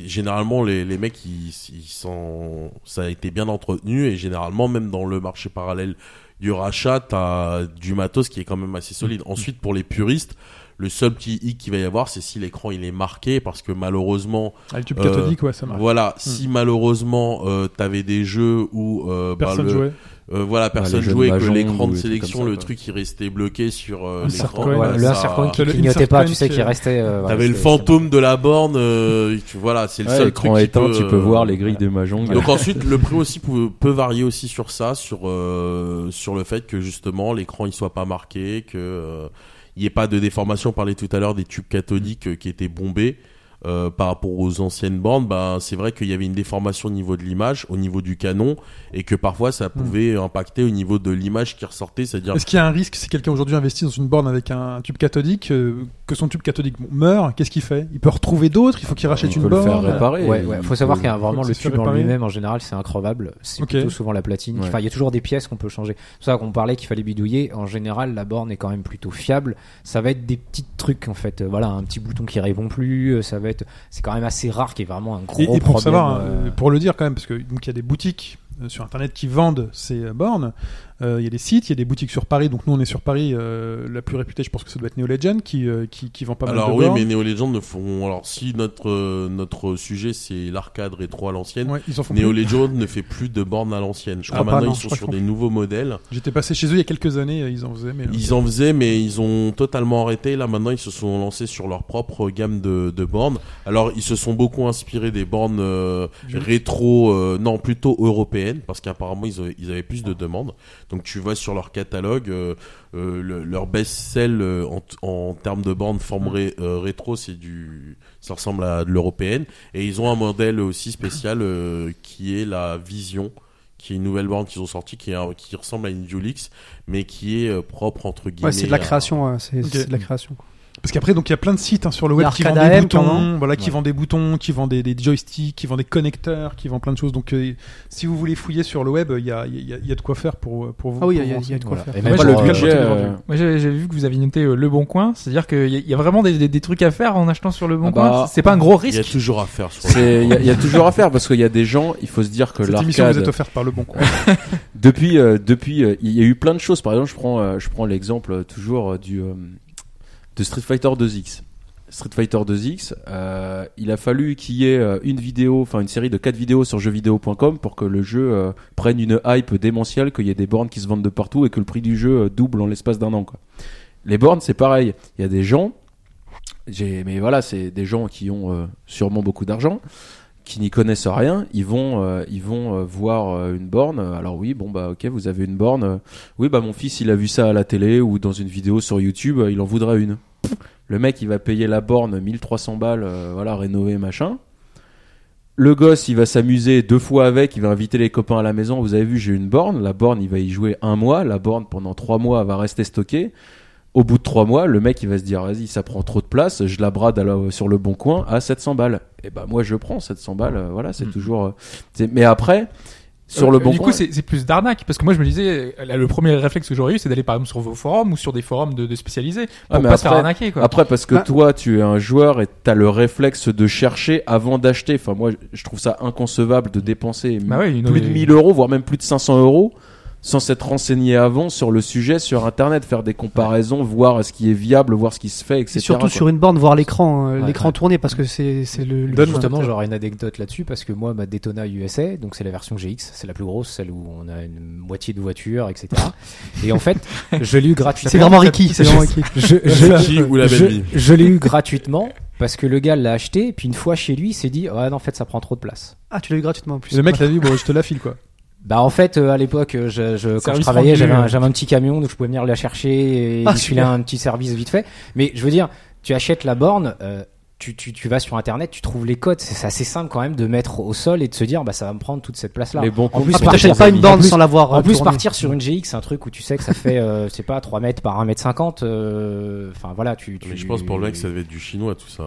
généralement les les mecs ils, ils sont ça a été bien entretenu et généralement même dans le marché parallèle du rachat t'as du matos qui est quand même assez solide. Ensuite pour les puristes, le seul petit hic qu'il va y avoir c'est si l'écran il est marqué parce que malheureusement Ah, le tube Euh, cathodique, ouais, ça marche. voilà si malheureusement euh, t'avais des jeux où euh, bah, Personne le- jouait. Euh, voilà personne de jouait que l'écran de sélection ça, le truc il restait bloqué sur euh, l'écran le ça- coin qui Le clignotait pas, tu sais, qui- qui restait. euh, T'avais le fantôme de la borne, euh, tu, voilà, c'est le Ouais, seul écran truc qui éteint, peut, tu peux euh, voir les grilles de Mahjong. Donc ensuite, le prix aussi peut, peut varier aussi sur ça, sur euh, sur le fait que justement l'écran il soit pas marqué, que euh, il y ait pas de déformation. On parlait tout à l'heure des tubes cathodiques euh, qui étaient bombés. Euh, par rapport aux anciennes bornes, ben c'est vrai qu'il y avait une déformation au niveau de l'image, au niveau du canon, et que parfois ça pouvait impacter au niveau de l'image qui ressortait, c'est-à-dire Est-ce qu'il y a un risque si quelqu'un aujourd'hui investit dans une borne avec un tube cathodique, euh, que son tube cathodique meurt, qu'est-ce qu'il fait? Il peut retrouver d'autres Il faut qu'il rachète Il une peut le borne? faire réparer. Ouais, il. Faut savoir qu'il y a vraiment le tube en lui-même en général, c'est increvable. C'est plutôt souvent la platine. Ouais. Enfin, il y a toujours des pièces qu'on peut changer. C'est pour ça qu'on parlait qu'il fallait bidouiller. En général, la borne est quand même plutôt fiable. Ça va être des petits trucs en fait. Euh, Voilà, un petit bouton qui répond plus. Ça va être. C'est quand même assez rare qu'il y ait vraiment un gros Et, et pour problème. savoir, hein, euh, pour le dire quand même, parce que donc il y a des boutiques euh, sur internet qui vendent ces euh, bornes. Euh, Il y a des sites, il y a des boutiques sur Paris. Donc nous, on est sur Paris. euh, la plus réputée, je pense que ça doit être Neo Legend qui, euh, qui, qui vend pas mal Alors de oui, mais Neo Legend ne font. Alors si notre euh, notre sujet c'est l'arcade rétro à l'ancienne, Ouais, Neo plus. Legend ne fait plus de bornes à l'ancienne. Je crois crois pas, maintenant non, ils sont sur des nouveaux modèles. J'étais passé chez eux il y a quelques années, ils en faisaient, mais. Ils en faisaient, mais ils ont totalement arrêté. Là maintenant, ils se sont lancés sur leur propre gamme de, de bornes. Alors ils se sont beaucoup inspirés des bornes rétro, non plutôt européennes, parce qu'apparemment ils avaient plus de demandes. Donc tu vois sur leur catalogue, euh, euh, le- leur best-sell euh, en, termes de bornes forme ré- euh, rétro, c'est du, ça ressemble à de l'européenne. Et ils ont un modèle aussi spécial euh, qui est la Vision, qui est une nouvelle borne qu'ils ont sortie, qui, est qui ressemble à une Dulix, mais qui est euh, propre entre guillemets. Ouais, c'est de la à- création, ouais, c'est Ok. c'est de la création. quoi. Parce qu'après, donc il y a plein de sites hein, sur le web a qui vendent des AM, boutons, voilà, qui Ouais. vendent des boutons, qui vendent des, des joysticks, qui vendent des connecteurs, qui vendent plein de choses. Donc, euh, si vous voulez fouiller sur le web, il y a, il y a- il y a de quoi faire pour pour vous. Ah oui, il y y a de quoi Voilà. faire. Et Moi, même j'ai le euh, budget, euh, Moi, j'ai vu que vous aviez noté euh, Le Bon Coin, c'est-à-dire qu'il y, a- il y a vraiment des, des, des trucs à faire en achetant sur Le Bon Ah Coin. bah, C'est pas un gros Il y a risque. toujours à faire. Il y, a- il y a toujours à faire parce qu'il y a des gens, il faut se dire que Cette émission vous est l'arcade, offerte par le bon coin. depuis, euh, depuis, euh, il y a eu plein de choses. Par exemple, je prends, euh, je prends l'exemple euh, toujours euh, du euh, de Street Fighter 2X. Street Fighter 2X, euh, il a fallu qu'il y ait euh, une vidéo, enfin une série de quatre vidéos sur jeuxvideo.com pour que le jeu euh, prenne une hype démentielle, qu'il y ait des bornes qui se vendent de partout et que le prix du jeu double en l'espace d'un an. Quoi. Les bornes, c'est pareil. Il y a des gens, j'ai, mais voilà, c'est des gens qui ont sûrement beaucoup d'argent, qui n'y connaissent rien. Ils vont, euh, euh, voir euh, une borne. Alors oui, bon bah ok, vous avez une borne. Oui, bah mon fils, il a vu ça à la télé ou dans une vidéo sur YouTube, il en voudrait une. Le mec, il va payer la borne 1300 balles, voilà, rénover machin. Le gosse, il va s'amuser deux fois avec, il va inviter les copains à la maison. Vous avez vu, j'ai une borne. La borne, il va y jouer un mois. La borne, pendant trois mois, va rester stockée. Au bout de trois mois, le mec, il va se dire, vas-y, ça prend trop de place. Je la brade à la- sur le bon coin à 700 balles. Et bah, moi, je prends 700 balles. euh, Voilà, c'est Mm. toujours. euh, Mais après, sur Euh, le bon du coin. coup, c'est plus d'arnaque parce que moi, je me disais, là, le premier réflexe que j'aurais eu, c'est d'aller par exemple sur vos forums ou sur des forums de, de spécialisés pour Ah, mais pas se faire après- arnaquer. Quoi. Après, parce que Bah- toi, tu es un joueur et t'as le réflexe de chercher avant d'acheter. Enfin, moi, je trouve ça inconcevable de dépenser Bah ouais, une- plus de 1000 euros, voire même plus de 500 euros, sans s'être renseigné avant sur le sujet sur Internet, faire des comparaisons, voir ce qui est viable, voir ce qui se fait, etc. C'est surtout quoi. sur une borne, voir l'écran, euh, Ouais, l'écran ouais. tourner parce que c'est c'est le. le Donne- Justement, j'aurais une anecdote là-dessus parce que moi, ma Daytona USA, donc c'est la version GX, c'est la plus grosse, celle où on a une moitié de voiture, etc. Et en fait, je l'ai eu gratuitement. C'est vraiment Ricky, c'est vraiment Ricky. Je, Qui ou la je, belle vie je l'ai eu gratuitement parce que le gars l'a acheté, et puis une fois chez lui, il s'est dit, ouais, non, en fait, ça prend trop de place. Ah, tu l'as eu gratuitement en plus. Et le mec l'a dit, bon, je te la file quoi. Bah en fait euh, à l'époque euh, je, je, quand je travaillais j'avais un, j'avais un petit camion donc je pouvais venir la chercher et Ah, un petit service vite fait. Mais je veux dire tu achètes la borne euh, tu, tu, tu vas sur internet tu trouves les codes. C'est assez simple quand même de mettre au sol et de se dire bah ça va me prendre toute cette place là Les bons en plus, Ah, t'achètes pas une borne plus- sans l'avoir. en plus partir sur une GX c'est un truc où tu sais que ça fait euh, c'est pas 3 mètres par 1 mètre 50 euh, enfin voilà tu, tu Mais je pense pour le mec, ça devait être du chinois tout ça.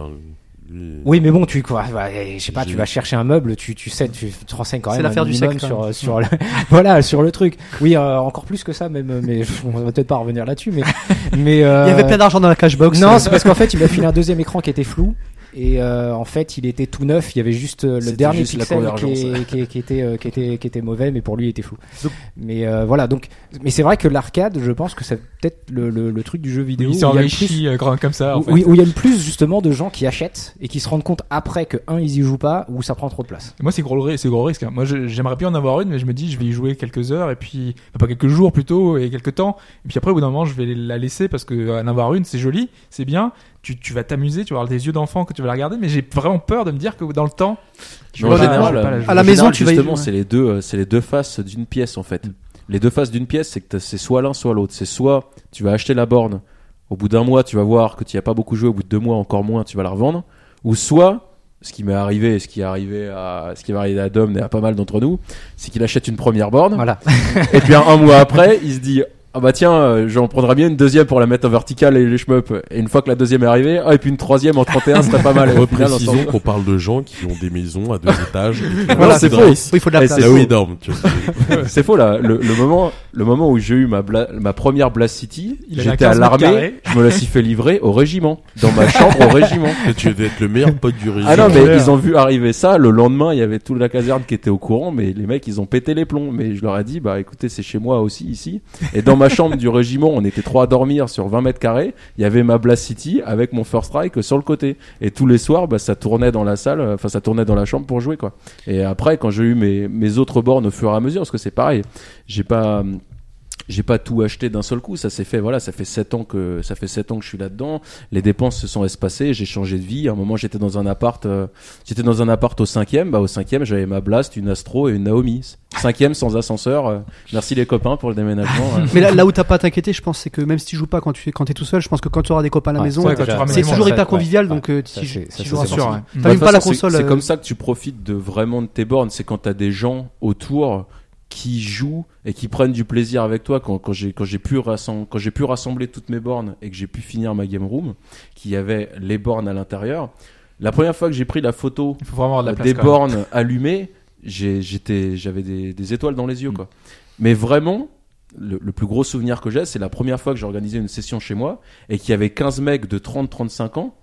Oui, mais bon, tu quoi, bah, je sais pas, tu vas chercher un meuble, tu tu sais, tu te renseignes quand même un l'affaire du minimum siècle, sur sur le, voilà sur le truc. Oui, euh, encore plus que ça même, mais on va peut-être pas revenir là-dessus, mais mais euh, Il y avait plein d'argent dans la cashbox. non, euh, c'est parce qu'en fait, il m'a filé un deuxième écran qui était flou. Et euh, en fait, il était tout neuf. Il y avait juste euh, le dernier juste pixel qui, convergence. est- qui, est- qui était euh, qui était qui était mauvais, mais pour lui, il était flou. Donc- Mais euh, voilà, donc, mais c'est vrai que l'arcade, je pense que c'est peut-être le, le, le truc du jeu vidéo. il où il y a le plus- comme ça. En où, fait. où- où il y a le plus justement de gens qui achètent et qui se rendent compte après que un ils y jouent pas ou ça prend trop de place. Moi, c'est gros, gros risque. hein. Moi, j'aimerais bien en avoir une, mais je me dis, je vais y jouer quelques heures et puis, enfin, pas quelques jours plutôt et quelques temps. Et puis après, au bout d'un moment, je vais la laisser parce que en avoir une, c'est joli, c'est bien. Tu, tu vas t'amuser, tu vas avoir des yeux d'enfant que tu vas la regarder, mais j'ai vraiment peur de me dire que dans le temps, général, je vais pas la jouer. À la en maison, général, tu vas y justement, jouer. c'est les deux, euh, c'est les deux faces d'une pièce en fait. Les deux faces d'une pièce, c'est que c'est soit l'un, soit l'autre. C'est soit tu vas acheter la borne, au bout d'un mois, tu vas voir que tu n'y as pas beaucoup joué, au bout de deux mois, encore moins, tu vas la revendre. Ou soit, ce qui m'est arrivé, et ce qui est arrivé à, ce qui va arriver à Dom et à pas mal d'entre nous, c'est qu'il achète une première borne, Voilà. et puis un, un mois après, il se dit, ah bah tiens, euh, j'en prendrais bien une deuxième pour la mettre en verticale et les shmups. Et une fois que la deuxième est arrivée, ah et puis une troisième en 31 serait pas mal. Et Reprécisons qu'on parle de gens qui ont des maisons à deux étages. et Voilà, c'est faux. il faut de la Eh, place. c'est Là où ils dorment, tu vois. C'est faux là. Le, le moment, le moment où j'ai eu ma bla- ma première Blast City, j'étais 15 à l'armée. Je me la suis fait livrer au régiment, dans ma chambre au régiment. Tu devais être le meilleur pote du régime. Ah non, mais ils ont vu arriver ça. Le lendemain, il y avait toute la caserne qui était au courant, mais les mecs, ils ont pété les plombs. Mais je leur ai dit, bah écoutez, c'est chez moi aussi ici. Et dans ma chambre du régiment, on était trois à dormir sur 20 mètres carrés. Il y avait ma Blast City avec mon First Strike sur le côté. Et tous les soirs, bah ça tournait dans la salle, euh, enfin ça tournait dans la chambre pour jouer quoi. Et après, quand j'ai eu mes mes autres bornes au fur et à mesure, parce que c'est pareil, j'ai pas j'ai pas tout acheté d'un seul coup, ça s'est fait voilà, ça fait sept ans que ça fait sept ans que je suis là-dedans. Les dépenses se sont espacées, j'ai changé de vie. À un moment, j'étais dans un appart, euh, j'étais dans un appart au cinquième. Bah au cinquième, j'avais ma Blast, une Astro et une Naomi. Cinquième sans ascenseur. euh, merci les copains pour le déménagement. euh. Mais là, là où t'as pas à t'inquiéter, je pense, c'est que même si tu joues pas quand tu quand t'es tout seul, je pense que quand tu auras des copains à la maison, c'est toujours hyper convivial, ouais. donc euh, Ça, tu joueras pas la console. C'est comme ça que tu profites de vraiment de tes bornes. C'est quand t'as des gens autour qui jouent et qui prennent du plaisir avec toi. Quand, quand j'ai quand j'ai pu rassembler quand j'ai pu rassembler toutes mes bornes et que j'ai pu finir ma game room, qui avait les bornes à l'intérieur. La première fois que j'ai pris la photo de la des bornes allumées, j'étais j'avais des, des étoiles dans les yeux Mm. quoi. Mais vraiment. Le, le plus gros souvenir que j'ai, c'est la première fois que j'ai organisé une session chez moi et qu'il y avait 15 mecs de 30-35 ans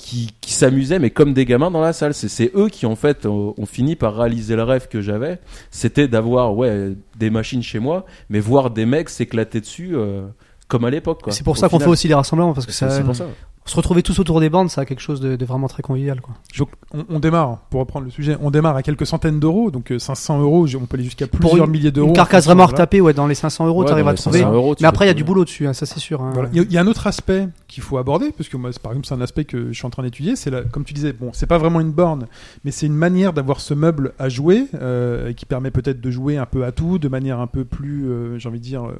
qui, qui s'amusaient mais comme des gamins dans la salle. C'est, c'est eux qui en fait ont, ont fini par réaliser le rêve que j'avais. C'était d'avoir ouais des machines chez moi, mais voir des mecs s'éclater dessus euh, comme à l'époque. quoi. C'est pour Au ça qu'on fait aussi les rassemblements parce que C'est, ça, c'est pour ça. Se retrouver tous autour des bornes, ça a quelque chose de, de vraiment très convivial, quoi. Donc, on, on démarre, pour reprendre le sujet, on démarre à quelques centaines d'euros, donc euh, 500 euros, on peut aller jusqu'à Pour plusieurs une- milliers d'euros. Une carcasse vraiment retapée, ouais, dans les 500 euros, Ouais, t'arrives à trouver. 500 euros, tu Mais après, il y a du boulot dessus, hein, ça c'est sûr. hein. Voilà. Il y, a- il y a un autre aspect qu'il faut aborder, parce que moi, par exemple, c'est un aspect que je suis en train d'étudier. C'est comme tu disais, bon, c'est pas vraiment une borne, mais c'est une manière d'avoir ce meuble à jouer, euh, qui permet peut-être de jouer un peu à tout, de manière un peu plus, euh, j'ai envie de dire, euh, euh,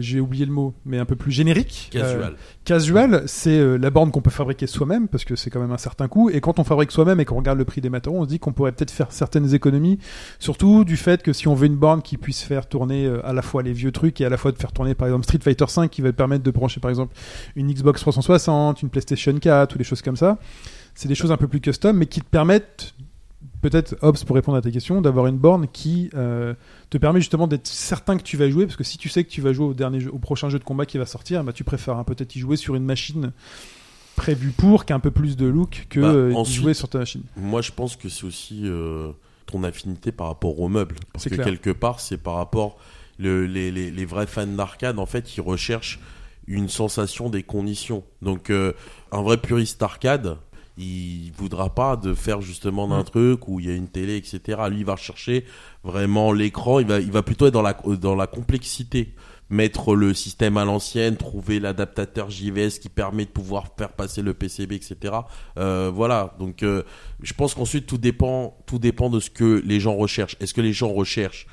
j'ai oublié le mot, mais un peu plus générique. Euh, Casual. casual, c'est euh, la borne qu'on peut fabriquer soi-même, parce que c'est quand même un certain coût. Et quand on fabrique soi-même et qu'on regarde le prix des matériaux, on se dit qu'on pourrait peut-être faire certaines économies, surtout du fait que si on veut une borne qui puisse faire tourner euh, à la fois les vieux trucs et à la fois de faire tourner par exemple Street Fighter 5 qui va te permettre de brancher par exemple une Xbox 360, une PlayStation 4 ou des choses comme ça. C'est des choses un peu plus custom, mais qui te permettent peut-être, Hobbs, pour répondre à ta question, d'avoir une borne qui euh, te permet justement d'être certain que tu vas jouer, parce que si tu sais que tu vas jouer au, dernier jeu- au prochain jeu de combat qui va sortir, bah, tu préfères hein, peut-être y jouer sur une machine prévue pour, qui a un peu plus de look, que Bah, euh, jouer sur ta machine. Moi, je pense que c'est aussi euh, ton affinité par rapport aux meubles. Parce que clair. quelque part, c'est par rapport. Le, les, les, les vrais fans d'arcade, en fait, ils recherchent une sensation des conditions. Donc, euh, un vrai puriste arcade, il voudra pas de faire justement d'un truc où il y a une télé, etc. Lui, il va rechercher vraiment l'écran. Il va, il va plutôt être dans la, dans la complexité. Mettre le système à l'ancienne, trouver l'adaptateur JVS qui permet de pouvoir faire passer le PCB, etc. Euh, voilà. Donc, euh, je pense qu'ensuite tout dépend, tout dépend de ce que les gens recherchent. Est-ce que les gens recherchent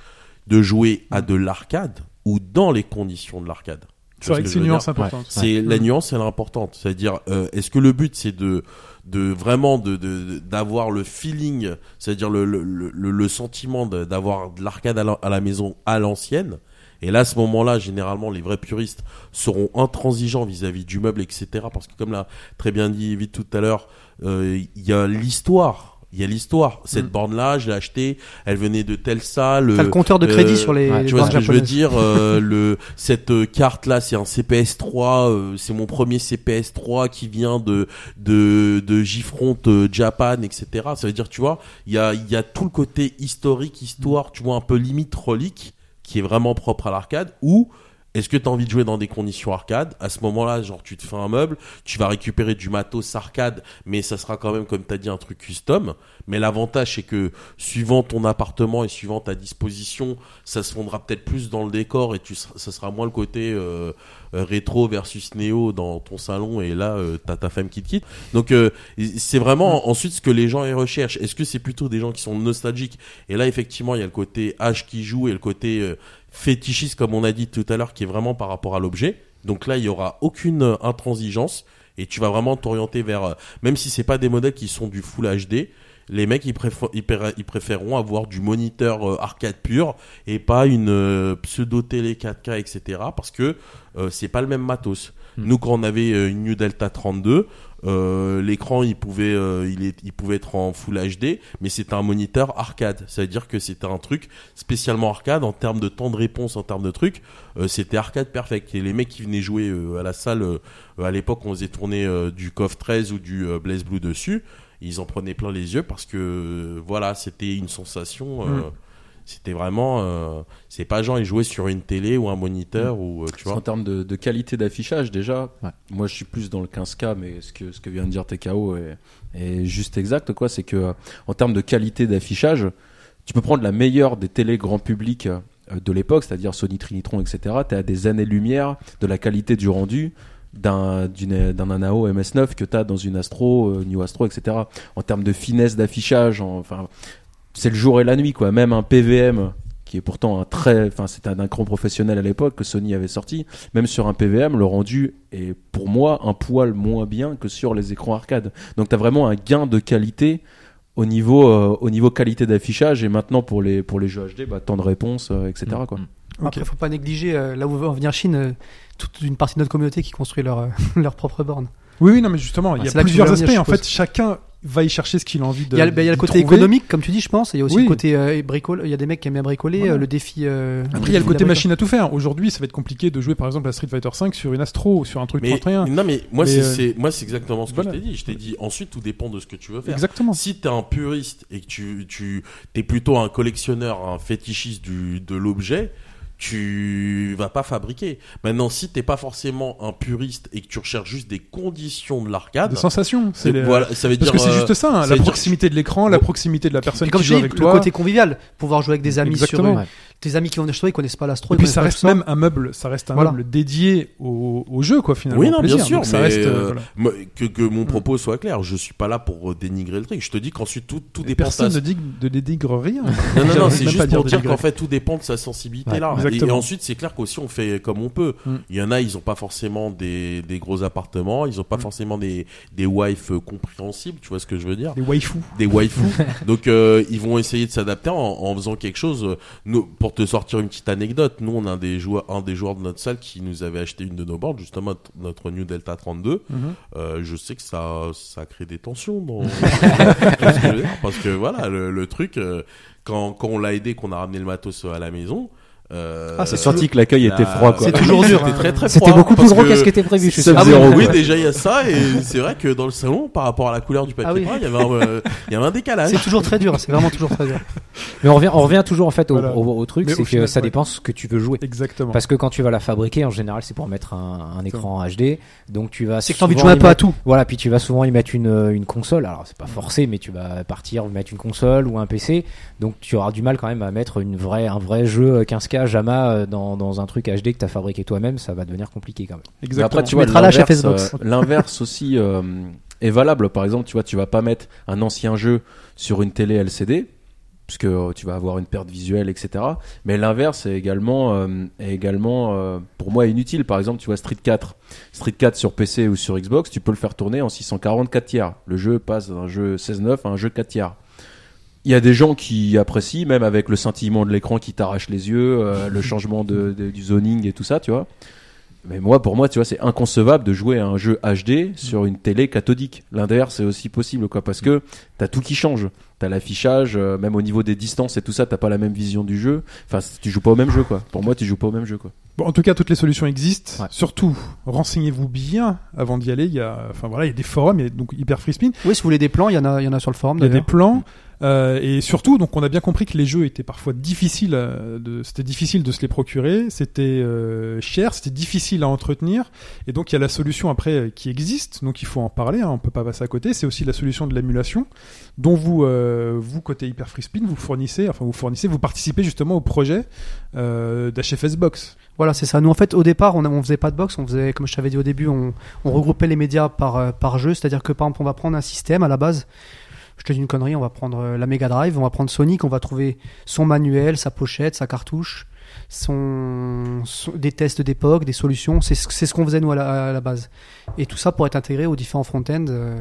de jouer à de l'arcade ou dans les conditions de l'arcade? C'est vrai que ce c'est une nuance importante. C'est la nuance, elle est importante. C'est-à-dire, euh, est-ce que le but c'est de de vraiment de d'avoir le feeling, c'est-à-dire le le, le, le sentiment d'avoir de l'arcade à, la- à la maison à l'ancienne. Et là, à ce moment-là, généralement, les vrais puristes seront intransigeants vis-à-vis du meuble, etc. Parce que, comme l'a très bien dit vite tout à l'heure, euh, il y a l'histoire. Il y a l'histoire. Cette Mm. borne-là, je l'ai achetée. Elle venait de telle salle. T'as le compteur de crédit euh, sur les, ouais, les tu vois ce que je veux dire euh, le cette euh, carte là c'est un CPS3 euh, c'est mon premier CPS3 qui vient de de de J-Front euh, Japan etc ça veut dire tu vois il y a il y a tout le côté historique histoire tu vois un peu limite relique qui est vraiment propre à l'arcade ou est-ce que tu as envie de jouer dans des conditions arcade À ce moment-là, genre tu te fais un meuble, tu vas récupérer du matos arcade, mais ça sera quand même, comme tu as dit, un truc custom. Mais l'avantage, c'est que suivant ton appartement et suivant ta disposition, ça se fondra peut-être plus dans le décor et tu, ça sera moins le côté euh, euh, rétro versus néo dans ton salon et là, euh, t'as ta femme qui te quitte. Donc euh, c'est vraiment ensuite ce que les gens y recherchent. Est-ce que c'est plutôt des gens qui sont nostalgiques? Et là, effectivement, il y a le côté âge qui joue et le côté euh, fétichiste, comme on a dit tout à l'heure, qui est vraiment par rapport à l'objet. Donc là, il y aura aucune euh, intransigeance et tu vas vraiment t'orienter vers, euh, même si c'est pas des modèles qui sont du full HD, les mecs ils, préfé- ils, préfé- ils préféreront avoir du moniteur euh, arcade pur et pas une euh, pseudo télé 4K etc parce que euh, c'est pas le même matos. Hmm. Nous quand on avait une New Delta 32 euh, l'écran il pouvait euh, il, pouvait être en Full HD mais c'était un moniteur arcade. Ça veut dire que c'était un truc spécialement arcade en termes de temps de réponse en termes de trucs. Euh, c'était arcade perfect. Et les mecs qui venaient jouer à la salle à l'époque on faisait tourner du KOF 13 ou du Blaze Blue dessus. Ils en prenaient plein les yeux parce que voilà c'était une sensation Mm. C'était vraiment euh, c'est pas genre ils jouaient sur une télé ou un moniteur ou euh, tu En vois termes de, de qualité d'affichage, déjà, Ouais. moi je suis plus dans le 15K, mais ce que, ce que vient de dire TKO est, est juste exact, quoi. C'est que, euh, en termes de qualité d'affichage, tu peux prendre la meilleure des télés grand public euh, de l'époque, c'est-à-dire Sony Trinitron, etc. T'es à des années-lumière de la qualité du rendu d'un d'un Anao MS9 que t'as dans une Astro, euh, New Astro, etc. En termes de finesse d'affichage, en- enfin, c'est le jour et la nuit, quoi. Même un PVM qui est pourtant un très, enfin, c'était un grand professionnel à l'époque que Sony avait sorti. Même sur un PVM, le rendu est pour moi un poil moins bien que sur les écrans arcade. Donc t'as vraiment un gain de qualité au niveau, euh, au niveau qualité d'affichage et maintenant pour les pour les jeux HD, bah, temps de réponse, euh, etc. Mm. Quoi. Après, faut pas négliger euh, là où veut en venir Chine, euh, toute une partie de notre communauté qui construit leur, euh, leur propre borne. Oui, oui, non, mais justement, il y a plusieurs venir, aspects. En fait, chacun va y chercher ce qu'il a envie de. Il y a, le- ben, il y a le d'y côté trouver. économique, comme tu dis, je pense. et Il y a aussi Oui. le côté euh, bricole. Il y a des mecs qui aiment bien bricoler, Voilà. euh, le défi. euh, Après, il y a le côté machine à tout faire. Aujourd'hui, ça va être compliqué de jouer, par exemple, à Street Fighter 5 sur une Astro ou sur un truc mais 31. non mais moi Mais, c'est euh, moi c'est exactement ce que voilà. je t'ai dit je t'ai dit ensuite tout dépend de ce que tu veux faire Exactement. Si t'es un puriste et que tu, tu es plutôt un collectionneur, un fétichiste du, de l'objet, tu vas pas fabriquer. Maintenant, si t'es pas forcément un puriste et que tu recherches juste des conditions de l'arcade, De sensations. C'est les- voilà, ça veut Parce dire que c'est euh, juste ça, hein, ça la dire- proximité de l'écran, la proximité de la personne Et comme qui je joue dis, avec le toi. côté convivial, pouvoir jouer avec des amis Exactement. sur. Ouais. Tes amis qui vont toi, ils connaissent pas l'astro. Et puis ça reste même un meuble, ça reste un Voilà. meuble dédié au, au jeu, quoi, finalement. Oui, non, bien sûr, Donc, ça mais, reste. euh, euh, voilà. que, que mon propos soit clair, je suis pas là pour euh, dénigrer le truc. Je te dis qu'ensuite tout, tout Et dépend Personne ne dit de dénigre rien. Non, non, non, c'est juste pour dire qu'en fait tout dépend de sa sensibilité Ouais, là. Et, ensuite, c'est clair qu'aussi on fait comme on peut. Mm. Il y en a, ils ont pas forcément des, des gros appartements, ils ont pas Mm. forcément des, des wives compréhensibles, tu vois ce que je veux dire Des waifus. des waifus. Donc euh, ils vont essayer de s'adapter en, en faisant quelque chose. euh, Nous, pour te sortir une petite anecdote, nous on a un des joueurs, un des joueurs de notre salle qui nous avait acheté une de nos boards, justement notre- New Delta 32. Mhm. Euh, je sais que ça, ça crée des tensions dans. Que parce que voilà, le, le truc, euh, quand, quand on l'a aidé, qu'on a ramené le matos à la maison. Euh, Ah, C'est senti que l'accueil était froid, quoi. C'est toujours dur, C'était hein. très très C'était beaucoup plus gros que- qu'à ce qui était prévu. Je suis ça sûr. faisait ah oui, déjà il y a ça et c'est vrai que dans le salon, par rapport à la couleur du papier Ah oui. peint, il y avait un, euh, il y avait un décalage. C'est toujours très dur. C'est vraiment toujours très dur. Mais on revient, on revient toujours en fait au, Voilà. au- au truc, c'est que final, ça ouais. dépend ce que tu veux jouer. Exactement. Parce que quand tu vas la fabriquer, en général, c'est pour mettre un, un écran HD. Donc tu vas. C'est que t'as envie de jouer un peu à tout. Voilà, puis tu vas souvent y mettre une, une console. Alors c'est pas forcé, mais tu vas partir mettre une console ou un PC. Donc tu auras du mal quand même à mettre une vraie, un vrai jeu 15K JAMA euh, dans, dans un truc HD que t'as fabriqué toi-même. Ça va devenir compliqué quand même. Exactement. après, tu vois, mettras la chez l'inverse, Xbox. euh, l'inverse aussi euh, est valable. Par exemple, tu vois, tu vas pas mettre un ancien jeu sur une télé LCD, puisque euh, tu vas avoir une perte visuelle, etc. Mais l'inverse est également, euh, est également euh, pour moi inutile. Par exemple, tu vois Street 4, Street 4 sur PC ou sur Xbox, tu peux le faire tourner en 644 tiers. Le jeu passe d'un jeu 16-9 à un jeu 4 tiers. Il y a des gens qui apprécient, même avec le scintillement de l'écran qui t'arrache les yeux, euh, le changement de, de- du zoning et tout ça, tu vois. Mais moi, pour moi, tu vois, c'est inconcevable de jouer à un jeu HD sur une télé cathodique. L'inverse c'est aussi possible, quoi, parce que t'as tout qui change. T'as l'affichage, euh, même au niveau des distances et tout ça, t'as pas la même vision du jeu. Enfin, tu joues pas au même jeu, quoi. Pour moi, tu joues pas au même jeu, quoi. Bon, en tout cas, toutes les solutions existent. Ouais. Surtout, renseignez-vous bien avant d'y aller. Il y a, enfin voilà, il y a des forums, il y a donc Hyper Free Spin. Oui, si vous voulez des plans, il y en a, il y en a sur le forum Il y a des plans. Euh, et surtout, donc on a bien compris que les jeux étaient parfois difficiles, euh, de, c'était difficile de se les procurer, c'était euh, cher, c'était difficile à entretenir, et donc il y a la solution après euh, qui existe, donc il faut en parler, hein, on peut pas passer à côté. C'est aussi la solution de l'émulation, dont vous, euh, vous côté Hyper Free Spin, vous fournissez, enfin vous fournissez, vous participez justement au projet euh, d'HFS Box. Voilà, c'est ça. Nous, en fait, au départ, on, on faisait pas de box. On faisait, comme je t'avais dit au début, on, on regroupait les médias par, par jeu. C'est-à-dire que, par exemple, on va prendre un système à la base. Je te dis une connerie, on va prendre euh, la Mega Drive, on va prendre Sonic, on va trouver son manuel, sa pochette, sa cartouche, son, son- des tests d'époque, des solutions. C'est ce qu'on faisait, nous, à la, à la base. Et tout ça pour être intégré aux différents front-end. euh,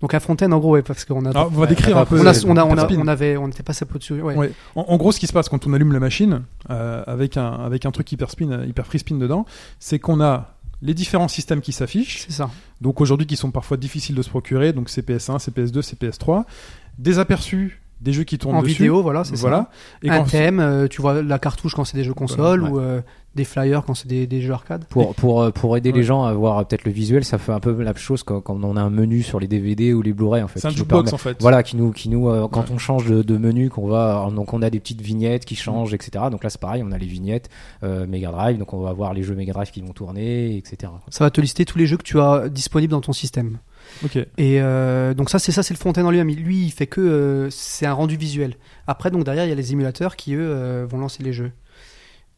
Donc à Fontaine, en gros, ouais, parce qu'on a, Alors, on va décrire un peu. on, a, on, a, on, a- on avait, on était passé au-dessus. Ouais. Ouais. En, en gros, ce qui se passe quand on allume la machine euh, avec un avec un truc hyper spin, hyper free spin dedans, c'est qu'on a les différents systèmes qui s'affichent. C'est ça. Donc aujourd'hui, qui sont parfois difficiles de se procurer. Donc CPS1, CPS2, CPS3, des aperçus des jeux qui tournent En dessus. vidéo, voilà, c'est Voilà. Et ça. Un quand- thème, euh, tu vois la cartouche quand c'est des jeux console Voilà, ou euh, des flyers quand c'est des, des jeux arcade. Pour, pour, euh, pour aider Ouais. les gens à voir peut-être le visuel, ça fait un peu la même chose quand, quand on a un menu sur les DVD ou les Blu-ray en fait. c'est un jukebox permet- en fait. Voilà, qui nous, qui nous, euh, quand Ouais. on change de, de menu, qu'on va, donc on a des petites vignettes qui changent, etc. Donc là c'est pareil, on a les vignettes euh, Mega Drive, donc on va voir les jeux Mega Drive qui vont tourner, etc. Ça va te lister tous les jeux que tu as disponibles dans ton système. Et euh, donc ça, c'est ça, c'est le Fontaine en lui-même. Lui, il fait que euh, c'est un rendu visuel. Après, donc derrière, il y a les émulateurs qui eux euh, vont lancer les jeux.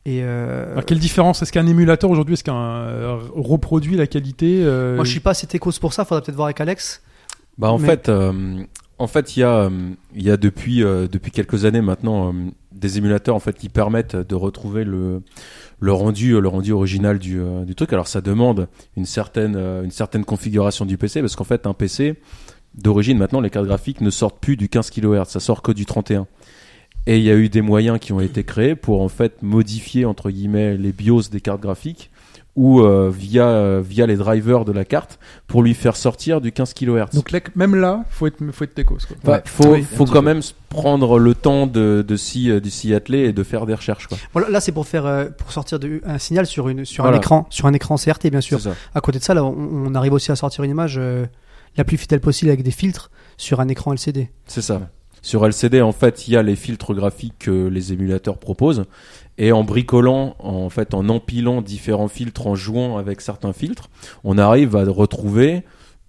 Et euh, Alors, quelle différence? Est-ce qu'un émulateur aujourd'hui, est-ce qu'un euh, reproduit la qualité euh, moi, je suis pas assez techos pour ça. Faudra peut-être voir avec Alex. Bah en Mais- fait, euh, en fait, il y a, euh, euh, depuis quelques années maintenant euh, des émulateurs en fait qui permettent de retrouver le rendu le rendu original du du truc. Alors ça demande une certaine une certaine configuration du PC parce qu'en fait un PC d'origine maintenant les cartes graphiques ne sortent plus du 15 kHz, ça sort que du 31. Et il y a eu des moyens qui ont été créés pour en fait modifier entre guillemets les BIOS des cartes graphiques ou euh, via euh, via les drivers de la carte pour lui faire sortir du 15 kHz. Donc là, même là, faut être faut être techos. Quoi. Bah, faut, Oui, faut quand peu. même prendre le temps de, de s'y, euh, de s'y atteler et de faire des recherches, quoi. Voilà, là, c'est pour faire euh, pour sortir de, un signal sur une sur Voilà. un écran, sur un écran CRT, bien sûr. À côté de ça, là, on, on arrive aussi à sortir une image euh, la plus fidèle possible avec des filtres sur un écran LCD. C'est ça. Sur LCD, en fait, il y a les filtres graphiques que les émulateurs proposent. Et en bricolant, en fait, en empilant différents filtres, en jouant avec certains filtres, on arrive à retrouver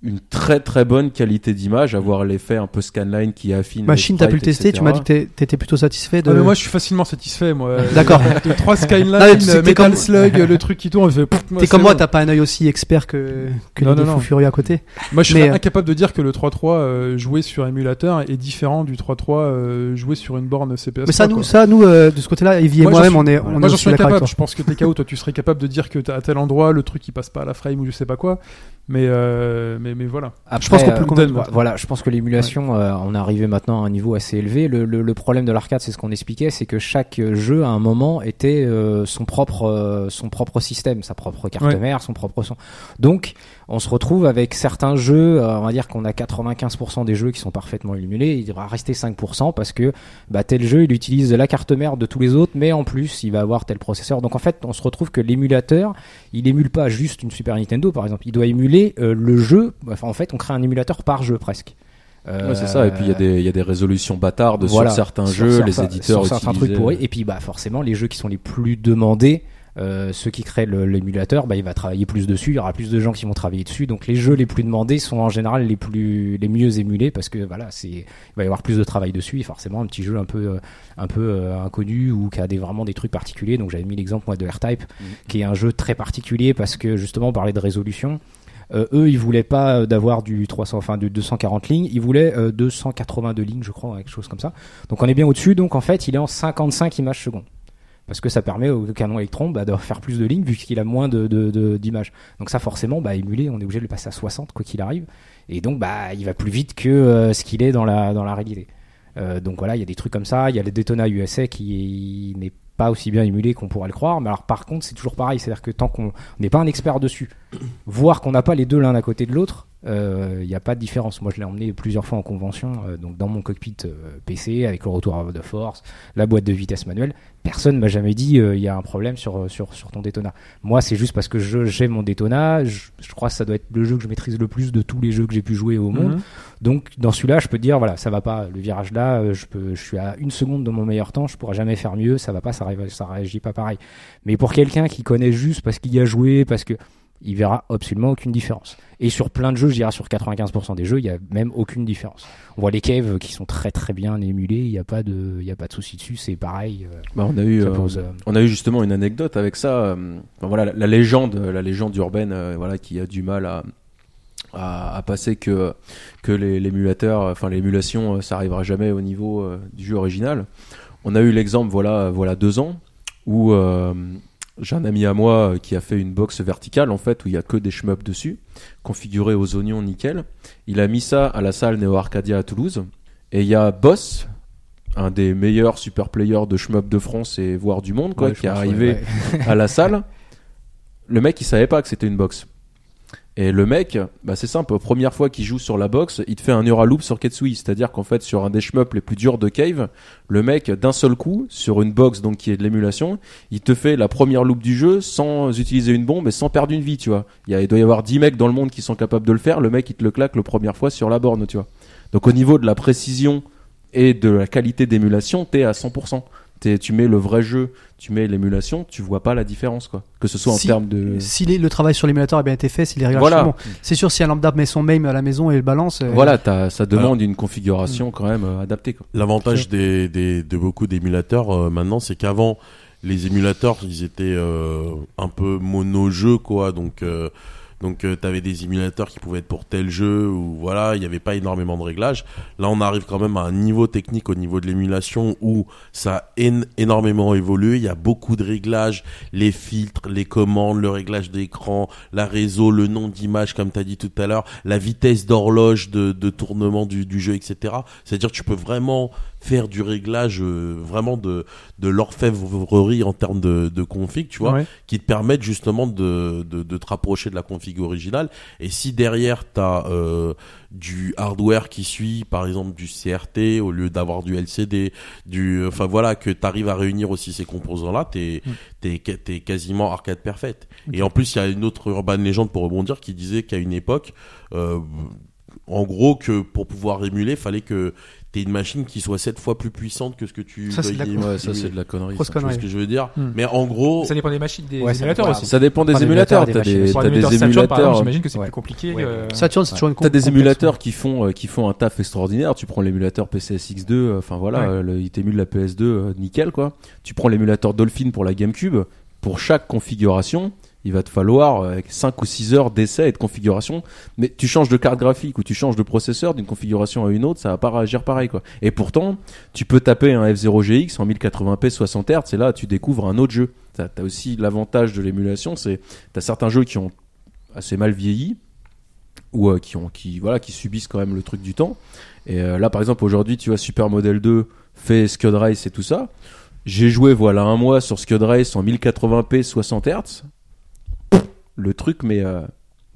une très très bonne qualité d'image, avoir l'effet un peu scanline qui affine. Machine, t'as pu le tester. Tu m'as dit que t'étais plutôt satisfait de. Ah, mais moi, je suis facilement satisfait. Moi. D'accord. Trois tu sais t'es Metal comme- Slug, le truc qui tourne. je fais, pff, moi, T'es comme moi, bon. t'as pas un œil aussi expert que, que Non, les non, fous non. furieux à côté. Moi, je Mais, serais euh, incapable de dire que le 3.3 euh, joué sur émulateur est différent du 3.3 euh, joué sur une borne CPS. Mais ça, nous, quoi. ça, nous, euh, de ce côté-là, Evie et Moi, j'en moi-même, suis- on est, on Moi, est j'en aussi suis incapable. Je pense que TKO, toi, tu serais capable de dire que t'as- à tel endroit, le truc il passe pas à la frame ou je sais pas quoi. Mais, euh, mais, mais voilà. Je pense qu'on Après, peut euh, vo- Voilà, je pense que l'émulation, euh, on est arrivé maintenant à un niveau assez élevé. Le, le- le problème de l'arcade, c'est ce qu'on expliquait, c'est que chaque jeu à un moment était euh, son propre euh, son propre système, sa propre carte Ouais. mère, son propre son. Donc, on se retrouve avec certains jeux, euh, on va dire qu'on a 95% des jeux qui sont parfaitement émulés. Il va rester 5% parce que bah, tel jeu, il utilise la carte mère de tous les autres, mais en plus, il va avoir tel processeur. Donc en fait, on se retrouve que l'émulateur, il émule pas juste une Super Nintendo, par exemple. Il doit émuler euh, le jeu. Enfin, en fait, on crée un émulateur par jeu presque. Euh, Ouais, c'est ça. Et puis il y a y a des résolutions bâtardes voilà, sur certains sur jeux, certains- les éditeurs sur certains trucs pourris. Et puis, bah, forcément, les jeux qui sont les plus demandés, euh, ceux qui créent l'émulateur, bah, il va travailler plus dessus. Il y aura plus de gens qui vont travailler dessus. Donc, les jeux les plus demandés sont en général les plus, les mieux émulés parce que voilà, c'est, il va y avoir plus de travail dessus. Et forcément, un petit jeu un peu, euh, un peu euh, inconnu ou qui a des, vraiment des trucs particuliers. Donc, j'avais mis l'exemple moi de R-Type, qui est un jeu très particulier parce que justement, on parlait de résolution. Euh, eux, ils voulaient pas d'avoir du 300, enfin du 240 lignes, ils voulaient euh, 282 lignes, je crois, quelque chose comme ça. Donc on est bien au-dessus. Donc en fait, il est en 55 images secondes. Parce que ça permet au canon électron bah, de faire plus de lignes vu qu'il a moins de, de- d'images. Donc ça forcément, bah, émulé, on est obligé de le passer à 60 quoi qu'il arrive. Et donc bah, il va plus vite que euh, ce qu'il est dans la, réalité. Euh, donc voilà, il y a des trucs comme ça. Il y a le Daytona USA qui n'est pas aussi bien émulé qu'on pourrait le croire. Mais alors par contre, c'est toujours pareil. C'est-à-dire que tant qu'on n'est pas un expert dessus, voir qu'on n'a pas les deux l'un à côté de l'autre, il n'y a pas de différence. Moi, je l'ai emmené plusieurs fois en convention, euh, donc dans mon cockpit euh, PC, avec le retour de force, la boîte de vitesse manuelle. Personne m'a jamais dit euh, il y a un problème sur, sur, sur ton Daytona. Moi, c'est juste parce que je- j'ai mon Daytona. Je, je crois que ça doit être le jeu que je maîtrise le plus de tous les jeux que j'ai pu jouer au monde. Mhm. Donc dans celui-là, je peux dire voilà, ça va pas. Le virage là, euh, je peux, je suis à une seconde de mon meilleur temps, je pourrais jamais faire mieux. Ça va pas, ça, ré- ça réagit pas pareil. Mais pour quelqu'un qui connaît juste parce qu'il y a joué, parce que il verra absolument aucune différence. Et sur plein de jeux, je dirais sur 95% des jeux, il y a même aucune différence. On voit les caves qui sont très très bien émulés, il n'y a pas de, il y a pas de souci dessus, c'est pareil. euh, Bah, on a eu, euh, pose, euh, on a eu justement une anecdote avec ça. enfin, voilà, la, la légende, la légende urbaine, euh, voilà, qui a du mal à, à, à passer que que l'émulateur, enfin l'émulation, ça arrivera jamais au niveau euh, du jeu original. On a eu l'exemple, voilà, voilà deux ans où j'ai un ami à moi euh, qui a fait une box verticale en fait où il y a que des shmups dessus, configuré aux oignons nickel. Il a mis ça à la salle Neo Arcadia à Toulouse. Et il y a Boss, un des meilleurs super players de shmup de France et voire du monde, quoi, Ouais, qui est arrivé ouais, à la salle. Le mec, il savait pas que c'était une box. Et le mec, bah c'est simple, première fois qu'il joue sur la box, il te fait un Neuraloop sur Ketsui, c'est-à-dire qu'en fait sur un des shmups les plus durs de Cave, le mec d'un seul coup sur une box donc qui est de l'émulation, il te fait la première loop du jeu sans utiliser une bombe et sans perdre une vie, tu vois. Il doit y avoir 10 mecs dans le monde qui sont capables de le faire, le mec il te le claque la première fois sur la borne, tu vois. Donc au niveau de la précision et de la qualité d'émulation, t'es à 100%. T'es- tu mets le vrai jeu, tu mets l'émulation, tu vois pas la différence quoi. Que ce soit en Si- termes de Si les- le travail sur l'émulateur a bien été fait, si les réglages Voilà. sont bons. C'est sûr, si un lambda met son MAME à la maison et le balance. euh, Voilà, t'as- ça demande une configuration quand même euh, adaptée. Quoi. L'avantage des, des, de beaucoup d'émulateurs euh, maintenant, c'est qu'avant, les émulateurs, ils étaient euh, un peu mono-jeux, quoi. Donc, donc euh, t'avais des émulateurs qui pouvaient être pour tel jeu, ou voilà, il n'y avait pas énormément de réglages. Là, on arrive quand même à un niveau technique au niveau de l'émulation où ça a én- énormément évolué. Il y a beaucoup de réglages, les filtres, les commandes, le réglage d'écran, la réseau, le nom d'image, comme tu as dit tout à l'heure, la vitesse d'horloge de, de tournement du, du jeu, etc. C'est-à-dire que tu peux vraiment faire du réglage euh, vraiment de, de l'orfèvrerie en termes de, de config, tu vois, Ouais. qui te permettent justement de, de, de te rapprocher de la config originale. Et si derrière, tu as du hardware qui suit, par exemple du CRT, au lieu d'avoir du LCD, du, enfin voilà, que tu arrives à réunir aussi ces composants-là, t'es t'es ca- t'es quasiment arcade perfect. Et en plus, il y a une autre urban légende pour rebondir qui disait qu'à une époque, euh, en gros, que pour pouvoir émuler, fallait que t'aies une machine qui soit sept fois plus puissante que ce que tu Ça, c'est de la con- Ouais, ça c'est de la connerie. Grosse ça. Tu vois connerie. ce que je veux dire Hmm. Mais en gros, Ça dépend des machines, des Ouais, ça émulateurs dépend. aussi. Ça dépend des émulateurs. émulateurs, T'as des des, machines. Pour t'as un des émulateur Saturn, par exemple, émulateurs. j'imagine que c'est Ouais. plus compliqué. Ouais. euh, Saturn, c'est toujours une T'as des émulateurs qui font euh, qui font un taf extraordinaire. Tu prends l'émulateur PCSX2, euh, enfin voilà, Ouais. euh, le- il t'émule la PS2 euh, nickel quoi. Tu prends l'émulateur Dolphin pour la GameCube. Pour chaque configuration, il va te falloir 5 ou 6 heures d'essai et de configuration. Mais tu changes de carte graphique ou tu changes de processeur d'une configuration à une autre, ça va pas réagir pareil quoi. Et pourtant, tu peux taper un F0GX en 1080p 60 Hz et là tu découvres un autre jeu. T'as as aussi l'avantage de l'émulation, c'est t'as certains jeux qui ont assez mal vieilli ou euh, qui ont qui voilà qui subissent quand même le truc du temps. Et euh, là par exemple aujourd'hui tu vois Super Model 2 fait Scud Race et tout ça. J'ai joué voilà un mois sur Scud Race en 1080p 60 Hz. Le truc mais euh,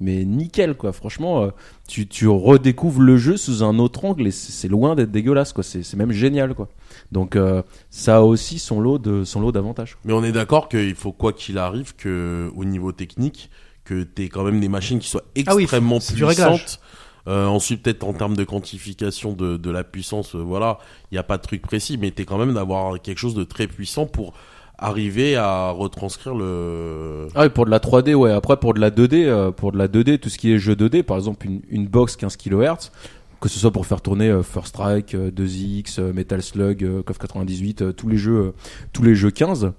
mais nickel quoi. Franchement euh, tu tu redécouvres le jeu sous un autre angle et c'est c'est loin d'être dégueulasse quoi. C'est c'est même génial quoi. Donc euh, ça a aussi son lot de son lot d'avantages. Mais on est d'accord qu'il faut quoi qu'il arrive que au niveau technique que t'aies quand même des machines qui soient Ah oui, extrêmement du réglage. puissantes. Euh, ensuite peut-être en termes de quantification de, de la puissance, euh, voilà, il n'y a pas de truc précis, mais t'es quand même d'avoir quelque chose de très puissant pour arriver à retranscrire le. Ah oui, pour de la 3D, ouais. Après, pour de la 2D, euh, pour de la 2D, tout ce qui est jeu 2D, par exemple, une, une box 15 kHz, que ce soit pour faire tourner euh, First Strike, euh, 2X, euh, Metal Slug, euh, KOF 98, euh, tous les jeux, euh, tous les jeux 15.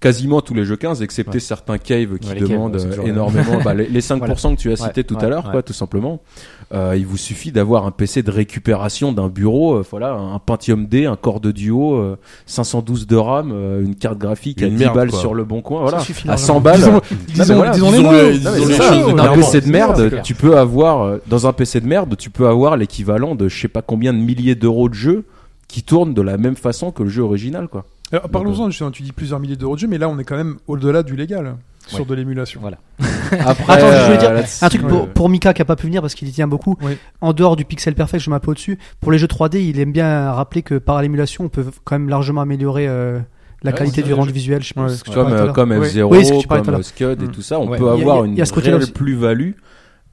Quasiment tous les jeux 15, excepté Ouais. certains caves qui Ouais, les caves, demandent euh, énormément, bah, les, les 5% que tu as cités tout à l'heure, quoi, tout simplement. Euh, il vous suffit d'avoir un PC de récupération d'un bureau, euh, voilà, un Pentium D, un Core de Duo, euh, 512 de RAM, euh, une carte graphique à Une 10 merde, balles quoi. sur le bon coin, voilà, à largement. 100 balles. Un. PC de merde, tu peux avoir dans un PC de merde, tu peux avoir l'équivalent de je sais pas combien de milliers d'euros de jeux qui tournent de la même façon que le jeu original, quoi. Alors, Parlons-en, justement, tu dis plusieurs milliers d'euros de jeu, mais là on est quand même au-delà du légal sur Ouais. de l'émulation. Voilà. Après, Attends, je voulais euh, dire un truc pour, ouais. pour Mika qui a pas pu venir parce qu'il y tient beaucoup. Oui. En dehors du pixel perfect, je mets un peu au-dessus. Pour les jeux 3D, il aime bien rappeler que par l'émulation, on peut quand même largement améliorer euh, la Ouais, qualité du rendu visuel. Je Ouais. tu comme, parlais tout à euh, l'heure. comme Oui. F0, Oui, ce que tu parlais comme euh, Scud et tout ça, on Ouais. peut avoir une réelle plus-value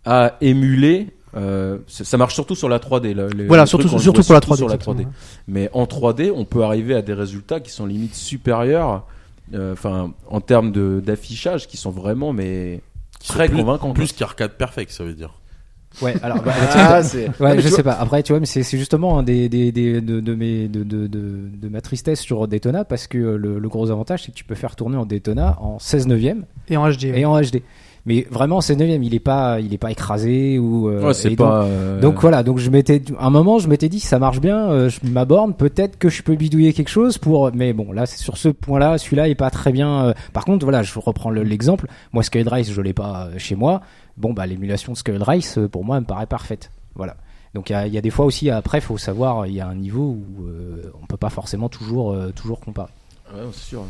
à émuler. Euh, ça marche surtout sur la 3D. là, les- Voilà, les surtout, trucs, on le surtout voit pour la surtout 3D. sur la exactement. 3D. Mais en 3D, on peut arriver à des résultats qui sont limite supérieurs, euh, enfin, en termes d'affichage, qui sont vraiment mais qui très plus, convaincants. Plus qu'arcade perfect, ça veut dire. Ouais, alors, bah, Ah. Ouais, je sais pas. Après, tu vois, mais c'est justement un des, des, des de, de mes de, de, de, de ma tristesse sur Daytona parce que le, le gros avantage c'est que tu peux faire tourner en Daytona en 16 neuvième Et en HD. et en HD. Mais vraiment, ce 9 il est pas, il est pas écrasé ou. euh, Ouais, c'est et donc- pas. euh, Donc voilà, donc je m'étais, à un moment, je m'étais dit, ça marche bien, euh, je m'aborde, peut-être que je peux bidouiller quelque chose pour, mais bon, là, c'est sur ce point-là, celui-là est pas très bien. euh, Par contre, voilà, je reprends le- l'exemple. Moi, Scaled Rise, je l'ai pas euh, chez moi. Bon, bah, l'émulation de Scaled Rise, euh, pour moi, elle me paraît parfaite. Voilà. Donc il y a, il y a des fois aussi, après, faut savoir, il y a un niveau où euh, on peut pas forcément toujours, euh, toujours comparer. ouais, c'est sûr.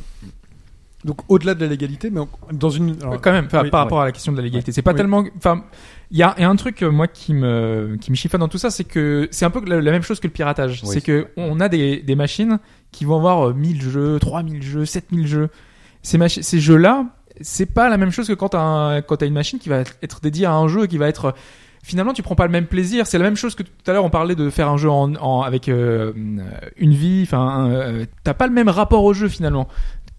Donc au-delà de la légalité, mais dans une. alors, quand même, oui, par rapport à la question de la légalité, c'est pas Oui. tellement. Enfin, il y a, il y a un truc euh, moi qui me qui me chiffonne dans tout ça, c'est que c'est un peu la, la même chose que le piratage. Oui, c'est que on a des des machines qui vont avoir euh, 1000 jeux, 3000 jeux, 7000 jeux. Ces ces jeux-là, c'est pas la même chose que quand t'as un- quand t'as une machine qui va être dédiée à un jeu et qui va être finalement tu prends pas le même plaisir c'est la même chose que tout à l'heure on parlait de faire un jeu en, en- avec euh, une vie enfin euh, t'as pas le même rapport au jeu finalement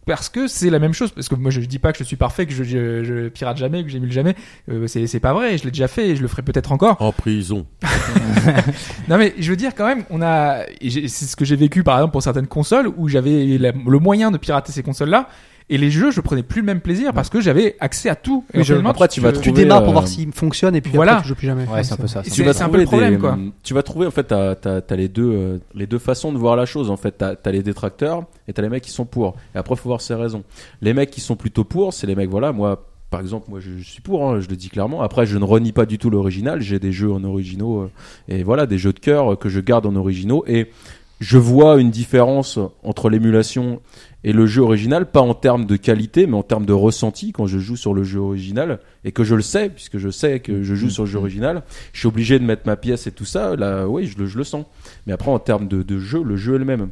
parce que c'est la même chose parce que moi je dis pas que je suis parfait que je, je, je pirate jamais que j'émule jamais euh, c'est c'est pas vrai je l'ai déjà fait et je le ferai peut-être encore En prison. non mais je veux dire quand même on a c'est ce que j'ai vécu par exemple pour certaines consoles où j'avais le moyen de pirater ces consoles là et les jeux je prenais plus le même plaisir parce que j'avais accès à tout Mais je- après, tu vas Tu démarres pour euh, voir s'il fonctionne et puis voilà. après tu joues plus jamais. Ouais, c'est un peu ça. Et c'est un peu le problème, des, quoi. Tu vas trouver en fait t'as t'as t'as les deux euh, les deux façons de voir la chose en fait t'as t'as les détracteurs et t'as les mecs qui sont pour et après faut voir ses raisons. Les mecs qui sont plutôt pour c'est les mecs voilà moi par exemple moi je, je suis pour hein, je le dis clairement après je ne renie pas du tout l'original j'ai des jeux en originaux euh, et voilà des jeux de cœur euh, que je garde en originaux et je vois une différence entre l'émulation et le jeu original, pas en termes de qualité, mais en termes de ressenti quand je joue sur le jeu original et que je le sais, puisque je sais que je joue sur le jeu original, je suis obligé de mettre ma pièce et tout ça. Là, oui, je le, je le sens. Mais après, en termes de, de jeu, le jeu est le même.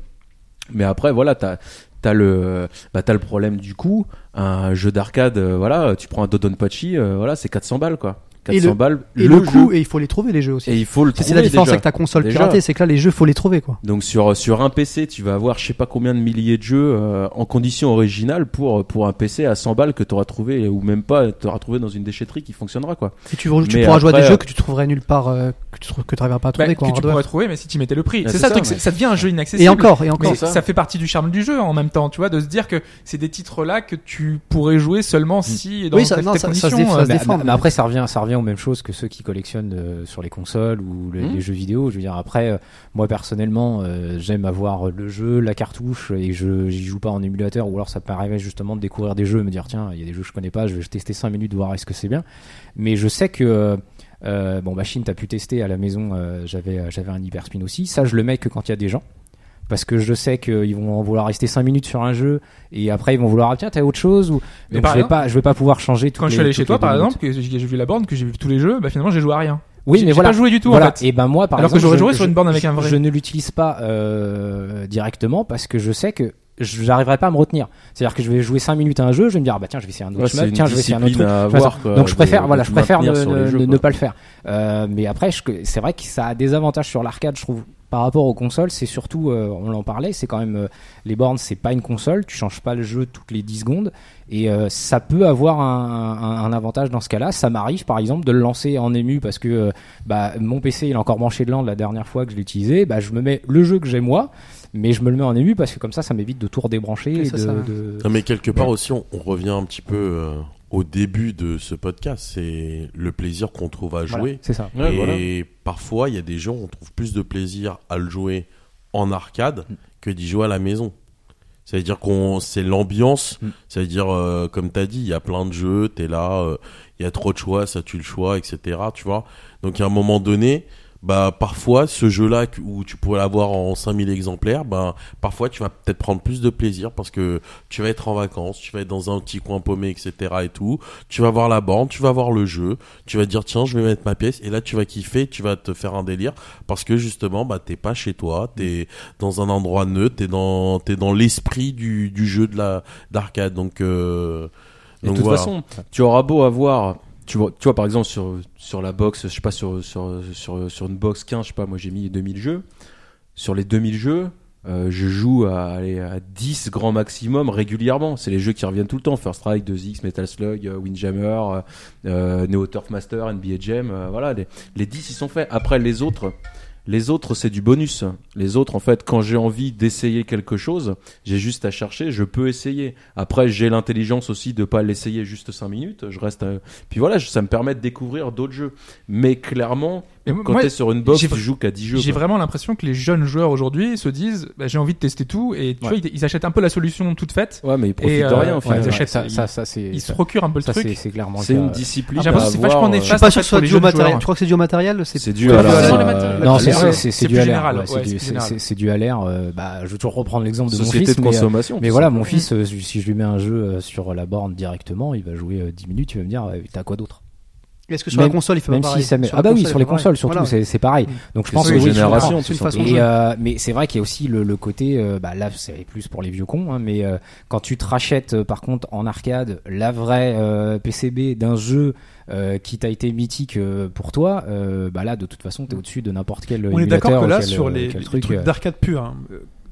Mais après, voilà, t'as t'as le bah t'as le problème du coût. Un jeu d'arcade, euh, voilà, tu prends un Dodonpachi, euh, voilà, c'est 400 balles quoi. 400 Et le- balles. Et le, jeu. coup, et il faut les trouver les jeux aussi. et il faut le C'est trouver la différence déjà. avec ta console Déjà. piratée, c'est que là les jeux faut les trouver quoi. Donc sur sur un PC, tu vas avoir je sais pas combien de milliers de jeux euh, en conditions originales pour pour un PC à 100 balles que tu auras trouvé ou même pas tu auras trouvé dans une déchetterie qui fonctionnera quoi. Et tu, pourras jouer à des jeux euh, que tu trouverais nulle part, euh, que tu trouves que t'arriveras pas à Bah, trouver quoi. en tu hardware. pourrais trouver mais si tu mettais le prix Bah, c'est c'est ça, le ça, truc, mais- c'est- ça devient un jeu inaccessible Et encore, et mais encore. ça. fait partie du charme du jeu en même temps, tu vois, de se dire que c'est des titres là que tu pourrais jouer seulement si dans Oui, ça- telle- non, telle ça- ça se condition, défend, euh, mais après, ça revient, ça revient aux mêmes choses que ceux qui collectionnent euh, sur les consoles ou le- Mhm. les jeux vidéo. Je veux dire, après, euh, moi personnellement, euh, j'aime avoir le jeu, la cartouche, et je j'y joue pas en émulateur. Ou alors, ça arriver justement de découvrir des jeux, et me dire tiens, il y a des jeux que je connais pas, je vais tester 5 minutes, voir est-ce que c'est bien. Mais je sais que bon, Machine, t'as pu tester à la maison. j'avais j'avais un hyperspin aussi. Ça, je le mets que quand il y a des gens. Parce que je sais qu'ils vont vouloir rester 5 minutes sur un jeu et après ils vont vouloir ah, tiens t'as autre chose ou Mais donc je vais exemple, pas je vais pas pouvoir changer quand je suis les- allé chez toi les par exemple, que j'ai vu la borne, que j'ai vu tous les jeux, bah finalement j'ai joué à rien. Oui, mais j'ai voilà. pas joué du tout voilà. en fait. Et ben moi, par Alors que exemple, j'aurais je- joué sur je- une borne avec un vrai. Je ne l'utilise pas euh, directement parce que je sais que je n'arriverai pas à me retenir. C'est-à-dire que je vais jouer 5 minutes à un jeu, je vais me dire ah bah tiens, je vais essayer un autre Ouais, tiens, je vais essayer un autre truc. avoir, quoi, Donc je préfère de voilà, je préfère ne, maintenir sur les ne- jeux, ne quoi. pas le faire. Euh, mais après, je- c'est vrai que ça a des avantages sur l'arcade, je trouve. Par rapport aux consoles, c'est surtout, euh, on en parlait, c'est quand même euh, les bornes, c'est pas une console, tu changes pas le jeu toutes les 10 secondes, et euh, ça peut avoir un, un- un avantage dans ce cas-là. Ça m'arrive, par exemple, de le lancer en ému parce que euh, bah, mon PC il est encore branché de l'an de la dernière fois que je l'ai utilisé. Bah, je me mets le jeu que j'ai moi, mais je me le mets en ému parce que comme ça, ça m'évite de tout redébrancher. Et ça, de, ça- de- Non, mais quelque part aussi, on, on revient un petit peu euh, au début de ce podcast. C'est le plaisir qu'on trouve à Voilà, jouer. c'est ça. Ouais, et voilà. parfois, il y a des gens, on trouve plus de plaisir à le jouer en arcade Mm. que d'y jouer à la maison. C'est-à-dire qu'on, c'est l'ambiance. Mm. C'est-à-dire, euh, comme t'as dit, il y a plein de jeux, t'es là, euh, il y a trop de choix, ça tue le choix, etc. Tu vois. Donc, à un moment donné, bah, parfois, ce jeu-là où tu pourrais l'avoir en 5000 exemplaires, bah, parfois, tu vas peut-être prendre plus de plaisir parce que tu vas être en vacances, tu vas être dans un petit coin paumé, etc. et tout. Tu vas voir la borne, tu vas voir le jeu, tu vas te dire, tiens, je vais mettre ma pièce, et là, tu vas kiffer, tu vas te faire un délire parce que justement, bah, t'es pas chez toi, t'es dans un endroit neutre, t'es dans, t'es dans l'esprit du, du jeu de la, d'arcade. Donc, euh, de toute voilà. façon, tu auras beau avoir, tu vois, tu vois par exemple sur sur la box, je sais pas sur sur sur sur une box 15, je sais pas, moi j'ai mis 2000 jeux. Sur les 2000 jeux, euh, je joue à, allez, à 10 grand maximum régulièrement. C'est les jeux qui reviennent tout le temps. First Strike, 2X, Metal Slug, euh, Windjammer, euh, euh, Neo Turf Master, NBA Jam, voilà, les, les 10 ils sont faits. Après les autres, Les autres, c'est du bonus. Les autres, en fait, quand j'ai envie d'essayer quelque chose, j'ai juste à chercher, je peux essayer. Après, j'ai l'intelligence aussi de pas l'essayer juste 5 minutes. Je reste. euh, Puis voilà, ça me permet de découvrir d'autres jeux. Mais clairement, Mais quand moi, t'es sur une box, tu joues qu'à 10 jeux. J'ai vraiment l'impression que les jeunes joueurs aujourd'hui se disent bah, j'ai envie de tester tout et tu Ouais. vois ils, ils achètent un peu la solution toute faite Ouais, mais ils profitent Et, de euh, rien, au final. ils achètent- ça, ça, ça, c'est ils se procurent un peu le ça, c'est truc. c'est clairement C'est une discipline. J'ai l'impression que c'est vachement avoir, euh, néfaste. Je suis pas sûr que ce soit dû au matériel. Je crois que c'est dû au matériel. C'est dû à c'est la. sur les matériels. Non, c'est l'air, dû à l'air. c'est dû à l'air. Bah, je vais toujours reprendre l'exemple de mon Société fils. de mais, euh, consommation. Mais voilà, mon fils, si je lui mets un jeu sur la borne directement, il va jouer euh, 10 minutes, il va me dire, t'as quoi d'autre? Est-ce que sur Même- la console, il fait Même pas si pareil ça met... Ah bah oui, sur les consoles surtout, Voilà. c'est c'est pareil. Donc je pense que génération, Et, euh, mais c'est vrai qu'il y a aussi le, le côté, euh, bah là c'est plus pour les vieux cons, hein, mais euh, quand tu te rachètes euh, par contre en arcade la vraie euh, PCB d'un jeu euh, qui t'a été mythique euh, pour toi, euh, bah là de toute façon t'es au-dessus de n'importe quel On est d'accord que là, sur les, trucs d'arcade pur, hein,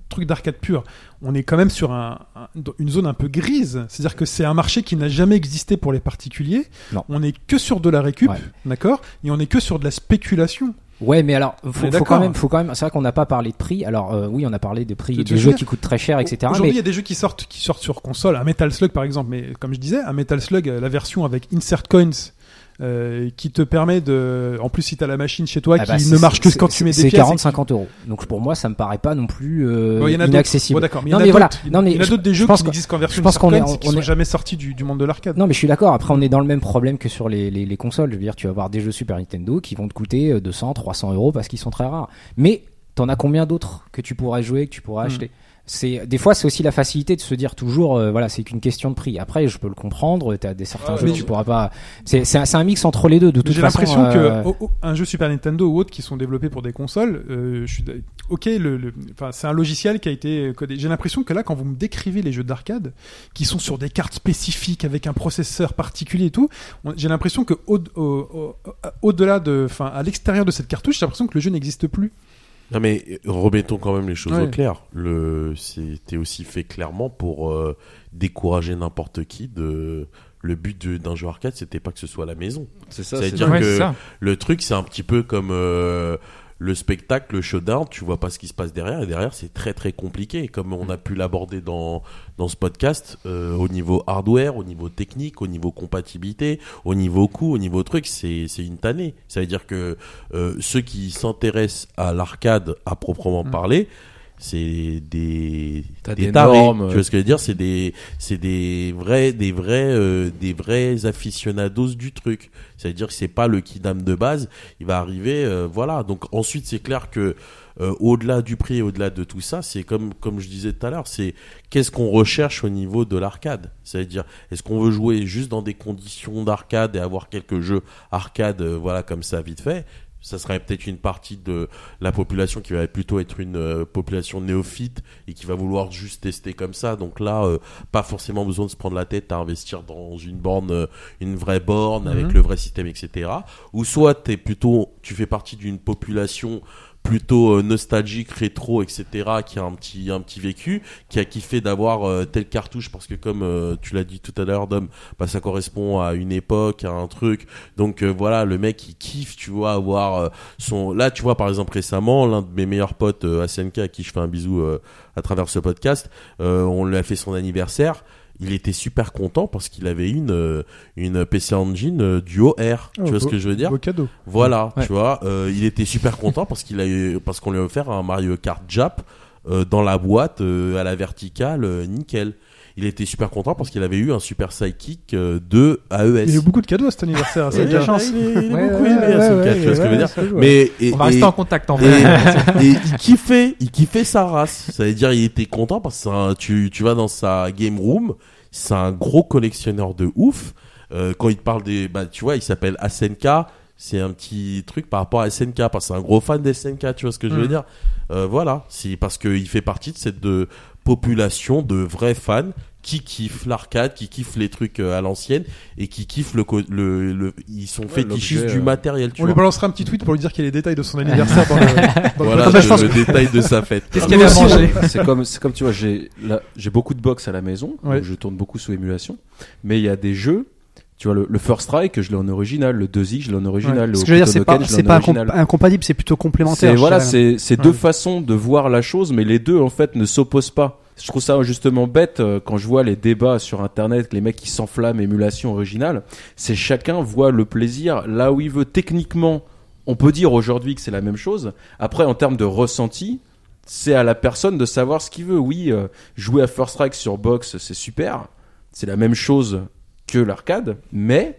trucs d'arcade pur, on est quand même sur un, un- dans une zone un peu grise. C'est-à-dire que c'est un marché qui n'a jamais existé pour les particuliers. Non. On est que sur de la récup, Ouais. d'accord? Et on est que sur de la spéculation. Ouais, mais alors faut, faut quand même, faut quand même. C'est vrai qu'on n'a pas parlé de prix. Alors euh, oui, on a parlé des prix des jeux dire qui coûtent très cher, etc. Aujourd'hui, il Mais y a des jeux qui sortent, qui sortent sur console, un Metal Slug par exemple, mais comme je disais, un Metal Slug, euh, la version avec Insert Coins, euh, qui te permet de, en plus si t'as la machine chez toi, ah qui bah, ne c'est- marche que c'est- quand tu mets des C'est pièces. 40-50 euros. Donc pour moi, ça me paraît pas non plus euh, Bon, il y en a d'autres. inaccessible. Bon, d'accord, y Non, mais voilà. d'autres. Non, mais il y en a d'autres des je jeux qui n'existent qu'en version je pense qu'on est- qui on sont est- jamais sortis du, du monde de l'arcade. Non, mais je suis d'accord. Après, on est dans le même problème que sur les, les, les consoles. Je veux dire, tu vas avoir des jeux Super Nintendo qui vont te coûter euh, 200, 300 euros parce qu'ils sont très rares. Mais t'en as combien d'autres que tu pourrais jouer, que tu pourrais Hmm. acheter? C'est des fois, c'est aussi la facilité de se dire toujours, euh, voilà, c'est qu'une question de prix. Après, je peux le comprendre. T'as des certains jeux que tu pourras pas. C'est c'est un, mix entre les deux. De toute J'ai l'impression euh, que oh, oh, un jeu Super Nintendo ou autre qui sont développés pour des consoles, euh, je suis ok, le, c'est un logiciel qui a été codé. J'ai l'impression que là, quand vous me décrivez les jeux d'arcade qui sont sur des cartes spécifiques avec un processeur particulier et tout, j'ai l'impression que au, au, au- au-delà de, enfin à l'extérieur de cette cartouche, j'ai l'impression que le jeu n'existe plus. Non mais remettons quand même les choses Ouais. au clair. Le c'était aussi fait clairement pour euh, décourager n'importe qui de le but de- d'un jeu arcade, c'était pas que ce soit à la maison. C'est ça. C'est c'est dire Ouais, que c'est ça. le truc c'est un petit peu comme euh, le spectacle, le showdown, tu vois pas ce qui se passe derrière et derrière c'est très très compliqué. Comme on a pu l'aborder dans dans ce podcast, euh, au niveau hardware, au niveau technique, au niveau compatibilité, au niveau coût, au niveau truc, c'est c'est une tannée. Ça veut dire que euh, ceux qui s'intéressent à l'arcade à proprement Mm. parler, c'est des des des tarés. normes, Tu vois ce que je veux dire? C'est des c'est des vrais des vrais euh, des vrais aficionados du truc. Ça veut dire que c'est pas le kidam de base. Il va arriver, euh, voilà. Donc ensuite c'est clair que euh, au-delà du prix, au-delà de tout ça, c'est comme comme je disais tout à l'heure, c'est qu'est-ce qu'on recherche au niveau de l'arcade? Ça veut dire est-ce qu'on veut jouer juste dans des conditions d'arcade et avoir quelques jeux arcade, voilà comme ça vite fait? Ça serait peut-être une partie de la population qui va plutôt être une euh, population néophyte et qui va vouloir juste tester comme ça. Donc là, euh, pas forcément besoin de se prendre la tête à investir dans une borne, euh, une vraie borne avec Mhm. le vrai système, etc. Ou soit t'es plutôt, tu fais partie d'une population plutôt euh, nostalgique, rétro, etc., qui a un petit, un petit vécu, qui a kiffé d'avoir euh, telle cartouche parce que comme euh, tu l'as dit tout à l'heure, Dom, bah, ça correspond à une époque, à un truc. Donc euh, voilà, le mec il kiffe, tu vois, avoir euh, son. Là, tu vois, par exemple récemment, l'un de mes meilleurs potes, euh, SNK, à qui je fais un bisou à travers ce podcast, on lui a fait son anniversaire. Il était super content parce qu'il avait une euh, une PC Engine euh, Duo R. Oh, tu vois ce que je veux dire Beau cadeau. voilà, Ouais. tu vois, euh, il était super content parce qu'il a eu, parce qu'on lui a offert un Mario Kart Jap euh, dans la boîte euh, à la verticale, euh, nickel. Il était super content parce qu'il avait eu un super sidekick euh, de AES. Il y a eu beaucoup de cadeaux à cet anniversaire. Ça a Ouais, de la chance. Il est, il est beaucoup ouais, aimé à ouais, son ouais, cas, tu vois ce que je veux dire. Mais et, On va et- en contact en et, vrai. et il kiffait, il kiffait sa race. Ça veut dire il était content parce que c'est un- tu, tu vas dans sa game room, c'est un gros collectionneur de ouf. Euh, quand il te parle des, bah tu vois, il s'appelle SNK. C'est un petit truc par rapport à SNK parce que c'est un gros fan d'SNK. Tu vois ce que je veux Mm. dire Euh, Voilà, c'est parce qu'il fait partie de cette de population de vrais fans qui kiffent l'arcade, qui kiffent les trucs euh, à l'ancienne et qui kiffent le, le, le ils sont fétichistes l'objet, du euh, matériel. Tu On lui balancera un petit tweet pour lui dire qu'il y a les détails de son anniversaire dans le, dans le Voilà le, le détail de sa fête. Qu'est-ce qu'il y avait à Moi aussi, manger C'est comme, c'est comme tu vois, j'ai, là, j'ai beaucoup de box à la maison, Ouais. donc je tourne beaucoup sous émulation, mais il y a des jeux Tu vois, le, le First Strike, je l'ai en original, le 2X, je l'ai en original, le Ce que je veux dire, c'est pas, c'est incompatible, c'est plutôt complémentaire. Voilà, c'est c'est Ouais. deux façons de voir la chose, mais les deux en fait ne s'opposent pas. Je trouve ça justement bête euh, quand je vois les débats sur internet, les mecs qui s'enflamment émulation originale. C'est chacun voit le plaisir là où il veut. Techniquement, on peut dire aujourd'hui que c'est la même chose. Après, en termes de ressenti, c'est à la personne de savoir ce qu'il veut. Oui, euh, jouer à First Strike sur box, c'est super. C'est la même chose que l'arcade, mais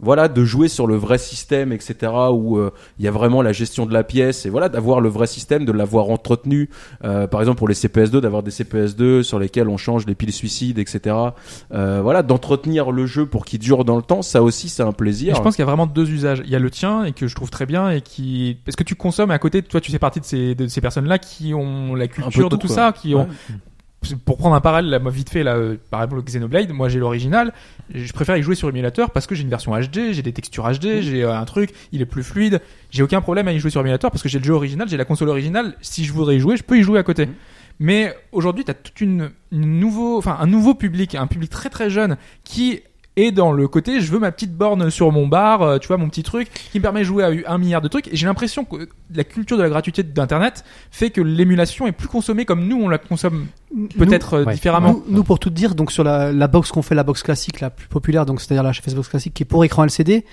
voilà, de jouer sur le vrai système, etc., où euh, il y a vraiment la gestion de la pièce, et voilà, d'avoir le vrai système, de l'avoir entretenu, euh, par exemple pour les CPS2, d'avoir des CPS2 sur lesquels on change les piles suicides, etc., euh, voilà, d'entretenir le jeu pour qu'il dure dans le temps, ça aussi c'est un Et plaisir. je pense qu'il y a vraiment deux usages. Il y a le tien et que je trouve très bien et qui parce que tu consommes et à côté toi tu fais partie de ces de ces personnes là qui ont la culture de tout, tout quoi. ça, qui ont Ouais. Pour prendre un parallèle là, moi, vite fait là euh, par exemple le Xenoblade, moi j'ai l'original, je préfère y jouer sur émulateur parce que j'ai une version HD, j'ai des textures HD, j'ai euh, un truc, il est plus fluide, j'ai aucun problème à y jouer sur émulateur parce que j'ai le jeu original, j'ai la console originale, si je voudrais y jouer, je peux y jouer à côté. Mais aujourd'hui, tu as toute une, une nouveau, enfin un nouveau public, un public très très jeune qui est dans le côté je veux ma petite borne sur mon bar, euh, tu vois mon petit truc qui me permet de jouer à un milliard de trucs et j'ai l'impression que la culture de la gratuité d'internet fait que l'émulation est plus consommée comme nous on la consomme peut-être euh, ouais. différemment. Nous, nous, pour tout dire, donc sur la, la box qu'on fait, la box classique la plus populaire, donc c'est-à-dire la HFS box classique qui est pour écran LCD,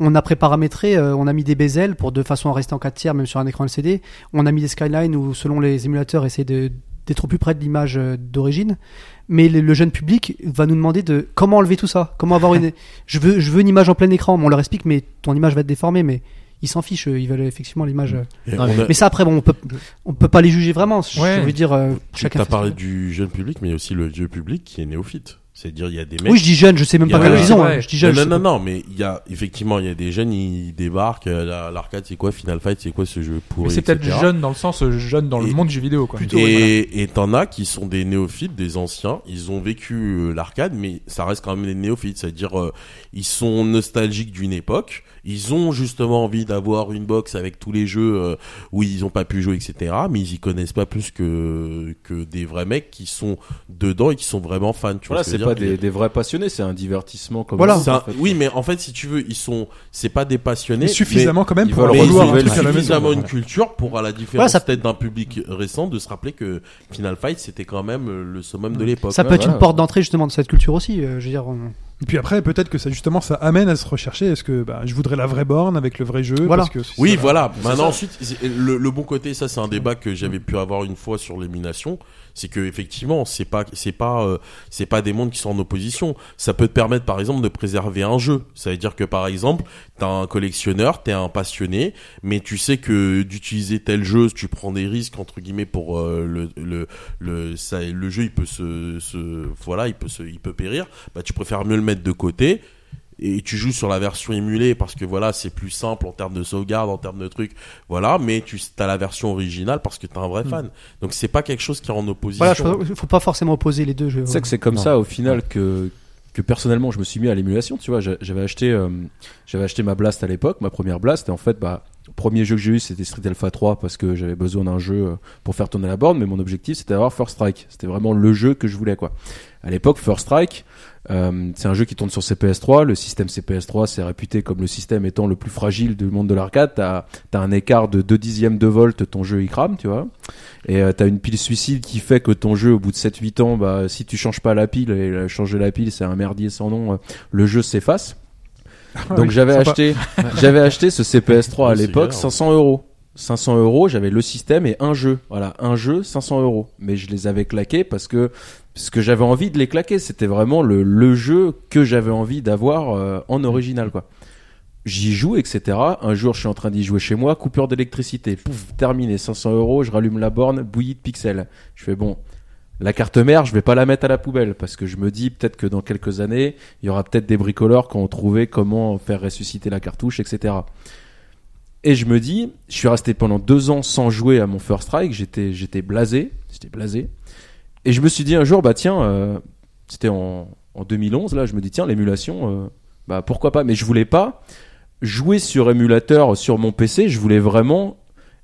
on a préparamétré, euh, on a mis des bezels pour de façon à rester en 4 tiers même sur un écran LCD. On a mis des skylines où selon les émulateurs essayer de d'être au plus près de l'image euh, d'origine. Mais le, le jeune public va nous demander de comment enlever tout ça, comment avoir une. je veux je veux une image en plein écran. Bon, on leur explique, mais ton image va être déformée, mais ils s'en fichent, ils veulent effectivement l'image. euh. Non, on mais- ça après, bon, on peut on peut pas les juger vraiment. Je Ouais. veux dire, euh, tu chacun. parlé du jeune public, mais il y a aussi le vieux public qui est néophyte. C'est-à-dire, il y a des mecs. Oui, je dis jeune, je sais même pas Ouais, ils ont. hein. Je dis jeune. non, non, non, mais il y a effectivement, il y a des jeunes, ils débarquent. euh, la- L'arcade, c'est quoi Final Fight, c'est quoi ce jeu pourri Mais c'est peut-être jeune dans le sens euh, jeune dans le monde du jeu vidéo quoi. Et et t'en as qui sont des néophytes, des anciens. Ils ont vécu euh, l'arcade, mais ça reste quand même des néophytes. C'est-à-dire, euh, ils sont nostalgiques d'une époque. Ils ont justement envie d'avoir une box avec tous les jeux euh, où ils ont pas pu jouer, etc. Mais ils y connaissent pas plus que que des vrais mecs qui sont dedans et qui sont vraiment fans. Tu Voilà, c'est pas des, des vrais passionnés, c'est un divertissement comme Voilà. ça, C'est un- en fait. oui, mais en fait, si tu veux, ils sont, c'est pas des passionnés, Mais suffisamment quand même pour vouloir un maison. suffisamment une culture pour, à la différence Voilà, ça- peut-être d'un public récent, de se rappeler que Final Fight, c'était quand même euh, le summum de l'époque. Ça peut Ouais, être voilà. une porte d'entrée justement de cette culture aussi. euh, je veux dire, on- Et puis après, peut-être que ça justement, ça amène à se rechercher. Est-ce que bah, je voudrais la vraie borne avec le vrai jeu Voilà. parce que si Oui, voilà. Maintenant, ensuite, le, le bon côté, ça, c'est un débat que j'avais pu avoir une fois sur l'élimination. C'est que effectivement, c'est pas, c'est pas, euh, c'est pas des mondes qui sont en opposition. Ça peut te permettre, par exemple, de préserver un jeu. Ça veut dire que, par exemple, t'as un collectionneur, t'es un passionné, mais tu sais que d'utiliser tel jeu, tu prends des risques entre guillemets pour euh, le, le, le, ça, le jeu, il peut se, se, voilà, il peut se, il peut périr. Bah, tu préfères mieux le mettre de côté et tu joues sur la version émulée parce que voilà c'est plus simple en termes de sauvegarde en termes de trucs voilà mais tu as la version originale parce que t'es un vrai fan donc c'est pas quelque chose qui est en opposition Voilà, il faut pas forcément opposer les deux jeux. C'est que c'est comme Non. ça au final que que personnellement je me suis mis à l'émulation. Tu vois, j'a- j'avais acheté euh, j'avais acheté ma Blast à l'époque, ma première Blast, et en fait bah premier jeu que j'ai eu c'était Street Alpha 3 parce que j'avais besoin d'un jeu euh, pour faire tourner la borne, mais mon objectif c'était d'avoir First Strike. C'était vraiment le jeu que je voulais quoi. À l'époque First Strike euh, c'est un jeu qui tourne sur CPS3. Le système CPS3 c'est réputé comme le système étant le plus fragile du monde de l'arcade. T'as as un écart de 2 dixièmes de volt, ton jeu il crame, tu vois. Et euh, t'as une pile suicide qui fait que ton jeu, au bout de 7-8 ans, bah, si tu changes pas la pile, et euh, changer la pile, c'est un merdier sans nom, le jeu s'efface. Donc oui, j'avais acheté, j'avais acheté ce CPS3 à l'époque, galère. 500 euros. 500 euros, j'avais le système et un jeu. Voilà, un jeu, 500 euros. Mais je les avais claqués parce que parce que j'avais envie de les claquer. C'était vraiment le, le jeu que j'avais envie d'avoir euh, en original, quoi. J'y joue, etc. Un jour, je suis en train d'y jouer chez moi, coupure d'électricité. Pouf, terminé, 500 euros, je rallume la borne, bouillie de pixels. Je fais bon. La carte mère, je vais pas la mettre à la poubelle parce que je me dis peut-être que dans quelques années, il y aura peut-être des bricoleurs qui ont trouvé comment faire ressusciter la cartouche, etc. Et je me dis, je suis resté pendant deux ans sans jouer à mon First Strike, j'étais, blasé, j'étais blasé. Et je me suis dit un jour, bah tiens, euh, c'était en, en 2011, là, je me dis, tiens, l'émulation, euh, bah pourquoi pas. Mais je voulais pas jouer sur émulateur sur mon PC, je voulais vraiment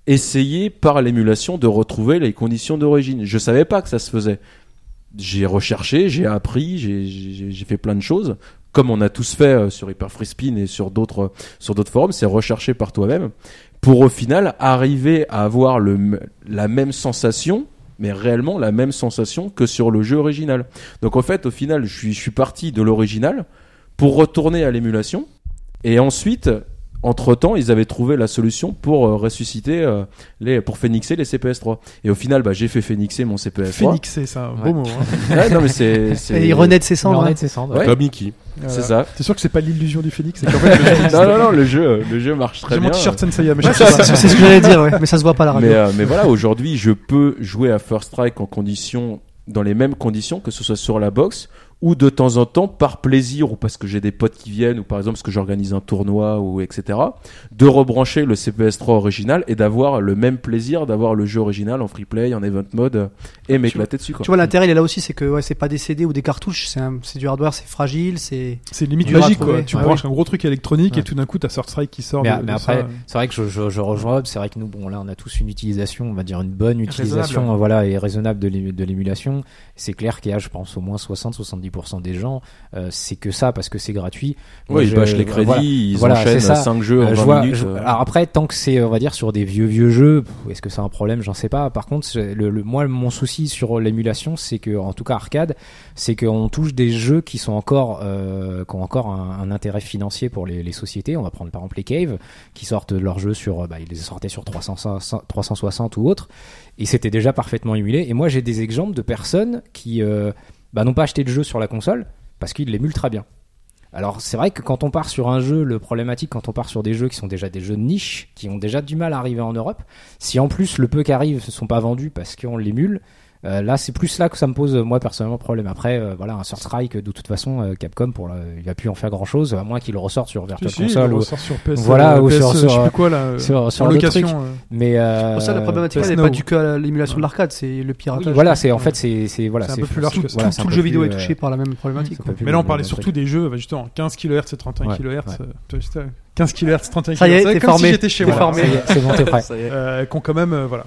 essayer par l'émulation de retrouver les conditions d'origine. Je savais pas que ça se faisait. J'ai recherché, j'ai appris, j'ai- fait plein de choses comme on a tous fait euh, sur Hyper Free Spin et sur d'autres sur d'autres forums, c'est rechercher par toi-même pour au final arriver à avoir le la même sensation mais réellement la même sensation que sur le jeu original. Donc en fait, au final, je suis parti de l'original pour retourner à l'émulation. Et ensuite, entre-temps, ils avaient trouvé la solution pour euh, ressusciter euh, les pour phénixer les CPS3. Et au final, bah, j'ai fait phénixer mon CPS3. Phoenixé, c'est un Ouais. beau mot. hein. Ouais, non mais c'est c'est Et il renaît de ses cendres. Leur hein. net, c'est cendres. Ouais. Comme Mickey. c'est ça. T'es sûr que c'est pas l'illusion du phénix c'est qu'en fait, le jeu- non non non, le jeu le jeu marche très J'ai bien. mon t-shirt Senseiya, mais Ouais, je c'est sais pas. c'est ce que j'allais dire, ouais. mais ça se voit pas à la radio. Mais, euh, mais voilà, aujourd'hui, je peux jouer à First Strike en conditions, dans les mêmes conditions, que ce soit sur la box ou de temps en temps par plaisir ou parce que j'ai des potes qui viennent ou par exemple parce que j'organise un tournoi ou etc. De rebrancher le CPS3 original et d'avoir le même plaisir d'avoir le jeu original en free play, en event mode euh, et m'éclater dessus. Quoi. Tu vois, l'intérêt, il est là aussi, c'est que ouais, c'est pas des CD ou des cartouches, c'est un- c'est du hardware, c'est fragile, c'est. C'est limite magique, trouver. quoi. Tu Ouais, branches un gros truc électronique Ouais. et tout d'un coup, t'as Third Strike qui sort. Mais, de- mais de après, ça. c'est vrai que je, je, je rejoins c'est vrai que nous, bon, là, on a tous une utilisation, on va dire une bonne utilisation, Raisonnable. voilà, et raisonnable de l'émulation. C'est clair qu'il y a, je pense, au moins 60-70% des gens, euh, c'est que ça, parce que c'est gratuit. Ouais, ils bâchent les crédits, voilà. ils Voilà, enchaînent c'est ça. 5 jeux en Euh, 20 je vois- minutes. je- euh. alors après, tant que c'est, on va dire, sur des vieux vieux jeux, est-ce que c'est un problème? J'en sais pas. Par contre, le, le- moi, mon souci sur l'émulation, c'est que, en tout cas arcade, c'est qu'on touche des jeux qui sont encore, euh, qui ont encore un, un intérêt financier pour les, les sociétés. On va prendre par exemple les Cave, qui sortent leurs jeux sur, euh, bah, ils les sortaient sur 300, 360 ou autre, et c'était déjà parfaitement émulé. Et moi, j'ai des exemples de personnes qui, euh, bah, n'ont pas acheté de jeu sur la console parce qu'ils l'émulent très bien. Alors c'est vrai que quand on part sur un jeu, le problématique quand on part sur des jeux qui sont déjà des jeux de niche, qui ont déjà du mal à arriver en Europe, si en plus le peu qui arrive ne sont pas vendus parce qu'on l'émule, euh, là c'est plus là que ça me pose moi personnellement problème. Après euh, voilà un Sur Strike de toute façon euh, Capcom pour la- il va plus en faire grand chose à moins qu'il le ressorte sur Virtual Si, si, il Console le ou ressort sur PS, Voilà, ou PS, sur- je sais plus quoi, là. sur, sur truc. location. euh. Mais euh, Pour ça, la problématique, n'est pas du que à l'émulation de l'arcade, c'est le piratage. oui, voilà c'est en fait c'est c'est voilà C'est un peu plus large tout- le jeu vidéo est touché par la même problématique. Mais là, on parlait surtout truc. des jeux, justement, 15 kHz et 31 Ouais, kHz. ouais. euh, tu vois, juste, euh, 15 kHz, 31 Ça y est, kHz. t'es formé, si j'étais chez moi. c'est bon t'es prêt. Ça y est. Euh, qui ont quand même, euh, voilà,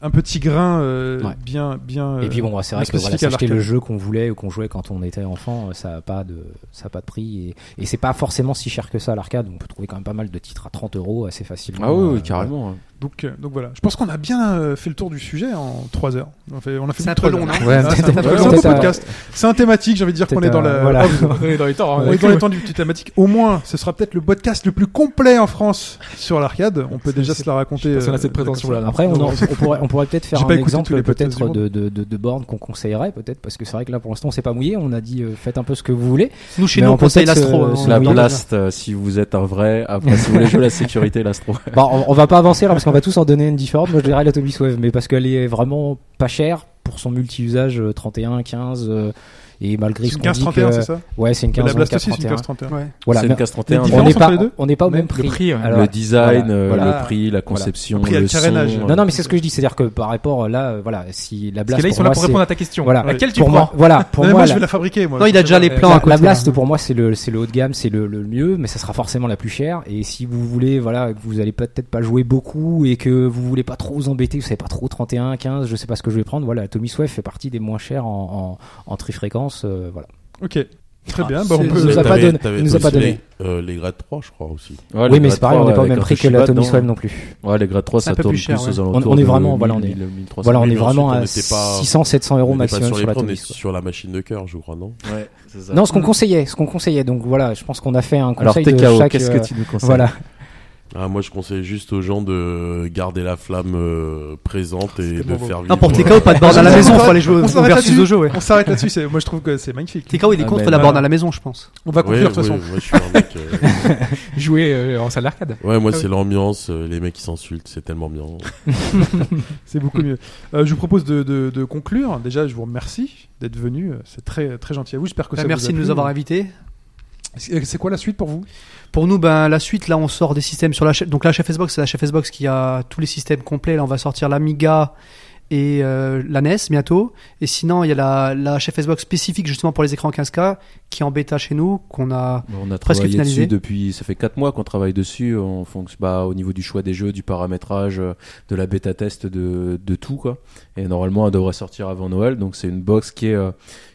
un petit grain euh, Ouais. bien, bien. Et puis bon, c'est vrai que voilà, s'acheter le jeu qu'on voulait ou qu'on jouait quand on était enfant, euh, ça a pas de, ça a pas de prix et, et c'est pas forcément si cher que ça à l'arcade. On peut trouver quand même pas mal de titres à 30 euros assez facilement. Ah oui, oui, Euh, carrément. Donc, euh, donc voilà. Je pense qu'on a bien euh, fait le tour du sujet en 3 heures. On, fait, on a fait C'est un peu long, non Ouais, Ah, c'est un peu long. Podcast. C'est un thématique. J'ai envie de dire qu'on est dans la. Voilà. Oh, On est dans les temps. hein. On est dans les temps du petit thématique. Au moins, ce sera peut-être le podcast le plus complet en France sur l'arcade. On peut déjà se la raconter. Personne n'a euh, cette prétention-là. Après, on, en- on pourrait, on pourrait peut-être faire un exemple peut-être de, de, de, de bornes qu'on conseillerait peut-être parce que c'est vrai que là pour l'instant on s'est pas mouillé. On a dit euh, faites un peu ce que vous voulez. Nous, chez nous, on on conseille l'astro. euh, hein. La blast, euh, si vous êtes un vrai. Après, si vous voulez jouer la sécurité, l'astro. Bon, on, on va pas avancer là parce qu'on va tous en donner une différente. Moi je dirais la Tommy Wave, mais parce qu'elle est vraiment pas chère pour son multi-usage euh, 31, 15 euh, et malgré C'est ce une qu'on dit 15-31, que c'est ça ouais c'est une La 15 Blast aussi, c'est une 31. 15-31. Ouais. Voilà, c'est mais une 15 31. La on n'est pas on n'est pas au Même le prix. prix, ouais. Alors, le design, voilà, euh, voilà. le prix, la conception, le le son. Non non mais c'est ce que je dis, c'est-à-dire que par rapport là euh, voilà, si la Parce Blast que là, ils pour sont là pour répondre à ta question. voilà, Laquelle tu pour prends moi, voilà, pour moi je vais la fabriquer. Non, il a déjà les plans la. Blast pour moi c'est le c'est le haut de gamme, c'est le, le mieux, mais ça sera forcément la plus chère. Et si vous voulez voilà que vous allez peut-être pas jouer beaucoup et que vous voulez pas trop vous embêter, vous savez pas trop 31, 15, je sais pas ce que je vais prendre. Voilà, Tommy Swift fait partie des moins chers en en, en trifréquence. Euh, voilà. Ok. Très bien. Ah, Bah, on peut. nous a pas donné- t'avais il nous a pas aussi donné. Les, euh, les grades 3, je crois aussi. Ouais, oui, mais c'est pareil, 3, on n'est pas au même prix que la Tommy. Swift non plus. Ouais, les grade 3, C'est un ça peu tourne plus cher, plus ouais. aux alentours On- on est de vraiment, voilà, on 1000, est- 1300. Voilà, on est vraiment à était pas- 600 700 euros maximum sur la Tommy sur la machine de cœur, je crois, non Ouais, c'est ça. Non, ce qu'on conseillait, ce qu'on conseillait. Donc voilà, je pense qu'on a fait un Alors, conseil de TKO, chaque. qu'est-ce euh, que tu nous conseilles Voilà. Ah, moi, je conseille juste aux gens de garder la flamme euh, présente et de faire vivre. Non, pour euh, TKO, pas de borne à la On maison, s'arrête- faut aller jouer on au s'arrête versus là-dessus. de jeu, ouais. On s'arrête là-dessus. Moi, je trouve que c'est magnifique. TKO, il est Ah, contre la borne à la maison, je pense. On va conclure de toute ouais, façon. moi, je suis un mec. euh, Jouer euh, en salle d'arcade. Ouais, moi, Ah c'est oui. l'ambiance, euh, les mecs qui s'insultent, c'est tellement bien. C'est beaucoup mieux. Euh, je vous propose de, de, de conclure. Déjà, je vous remercie d'être venu. C'est très très gentil à vous. J'espère que Bah, ça Merci vous a de nous avoir invités. C'est quoi la suite pour vous? Pour nous, ben, la suite, là, on sort des systèmes sur la. Donc, la HFS Box, c'est la HFS Box qui a tous les systèmes complets. Là, on va sortir l'Amiga et euh, la NES bientôt. Et sinon, il y a la, la HFS Box spécifique justement pour les écrans 15K qui est en bêta chez nous, qu'on a. On a Presque travaillé finalisé. dessus depuis, ça fait 4 mois qu'on travaille dessus en fonction, bah, au niveau du choix des jeux, du paramétrage, de la bêta test, de, de tout, quoi. Et normalement, elle devrait sortir avant Noël. Donc, c'est une box qui est, euh,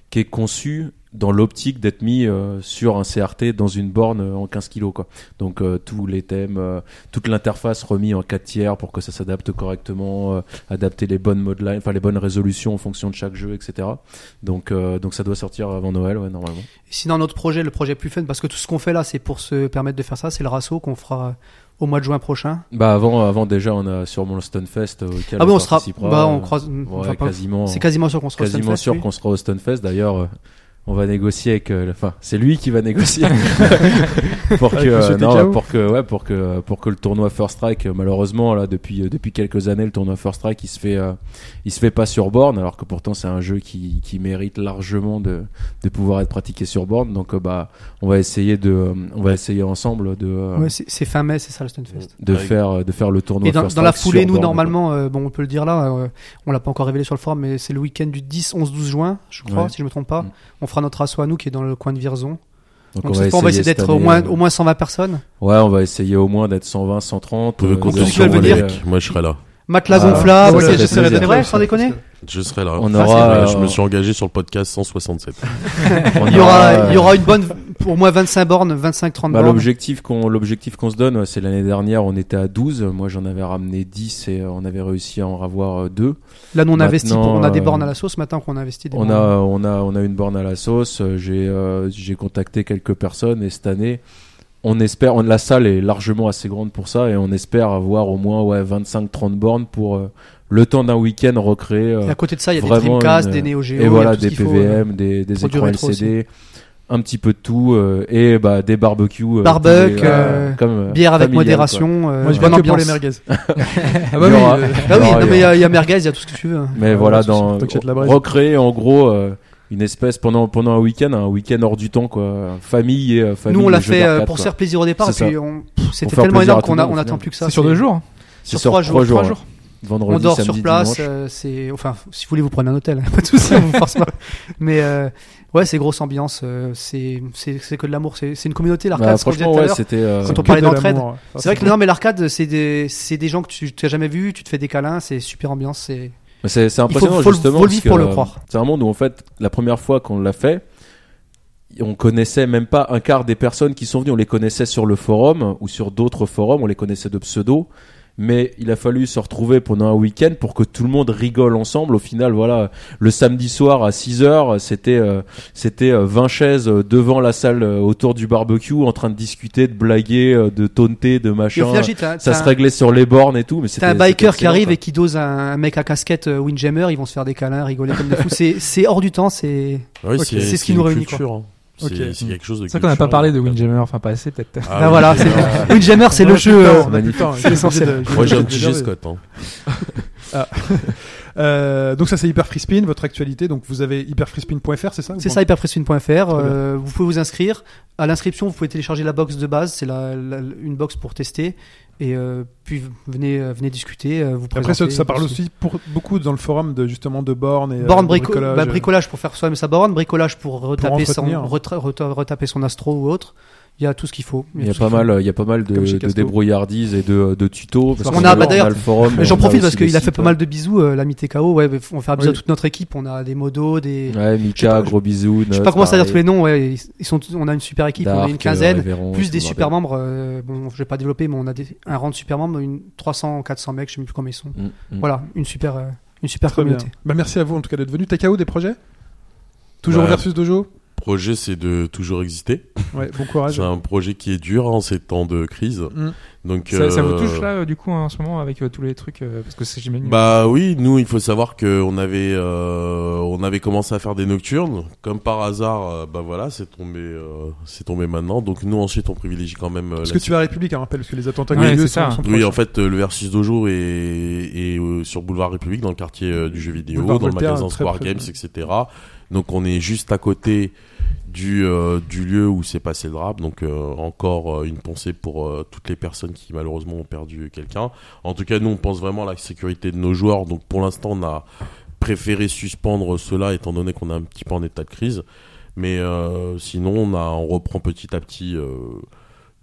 qui est conçue dans l'optique d'être mis euh, sur un CRT dans une borne euh, en 15 kg quoi. Donc euh, tous les thèmes, euh, toute l'interface remis en 4 tiers pour que ça s'adapte correctement, euh, adapter les bonnes modelines, enfin les bonnes résolutions en fonction de chaque jeu, etc. Donc euh, donc ça doit sortir avant Noël ouais normalement. Et sinon, notre projet, le projet plus fun, parce que tout ce qu'on fait là, c'est pour se permettre de faire ça, c'est le rasso qu'on fera au mois de juin prochain. Bah avant avant déjà on a sûrement le Stunfest auquel ah bon, on sera. Bah, on croise. ouais, enfin, quasiment. C'est quasiment sûr qu'on sera au quasiment Stunfest, sûr qu'on sera au Stunfest. D'ailleurs, euh, on va négocier avec. euh, Enfin, c'est lui qui va négocier pour que euh, non, pour que ouais, pour que pour que le tournoi First Strike, euh, malheureusement là depuis euh, depuis quelques années, le tournoi First Strike, il se fait euh, il se fait pas sur borne, alors que pourtant c'est un jeu qui qui mérite largement de de pouvoir être pratiqué sur borne. Donc euh, bah on va essayer de euh, on va essayer ensemble de euh, Ouais, c'est c'est fin mai, c'est ça le Stunfest. de Ouais. faire de faire le tournoi Et dans, First dans la foulée, nous, borne, normalement, euh, bon, on peut le dire là, euh, on l'a pas encore révélé sur le forum, mais c'est le week-end du 10, 11, 12 juin, je crois, Ouais. si je me trompe pas. Mm. On fera notre assaut à nous qui est dans le coin de Virzon. Donc, Donc, cette fois, on va essayer d'être au année, moins, euh, au moins 120 personnes. Ouais, on va essayer au moins d'être 120, 130. Vous pouvez euh, compter sur moi, mecs. Moi, je serai là. Matelas Ah, gonflable, ouais, euh, j'essaierai c'est d'être vrai, sans déconner. Je serai là. On aura, euh, je me suis engagé sur le podcast 167. on Il y aura, euh, il y aura une bonne, pour moi 25 bornes, 25, 30 Bah, bornes. l'objectif qu'on l'objectif qu'on se donne, c'est l'année dernière, on était à 12. Moi, j'en avais ramené 10 et euh, on avait réussi à en avoir euh, deux. Là, nous, on investit, pour- Maintenant, on a des euh, bornes à la sauce maintenant qu'on a investi des On bornes. a on a on a une borne à la sauce. Euh, J'ai euh, j'ai contacté quelques personnes et cette année, on espère, on, la salle est largement assez grande pour ça et on espère avoir au moins ouais 25-30 bornes pour euh, le temps d'un week-end recréer. euh, Et à côté de ça, il y a des Dreamcast, une- des Neo Geo, et voilà des faut, euh, PVM, des, des écrans LCD, un petit peu de tout euh, et bah des barbecues. euh, Barbecue, euh, comme, euh, bière avec modération, euh, Moi, je viens que pour les merguez. ah Il bah y oui. aura- euh, Ah oui, Alors, non, il y mais il y, a- il y a merguez, il y a tout ce que tu veux. hein. Mais Ah, voilà, dans recréer en gros une espèce pendant pendant un week-end, un week-end hors du temps quoi, famille et famille. Nous, on l'a fait pour se faire plaisir au départ, et puis c'était tellement énorme qu'on on attend plus que ça. C'est sur deux jours. hein. Sur trois jours, Vendredi, on dort samedi, sur place, euh, c'est enfin si vous voulez vous prenez un hôtel, pas de souci, on vous force pas. Mais euh, ouais, c'est grosse ambiance, euh, c'est c'est c'est que de l'amour, c'est c'est une communauté l'arcade, Bah, franchement, ouais, c'était. euh, Quand on parlait de d'entraide. C'est vrai que non mais l'arcade c'est des c'est des gens que tu t'as jamais vu, tu te fais des câlins, c'est super ambiance, c'est C'est impressionnant faut justement faut le vivre pour le croire. C'est un monde où en fait la première fois qu'on l'a fait, on connaissait même pas un quart des personnes qui sont venues. On les connaissait sur le forum ou sur d'autres forums, on les connaissait de pseudo. Mais il a fallu se retrouver pendant un week-end pour que tout le monde rigole ensemble. Au final, voilà, le samedi soir à 6 heures, c'était euh, c'était euh, 20 chaises euh, devant la salle euh, autour du barbecue en train de discuter, de blaguer, euh, de taunter, de machin. final, Ça se un- réglait sur les bornes et tout, mais c'était T'as un c'était biker qui arrive quoi. et qui dose un, mec à casquette euh, Windjammer, ils vont se faire des câlins, rigoler comme des fous. C'est c'est hors du temps, c'est Oui, c'est C'est ce qui nous réunit, culture, hein. C'est Ok. c'est quelque chose de C'est vrai qu'on n'a pas parlé de Windjammer, enfin pas assez peut-être. Ah Ah, oui, voilà, Windjammer, c'est le jeu. euh, C'est essentiel. Moi j'ai un petit G Scott. Hein. Euh, donc ça c'est Hyper Free Spin, votre actualité. Donc vous avez hyperfreespin.fr, c'est ça C'est ça, hyperfreespin.fr. Euh, vous pouvez vous inscrire. À l'inscription, vous pouvez télécharger la box de base. C'est la, la- une box pour tester. Et euh, puis venez, euh, venez discuter. euh, Vous Après ça, ça parle aussi pour beaucoup dans le forum de justement de bornes et euh, Borne brico- bricolage. bah, bricolage pour faire soi-même sa borne, bricolage pour retaper, son, retaper son astro ou autre. Il y a tout ce qu'il faut. Il y a tout ce pas mal, il y a pas mal de, de débrouillardises et de, de tutos. Parce On a- bah, le- d'ailleurs, le forum. Mais J'en a profite parce qu'il a fait pas mal de bisous, euh, l'ami TKO. Ouais, on va faire un bisou Oui. à toute notre équipe. On a des modos, des. Ouais, Mika, pas- gros bisous. Je sais pas comment ça dire tous les noms. Ouais, ils- sont. On a une super équipe. on est une quinzaine. plus des super membres. euh, bon, je vais pas développer, mais on a des, un rang de super membres, une 300, 400 mecs, je sais même plus combien ils sont. Mm, Voilà, une super, euh, une super Très bien. communauté. Bah, merci à vous en tout cas d'être venu. Takao des projets? Toujours Bah, versus dojo? Projet c'est de toujours exister. Ouais, bon courage. C'est un projet qui est dur en ces temps de crise. Mm. Donc Ça, ça vous euh, touche là euh, du coup en ce moment avec euh, tous les trucs euh, parce que c'est j'imagine. Bah oui, nous il faut savoir que on avait euh, on avait commencé à faire des nocturnes, comme par hasard, euh, bah voilà, c'est tombé euh, c'est tombé maintenant. Donc nous ensuite on privilégie quand même. euh, Parce que tu vas à la République, hein, rappelle, parce que les attentats Ouais, qui ont lieu c'est ça. sont, sont Oui, en fait, euh, le Versus Dojo est, est euh, sur Boulevard République, dans le quartier euh, du jeu vidéo, Boulevard dans le magasin Square Games, etc. Donc on est juste à côté du, euh, du lieu où s'est passé le drame. Donc euh, encore euh, une pensée pour toutes les personnes qui malheureusement ont perdu quelqu'un. En tout cas, nous on pense vraiment à la sécurité de nos joueurs. Donc pour l'instant, on a préféré suspendre cela étant donné qu'on est un petit peu en état de crise. Mais sinon, on, reprend petit à petit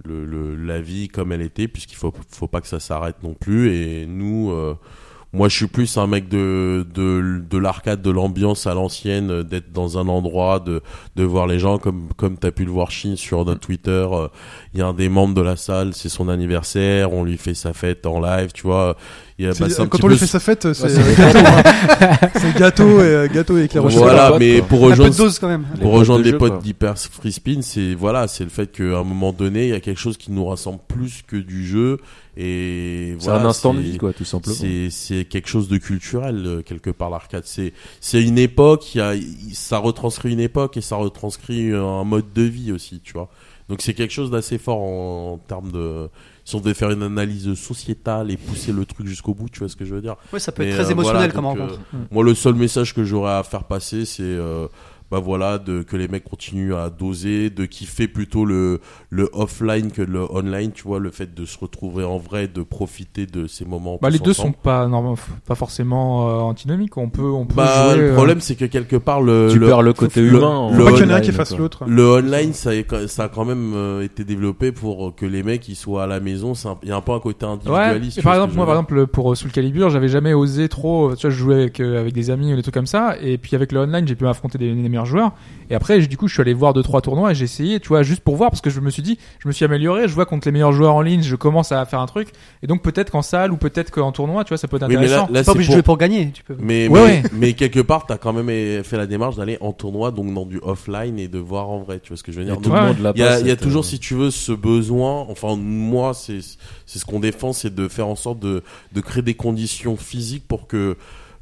la vie comme elle était, puisqu'il faut, faut pas que ça s'arrête non plus. Et nous, moi, je suis plus un mec de de, de l'arcade, de l'ambiance à l'ancienne, euh, d'être dans un endroit, de de voir les gens comme comme t'as pu le voir Chine sur notre Twitter. euh, Il y a un des membres de la salle, c'est son anniversaire, on lui fait sa fête en live, tu vois. Il y a, C'est- bah, c'est un quand petit on lui fait sa fête, c'est c'est- gâteau, hein. c'est gâteau et euh, gâteau et éclair au chocolat. Voilà, mais quoi. pour rejoindre de dose quand même. Les pour potes rejoindre les potes d'Hyper Free Spin, c'est voilà, c'est le fait qu'à un moment donné, il y a quelque chose qui nous rassemble plus que du jeu et C'est voilà, un instant de c'est- vie, quoi, tout simplement. C'est c'est quelque chose de culturel euh, quelque part l'arcade. C'est c'est une époque, il y a ça retranscrit une époque et ça retranscrit un mode de vie aussi, tu vois. Donc c'est quelque chose d'assez fort en, en termes de si on devait faire une analyse sociétale et pousser le truc jusqu'au bout, tu vois ce que je veux dire. Ouais, ça peut Mais, être très euh, émotionnel voilà, comme donc, rencontre. euh, Moi, le seul message que j'aurais à faire passer, c'est euh, bah voilà, de que les mecs continuent à doser, de kiffer plutôt le le offline que le online, tu vois, le fait de se retrouver en vrai, de profiter de ces moments. Bah, les deux sont ensemble. pas normalement pas forcément euh, antinomiques. On peut on peut Bah, jouer, le euh, problème, c'est que quelque part le Tu le, perds le côté le- humain. le pas qu'il y en qui fasse l'autre. le online, ça, a- ça a quand même euh, été développé pour que les mecs ils soient à la maison. c'est un- Il y a un peu un côté individualiste. par exemple, moi, par exemple, pour euh, Soul Calibur, j'avais jamais osé trop. Tu vois, je jouais avec euh, avec des amis ou des trucs comme ça, et puis avec le online, j'ai pu m'affronter des, des meilleurs joueurs. Et après, du coup, je suis allé voir deux trois tournois et j'ai essayé, tu vois, juste pour voir parce que je me suis dit, je me suis amélioré. Je vois contre les meilleurs joueurs en ligne, je commence à faire un truc, et donc peut-être qu'en salle ou peut-être qu'en tournoi, tu vois, ça peut être Oui, mais là, intéressant. là pas obligé de pour- jouer pour gagner. Tu peux. Mais, Ouais, mais, ouais. mais quelque part, t'as quand même fait la démarche d'aller en tournoi, donc dans du offline et de voir en vrai. Tu vois ce que je veux dire le Ouais, Il y a, il y a toujours, euh, si tu veux, ce besoin. Enfin, moi, c'est c'est ce qu'on défend, c'est de faire en sorte de de créer des conditions physiques pour que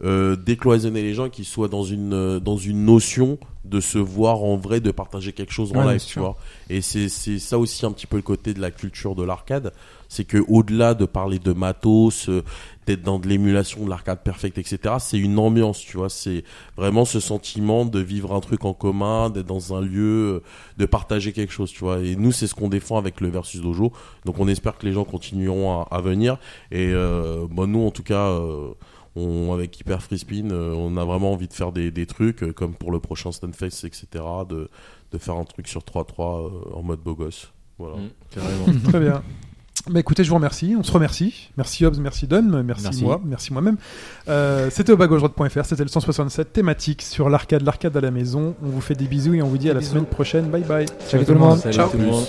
euh, décloisonner les gens qu'ils soient dans une euh, dans une notion de se voir en vrai, de partager quelque chose en Ouais, live, tu vois. Et c'est c'est ça aussi un petit peu le côté de la culture de l'arcade, c'est que au-delà de parler de matos, euh, d'être dans de l'émulation de l'arcade perfect, etc. C'est une ambiance, tu vois. C'est vraiment ce sentiment de vivre un truc en commun, d'être dans un lieu, euh, de partager quelque chose, tu vois. Et nous, c'est ce qu'on défend avec le versus dojo. Donc, on espère que les gens continueront à, à venir. Et euh, bon, nous, en tout cas. euh, on, avec Hyper Free Spin, euh, on a vraiment envie de faire des, des trucs, euh, comme pour le prochain Stunfest, etc., de, de faire un truc sur 3-3 euh, en mode beau gosse. Voilà. Mm, carrément. Très bien. Bah écoutez, je vous remercie, on se remercie. Merci Hobbs, merci Dom, merci, Merci. moi, merci moi-même. Euh, c'était au bagauche-droite.fr, c'était le 167 thématique sur l'arcade, l'arcade à la maison. On vous fait des bisous et on vous dit à la bisous. semaine prochaine. Bye bye. Salut tout le monde. Salut Ciao. tout le monde.